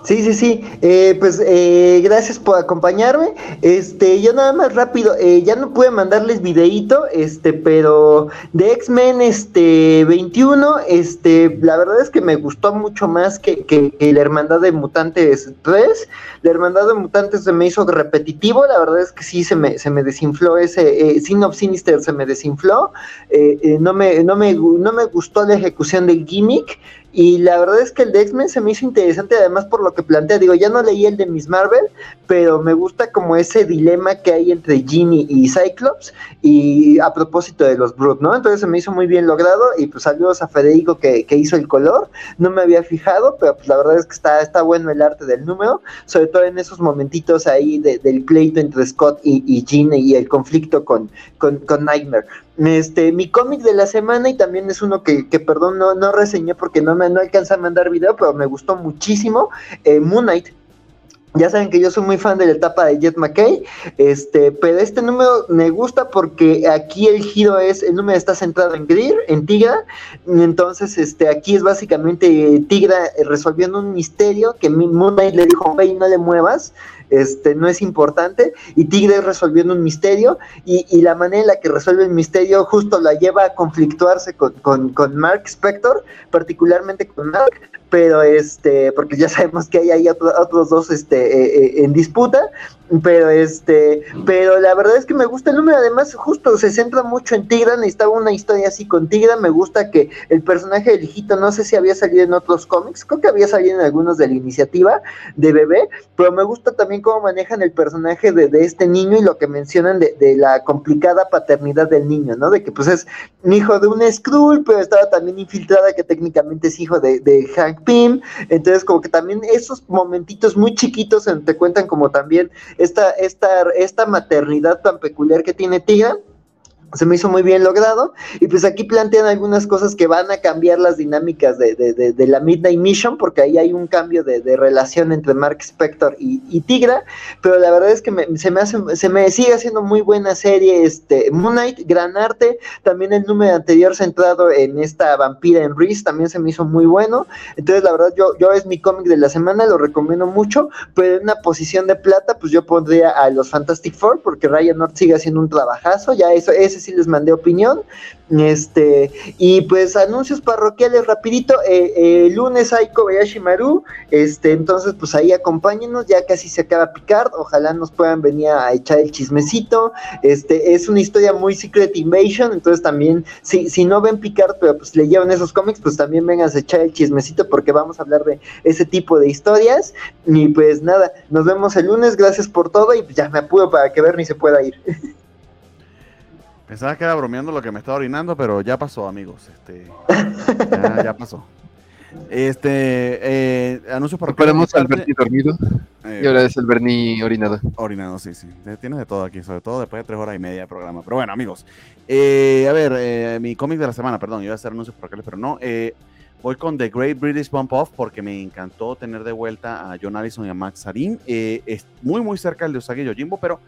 Sí, sí, sí. Eh, pues eh, gracias por acompañarme. Este, yo nada más rápido, eh, ya no pude mandarles videíto, este, pero de X-Men este 21, este, la verdad es que me gustó mucho más que, que, la Hermandad de Mutantes 3. La Hermandad de Mutantes se me hizo repetitivo, la verdad es que sí se me, se me desinfló ese, eh, Sin of Sinister se me desinfló. no me, no me, no me gustó la ejecución del gimmick. Y la verdad es que el de X-Men se me hizo interesante, además por lo que plantea. Digo, ya no leí el de Miss Marvel, pero me gusta como ese dilema que hay entre Ginny y Cyclops. Y a propósito de los Brute, ¿no? Entonces se me hizo muy bien logrado. Y pues saludos a Federico que, hizo el color. No me había fijado, pero pues la verdad es que está, está bueno el arte del número. Sobre todo en esos momentitos ahí del pleito entre Scott y, y Ginny y el conflicto con, con, con Nightmare. Este, mi cómic de la semana, y también es uno que, que perdón, no, no reseñé porque no me no alcanza a mandar video, pero me gustó muchísimo. Eh, Moon Knight, ya saben que yo soy muy fan de la etapa de Jet McKay, este, pero este número me gusta porque aquí el giro es, el número está centrado en Greer, en Tigra, entonces este, aquí es básicamente Tigra resolviendo un misterio que Moon Knight le dijo, hey, no le muevas, este, no es importante, y Tigre resolviendo un misterio, y, la manera en la que resuelve el misterio justo la lleva a conflictuarse con, Mark Spector, particularmente con Mark, pero este, porque ya sabemos que hay ahí otros dos este, eh, eh, en disputa, pero este, pero la verdad es que me gusta el número, además justo se centra mucho en Tigra, necesitaba una historia así con Tigra, me gusta que el personaje del hijito, no sé si había salido en otros cómics, creo que había salido en algunos de la iniciativa de bebé, pero me gusta también cómo manejan el personaje de, este niño y lo que mencionan de, la complicada paternidad del niño, ¿no? De que pues es hijo de un Skrull, pero estaba también infiltrada que técnicamente es hijo de, de Hank Pym, entonces como que también esos momentitos muy chiquitos te cuentan como también esta, esta, esta maternidad tan peculiar que tiene Tiga se me hizo muy bien logrado. Y pues aquí plantean algunas cosas que van a cambiar las dinámicas de, de, de, la Midnight Mission, porque ahí hay un cambio de, relación entre Mark Spector y, Tigra. Pero la verdad es que se me hace, se me sigue haciendo muy buena serie este Moon Knight, gran arte. También el número anterior centrado en esta vampira en Reese también se me hizo muy bueno. Entonces, la verdad, yo, yo es mi cómic de la semana, lo recomiendo mucho. Pero en una posición de plata, pues yo pondría a los Fantastic Four, porque Ryan North sigue haciendo un trabajazo. Ya eso, sí les mandé opinión. Este, y pues anuncios parroquiales rapidito, eh, eh, lunes hay Kobayashi Maru, este, entonces pues ahí acompáñenos, ya casi se acaba Picard, ojalá nos puedan venir a echar el chismecito, este, es una historia muy Secret Invasion, entonces también, si, si no ven Picard, pero pues leyeron esos cómics, pues también vengan a echar el chismecito porque vamos a hablar de ese tipo de historias, y pues nada, nos vemos el lunes, gracias por todo, y ya me apuro para que Bernie se pueda ir. Pensaba que era bromeando lo que me estaba orinando, pero ya pasó, amigos. Este, ya, pasó. Este, eh, anuncios para Esperamos al Bernie dormido. y ahora es el Bernie orinado. Orinado, sí, sí. Tienes de todo aquí, sobre todo después de tres horas y media de programa. Pero bueno, amigos. Eh, a ver, eh, mi cómic de la semana, perdón, iba a hacer anuncios parroquiales, pero no. Eh, voy con The Great British Bump Off porque me encantó tener de vuelta a John Allison y a Max Sarin. es muy, muy cerca del de Usagi Yojimbo, pero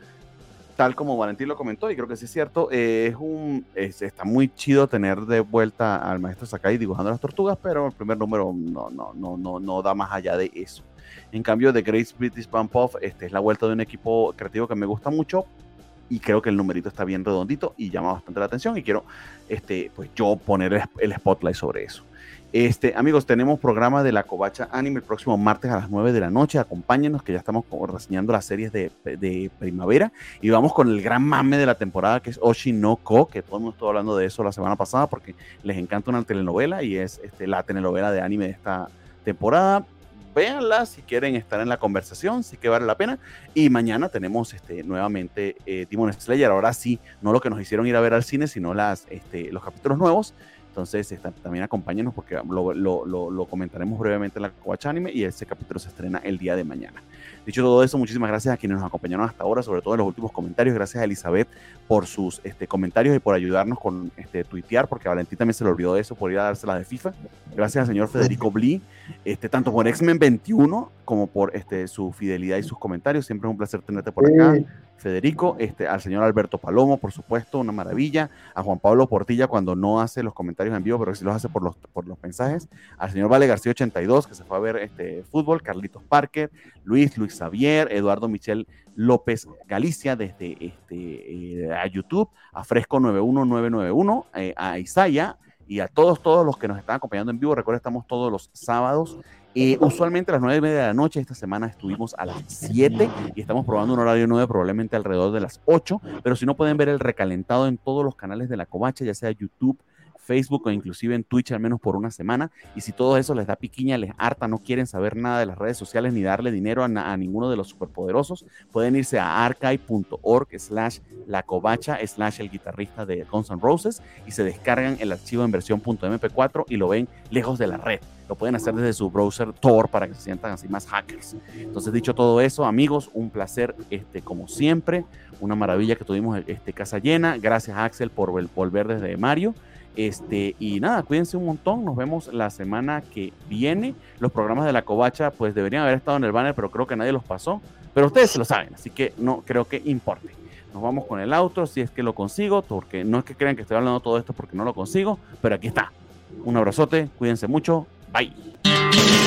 tal como Valentín lo comentó, y creo que sí es cierto, eh, es un, está muy chido tener de vuelta al maestro Sakai dibujando las tortugas, pero el primer número no, no, no, no, no da más allá de eso. En cambio, The Great British Bump Off este, es la vuelta de un equipo creativo que me gusta mucho y creo que el numerito está bien redondito y llama bastante la atención y quiero este, pues yo poner el spotlight sobre eso. Este, amigos, tenemos programa de la Covacha Anime el próximo martes a las 9 de la noche. Acompáñenos, que ya estamos reseñando las series de, primavera. Y vamos con el gran mame de la temporada, que es Oshinoko, que todo el mundo estuvo hablando de eso la semana pasada, porque les encanta una telenovela y es este, la telenovela de anime de esta temporada. Véanla si quieren estar en la conversación, sí que vale la pena. Y mañana tenemos este, nuevamente eh, Demon Slayer. Ahora sí, no lo que nos hicieron ir a ver al cine, sino las, este, los capítulos nuevos. Entonces, también acompáñenos porque lo, lo, lo, comentaremos brevemente en la Coach Anime y ese capítulo se estrena el día de mañana. Dicho todo eso, muchísimas gracias a quienes nos acompañaron hasta ahora, sobre todo en los últimos comentarios. Gracias a Elizabeth por sus este, comentarios y por ayudarnos con este, tuitear, porque Valentín también se le olvidó eso por ir a dársela de FIFA. Gracias al señor Federico Bli, este, tanto por X-Men 21 como por este, su fidelidad y sus comentarios. Siempre es un placer tenerte por acá. Federico, este, al señor Alberto Palomo, por supuesto, una maravilla, a Juan Pablo Portilla cuando no hace los comentarios en vivo, pero sí los hace por los, por los mensajes, al señor Vale García 82, que se fue a ver este fútbol, Carlitos Parker, Luis, Luis Xavier, Eduardo Michel López Galicia desde este, eh, a YouTube, a Fresco 91991, eh, a Isaya y a todos, todos los que nos están acompañando en vivo. Recuerda, estamos todos los sábados eh, usualmente a las nueve y media de la noche, esta semana estuvimos a las 7 y estamos probando un horario 9 probablemente alrededor de las 8, pero si no pueden ver el recalentado en todos los canales de la Covacha, ya sea YouTube, Facebook o inclusive en Twitch al menos por una semana. Y si todo eso les da piquiña, les harta, no quieren saber nada de las redes sociales ni darle dinero a, ninguno de los superpoderosos, pueden irse a archive.org slash la covacha slash el guitarrista de Guns N' Roses y se descargan el archivo en versión .mp4 y lo ven lejos de la red. Lo pueden hacer desde su browser Tor para que se sientan así más hackers. Entonces, dicho todo eso, amigos, un placer este, como siempre. Una maravilla que tuvimos este, casa llena. Gracias, Axel, por volver desde Mario. Este, y nada, cuídense un montón. Nos vemos la semana que viene. Los programas de la covacha, pues deberían haber estado en el banner, pero creo que nadie los pasó. Pero ustedes lo saben, así que no creo que importe. Nos vamos con el outro si es que lo consigo, porque no es que crean que estoy hablando todo esto porque no lo consigo, pero aquí está. Un abrazote, cuídense mucho. Bye.